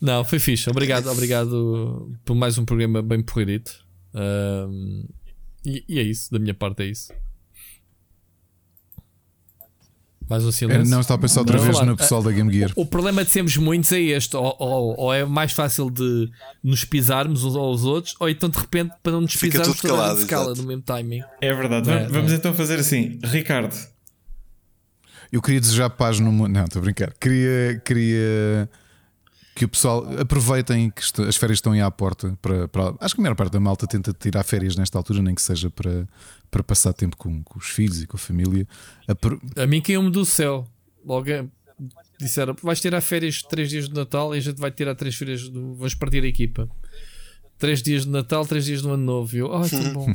[SPEAKER 4] Não, foi fixe. Obrigado, obrigado por mais um programa bem porreirito. E, e é isso, da minha parte é isso. Mais um silêncio.
[SPEAKER 3] não estava a pensar outra
[SPEAKER 4] Não,
[SPEAKER 3] vez no pessoal da Game Gear.
[SPEAKER 4] O problema de sermos muitos é este: ou, ou- ou é mais fácil de nos pisarmos uns aos outros, ou então de repente para não nos
[SPEAKER 5] Fica
[SPEAKER 4] pisarmos toda a
[SPEAKER 5] calado,
[SPEAKER 4] gente se cala
[SPEAKER 5] exato.
[SPEAKER 4] no mesmo timing.
[SPEAKER 2] É verdade.
[SPEAKER 4] Não é,
[SPEAKER 2] vamos
[SPEAKER 4] é.
[SPEAKER 2] então fazer assim. Ricardo,
[SPEAKER 3] Eu queria desejar paz no mundo. Não, estou a brincar. Queria, queria que o pessoal aproveitem que as férias estão aí à porta. Para, para- acho que a maior parte da malta tenta tirar férias nesta altura, nem que seja para, para passar tempo com, com os filhos e com a família. Apro-
[SPEAKER 4] A mim caiu-me do céu. Logo é- disseram: vais tirar férias 3 dias de Natal e a gente vai tirar 3 férias. Do... Vamos partir a equipa. 3 dias de Natal, 3 dias do Ano Novo. E Eu, ah, tão bom.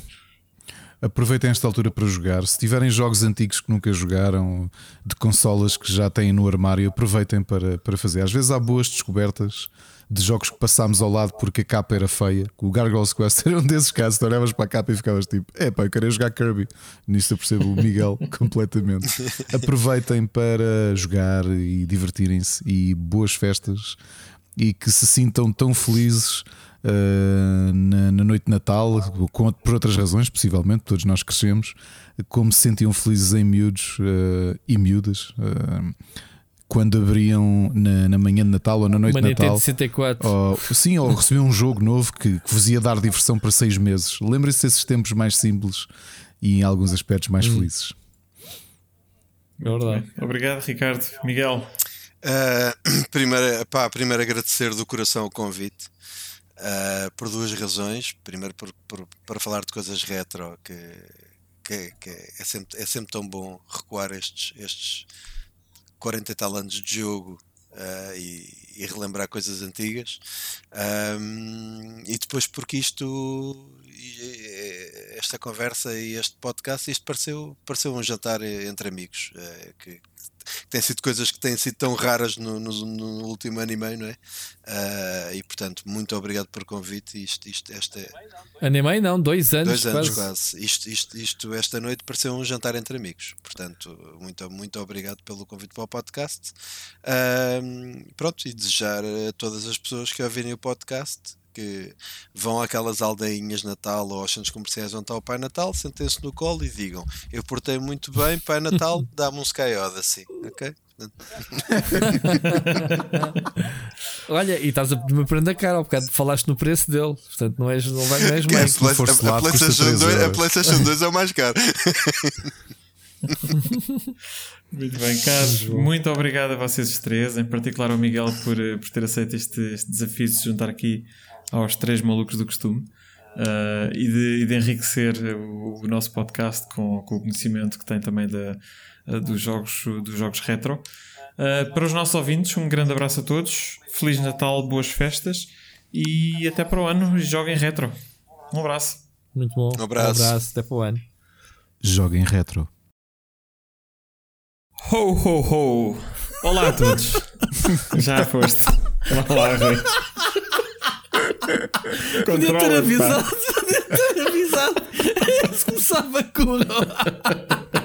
[SPEAKER 3] Aproveitem esta altura para jogar. Se tiverem jogos antigos que nunca jogaram, de consolas que já têm no armário, aproveitem para, para fazer. Às vezes há boas descobertas de jogos que passámos ao lado porque a capa era feia. O Gargoyles Quest era um desses casos. Tu olhavas para a capa e ficavas tipo: é pá, eu queria jogar Kirby. Nisto eu percebo o Miguel completamente. Aproveitem para jogar e divertirem-se e boas festas e que se sintam tão felizes uh, na, na noite de Natal, com, por outras razões, possivelmente, todos nós crescemos, como se sentiam felizes em miúdos uh, e miúdas. uh, quando abriam na, na manhã de Natal ou na noite
[SPEAKER 4] Uma
[SPEAKER 3] de
[SPEAKER 4] Nintendo
[SPEAKER 3] Natal,
[SPEAKER 4] 64.
[SPEAKER 3] ou, sim, ou recebiam um jogo novo que, que vos ia dar diversão para seis meses. Lembrem-se desses tempos mais simples e em alguns aspectos mais felizes.
[SPEAKER 4] É verdade.
[SPEAKER 2] obrigado, Ricardo. Miguel,
[SPEAKER 5] Uh, primeiro, pá, primeiro agradecer do coração o convite uh, por duas razões. Primeiro, por, por- para falar de coisas retro, que, que- que é, sempre, é sempre tão bom recuar estes, estes 40 e tal anos de jogo uh, e, e relembrar coisas antigas. Um, e depois, porque isto, esta conversa e este podcast, isto pareceu, pareceu um jantar entre amigos uh, que que têm sido coisas que têm sido tão raras no, no, no último ano e meio, não é? Uh, e portanto, muito obrigado por convite. Isto, isto, esta é...
[SPEAKER 4] Ano e meio, não, dois anos.
[SPEAKER 5] Dois anos
[SPEAKER 4] quase.
[SPEAKER 5] quase. Isto, isto, isto, esta noite pareceu um jantar entre amigos. Portanto, muito, muito obrigado pelo convite para o podcast. Uh, pronto, e desejar a todas as pessoas que ouvirem o podcast que vão àquelas aldeinhas Natal ou aos centros comerciais onde está o Pai Natal, sentem-se no colo e digam: Eu portei muito bem, Pai Natal, dá-me um Sky Odyssey, ok?
[SPEAKER 4] Olha, e estás a me prender a cara, ao bocado falaste no preço dele, portanto não és, não vai, não és mais.
[SPEAKER 5] A, a, a, PlayStation 2, a PlayStation 2 é o mais caro.
[SPEAKER 2] Muito bem, Carlos, muito obrigado a vocês três, em particular ao Miguel por, eh, por ter aceito este, este desafio de se juntar aqui aos três malucos do costume uh, e, de, e, de, enriquecer o, o, nosso podcast com, com o conhecimento que tem também da, uh, dos, jogos, dos jogos retro. Uh, para os nossos ouvintes, um grande abraço a todos, Feliz Natal, boas festas e até para o ano. Joguem retro. Um abraço.
[SPEAKER 4] Muito bom.
[SPEAKER 5] Um abraço.
[SPEAKER 4] Um abraço. Até para o ano.
[SPEAKER 3] Joguem retro.
[SPEAKER 2] Ho, ho, ho! Olá a todos! Já foste. Olá, Rui.
[SPEAKER 4] Podia ter avisado, podia ter avisado. Se começava com.